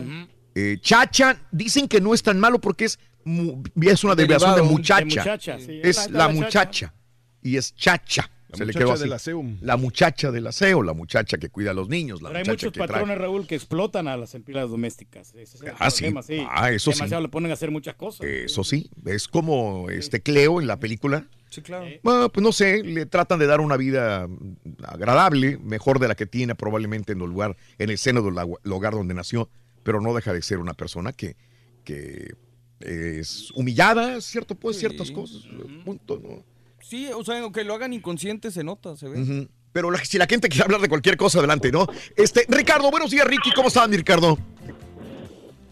Eh, chacha, dicen que no es tan malo porque es, mu- es una derivación de muchacha.
De muchacha, sí.
Es
La-
la,
la
muchacha. Y es chacha.
La
Se le
muchacha
quedó así.
del aseo.
La muchacha del aseo, la muchacha que cuida a los niños, la
Pero hay muchos
que trae.
patrones, Raúl, que explotan a las empleadas domésticas. Ese es el
Ah, sí.
problema,
Ah, eso sí.
Demasiado le ponen a hacer muchas cosas.
Eso sí, es como este Cleo en la película.
Sí, claro.
Bueno, pues no sé, le tratan de dar una vida agradable, mejor de la que tiene probablemente en el lugar, en el seno del hogar donde nació, pero no deja de ser una persona que, que es humillada, cierto, pues ciertas cosas, punto, ¿no?
Sí, o sea, aunque lo hagan inconsciente se nota, se ve.
Pero la- si la gente quiere hablar de cualquier cosa, adelante, ¿no? Este, Ricardo, buenos días, Ricky, ¿cómo estás, mi Ricardo?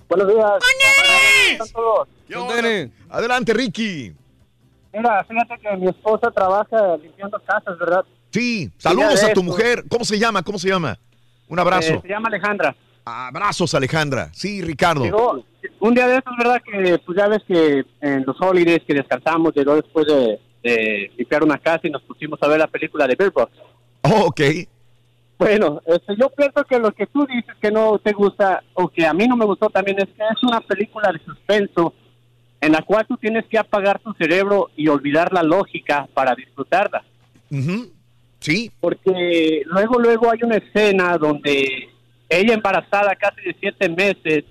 Buenos días. ¿Cómo están todos?
¿Qué onda? Adelante, Ricky.
Mira, fíjate que mi esposa trabaja limpiando casas, ¿verdad?
Sí, saludos a tu
eso.
mujer. ¿Cómo se llama? ¿Cómo se llama? Un abrazo.
Eh, se llama Alejandra.
Abrazos, Alejandra. Sí, Ricardo.
Llegó un día de estos, ¿verdad? Que pues ya ves que en los holidays que descansamos, llegó después de, de limpiar una casa y nos pusimos a ver la película de Bird Box.
Oh, ok.
Bueno, este, yo pienso que lo que tú dices que no te gusta o que a mí no me gustó también es que es una película de suspenso en la cual tú tienes que apagar tu cerebro y olvidar la lógica para disfrutarla.
Sí.
Porque luego, luego hay una escena donde ella embarazada casi de siete meses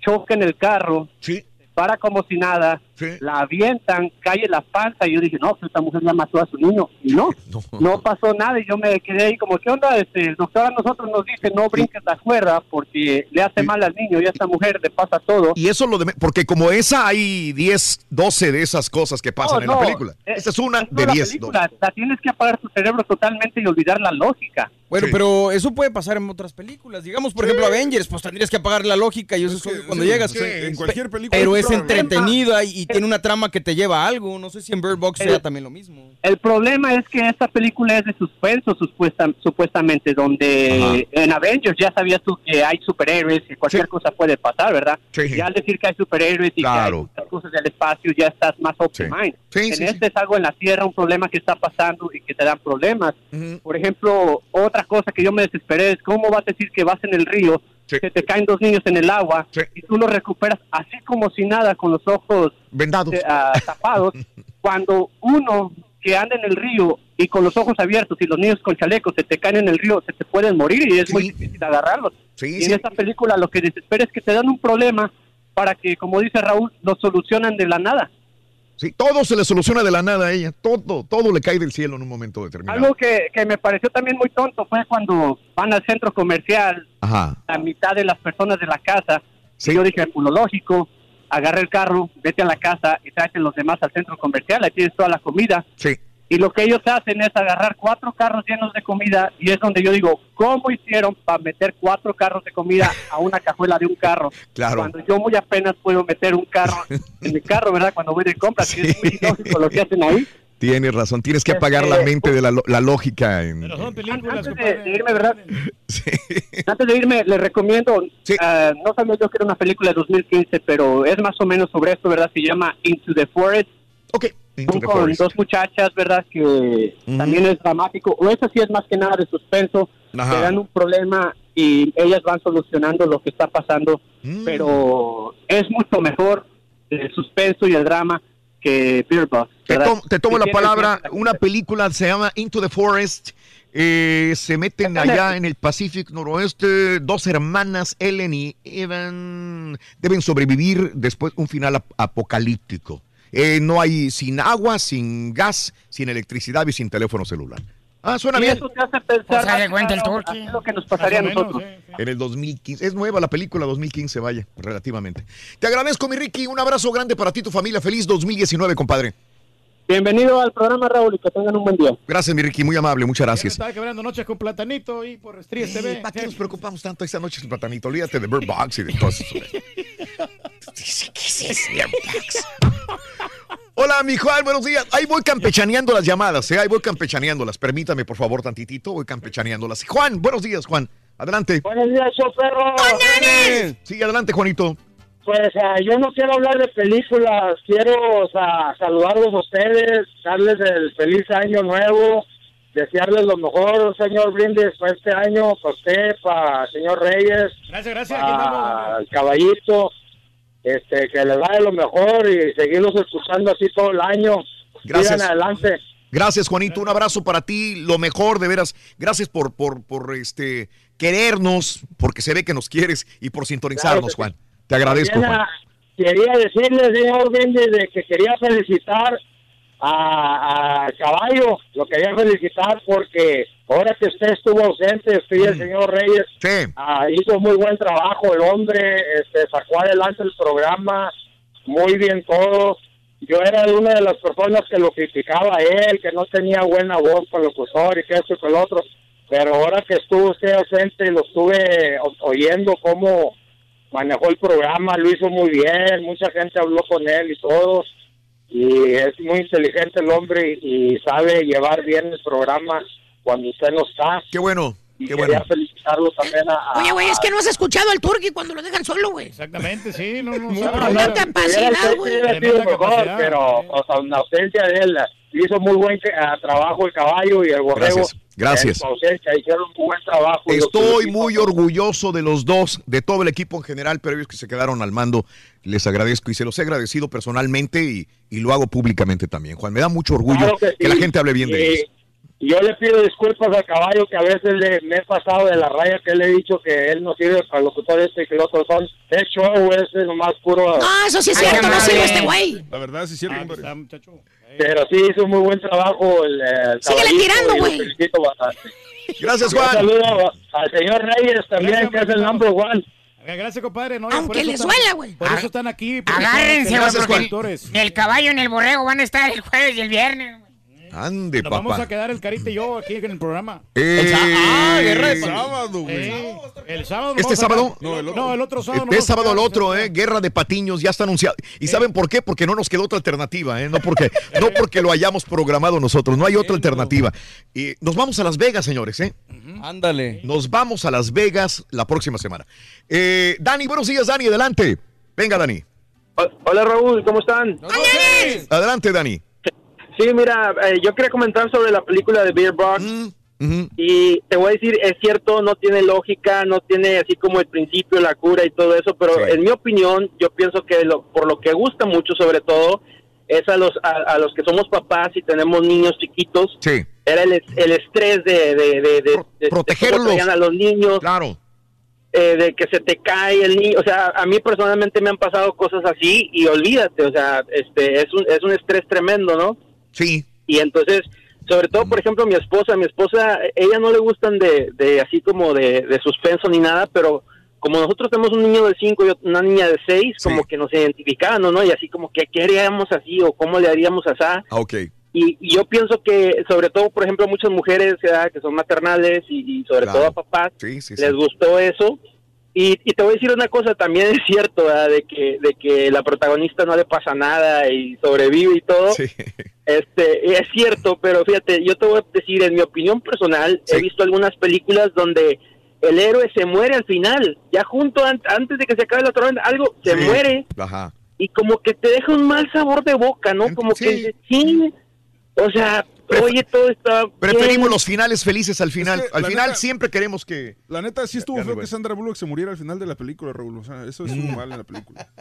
choca en el carro,
se
para como si nada, la avientan, cae en la panza y yo dije, no, pues esta mujer ya mató a su niño. Y no, no, pasó nada y yo me quedé ahí como, ¿qué onda? Este, el doctor a nosotros nos dice, no brinques la cuerda porque le hace mal al niño y a esta mujer le pasa todo.
Y eso lo de... Porque como esa hay 10, 12 de esas cosas que pasan
No,
en la película.
eh,
Esa es una
no,
de
la
10.
película, La tienes que apagar tu cerebro totalmente y olvidar la lógica.
Bueno, pero eso puede pasar en otras películas. Digamos, por ejemplo, Avengers, pues tendrías que apagar la lógica y eso es obvio cuando
sí,
llegas.
sí, en cualquier película
Pero es
problema.
entretenido y, y tiene una trama que te lleva a algo. No sé si en Bird Box sea también lo mismo.
El problema es que esta película es de suspenso supuesta- supuestamente, donde en Avengers ya sabías tú que hay superhéroes y cualquier cosa puede pasar, ¿verdad? Ya al decir que hay superhéroes y que hay cosas del espacio ya estás más open mind. en
sí,
este es algo en la Tierra, un problema que está pasando y que te dan problemas. Por ejemplo, otra cosa que yo me desesperé es cómo vas a decir que vas en el río, que te caen dos niños en el agua y tú los recuperas así como si nada con los ojos
vendados,
eh, ah, tapados, cuando uno que anda en el río y con los ojos abiertos y los niños con chalecos se te caen en el río, se te pueden morir y es muy difícil agarrarlos. y en esta película lo que desespera es que te dan un problema para que, como dice Raúl, lo solucionan de la nada.
Sí, todo se le soluciona de la nada a ella. Todo, todo le cae del cielo en un momento determinado.
Algo que, que me pareció también muy tonto fue cuando van al centro comercial,
Ajá.
la mitad de las personas de la casa, y yo dije, pues lo lógico, agarra el carro, vete a la casa y tráete los demás al centro comercial, ahí tienes toda la comida.
Sí.
Y lo que ellos hacen es agarrar cuatro carros llenos de comida y es donde yo digo, ¿cómo hicieron para meter cuatro carros de comida a una cajuela de un carro?
Claro.
Cuando yo muy apenas puedo meter un carro en mi carro, ¿verdad? Cuando voy de compras, es muy lógico lo que hacen ahí.
Tienes razón, tienes que apagar
Este,
la mente de la, lo- la lógica. En,
Antes de, de irme, ¿verdad? Antes de irme, les recomiendo, ah, no sabía yo que era una película de 2015, pero es más o menos sobre esto, ¿verdad? Se llama Into the Forest.
Ok, Into
con dos muchachas, ¿verdad? Que también es dramático, o eso sí es más que nada de suspenso,
Ajá.
te dan un problema y ellas van solucionando lo que está pasando,
Mm.
pero es mucho mejor el suspenso y el drama que Beer Box.
Te,
¿verdad?
tom- te tomo la palabra, una película se llama Into the Forest. Eh, se meten allá en el Pacífico Noroeste, dos hermanas, Ellen y Evan, deben sobrevivir después un final ap- apocalíptico. Eh, no hay sin agua, sin gas, sin electricidad y sin teléfono celular. Ah, suena
Y
bien.
eso te hace pensar.
O sea, le cuenta el
claro, es lo que nos pasaría a nosotros.
En el 2015. Es nueva la película 2015, vaya, relativamente. Te agradezco, mi Ricky. Un abrazo grande para ti y tu familia. Feliz 2019, compadre.
Bienvenido al programa, Raúl, y que tengan un buen día.
Gracias, mi Ricky. Muy amable. Muchas gracias.
Estaba quebrando noches con platanito y por Estrías TV.
¿Para qué nos preocupamos tanto esta noche, platanito? Olvídate de Bird Box y de todo Hola, mi Juan, buenos días. Ahí voy campechaneando las llamadas, ¿eh? Ahí voy campechaneándolas. Permítame, por favor, tantitito. Voy campechaneándolas. Juan, buenos días, Juan. Adelante.
Buenos días, show perro.
Sí, adelante, Juanito.
Pues ah, yo no quiero hablar de películas, quiero saludarlos a ustedes, darles el feliz año nuevo, desearles lo mejor, señor Brindis, para este año, para usted, para el señor Reyes,
Gracias, gracias.
Para el caballito, este, que les vaya lo mejor y seguirlos escuchando así todo el año.
Gracias.
Sigan adelante.
Gracias, Juanito. Un abrazo para ti. Lo mejor, de veras. Gracias por, por, por este, querernos, porque se ve que nos quieres y por sintonizarnos, Juan. Te agradezco, Juan.
quería decirle, señor Brindis, de que quería felicitar a, a Caballo, lo quería felicitar porque ahora que usted estuvo ausente, usted y el señor Reyes ah, hizo muy buen trabajo, el hombre este, sacó adelante el programa, muy bien todo. Yo era de una de las personas que lo criticaba a él, que no tenía buena voz con locutor y que esto y que lo otro, pero ahora que estuvo usted ausente, lo estuve oyendo cómo manejó el programa, lo hizo muy bien, mucha gente habló con él y todo, y es muy inteligente el hombre y, sabe llevar bien el programa cuando usted no está.
Qué bueno,
y
qué
quería
bueno.
felicitarlo también a... a-
Oye, güey, es que no has escuchado al Turqui cuando lo dejan solo, güey.
Exactamente, sí. No, no,
No, no, sido mejor, pero o sea, en ausencia de él hizo muy buen ah, trabajo el caballo y el borrego.
Gracias, gracias.
Hicieron un buen trabajo.
Estoy muy orgulloso de los dos, de todo el equipo en general, pero ellos que se quedaron al mando, les agradezco y se los he agradecido personalmente y, y lo hago públicamente también. Juan, me da mucho orgullo
Claro
que,
que
la gente hable bien de ellos.
yo le pido disculpas al caballo que a veces le, me he pasado de la raya que le he dicho que él no sirve para locutor este y que el otro son. De hecho, es nomás puro.
No, eso sí es cierto, no sirve este güey.
La verdad, sí es cierto, compadre.
Pero sí hizo muy buen trabajo el, el
Síguele tirando, güey.
felicito bastante.
Gracias,
Un
Juan.
saludo al señor Reyes también,
Gracias,
que es el number one.
Gracias, compadre. No,
Aunque les duela, güey.
Por eso están aquí.
Agárrense, güey, el, el caballo en el borrego van a estar el jueves y el viernes.
Ande,
Nos vamos a quedar el Carita y yo aquí en el programa.
Eh,
El ah, guerra de
el
sábado, güey. el sábado.
¿Este sábado?
No, el otro, no, el otro sábado.
Este sábado
a
otro, ¿eh? Guerra de Patiños ya está anunciado. ¿Y saben por qué? Porque no nos quedó otra alternativa, ¿eh? No porque, no porque lo hayamos programado nosotros, no hay otra alternativa. Y nos vamos a Las Vegas, señores, ¿eh?
Ándale.
Nos vamos a Las Vegas la próxima semana. Eh, Dani, buenos días, Dani, adelante. Venga, Dani.
Hola Raúl, ¿cómo están?
Adelante, Dani.
Sí, mira, eh, yo quería comentar sobre la película de Beer Box. Y te voy a decir, es cierto, no tiene lógica, no tiene así como el principio, la cura y todo eso, pero en mi opinión, yo pienso que lo, por lo que gusta mucho sobre todo, es a los, a, a los que somos papás y tenemos niños chiquitos,
Sí.
era el, el estrés de, de, de, de- de- de
protegerlos.
a los niños.
Claro.
eh, de que se te cae el niño, o sea, a mí personalmente me han pasado cosas así y olvídate, o sea, este es un, es un estrés tremendo, ¿no?
Sí.
Y entonces, sobre todo, por ejemplo, mi esposa, mi esposa, ella no le gustan de, de así como de, de suspenso ni nada, pero como nosotros tenemos un niño de 5 y una niña de 6, como que nos identificaban, ¿no? Y así como que, ¿qué haríamos así o cómo le haríamos así?
Ah, ok.
Y, y yo pienso que, sobre todo, por ejemplo, muchas mujeres ¿verdad? que son maternales y, y sobre
Claro.
todo a papás,
Sí, sí, sí.
les gustó eso. Y, y te voy a decir una cosa, también es cierto, ¿verdad? De que, de que la protagonista no le pasa nada y sobrevive y todo. Este, es cierto, pero fíjate, yo te voy a decir, en mi opinión personal, he visto algunas películas donde el héroe se muere al final, ya junto an- antes de que se acabe la tormenta, algo se
Sí.
muere
Ajá.
y como que te deja un mal sabor de boca, ¿no? Como que sí, o sea, oye, todo está
Preferimos
bien.
los finales felices al final.
Es que,
al final
neta-
siempre queremos que.
La neta, sí estuvo feo que Sandra Bullock se muriera al final de la película, Raúl. O sea, eso estuvo mal en la película.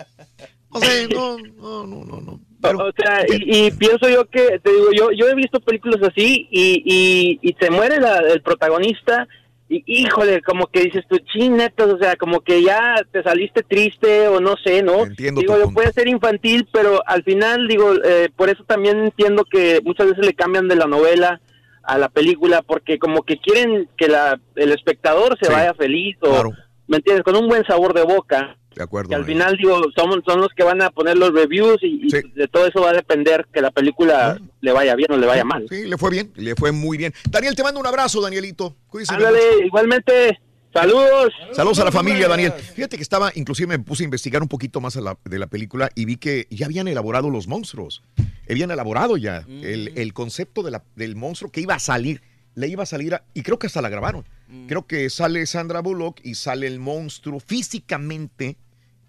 No sé, no, no, no, no, no.
o sea, y, y pienso yo que, te digo, yo, yo he visto películas así y, y, y se muere la- el protagonista y híjole, como que dices tú, chinetos, o sea, como que ya te saliste triste o no sé, ¿no?
Entiendo
digo, yo puede ser infantil, pero al final, digo, eh, por eso también entiendo que muchas veces le cambian de la novela a la película porque como que quieren que la, el espectador se
Sí,
vaya feliz o,
claro.
¿me entiendes? Con un buen sabor de boca.
De acuerdo.
Que al final, digo, son, son los que van a poner los reviews y, y de todo eso va a depender que la película le vaya bien o le vaya mal.
Sí, le fue bien, le fue muy bien. Daniel, te mando un abrazo, Danielito. Cuídese
Ándale, igualmente, saludos.
Saludos a la familia, Daniel. Fíjate que estaba, inclusive me puse a investigar un poquito más a la- de la película y vi que ya habían elaborado los monstruos. Habían elaborado ya el, el concepto de la- del monstruo que iba a salir. Le iba a salir, a- y creo que hasta la grabaron. Creo que sale Sandra Bullock y sale el monstruo físicamente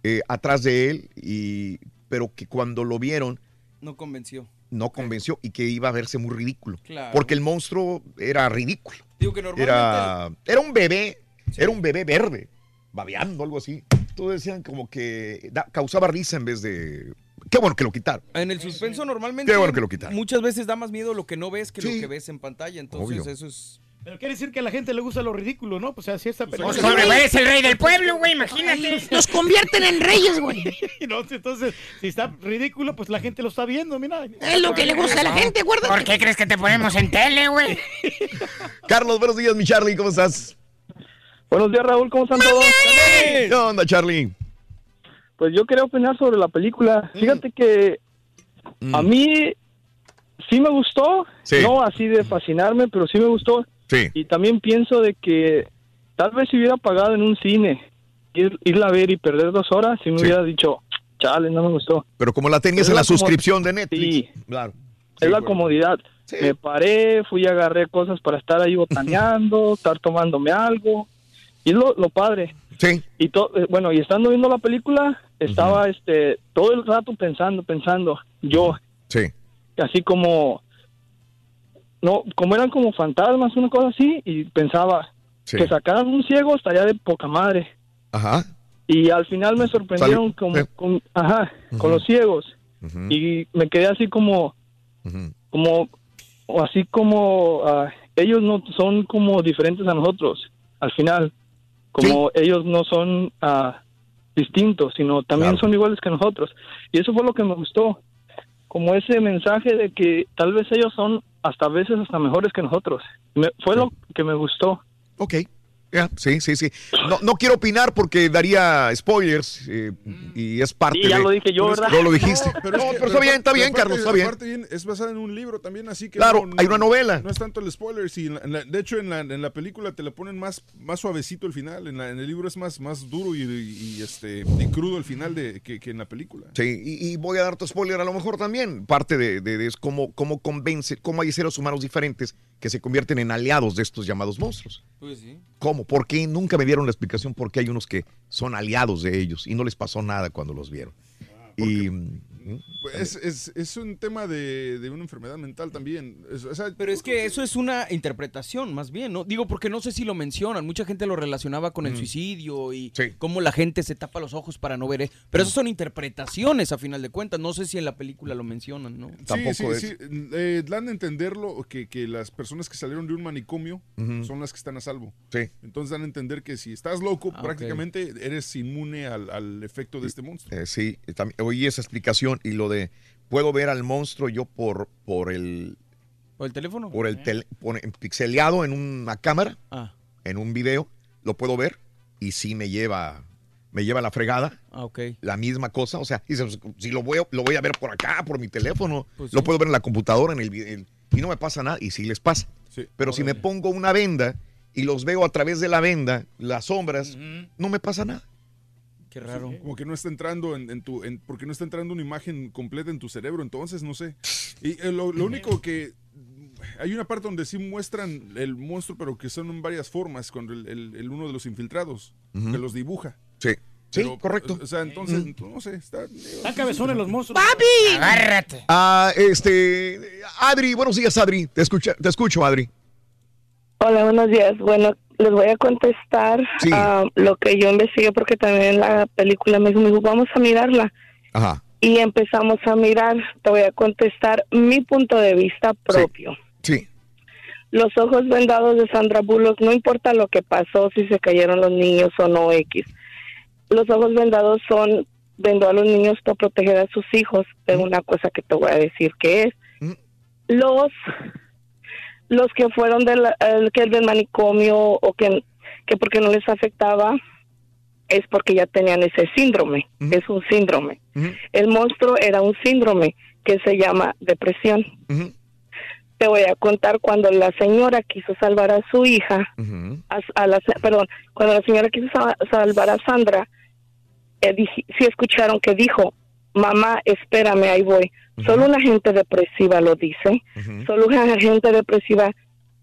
eh, atrás de él, y, pero que cuando lo vieron
No convenció.
no convenció y que iba a verse muy ridículo.
Claro.
Porque el monstruo era ridículo.
Digo que normalmente
Era, era un bebé, era un bebé verde, babeando, algo así. Todos decían como que da- causaba risa en vez de... Qué bueno que lo quitaron.
En el suspenso normalmente
Qué bueno que lo quitaron.
muchas veces da más miedo lo que no ves que
Sí.
lo que ves en pantalla. Entonces
Obvio.
eso es...
Pero quiere decir que a la gente le gusta lo ridículo, ¿no? Pues esta película.
Pues, hombre, güey, es el rey del pueblo, güey, imagínate.
Nos convierten en reyes, güey.
No, entonces, si está ridículo, pues la gente lo está viendo, mira.
Es lo que le gusta a la gente, acuérdate.
¿Por qué crees que te ponemos en tele, güey?
Carlos, buenos días, mi Charlie, ¿cómo estás?
Buenos días, Raúl, ¿cómo están todos?
¿Qué onda, Charlie?
Pues yo quería opinar sobre la película. Fíjate que a mí sí me gustó,
Sí.
no así de fascinarme, pero sí me gustó.
Sí.
Y también pienso de que tal vez si hubiera pagado en un cine, ir, irla a ver y perder dos horas, si me
Sí.
hubiera dicho, chale, no me gustó.
Pero como la tenías
Es
en la suscripción de Netflix.
Sí.
Claro.
es la
bueno.
comodidad. Me paré, fui y agarré cosas para estar ahí botaneando, estar tomándome algo. Y es lo, lo padre.
Sí.
Y to- eh, bueno, y estando viendo la película, estaba este todo el rato pensando, pensando, yo,
Sí.
así como, no, como eran como fantasmas, una cosa así, y pensaba
Sí.
que sacaran un ciego estaría de poca madre.
Ajá.
Y al final me sorprendieron con,
sí.
con- ajá, con los ciegos. Y me quedé así como, como, o así como, ah, ellos no son como diferentes a nosotros, al final. Como ellos no son ah, distintos, sino también son iguales que nosotros. Y eso fue lo que me gustó. Como ese mensaje de que tal vez ellos son hasta veces hasta mejores que nosotros. Me- fue lo que me gustó.
Ok. Sí, sí, sí. No, no quiero opinar porque daría spoilers eh, y es parte
Sí, ya
de...
lo dije yo, ¿verdad?
No lo dijiste.
No,
pero,
es que-
pero está bien, está bien, Carlos, está bien.
es basada en un libro también, así que.
Claro, hay una novela.
No es tanto el spoiler, sí, en la- en la- de hecho, en la, en la película te le ponen más, más suavecito el final. En, la- en el libro es más, más duro y, y- y, este, y crudo el final de, que, que en la película.
Sí, y, y voy a dar tu spoiler a lo mejor también. Parte de, de- de es cómo, cómo convence, cómo hay seres humanos diferentes que se convierten en aliados de estos llamados monstruos.
Pues sí.
¿Cómo? ¿Por qué? Nunca me dieron la explicación por qué hay unos que son aliados de ellos y no les pasó nada cuando los vieron. y mm,
es, es, es un tema de, de una enfermedad mental también. Es- o sea,
Pero es que eso es una interpretación, más bien, ¿no? Digo, porque no sé si lo mencionan. Mucha gente lo relacionaba con el
Mm.
suicidio y cómo la gente se tapa los ojos para no ver. eso. Pero eso son interpretaciones, a final de cuentas. No sé si en la película lo mencionan, ¿no?
Sí, sí, sí. Eh, dan a entenderlo que, que las personas que salieron de un manicomio son las que están a salvo.
Sí.
Entonces dan a entender que si estás loco,
Ah,
prácticamente eres inmune al, al efecto de este monstruo.
Eh, sí, también, oí esa explicación y lo de puedo ver al monstruo yo por, por el
¿O el teléfono?
por el tele- por- en- pixeleado en una cámara,
Ah.
en un video, lo puedo ver y sí me lleva me lleva la fregada.
Ah, ok.
La misma cosa, o sea, dices, si lo voy, a- lo voy a ver por acá, por mi teléfono,
Pues
lo
sí.
puedo ver en la computadora, en el- y no me pasa nada, y sí les pasa. Pero si me pongo una venda y los veo a través de la venda, las sombras, no me pasa nada.
Qué raro.
Como que no está entrando en, en tu, en- porque no está entrando una imagen completa en tu cerebro, entonces no sé. Y eh, lo, lo único que hay una parte donde sí muestran el monstruo, pero que son en varias formas, con el, el- el uno de los infiltrados, que los dibuja.
Sí, sí,
Pero,
correcto.
O sea, entonces, no sé, está...
Están cabezones los monstruos.
¡Papi!
Agárrate.
Ah, este, Adri, buenos días, Adri. Te escucha, te escucho, Adri.
Hola, buenos días. Bueno, les voy a contestar
Sí.
ah, lo que yo investigué porque también la película me dijo, vamos a mirarla.
Ajá.
y empezamos a mirar. Te voy a contestar mi punto de vista propio.
Sí.
Los ojos vendados de Sandra Bullock, no importa lo que pasó, si se cayeron los niños o no X. Los ojos vendados son vendó a los niños para proteger a sus hijos. Es una cosa que te voy a decir que es. Los los que fueron del, el que del manicomio o que, que porque no les afectaba es porque ya tenían ese síndrome, es un síndrome. El monstruo era un síndrome que se llama depresión. Te voy a contar cuando la señora quiso salvar a su hija, a, a la, perdón, cuando la señora quiso sa- salvar a Sandra, eh, sí escucharon que dijo, mamá, espérame, ahí voy. Solo una gente depresiva lo dice, solo una gente depresiva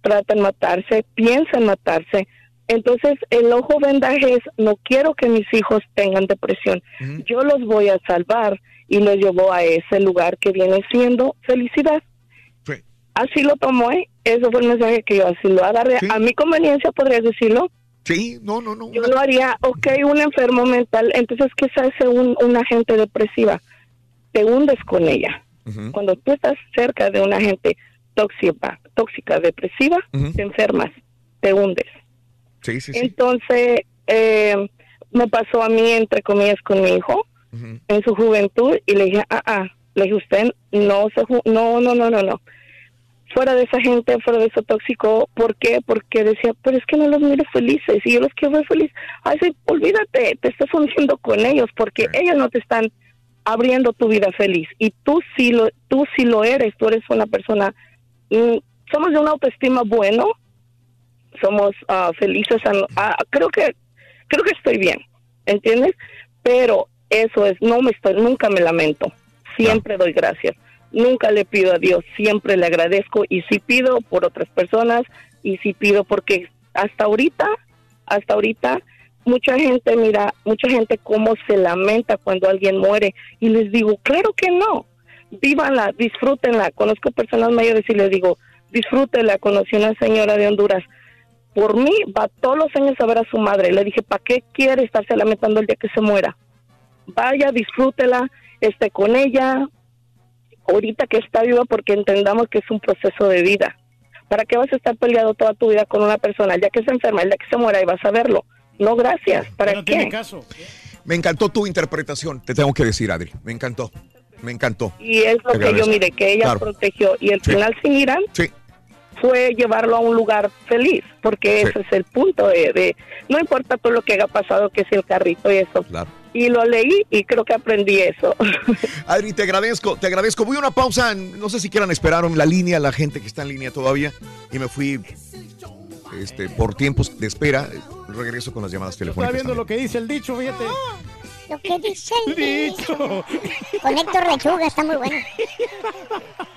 trata en matarse, piensa en matarse. Entonces, el ojo vendaje es, no quiero que mis hijos tengan depresión. Yo los voy a salvar y los llevo a ese lugar que viene siendo felicidad. Así lo tomó, ¿eh? Eso fue el mensaje que yo así lo agarré. A mi conveniencia, podrías decirlo.
Sí, no, no, no.
Yo lo haría, ok, un enfermo mental. Entonces, ¿qué se hace un, una gente depresiva? Te hundes con ella. Cuando tú estás cerca de una gente tóxica, tóxica, depresiva, te enfermas, te hundes.
Sí, sí, sí.
Entonces, eh, me pasó a mí, entre comillas, con mi hijo en su juventud y le dije, ah, ah, le dije, usted no se, ju- no, no, no, no, no. Fuera de esa gente, fuera de eso tóxico, ¿por qué? Porque decía, pero es que no los miro felices y yo los quiero ver felices. Ay, sí, olvídate, te estás hundiendo con ellos porque ellos no te están abriendo tu vida feliz y tú sí lo, tú sí lo eres, tú eres una persona, mm, somos de una autoestima bueno, somos ah, felices, creo que creo que estoy bien, ¿entiendes? Pero eso es, no me estoy, nunca me lamento, siempre doy gracias, nunca le pido a Dios, siempre le agradezco y si pido por otras personas y si pido porque hasta ahorita, hasta ahorita mucha gente mira, mucha gente cómo se lamenta cuando alguien muere y les digo, claro que no, vívanla, disfrútenla, conozco personas mayores y les digo, disfrútenla, conocí una señora de Honduras por mí va todos los años a ver a su madre. Le dije, ¿para qué quiere estarse lamentando el día que se muera? Vaya, disfrútela, esté con ella, ahorita que está viva, porque entendamos que es un proceso de vida. ¿Para qué vas a estar peleado toda tu vida con una persona? El día que se enferma, el día que se muera y vas a verlo. No, gracias. ¿Para qué?
Me encantó tu interpretación, te tengo que decir, Adri. Me encantó. Me encantó.
Y es lo que yo mire, que ella
Claro.
protegió. Y el
Sí.
final, si miran,
Sí.
fue llevarlo a un lugar feliz, porque ese es el punto de, de- no importa todo lo que haya pasado, que es el carrito y eso. Y lo leí y creo que aprendí eso.
Adri, te agradezco, te agradezco. Voy a una pausa, no sé si quieran esperar en la línea, la gente que está en línea todavía. Y me fui este, por tiempos de espera. Regreso con las llamadas
Está
telefónicas.
viendo lo que dice el dicho, fíjate.
Lo que dice el dicho. Con Héctor Lechuga está muy bueno.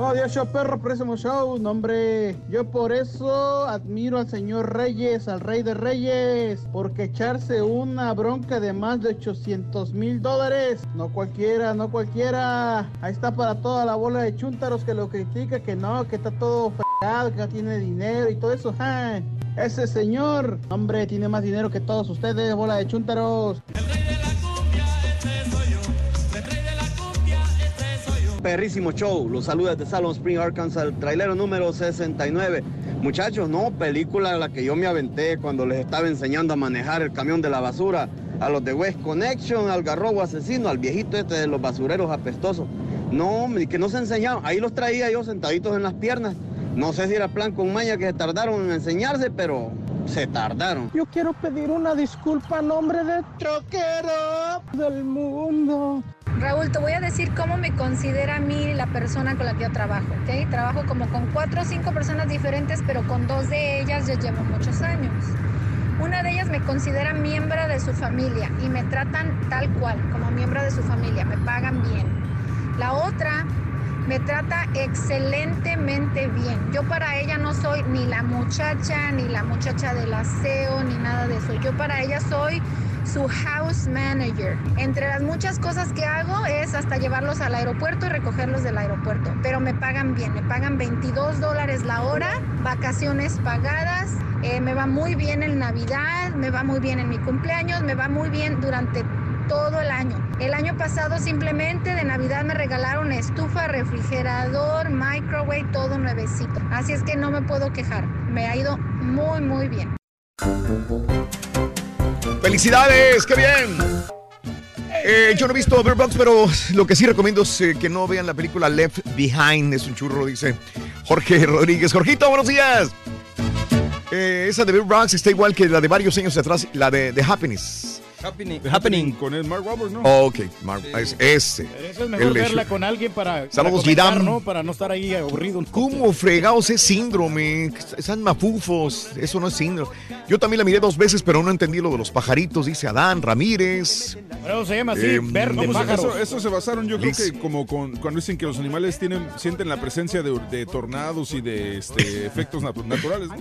Dios, show perro, próximo show. No, hombre, yo por eso admiro al señor Reyes, al rey de Reyes, porque echarse una bronca de más de 800 mil dólares, no cualquiera, no cualquiera. Ahí está para toda la bola de chúntaros que lo critica, que no, que está todo fregado, que no tiene dinero y todo eso. ¡ja! Ese señor, hombre, tiene más dinero que todos ustedes, bola de chúntaros.
Perrísimo show, los saluda de Salon Spring, Arkansas, el trailero número 69. Muchachos, no, película la que yo me aventé cuando les estaba enseñando a manejar el camión de la basura, a los de West Connection, al garrobo asesino, al viejito este de los basureros apestosos. No, que no se enseñaban, ahí los traía yo sentaditos en las piernas. No sé si era plan con maña que se tardaron en enseñarse, pero se tardaron.
Yo quiero pedir una disculpa a nombre de troquero del mundo.
Raúl, te voy a decir cómo me considera a mí la persona con la que yo trabajo, ¿ok? Trabajo como con cuatro o cinco personas diferentes, pero con dos de ellas yo llevo muchos años. Una de ellas me considera miembro de su familia y me tratan tal cual, como miembro de su familia, me pagan bien. La otra me trata excelentemente bien. Yo para ella no soy ni la muchacha, ni la muchacha del aseo, ni nada de eso. Yo para ella soy su house manager. Entre las muchas cosas que hago es hasta llevarlos al aeropuerto y recogerlos del aeropuerto. Pero me pagan bien, me pagan 22 dólares la hora, vacaciones pagadas, eh, me va muy bien en Navidad, me va muy bien en mi cumpleaños, me va muy bien durante todo el año. El año pasado simplemente de Navidad me regalaron estufa, refrigerador, microwave, todo nuevecito. Así es que no me puedo quejar. Me ha ido muy, muy bien.
¡Felicidades! ¡Qué bien! Eh, yo no he visto Bird Box, pero lo que sí recomiendo es eh, que no vean la película Left Behind. Es un churro, dice Jorge Rodríguez. Jorgito, buenos días. Eh, esa de Bird Box está igual que la de varios años atrás, la de The Happiness.
Happening.
Happening con el Mark Wahlberg, ¿no?
Ok, Mark, es ese.
Pero eso es mejor
El
verla con alguien para,
Saludos,
para comentar,
Vidam.
¿no? Para no estar ahí aburrido.
¿Cómo fregados es síndrome? Están mafufos. Eso no es síndrome. Yo también la miré dos veces, pero no entendí lo de los pajaritos, dice Adán Ramírez.
Pero se llama así,
Eh,
verde,
Vamos,
pájaros.
eso, eso se basaron, yo
Liz.
creo que como con, cuando dicen que los animales tienen, sienten la presencia de, de tornados y de este, efectos natu- naturales, ¿no?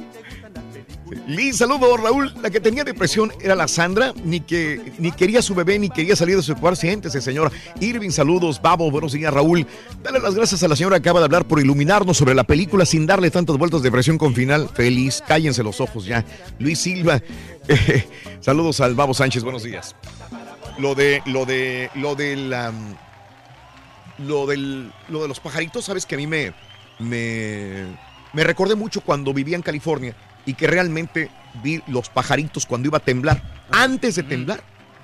Liz, saludos, Raúl. La que tenía depresión era la Sandra, ni que ni quería su bebé, ni quería salir de su cuarto. Siéntese, señora. Irving, saludos. Babo, buenos días, Raúl. Dale las gracias a la señora que acaba de hablar por iluminarnos sobre la película sin darle tantas vueltas de depresión con final. Feliz, cállense los ojos ya. Luis Silva, saludos al Babo Sánchez, buenos días. Lo de, lo de, lo de la, lo del, lo de los pajaritos, sabes que a mí me, me, me recordé mucho cuando vivía en California y que realmente vi los pajaritos cuando iba a temblar. Antes de temblar,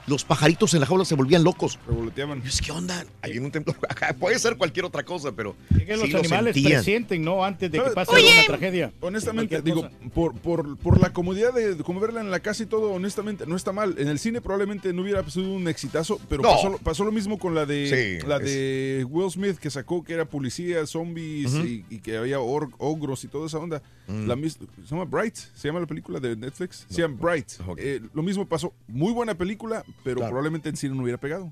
los pajaritos en la jaula se volvían locos.
Revoloteaban.
¿Qué onda? Un. Puede ser cualquier otra cosa, pero.
Es que los
lo
animales
sentían.
presienten, ¿no? Antes de que pase
Oye,
alguna tragedia.
Honestamente, digo, por, por, por la comodidad de como verla en la casa y todo, honestamente, no está mal. En el cine probablemente no hubiera sido un exitazo, pero
No.
pasó, pasó lo mismo con la de
Sí,
la
es-
de Will Smith que sacó que era policía, zombies y, y que había or- ogros y toda esa onda.
Mm.
La se llama Bright, se llama la película de Netflix. Se llama Bright. Eh, lo mismo pasó. Muy buena película, pero
Claro.
probablemente en cine no hubiera pegado.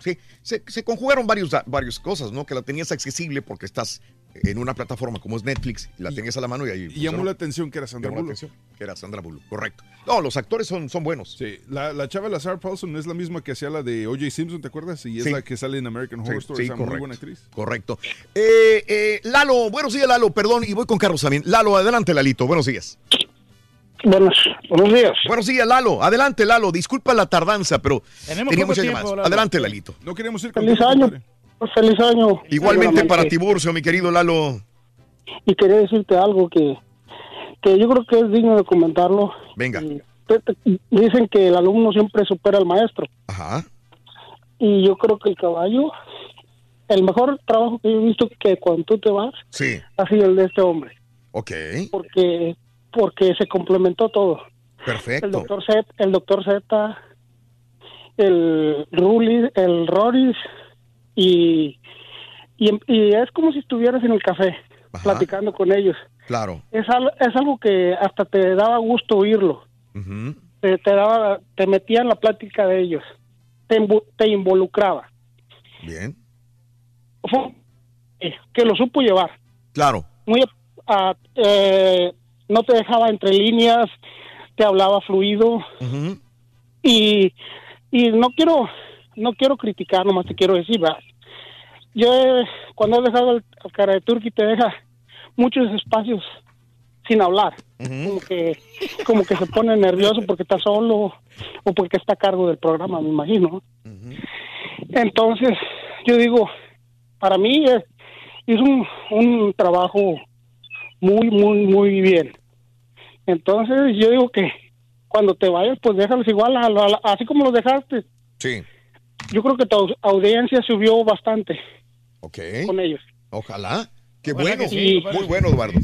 Sí, se, se conjugaron varios, varias cosas, ¿no? Que la tenías accesible porque estás en una plataforma como es Netflix, la tenías a la mano y ahí.
Y llamó la atención que era Sandra Bullock.
que era Sandra Bullock, correcto. No, los actores son, son buenos.
Sí, la, la chava, la Sarah Paulson, es la misma que hacía la de O.J. Simpson, ¿te acuerdas? Y es
Sí.
la que sale en American Horror
Sí,
Story,
sí,
esa muy
correcto.
buena actriz.
Correcto. Eh, eh, Lalo, buenos días, Lalo, perdón, y voy con Carlos también. Lalo, adelante, Lalito, buenos días.
Buenos, buenos días.
Buenos días, Lalo. Adelante, Lalo. Disculpa la tardanza, pero
Tenemos
tenía muchas
tiempo,
llamadas.
Lalo.
Adelante, Lalito.
No queremos ir
Feliz año. Feliz año.
Igualmente para Tiburcio, mi querido Lalo.
Y quería decirte algo que, que yo creo que es digno de comentarlo.
Venga.
Te- te- Dicen que el alumno siempre supera al maestro.
Ajá.
Y yo creo que el caballo, el mejor trabajo que yo he visto que cuando tú te vas,
Sí.
ha sido el de este hombre.
Ok.
Porque, porque se complementó todo. El
Perfecto.
doctor Z, el doctor Z, el Ruli, el Roris y, y, y es como si estuvieras en el café platicando con ellos.
Claro.
Es, al- es algo que hasta te daba gusto oírlo. Te, te daba, te metía en la plática de ellos. Te, te involucraba.
Bien.
Fue- eh, que lo supo llevar.
Claro.
Muy, ah, eh, no te dejaba entre líneas, te hablaba fluido. Y, y no quiero no quiero criticar nomás te quiero decir ¿verdad? yo he- cuando he dejado el cara de turqui te deja muchos espacios sin hablar. Como que como que se pone nervioso porque está solo o porque está a cargo del programa me imagino. Entonces yo digo para mí es, es un, un trabajo muy muy muy bien entonces yo digo que cuando te vayas, pues déjalos igual, a- a- así como los dejaste.
Sí.
Yo creo que tu audiencia subió bastante
Ok.
con ellos.
Ojalá. Qué
Ojalá
bueno.
que sí, ojalá
Muy bueno,
sí,
Eduardo.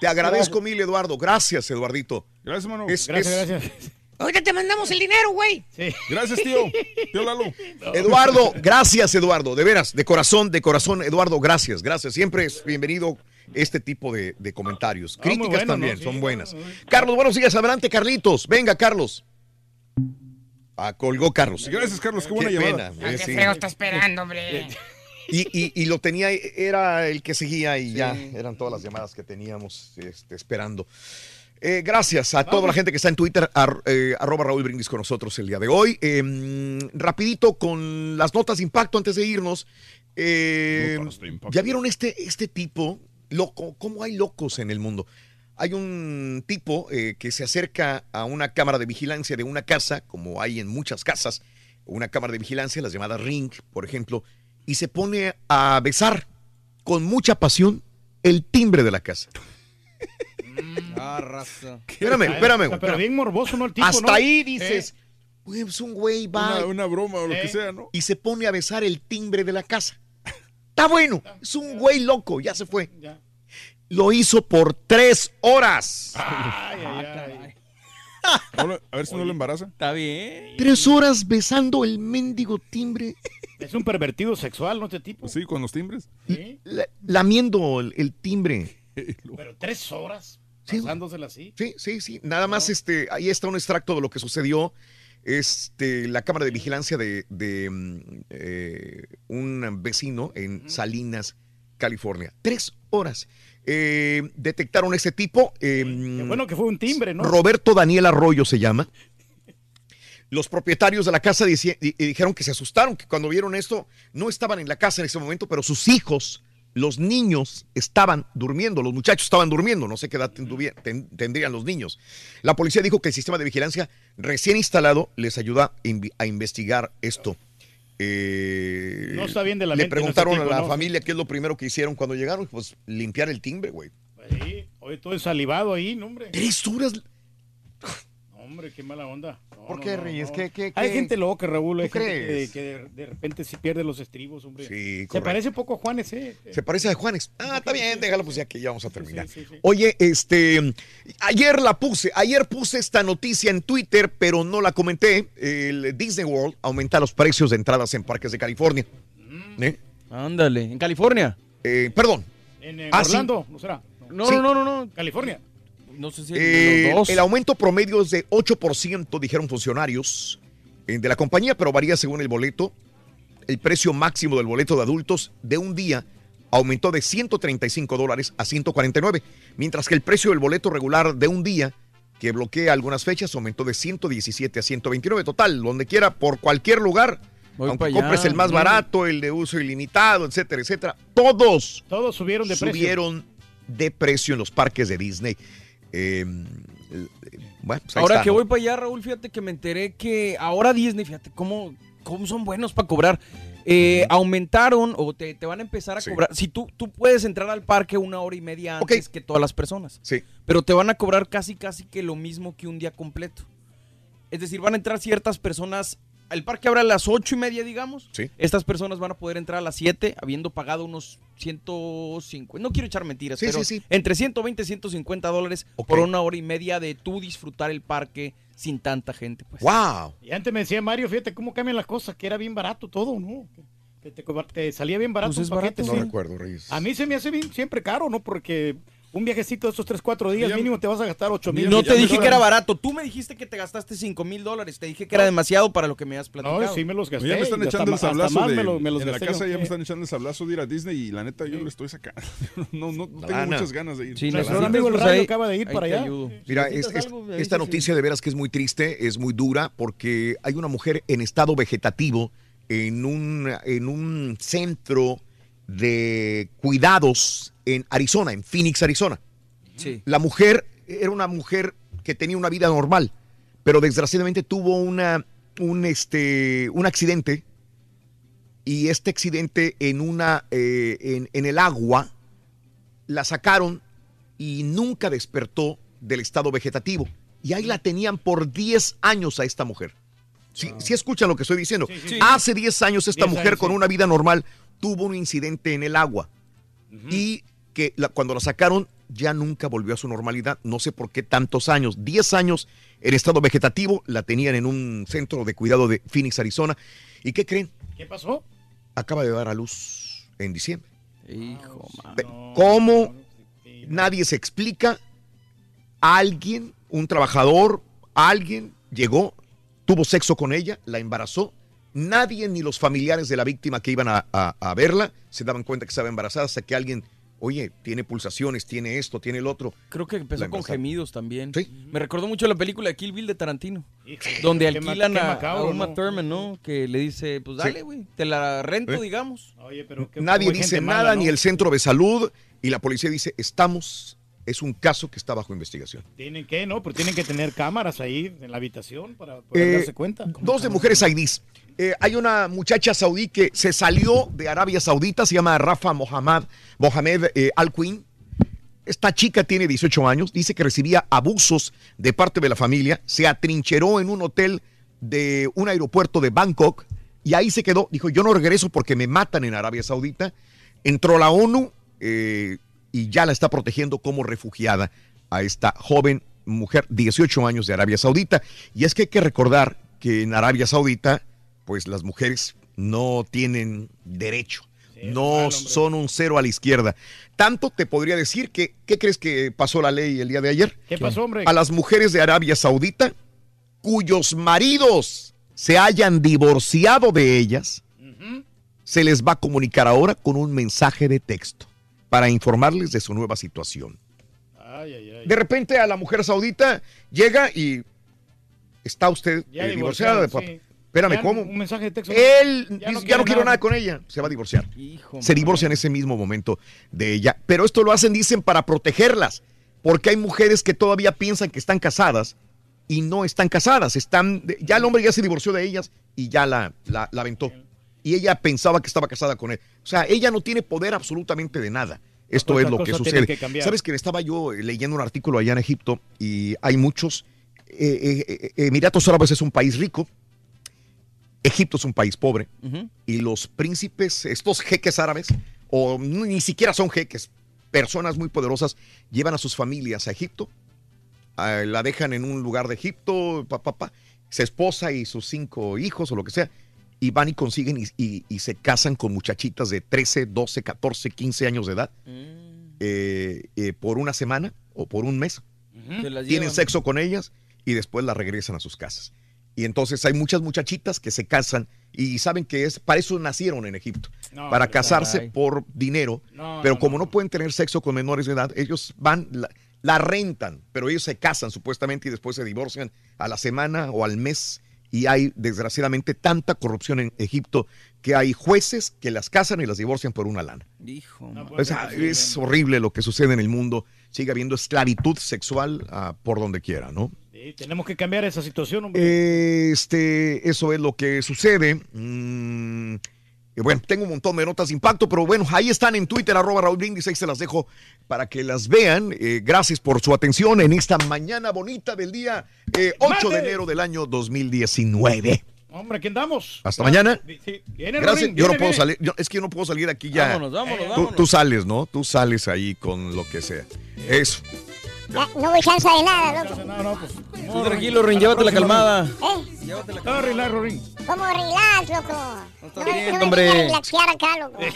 Te agradezco mil, Eduardo. Gracias, Eduardito.
Gracias, hermano.
Es-
Gracias,
es-
gracias.
Ahorita te mandamos el dinero, güey.
Gracias, tío. Tío Lalo.
Eduardo, gracias, Eduardo. De veras, de corazón, de corazón, Eduardo, gracias, gracias. Siempre es bienvenido este tipo de, de comentarios.
Ah,
Críticas
bueno,
también,
¿no?
son
Sí,
buenas. Carlos, buenos días. Adelante, Carlitos. Venga, Carlos. Ah, colgó Carlos.
Gracias, Carlos. Qué buena
Qué
llamada.
pena,
¿A
eh,
qué
sí.
frego está esperando, hombre?
Y, y- y lo tenía, era el que seguía y ya eran todas las llamadas que teníamos este, esperando. Eh, gracias a toda la gente que está en Twitter, ar- eh, arroba Raúl Brindis con nosotros el día de hoy. Eh, mm, rapidito con las notas de impacto antes de irnos. Eh, ¿Ya vieron este, este tipo? Loco, ¿cómo hay locos en el mundo? Hay un tipo eh, que se acerca a una cámara de vigilancia de una casa, como hay en muchas casas, una cámara de vigilancia, las llamadas Ring, por ejemplo, y se pone a besar con mucha pasión el timbre de la casa.
Ah, raza.
Espérame, espérame. güey,
Pero bien morboso, ¿no? El tipo,
Hasta
¿no?
ahí dices,
Eh,
"Güey, es un güey, va.
Una, una broma o lo que
Eh.
sea, ¿no?
Y se pone a besar el timbre de la casa. Está bueno, es un güey loco, ya se fue.
Ya.
Lo hizo por tres horas.
Ay, ay, ay.
No lo- A ver si no lo embaraza.
Está bien.
Tres horas besando el mendigo timbre,
Es un pervertido sexual, ¿no? Este tipo.
Sí, con los timbres.
Sí.
la- lamiendo el, el timbre.
Pero tres horas
Sí,
pasándosela así.
Sí, sí, sí. Nada más, este, ahí está un extracto de lo que sucedió. Este, la cámara de vigilancia de, de, mm, eh, un vecino en Salinas, California. Tres horas. Eh, detectaron ese tipo. eh,
Qué bueno que fue un timbre, ¿no?
Roberto Daniel Arroyo se llama. Los propietarios de la casa di- dijeron que se asustaron, que cuando vieron esto no estaban en la casa en ese momento, pero sus hijos, los niños, estaban durmiendo, los muchachos estaban durmiendo, no sé qué edad ten- tendrían los niños. La policía dijo que el sistema de vigilancia recién instalado les ayuda a investigar esto. Eh,
No está bien de la
Le preguntaron
tipo,
a la
¿no?
familia qué es lo primero que hicieron cuando llegaron, pues limpiar el timbre, güey.
Sí, oye, todo ensalivado ahí, ¿no, hombre?
Tres horas.
Hombre, qué mala onda. No,
¿Por qué,
no,
Reyes?
no.
¿Qué- qué-
Hay
qué?
gente loca, Raúl. Hay
¿Tú
gente que,
crees?
que de, de repente sí pierde los estribos, hombre.
Sí,
Se parece poco a Juanes, ¿eh?
Se parece a Juanes. Ah, está bien, déjalo, pues ya que ya vamos a terminar.
sí, sí.
Oye, este, ayer la puse, ayer puse esta noticia en Twitter, pero no la comenté. El Disney World aumenta los precios de entradas en parques de California. ¿Eh?
Ándale. ¿En California?
Eh, perdón.
En eh,
Ah, sí.
Orlando, ¿no será?
No,
Sí.
no, no, no, no.
California.
No sé si
Eh,
los dos.
el aumento promedio es de 8%, dijeron funcionarios eh, de la compañía, pero varía según el boleto. El precio máximo del boleto de adultos de un día aumentó de 135 dólares a 149, mientras que el precio del boleto regular de un día, que bloquea algunas fechas, aumentó de 117 a 129. Total, donde quiera, por cualquier lugar,
Voy
aunque
allá,
compres el más barato, el de uso ilimitado, etcétera, etcétera, todos
Todos subieron de precio.
subieron de precio en los parques de Disney. Eh, bueno, pues
Ahora
está,
que
¿no?
voy para allá, Raúl, fíjate que me enteré que ahora Disney, fíjate cómo, cómo son buenos para cobrar. Eh, aumentaron o te, te van a empezar a
Sí.
cobrar. Si tú, tú puedes entrar al parque una hora y media antes que todas las personas.
Sí.
Pero te van a cobrar casi, casi que lo mismo que un día completo. Es decir, van a entrar ciertas personas. El parque abre a las ocho y media, digamos.
Sí.
Estas personas van a poder entrar a las 7, habiendo pagado unos 150. No quiero echar mentiras,
Sí,
pero
sí, sí.
entre 120 y 150 dólares por una hora y media de tú disfrutar el parque sin tanta gente. Pues.
¡Wow!
Y antes me decía Mario, fíjate cómo cambian las cosas, que era bien barato todo, ¿no? Que te, salía bien barato
Pues es
un paquete.
barato,
No
sí.
recuerdo, Reyes.
A mí se me hace bien, siempre caro, ¿no? Porque un viajecito de estos 3, 4 días
Ya-
mínimo te vas a gastar 8 mil.
No te dije que era barato. Tú me dijiste que te gastaste 5 mil dólares. Te dije que era demasiado para lo que me has platicado.
No, sí me los gasté.
Ya me están echando el sablazo de,
me lo- me los
en la casa
yo.
ya me están echando el sablazo de ir a Disney y la neta yo lo estoy sacando. No, no, no tengo muchas ganas de ir.
Sí,
Nuestro amigo el
pues,
Rayo
ahí-
acaba de ir para allá.
Mira, es- es-
algo,
esta
sí.
noticia de veras que es muy triste, es muy dura, porque hay una mujer en estado vegetativo en un, en un centro de cuidados en Arizona, en Phoenix, Arizona.
Sí.
La mujer era una mujer que tenía una vida normal, pero desgraciadamente tuvo una, un, este, un accidente y este accidente en, una, eh, en, en el agua la sacaron y nunca despertó del estado vegetativo. Y ahí la tenían por 10 años a esta mujer. Si escuchan lo que estoy diciendo.
Sí, sí.
Hace 10 años esta
10
mujer
años,
con
sí.
una vida normal tuvo un incidente en el agua y que la- cuando la sacaron ya nunca volvió a su normalidad. No sé por qué tantos años, 10 años en estado vegetativo, la tenían en un centro de cuidado de Phoenix, Arizona. ¿Y qué creen?
¿Qué pasó?
Acaba de dar a luz en diciembre.
Hijo, man.
Ve- ¿Cómo? Nadie se explica. Alguien, un trabajador, alguien llegó, tuvo sexo con ella, la embarazó, Nadie, ni los familiares de la víctima que iban a, a- a verla, se daban cuenta que estaba embarazada hasta que alguien, oye, tiene pulsaciones, tiene esto, tiene el otro.
Creo que empezó con gemidos también. Me recordó mucho la película de Kill Bill de Tarantino. Donde
qué ma-
alquilan
qué
a,
macabro,
a Uma
¿no?
Thurman, ¿no? Que le dice, pues dale, güey, te la rento,
¿Eh?
digamos.
Oye, pero qué-
Nadie dice nada,
mala, ¿no?
ni el centro de salud, y la policía dice, estamos, es un caso que está bajo investigación.
Tienen que, ¿no? Pero tienen que tener cámaras ahí en la habitación para poder
Eh,
darse cuenta.
Dos de mujeres saudíes. Eh, hay una muchacha saudí que se salió de Arabia Saudita, se llama Rafa Mohamed, Mohamed eh, Al Queen. Esta chica tiene 18 años, dice que recibía abusos de parte de la familia, se atrincheró en un hotel de un aeropuerto de Bangkok y ahí se quedó. Dijo, yo no regreso porque me matan en Arabia Saudita. Entró la ONU eh, y ya la está protegiendo como refugiada a esta joven mujer, 18 años de Arabia Saudita. Y es que hay que recordar que en Arabia Saudita, pues las mujeres no tienen derecho. No son un cero a la izquierda. Tanto te podría decir que, ¿qué crees que pasó la ley el día de ayer?
¿Qué pasó, hombre?
A las mujeres de Arabia Saudita, cuyos maridos se hayan divorciado de ellas, se les va a comunicar ahora con un mensaje de texto para informarles de su nueva situación.
Ay, ay, ay.
De repente a la mujer saudita llega y está usted eh, divorciada de papá.
sí.
Espérame,
Ya
¿cómo?
Un mensaje de texto.
Él ya
Ya no
no,
quiere
quiero
nada.
nada con ella, se va a divorciar.
Hijo,
se divorcia en ese mismo momento de ella. Pero esto lo hacen, dicen, para protegerlas, porque hay mujeres que todavía piensan que están casadas y no están casadas. Están, ya el hombre ya se divorció de ellas y ya la, la, la aventó. Y ella pensaba que estaba casada con él. O sea, ella no tiene poder absolutamente de nada. Esto
Otra
es lo que sucede.
que.
¿Sabes que estaba yo leyendo un artículo allá en Egipto y hay muchos... eh, eh, eh, Emiratos Árabes es un país rico, Egipto es un país pobre y los príncipes, estos jeques árabes, o ni siquiera son jeques, personas muy poderosas, llevan a sus familias a Egipto, la dejan en un lugar de Egipto, pa, pa, pa, se esposa y sus cinco hijos o lo que sea, y van y consiguen y, y- y se casan con muchachitas de 13, 12, 14, 15 años de edad eh, eh, por una semana o por un mes. Tienen sexo con ellas y después las regresan a sus casas. Y entonces hay muchas muchachitas que se casan y saben que es para eso nacieron en Egipto,
No,
para casarse
caray.
por dinero.
No,
pero
no,
como no, pueden tener sexo con menores de edad, ellos van, la, la rentan, pero ellos se casan supuestamente y después se divorcian a la semana o al mes. Y hay desgraciadamente tanta corrupción en Egipto que hay jueces que las casan y las divorcian por una lana.
Hijo,
O sea, es horrible lo que sucede en el mundo. Sigue habiendo esclavitud sexual ah, por donde quiera, ¿no?
Sí, tenemos que cambiar esa situación, hombre.
Este, eso es lo que sucede. Mm, y bueno, tengo un montón de notas de impacto, pero bueno, ahí están en Twitter, arroba Raúl Brindis, ahí se las dejo para que las vean. Eh, gracias por su atención en esta mañana bonita del día eh, 8 de enero del año 2019.
Hombre, aquí andamos.
Hasta mañana.
Sí, viene
Gracias.
Rorín,
Yo no puedo
viene.
salir, yo- es que yo no puedo salir aquí ya.
Vámonos, vámonos,
tú,
vámonos.
tú sales, ¿no? Tú sales ahí con lo que sea. Eso.
Ya, no voy chance de nada, loco.
No, no, pues.
Tú tranquilo, Rin, llévatela calmada.
¿Eh?
No, relax, Rorín.
¿Cómo relax, loco? No,
bien,
no me
hombre.
acá, loco.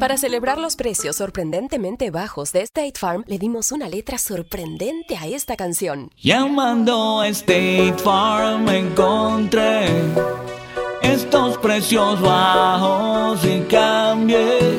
Para celebrar los precios sorprendentemente bajos de State Farm, le dimos una letra sorprendente a esta canción.
Llamando a State Farm encontré estos precios bajos y cambié.